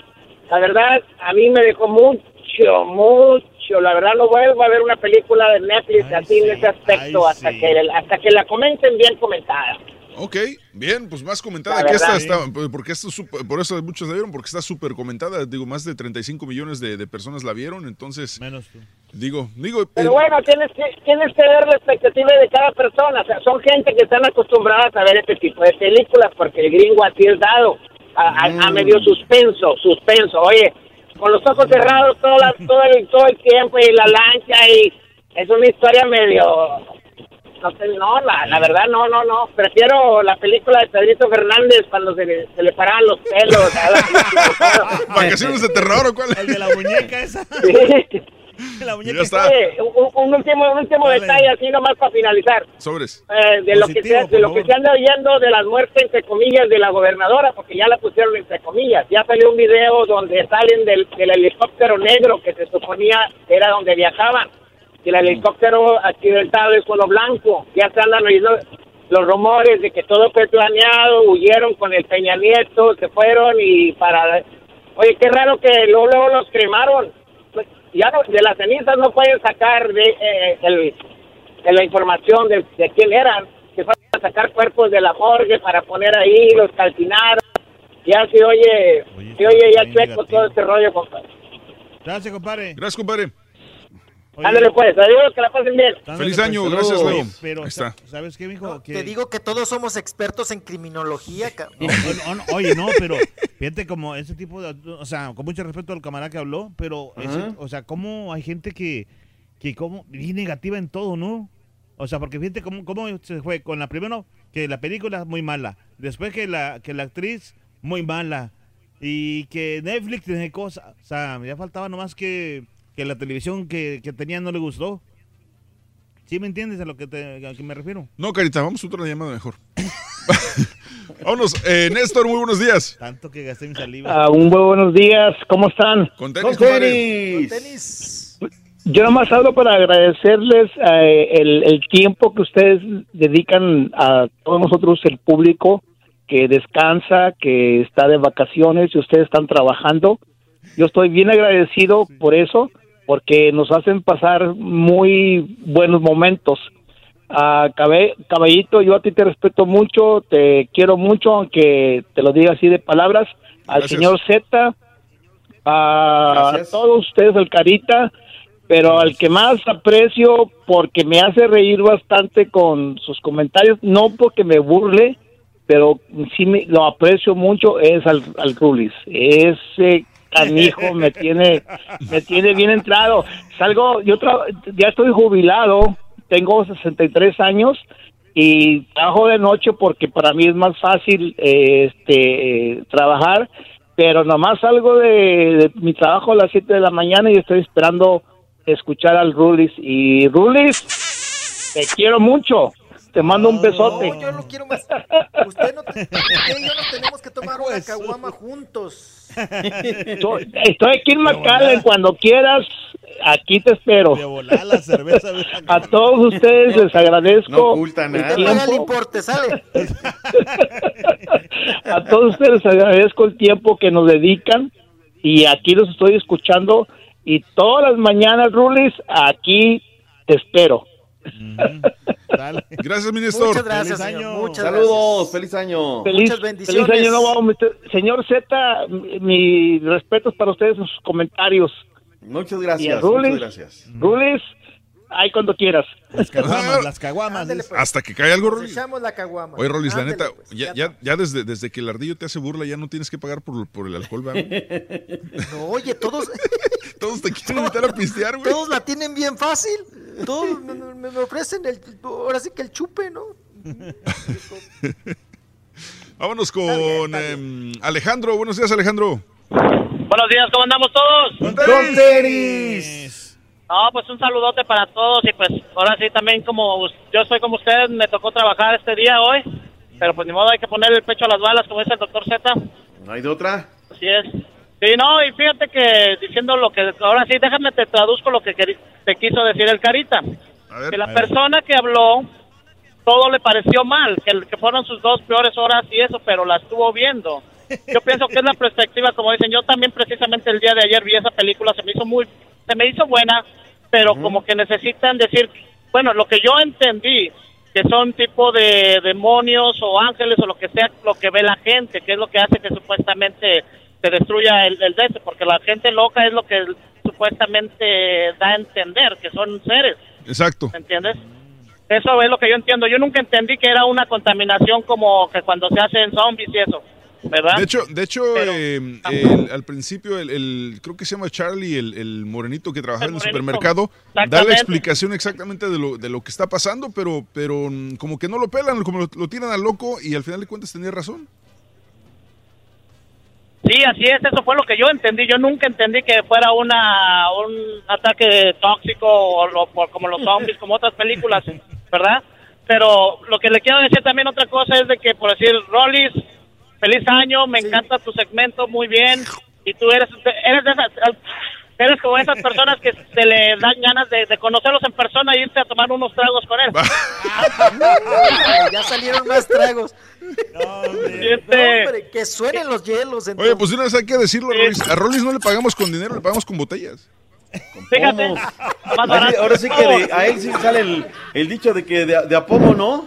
La verdad, a mí me dejó mucho, mucho. La verdad, no vuelvo a ver una película de Netflix Ay, así sí, en ese aspecto ay, hasta, sí. que, hasta que la comenten bien comentada. Ok, bien, pues más comentada La que esta está, porque esto por eso muchos la vieron, porque está súper comentada, digo, más de 35 millones de, de personas la vieron, entonces, Menos tú. digo, digo, Pero eh, bueno, tienes que, tienes que ver la expectativa de cada persona. O sea, son gente que están acostumbradas a ver este tipo de películas porque el gringo así es dado. A, a- a medio suspenso, suspenso. Oye, con los ojos cerrados todo, la- todo, el, todo el tiempo y la lancha y es una historia medio... No, sé, no la, la verdad no, no, no. Prefiero la película de Pedrito Fernández cuando se le, se le paraban los pelos. vacaciones de terror o cuál. El de la muñeca esa. Sí. La muñeca Ya está. Un, un último, un último Dale. detalle, así nomás para finalizar. Sobres. Eh, de lo que se, de lo que se anda oyendo de las muertes entre comillas de la gobernadora porque ya la pusieron entre comillas ya salió un video donde salen del, del helicóptero negro que se suponía que era donde viajaban y el helicóptero accidentado es solo blanco ya se andan oyendo los rumores de que todo fue planeado huyeron con el Peña Nieto se fueron y para oye qué raro que luego, luego los cremaron Pues, ya no- de las cenizas no pueden sacar de eh, el de la información de, de quién eran, que fueron a sacar cuerpos de la morgue para poner ahí, los calcinaron. Ya se oye, se oye ya chueco todo este rollo, compadre. Gracias, compadre. Gracias, compadre. Ándale pues, adiós, que la pasen bien. Feliz pues, año, saludos. gracias, Leo. Pero, Ahí está. ¿sabes qué, mijo? Que- Te digo que todos somos expertos en criminología. No, no, no, oye, no, pero fíjate como ese tipo de, o sea, con mucho respeto al camarada que habló, pero, ese- o sea, cómo hay gente que, que como, bien negativa en todo, ¿no? O sea, porque fíjate cómo, cómo se fue con la primera, que la película muy mala, después que la, que la actriz muy mala, y que Netflix tiene cosas, o sea, ya faltaba nomás que, que la televisión que, que tenía no le gustó. ¿Sí me entiendes a lo que, te, a que me refiero? No, Carita, vamos a otra llamada mejor. Vámonos. Eh, Néstor, muy buenos días. Tanto que gasté mi saliva. Ah, un muy buenos días, ¿cómo están? Con Con tenis, tenis. Tenis. Yo nomás hablo para agradecerles eh, el, el tiempo que ustedes dedican a todos nosotros, el público, que descansa, que está de vacaciones y ustedes están trabajando. Yo estoy bien agradecido por eso, porque nos hacen pasar muy buenos momentos. Ah, caballito, yo a ti te respeto mucho, te quiero mucho, aunque te lo diga así de palabras. Al Gracias. señor Z, a Gracias. todos ustedes, el Carita, pero al que más aprecio porque me hace reír bastante con sus comentarios, no porque me burle, pero sí me, lo aprecio mucho, es al, al Rulis. Ese canijo me tiene, me tiene bien entrado. Salgo, yo ya estoy jubilado, tengo 63 años y trabajo de noche porque para mí es más fácil eh, este trabajar, pero nomás salgo de, de mi trabajo a las 7 de la mañana y estoy esperando escuchar al Rulis. Y Rulis, te quiero mucho. Te mando un besote. No, yo no quiero más. Usted no, te- usted y yo nos tenemos que tomar una caguama juntos. Estoy aquí en McAllen, cuando quieras, aquí te espero. De volar la cerveza. A todos ustedes les agradezco No oculta nada. El tiempo. importe, sale. A todos ustedes les agradezco el tiempo que nos dedican y aquí los estoy escuchando y todas las mañanas, Rulis, aquí te espero. Dale. Gracias, mi Néstor. Muchas gracias, Feliz señor. año. Muchas Saludos, feliz año. Feliz, Muchas bendiciones. feliz año nuevo, señor Z. mi- Mis respetos para ustedes en sus comentarios. Muchas gracias, Rulis, muchas gracias. Rulis, ahí cuando quieras. Las caguamas, las caguamas. Pues. Hasta que cae algo, Rolis. echamos la caguama. Oye, Rolis, la Ándele, neta, pues, ya, ya, ya desde, desde que el ardillo te hace burla, ya no tienes que pagar por, por el alcohol, ¿verdad? No, oye, todos, Todos te quieren invitar a pistear, güey. todos la tienen bien fácil. Todos me, me- me ofrecen el, ahora sí que el chupe, ¿no? Vámonos con Está bien, está em, Alejandro. Buenos días, Alejandro. Buenos días, ¿cómo andamos todos? Con tenis. No, pues un saludote para todos y pues ahora sí también como yo soy como ustedes, me tocó trabajar este día hoy, pero pues ni modo hay que poner el pecho a las balas como dice el doctor Z, ¿No hay de otra? así es. Sí, no, y fíjate que diciendo lo que, ahora sí, déjame te traduzco lo que te quiso decir el Carita. A ver. Que la persona que habló, todo le pareció mal, que, que fueron sus dos peores horas y eso, pero la estuvo viendo. Yo pienso que es la perspectiva, como dicen, yo también precisamente el día de ayer vi esa película, se me hizo muy, se me hizo buena, pero como que necesitan decir, bueno, lo que yo entendí, que son tipo de demonios o ángeles o lo que sea, lo que ve la gente, que es lo que hace que supuestamente se destruya el, el de ese, porque la gente loca es lo que supuestamente da a entender, que son seres. Exacto. ¿me entiendes? Eso es lo que yo entiendo. Yo nunca entendí que era una contaminación como que cuando se hacen zombies y eso, ¿verdad? De hecho, de hecho Pero- em, el- al principio, el, el- creo que se llama Charlie, el, el morenito que trabajaba en el supermercado, da la explicación exactamente de lo, de lo que está pasando, pero, pero mm, como que no lo pelan, como lo, lo tiran al loco y al final de cuentas tenía razón. Sí, Sí, así es, eso fue lo que yo entendí. Yo nunca entendí que fuera una un ataque tóxico o lo- como los zombies, como otras películas, ¿verdad? Pero lo que le quiero decir también otra cosa es de que, por decir, Rollis, feliz año, me encanta tu segmento, muy bien. Y tú eres, eres de esas, eres como esas personas que se le dan ganas de, de conocerlos en persona y irse a tomar unos tragos con él. ya salieron más tragos. este- No, hombre, que suenen los hielos. Oye, entonces. pues de una vez hay que decirlo, Rolis. A Rolis no le pagamos con dinero, le pagamos con botellas. Fíjate, más barato. ahora sí que de- a él sí sale el, el dicho de que de, de a pomo, ¿no?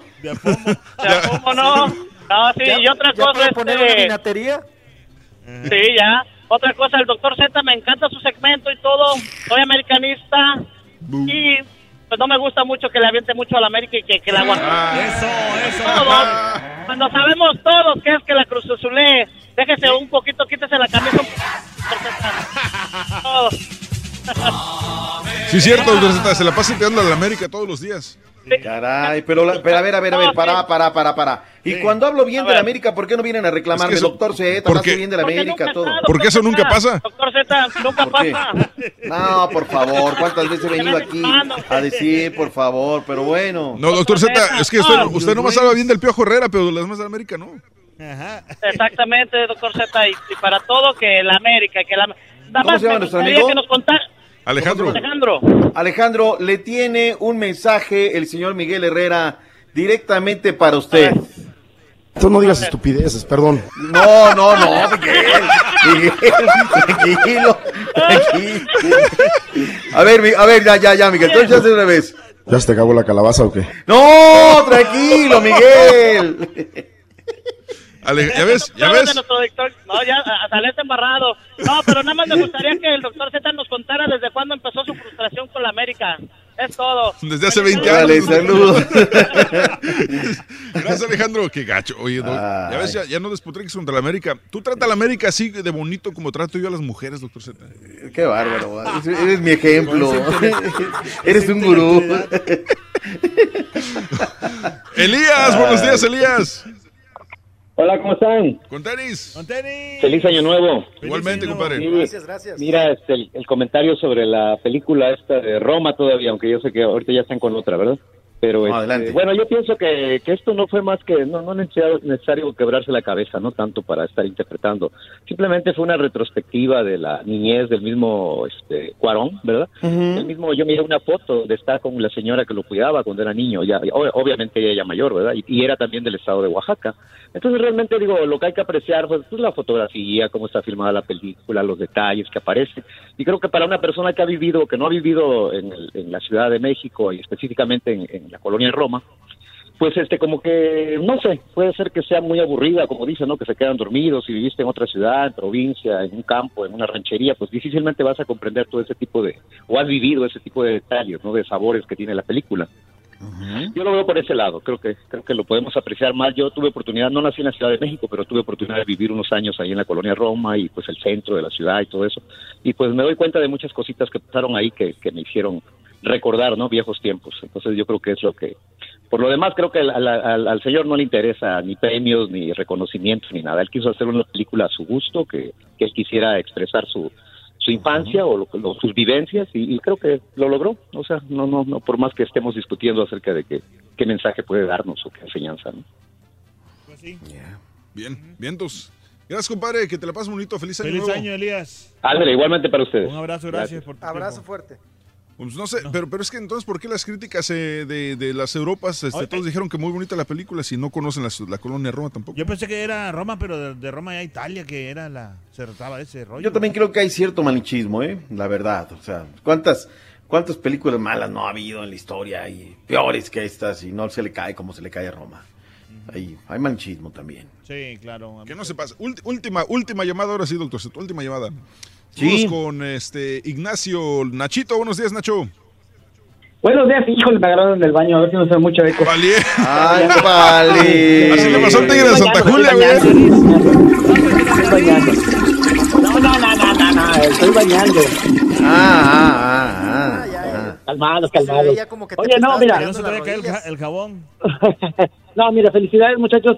¿Cómo no? No, sí, ¿Ya- y otra ya cosa puede poner una este, vinatería? Sí, ya. Otra cosa, el doctor Z me encanta su segmento y todo. Soy americanista y pues no me gusta mucho que le aviente mucho a la América y que, que la aguante. Eso, eso. Todos, cuando sabemos todos que es que la Cruz Azulé, déjese un poquito, quítese la camisa. un. Sí, cierto, doctor Z, se la pasa tirando a la América todos los días. Caray, pero, la- pero a ver, a ver, a ver, para, para, para, para. Y cuando hablo bien de la América, ¿por qué no vienen a reclamarme, Es que eso- doctor Z? ¿por Hablaste qué? bien de la Porque América, todo. está, ¿Por qué eso nunca pasa? Doctor Z, nunca ¿Por qué? pasa. No, por favor, ¿cuántas veces he venido aquí a decir, por favor? Pero bueno. No, doctor Z, es que usted, usted nomás habla bien del Piojo Herrera, pero de las demás de la América no. Exactamente, doctor Z, y, y para todo que la América, que la... Nada ¿Cómo más se llama nuestro amigo? que nos contara... Alejandro. Alejandro. Alejandro, le tiene un mensaje el señor Miguel Herrera directamente para usted. Tú no digas estupideces, perdón. No, no, no, Miguel. Miguel, tranquilo, tranquilo. A ver, a ver, ya, ya, ya, Miguel, entonces ya de una vez. ¿Ya se te acabó la calabaza o qué? No, tranquilo, Miguel. Ale- ya ves, ya ves. no, ya saliste embarrado. No, pero nada más me gustaría que el doctor Z nos contara desde cuándo empezó su frustración con la América. Es todo. Desde hace 20 Dale, años. saludos. Gracias, Alejandro. Qué gacho. Oye, doc, ya ves, ya, ya no despotriques contra la América. Tú trata a la América así de bonito como trato yo a las mujeres, doctor Z. Qué bárbaro, eres, eres mi ejemplo. Eres un gurú. Elías, buenos días, Elías. Hola, ¿cómo están? Con tenis. Con tenis. Feliz año nuevo. Igualmente, compadre. Gracias, gracias. Mira, este, el, el comentario sobre la película esta de Roma todavía, aunque yo sé que ahorita ya están con otra, ¿verdad? Pero este, adelante. bueno, yo pienso que, que esto no fue más que, no, no es necesario, necesario quebrarse la cabeza, no tanto para estar interpretando. Simplemente fue una retrospectiva de la niñez del mismo este, Cuarón, ¿verdad? El mismo, yo miré una foto donde está con la señora que lo cuidaba cuando era niño, ya, ob- obviamente ella ya mayor, ¿verdad? Y, y era también del estado de Oaxaca. Entonces realmente digo, lo que hay que apreciar pues, pues, la fotografía, cómo está filmada la película, los detalles que aparecen. Y creo que para una persona que ha vivido, que no ha vivido en, el- en la Ciudad de México y específicamente en, en la colonia de Roma, pues este como que no sé puede ser que sea muy aburrida como dicen no que se quedan dormidos si viviste en otra ciudad en provincia en un campo en una ranchería pues difícilmente vas a comprender todo ese tipo de o has vivido ese tipo de detalles no de sabores que tiene la película. Yo lo veo por ese lado creo que creo que lo podemos apreciar más. Yo tuve oportunidad no nací en la Ciudad de México pero tuve oportunidad de vivir unos años ahí en la colonia Roma y pues el centro de la ciudad y todo eso. Y pues me doy cuenta de muchas cositas que pasaron ahí que, que me hicieron recordar no viejos tiempos entonces yo creo que es lo que por lo demás, creo que al, al- al- al señor no le interesa ni premios, ni reconocimientos, ni nada. Él quiso hacer una película a su gusto, que, que él quisiera expresar su, su infancia o lo- lo- sus vivencias, y, y creo que lo logró. O sea, no, no, no, por más que estemos discutiendo acerca de qué, qué mensaje puede darnos o qué enseñanza. ¿no? Bien, vientos. Gracias, compadre. Que te la pases bonito. Feliz año Feliz nuevo. año, Elías. Ándale, igualmente para ustedes. Un abrazo, gracias, por tu Abrazo tiempo. fuerte. Pues no sé, Pero, pero es que entonces, ¿por qué las críticas eh, de, de las Europas? Este, Oye, todos dijeron que muy bonita la película si no conocen la, la colonia Roma tampoco. Yo pensé que era Roma, pero de, de Roma a Italia, que era la. Se trataba de ese rollo. Yo también creo que hay cierto malichismo, ¿eh? La verdad. O sea, ¿cuántas, cuántas películas malas no ha habido en la historia y peores que estas y no se le cae como se le cae a Roma? Hay, hay malichismo también. Sí, claro. Que no se pase. Ulti- última, última llamada ahora sí, doctor. Última llamada. Sí. Vamos con este Ignacio Nachito. Buenos días, Nacho. Buenos días, híjole, me agarraron en el baño, a ver si no se mucho eco. Valié. Ay, vale. Así le pasó al tigre de Santa Julia, güey. Estoy bañando. No, no, no, no, no, no, estoy bañando. Ah, ah, ah, ah. Calmados, calmados. Oye, no, mira. No se te caer el jabón. no, mira, felicidades, muchachos.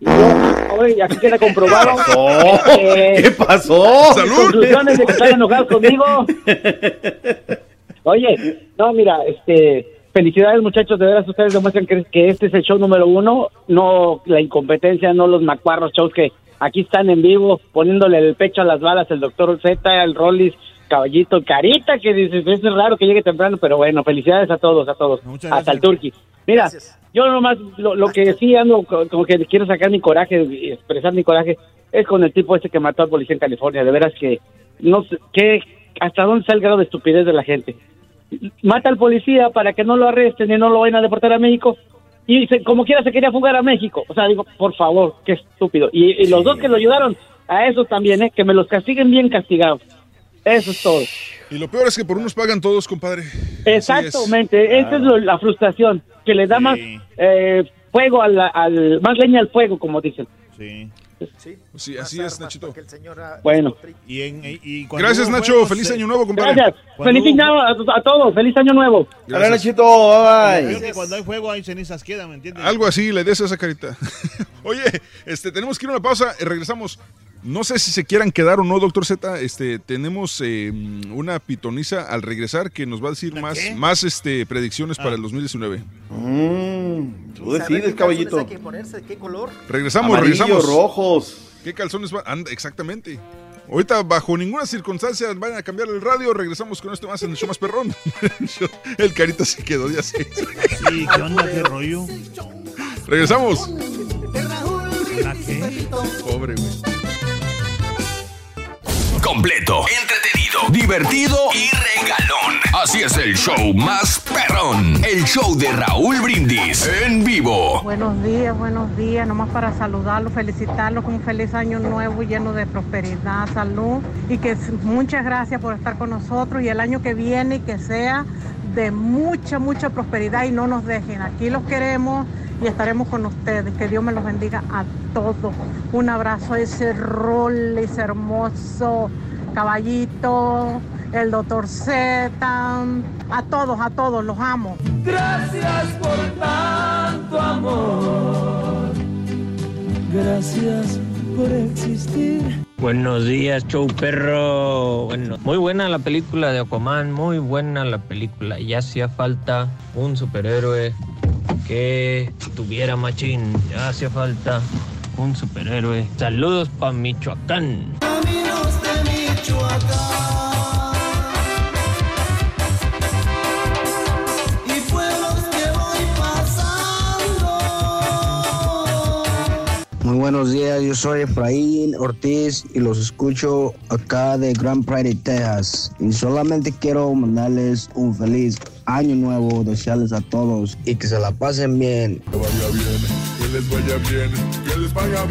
Y yo, oye, aquí queda comprobado. ¿Qué pasó? eh, ¿Qué pasó? conclusiones de que están enojados conmigo. Oye, no, mira, este, felicidades muchachos, de veras ustedes demuestran que, que este es el show número uno, no la incompetencia, no los macuarros shows que aquí están en vivo poniéndole el pecho a las balas el doctor Z, el Rollis, Caballito, Carita, que dices, es raro que llegue temprano, pero bueno, felicidades a todos, a todos, hasta el Turqui. Mira, yo nomás lo, lo que sí ando co- como que quiero sacar mi coraje, y expresar mi coraje, es con el tipo ese que mató al policía en California, de veras que no sé, que hasta dónde está el grado de estupidez de la gente. Mata al policía para que no lo arresten y no lo vayan a deportar a México. Y se- como quiera se quería fugar a México. O sea, digo, por favor, qué estúpido. Y, y los dos que lo ayudaron, a esos también, ¿eh? que me los castiguen bien castigados. Eso es todo. Y lo peor es que por unos pagan todos, compadre. Exactamente, esa es la frustración, que le da más eh, fuego al, al, más leña al fuego, como dicen. Sí. Sí, así es, Nachito. Bueno. Y en, y- y Gracias, hubo Nacho. juegos, Feliz eh, año nuevo, compadre. Gracias. Feliz año a, a todos, feliz año nuevo. Gracias. Nachito. Bye, que cuando hay fuego hay cenizas quedan, ¿me entiendes? Algo así, le des esa carita. Oye, este, tenemos que ir a una pausa, eh, regresamos. No sé si se quieran quedar o no, doctor Z. Este, tenemos eh, una pitoniza al regresar que nos va a decir más, más este, predicciones Ah. para el 2019. Mm, tú decides, caballito. hay que ponerse, ¿Qué color? Regresamos, regresamos. rojos. ¿Qué calzones van? Anda, exactamente. Ahorita, bajo ninguna circunstancia, van a cambiar el radio. Regresamos con esto más en el show más perrón. el carita se quedó, ya sé. Sí, ¿qué onda? ¿Qué rollo? Regresamos. ¿La qué? Pobre, güey. Completo, entretenido, divertido y regalón. Así es el show más perrón. El show de Raúl Brindis en vivo. Buenos días, buenos días. Nomás para saludarlos, felicitarlos con un feliz año nuevo lleno de prosperidad, salud y que muchas gracias por estar con nosotros y el año que viene que sea de mucha, mucha prosperidad y no nos dejen. Aquí los queremos y estaremos con ustedes. Que Dios me los bendiga a todos. Un abrazo a ese Rollis hermoso, caballito, el doctor Z, a todos, a todos, los amo. Gracias por tanto amor. Gracias por existir. Buenos días, show perro. Bueno, muy buena la película de Aquaman, muy buena la película. Ya hacía falta un superhéroe que tuviera machín. Ya hacía falta un superhéroe. Saludos para Michoacán. Caminos de Michoacán. Y pueblos que voy pasando. Muy buenos días, yo soy Efraín Ortiz y los escucho acá de Grand Prairie, Texas. Y solamente quiero mandarles un feliz año nuevo, desearles a todos y que se la pasen bien. Que vaya bien, que les vaya bien, que les vaya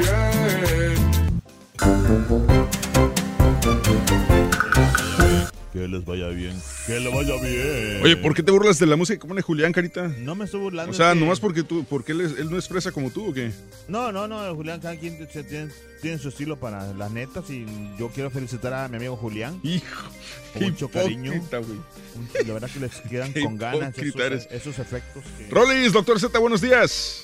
Que les vaya bien. Que le vaya bien. Oye, ¿por qué te burlas de la música que pone Julián, carita? No me estoy burlando. O sea, que- nomás porque tú, porque él, es- él no es fresa como tú, ¿o qué? No, no, no, Julián, cada quien tiene, tiene su estilo para las netas y yo quiero felicitar a mi amigo Julián. Hijo, con qué mucho cariño. La verdad que les quedan Qué con ganas esos, eres. esos efectos. que- Rolis, doctor Z, buenos días.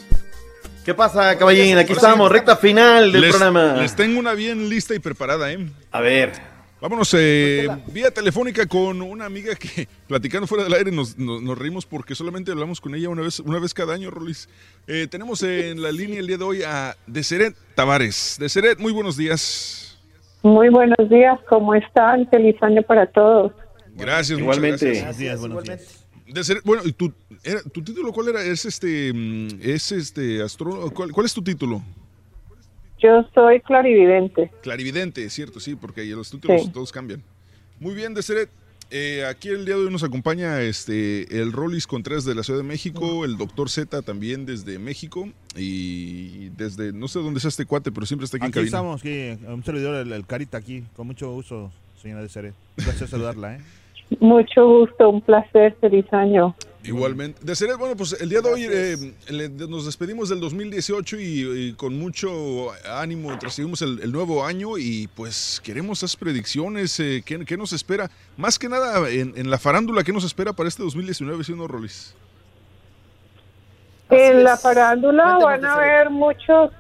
¿Qué pasa, caballín? Aquí estamos, recta final del les, programa. Les tengo una bien lista y preparada, ¿eh? A ver. Vámonos eh, vía telefónica con una amiga que platicando fuera del aire nos, nos- nos reímos porque solamente hablamos con ella una vez, una vez cada año, Rolis. Eh, tenemos en la línea el día de hoy a Deseret Tavares. Deseret, muy buenos días. Muy buenos días, ¿cómo están? Feliz año para todos. Gracias, Igualmente. muchas Buenos días, buenos días. Deseret, bueno, ¿y tu, era- tu título cuál era? Es este, mm, es este astrólogo. ¿Cuál, cuál es tu título? Yo soy clarividente. Clarividente, cierto, sí, porque los títulos Sí. todos cambian. Muy bien, Deseret. Eh, aquí el día de hoy nos acompaña este el Rolis Contreras de la Ciudad de México, el doctor Z también desde México y desde, no sé dónde está este cuate, pero siempre está aquí, en Aquí cabina. estamos, aquí, un servidor, el, el Carita aquí, con mucho gusto, señora de Seret. Un placer saludarla, ¿eh? Mucho gusto, un placer, feliz año. Igualmente. Deseret, bueno, pues el día de hoy eh, le- nos despedimos del 2018 y, y con mucho ánimo recibimos el, el nuevo año y pues queremos esas predicciones. eh, ¿qué, qué nos espera? Más que nada en, en la farándula, ¿qué nos espera para este 2019, siendo Rolis? en la farándula van a haber muchos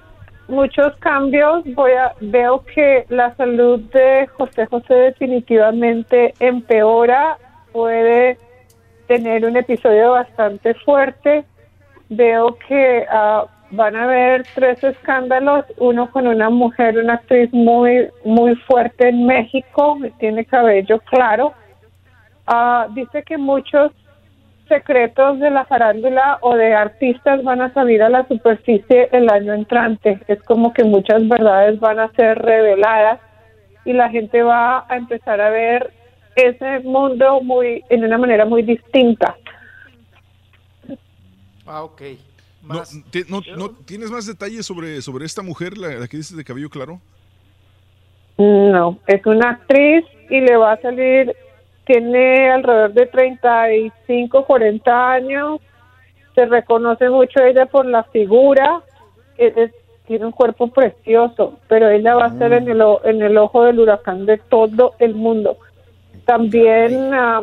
muchos cambios. Voy a, veo que la salud de José José definitivamente empeora. Puede tener un episodio bastante fuerte. Veo que ah, van a haber tres escándalos, uno con una mujer, una actriz muy muy fuerte en México, tiene cabello claro. Ah, dice que muchos secretos de la farándula o de artistas van a salir a la superficie el año entrante. Es como que muchas verdades van a ser reveladas y la gente va a empezar a ver ese mundo muy en una manera muy distinta. Ah, ok. No, no- no- ¿Tienes más detalles sobre, sobre esta mujer, la, la que dices de cabello claro? No, es una actriz y le va a salir, tiene alrededor de 35, 40 años, se reconoce mucho ella por la figura, es- es- tiene un cuerpo precioso, pero ella va a ser en el, o- en el ojo del huracán de todo el mundo. También ah,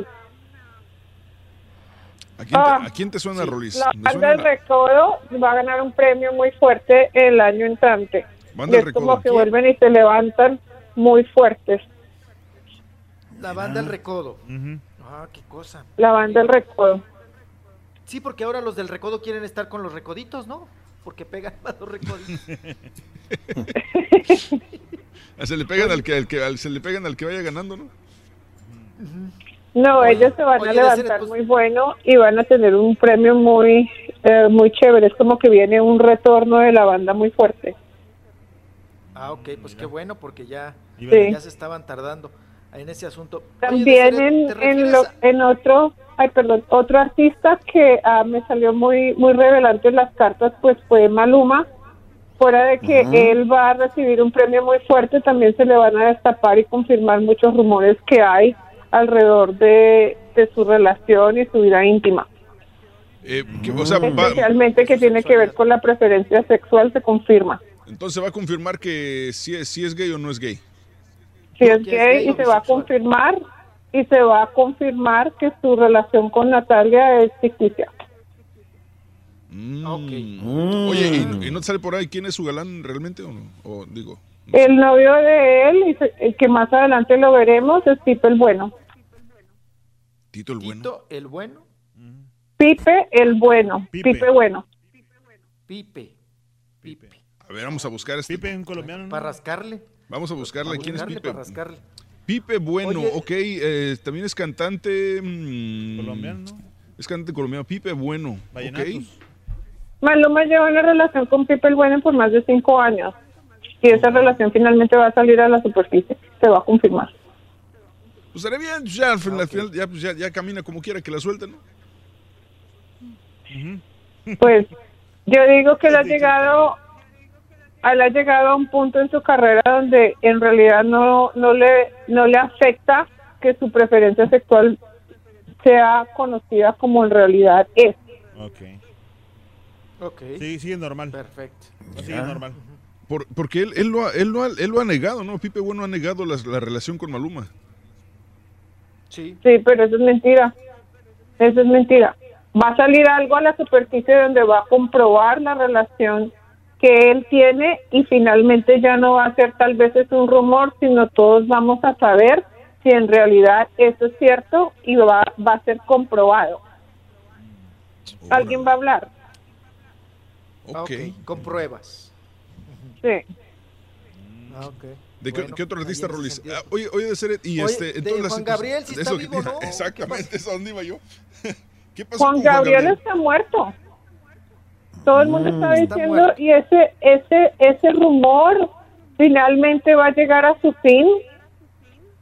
¿A quién, Ah, te, a quién te suena, Rolis? la banda del Recodo va a ganar un premio muy fuerte el año entrante. Banda es como Recodo. que vuelven y se levantan muy fuertes. La banda del recodo. Ah, qué cosa. La banda del Recodo. Sí, porque ahora los del recodo quieren estar con los recoditos, ¿no? Porque pegan más los recoditos. Ah, Se le pegan al que, al que- al- se le pegan al que vaya ganando, ¿no? No, ellos se van oye, a levantar pues- muy bueno y van a tener un premio muy eh, muy chévere. Es como que viene un retorno de la banda muy fuerte. Ah, ok, pues qué bueno, porque ya, Sí. ya se estaban tardando en ese asunto. Oye, También en, ¿te en, lo- a- en otro, ay, perdón, otro artista que ah, me salió muy muy revelante en las cartas, pues fue Maluma. Fuera de que él va a recibir un premio muy fuerte, también se le van a destapar y confirmar muchos rumores que hay alrededor de, de su relación y su vida íntima. Eh, que- o sea, va- Especialmente que tiene que ver con la preferencia sexual, se confirma. entonces va a confirmar que si es, si es gay o no es gay. Si es gay y se va a confirmar y se va a confirmar que su relación con Natalia es ficticia. Mm. Oye, ¿y, no- y no te sale por ahí quién es su galán realmente o no? O digo, El novio de él, y se- eh, que más adelante lo veremos, es Pipe el Bueno. Tito el bueno. Tito el bueno? Pipe el Bueno. Pipe. Pipe, Bueno. Pipe. A ver, vamos a buscar este. Pipe, un colombiano. Para rascarle. Vamos a buscarle quién es Pipe. para rascarle. Pipe Bueno, Oye. ok, eh, también es cantante. mm, Colombiano, Es cantante colombiano, Pipe Bueno, ok. Vallenatos. Maluma lleva una relación con Pipe el Bueno por más de cinco años. Y esa relación finalmente va a salir a la superficie. Se va a confirmar. Pues estaría bien, ya al final, al final ya, pues ya, ya camina como quiera que la suelten, ¿no? Pues yo digo que él ha llegado, él ha llegado a un punto en su carrera donde en realidad no, no le, no le afecta que su preferencia sexual sea conocida como en realidad es. Ok. Ok. Sí, sigue normal. Perfecto. Sigue Ah. normal. Por- porque él, él, lo ha, él, lo ha, él lo ha negado, ¿no? Pipe Bueno ha negado la, relación con Maluma. Sí. Sí, pero eso es mentira. Eso es mentira. Va a salir algo a la superficie donde va a comprobar la relación que él tiene y finalmente ya no va a ser tal vez es un rumor, sino todos vamos a saber si en realidad eso es cierto y va, va a ser comprobado. ¿Alguien va a hablar? Ok, con pruebas. Sí. Ah, ok. ¿De qué, Bueno, qué otro artista, Rolis? Ah, oye, oye, de ser, y Oye, este, de entonces las Juan Gabriel, de está eso que vivo, te- ¿no? ¿Qué Exactamente, eso a dónde iba yo. ¿Qué pasó Juan con Gabriel está muerto. Todo el mundo está diciendo y ese ese ese rumor finalmente va a llegar a su fin.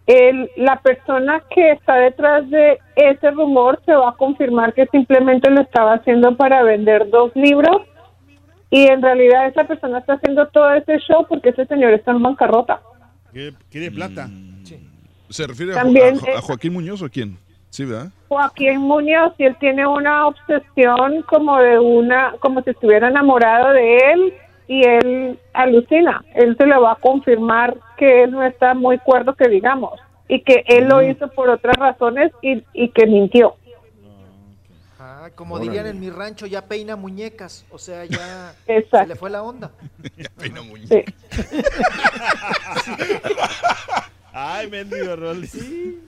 El, la persona que está detrás de ese rumor se va a confirmar que simplemente lo estaba haciendo para vender dos libros y en realidad esa persona está haciendo todo ese show porque ese señor está en bancarrota. Quiere, plata. ¿Se refiere a, Jo- También, a Jo- a Joaquín Muñoz o a quién? Sí, ¿verdad? Joaquín Muñoz y él tiene una obsesión como de una, como si estuviera enamorado de él y él alucina. Él se le va a confirmar que él no está muy cuerdo que digamos y que él lo hizo por otras razones y, y que mintió. Ajá, como Órale. dirían en mi rancho, ya peina muñecas. O sea, ya Exacto. se le fue la onda. ya peina Sí. Ay, mendigo Rolly. Sí.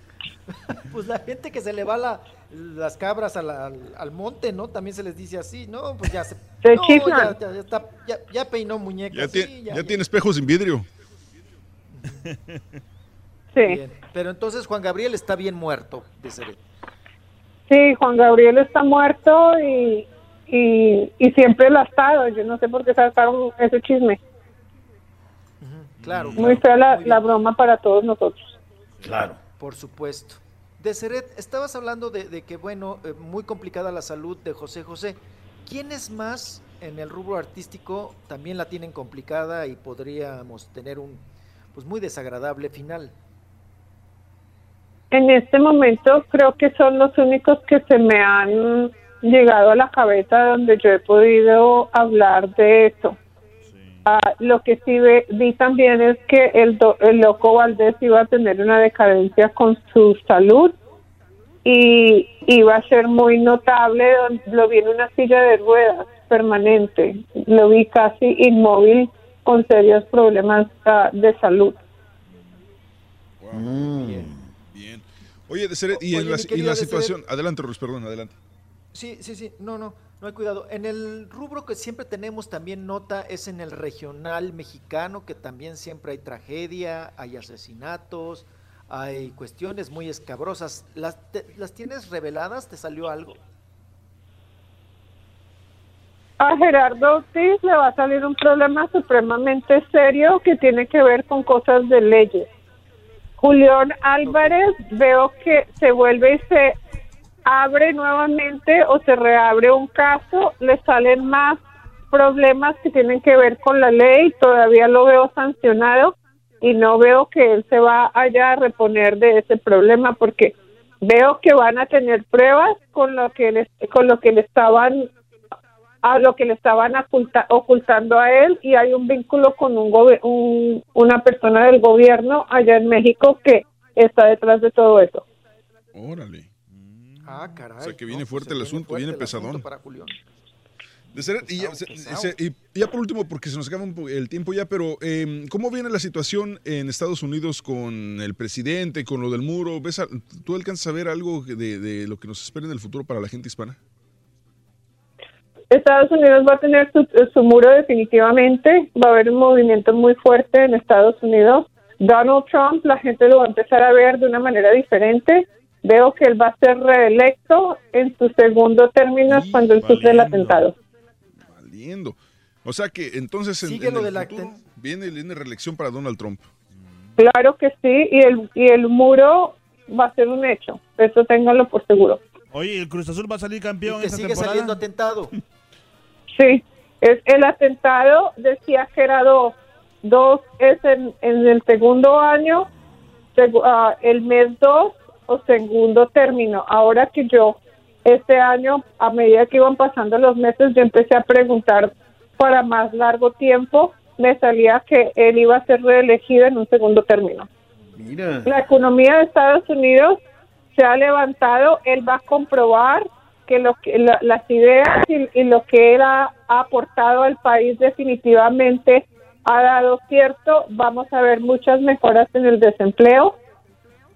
Pues la gente que se le va la- las cabras a la- al, al monte, ¿no? También se les dice así, ¿no? Pues ya se. Se no, ya, ya- ya está- ya- ya peinó muñecas. Ya, sí, tie- ya- ya ya. tiene espejos sin vidrio. Sí. Bien. Pero entonces Juan Gabriel está bien muerto, dice. Sí, Juan Gabriel está muerto y, y, y siempre lo ha estado. Yo no sé por qué sacaron ese chisme. Claro. Muy claro. fea la, Muy la broma para todos nosotros. Claro. Por supuesto. Deseret, estabas hablando de, de que, bueno, eh, muy complicada la salud de José José. ¿Quiénes más en el rubro artístico también la tienen complicada y podríamos tener un, pues, muy desagradable final? En este momento creo que son los únicos que se me han llegado a la cabeza donde yo he podido hablar de esto. Ah, lo que sí ve- vi también es que el, do- el loco Valdés iba a tener una decadencia con su salud y iba a ser muy notable. don- Lo vi en una silla de ruedas permanente. Lo vi casi inmóvil con serios problemas ah, de salud. Bien. Oye, y, Oye, en la, y situación. Adelante, Ruiz, perdón, adelante. Sí, sí, sí, no, no, no hay cuidado. En el rubro que siempre tenemos también nota es en el regional mexicano, que también siempre hay tragedia, hay asesinatos, hay cuestiones muy escabrosas. ¿Las, te- ¿las tienes reveladas? ¿Te salió algo? A Gerardo Ortiz le va a salir un problema supremamente serio que tiene que ver con cosas de leyes. Julián Álvarez veo que se vuelve y se abre nuevamente o se reabre un caso, le salen más problemas que tienen que ver con la ley, todavía lo veo sancionado y no veo que él se va allá a reponer de ese problema porque veo que van a tener pruebas con lo que con lo que le estaban a lo que le estaban oculta- ocultando a él y hay un vínculo con un, gobe- un- una persona del gobierno allá en México que está detrás de todo eso. Órale. Ah, caray. O sea, que viene no, pues fuerte se el viene asunto, fuerte viene asunto pesadón. para Julián. Deseret, y, ya, Pesado, se- y ya por último, porque se nos acaba el tiempo ya, pero eh, ¿cómo viene la situación en Estados Unidos con el presidente, con lo del muro? ¿Ves a- ¿Tú alcanzas a ver algo de, de lo que nos espera en el futuro para la gente hispana? Estados Unidos va a tener su, su muro definitivamente, va a haber un movimiento muy fuerte en Estados Unidos. Donald Trump, la gente lo va a empezar a ver de una manera diferente. Veo que él va a ser reelecto en su segundo término cuando él sufre el atentado. Valiendo. O sea que entonces en, Sigue en lo el de la futuro viene, viene reelección para Donald Trump. Claro que sí, y el, y el muro va a ser un hecho, eso ténganlo por seguro. Oye, ¿el Cruz Azul va a salir campeón Que esta sigue temporada? saliendo atentado. Sí, es el atentado decía que era dos. Dos es en, en el segundo año, ah, el mes dos o segundo término. Ahora que yo, este año, a medida que iban pasando los meses, yo empecé a preguntar para más largo tiempo, me salía que él iba a ser reelegido en un segundo término. Mira. La economía de Estados Unidos se ha levantado, él va a comprobar que, lo que la- las ideas y, y lo que él ha, ha aportado al país definitivamente ha dado cierto, vamos a ver muchas mejoras en el desempleo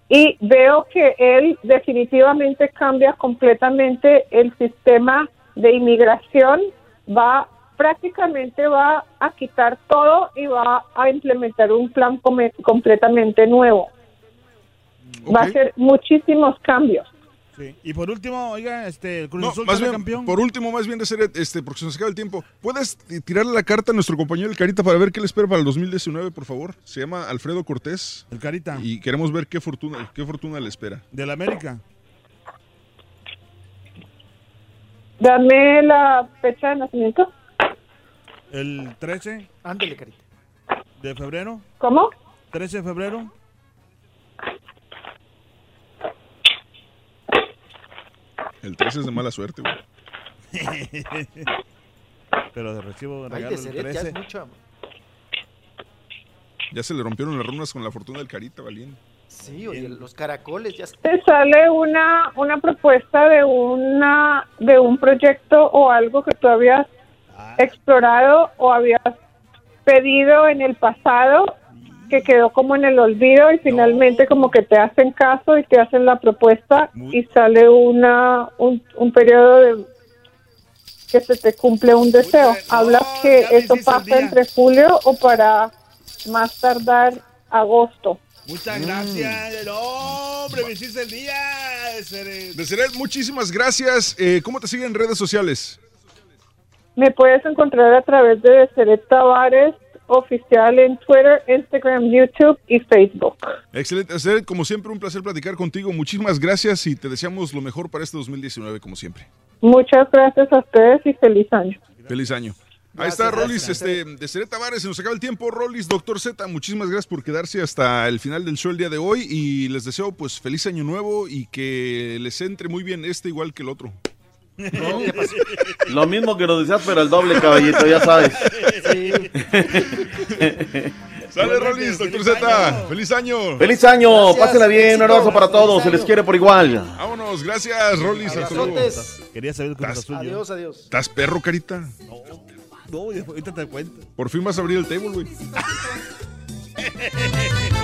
y veo que él definitivamente cambia completamente el sistema de inmigración, va prácticamente va a quitar todo y va a implementar un plan completamente nuevo. Va a hacer muchísimos cambios. Sí. Y por último, oiga, este, el Cruz No, Azul más sale bien, campeón. por último, más bien, Deseret, este, porque se nos acaba el tiempo, ¿puedes tirarle la carta a nuestro compañero El Carita para ver qué le espera para el 2019, por favor? Se llama Alfredo Cortés. El Carita. Y queremos ver qué fortuna, qué fortuna le espera. Del América. Dame la fecha de nacimiento. El 13 Ándele, carita. de febrero. ¿Cómo? 13 de febrero. El 13 es de mala suerte, güey. Pero de recibo Ay, regalo el Seret, ya 13. es mucho. Ya se le rompieron las runas con la fortuna del Carita, valiendo. Sí, oye, los caracoles ya te sale una una propuesta de una de un proyecto o algo que tú habías explorado o habías pedido en el pasado que quedó como en el olvido y finalmente como que te hacen caso y te hacen la propuesta y sale una un, un periodo de que se te cumple un deseo. Hablas que eso pasa entre julio o para más tardar agosto. Muchas gracias. No, hombre, me hiciste el día. Muchísimas gracias. Eh, ¿Cómo te siguen en redes sociales? Me puedes encontrar a través de Deseret Tavares oficial en Twitter, Instagram, YouTube y Facebook. Excelente. Deseret, como siempre, un placer platicar contigo. Muchísimas gracias y te deseamos lo mejor para este 2019, como siempre. Muchas gracias a ustedes y feliz año. Feliz año. Ahí Gracias, está gracias, Rolis, gracias. este, de Ceret Tavares, se nos acaba el tiempo. Rolis, Doctor Z, muchísimas gracias por quedarse hasta el final del show el día de hoy y les deseo pues feliz año nuevo y que les entre muy bien este igual que el otro. Lo mismo que nos decías, pero el doble, caballito, ya sabes. Sale Rolis, Doctor Z, feliz año. Feliz año, pásenla bien, un abrazo para todos, se les quiere por igual. Vámonos, gracias Rolis. Quería saber el Cruz ¿Estás-. Adiós, adiós. ¿Estás perro, carita? No, ya- ahorita te cuento. Por fin vas a abrir el table, güey.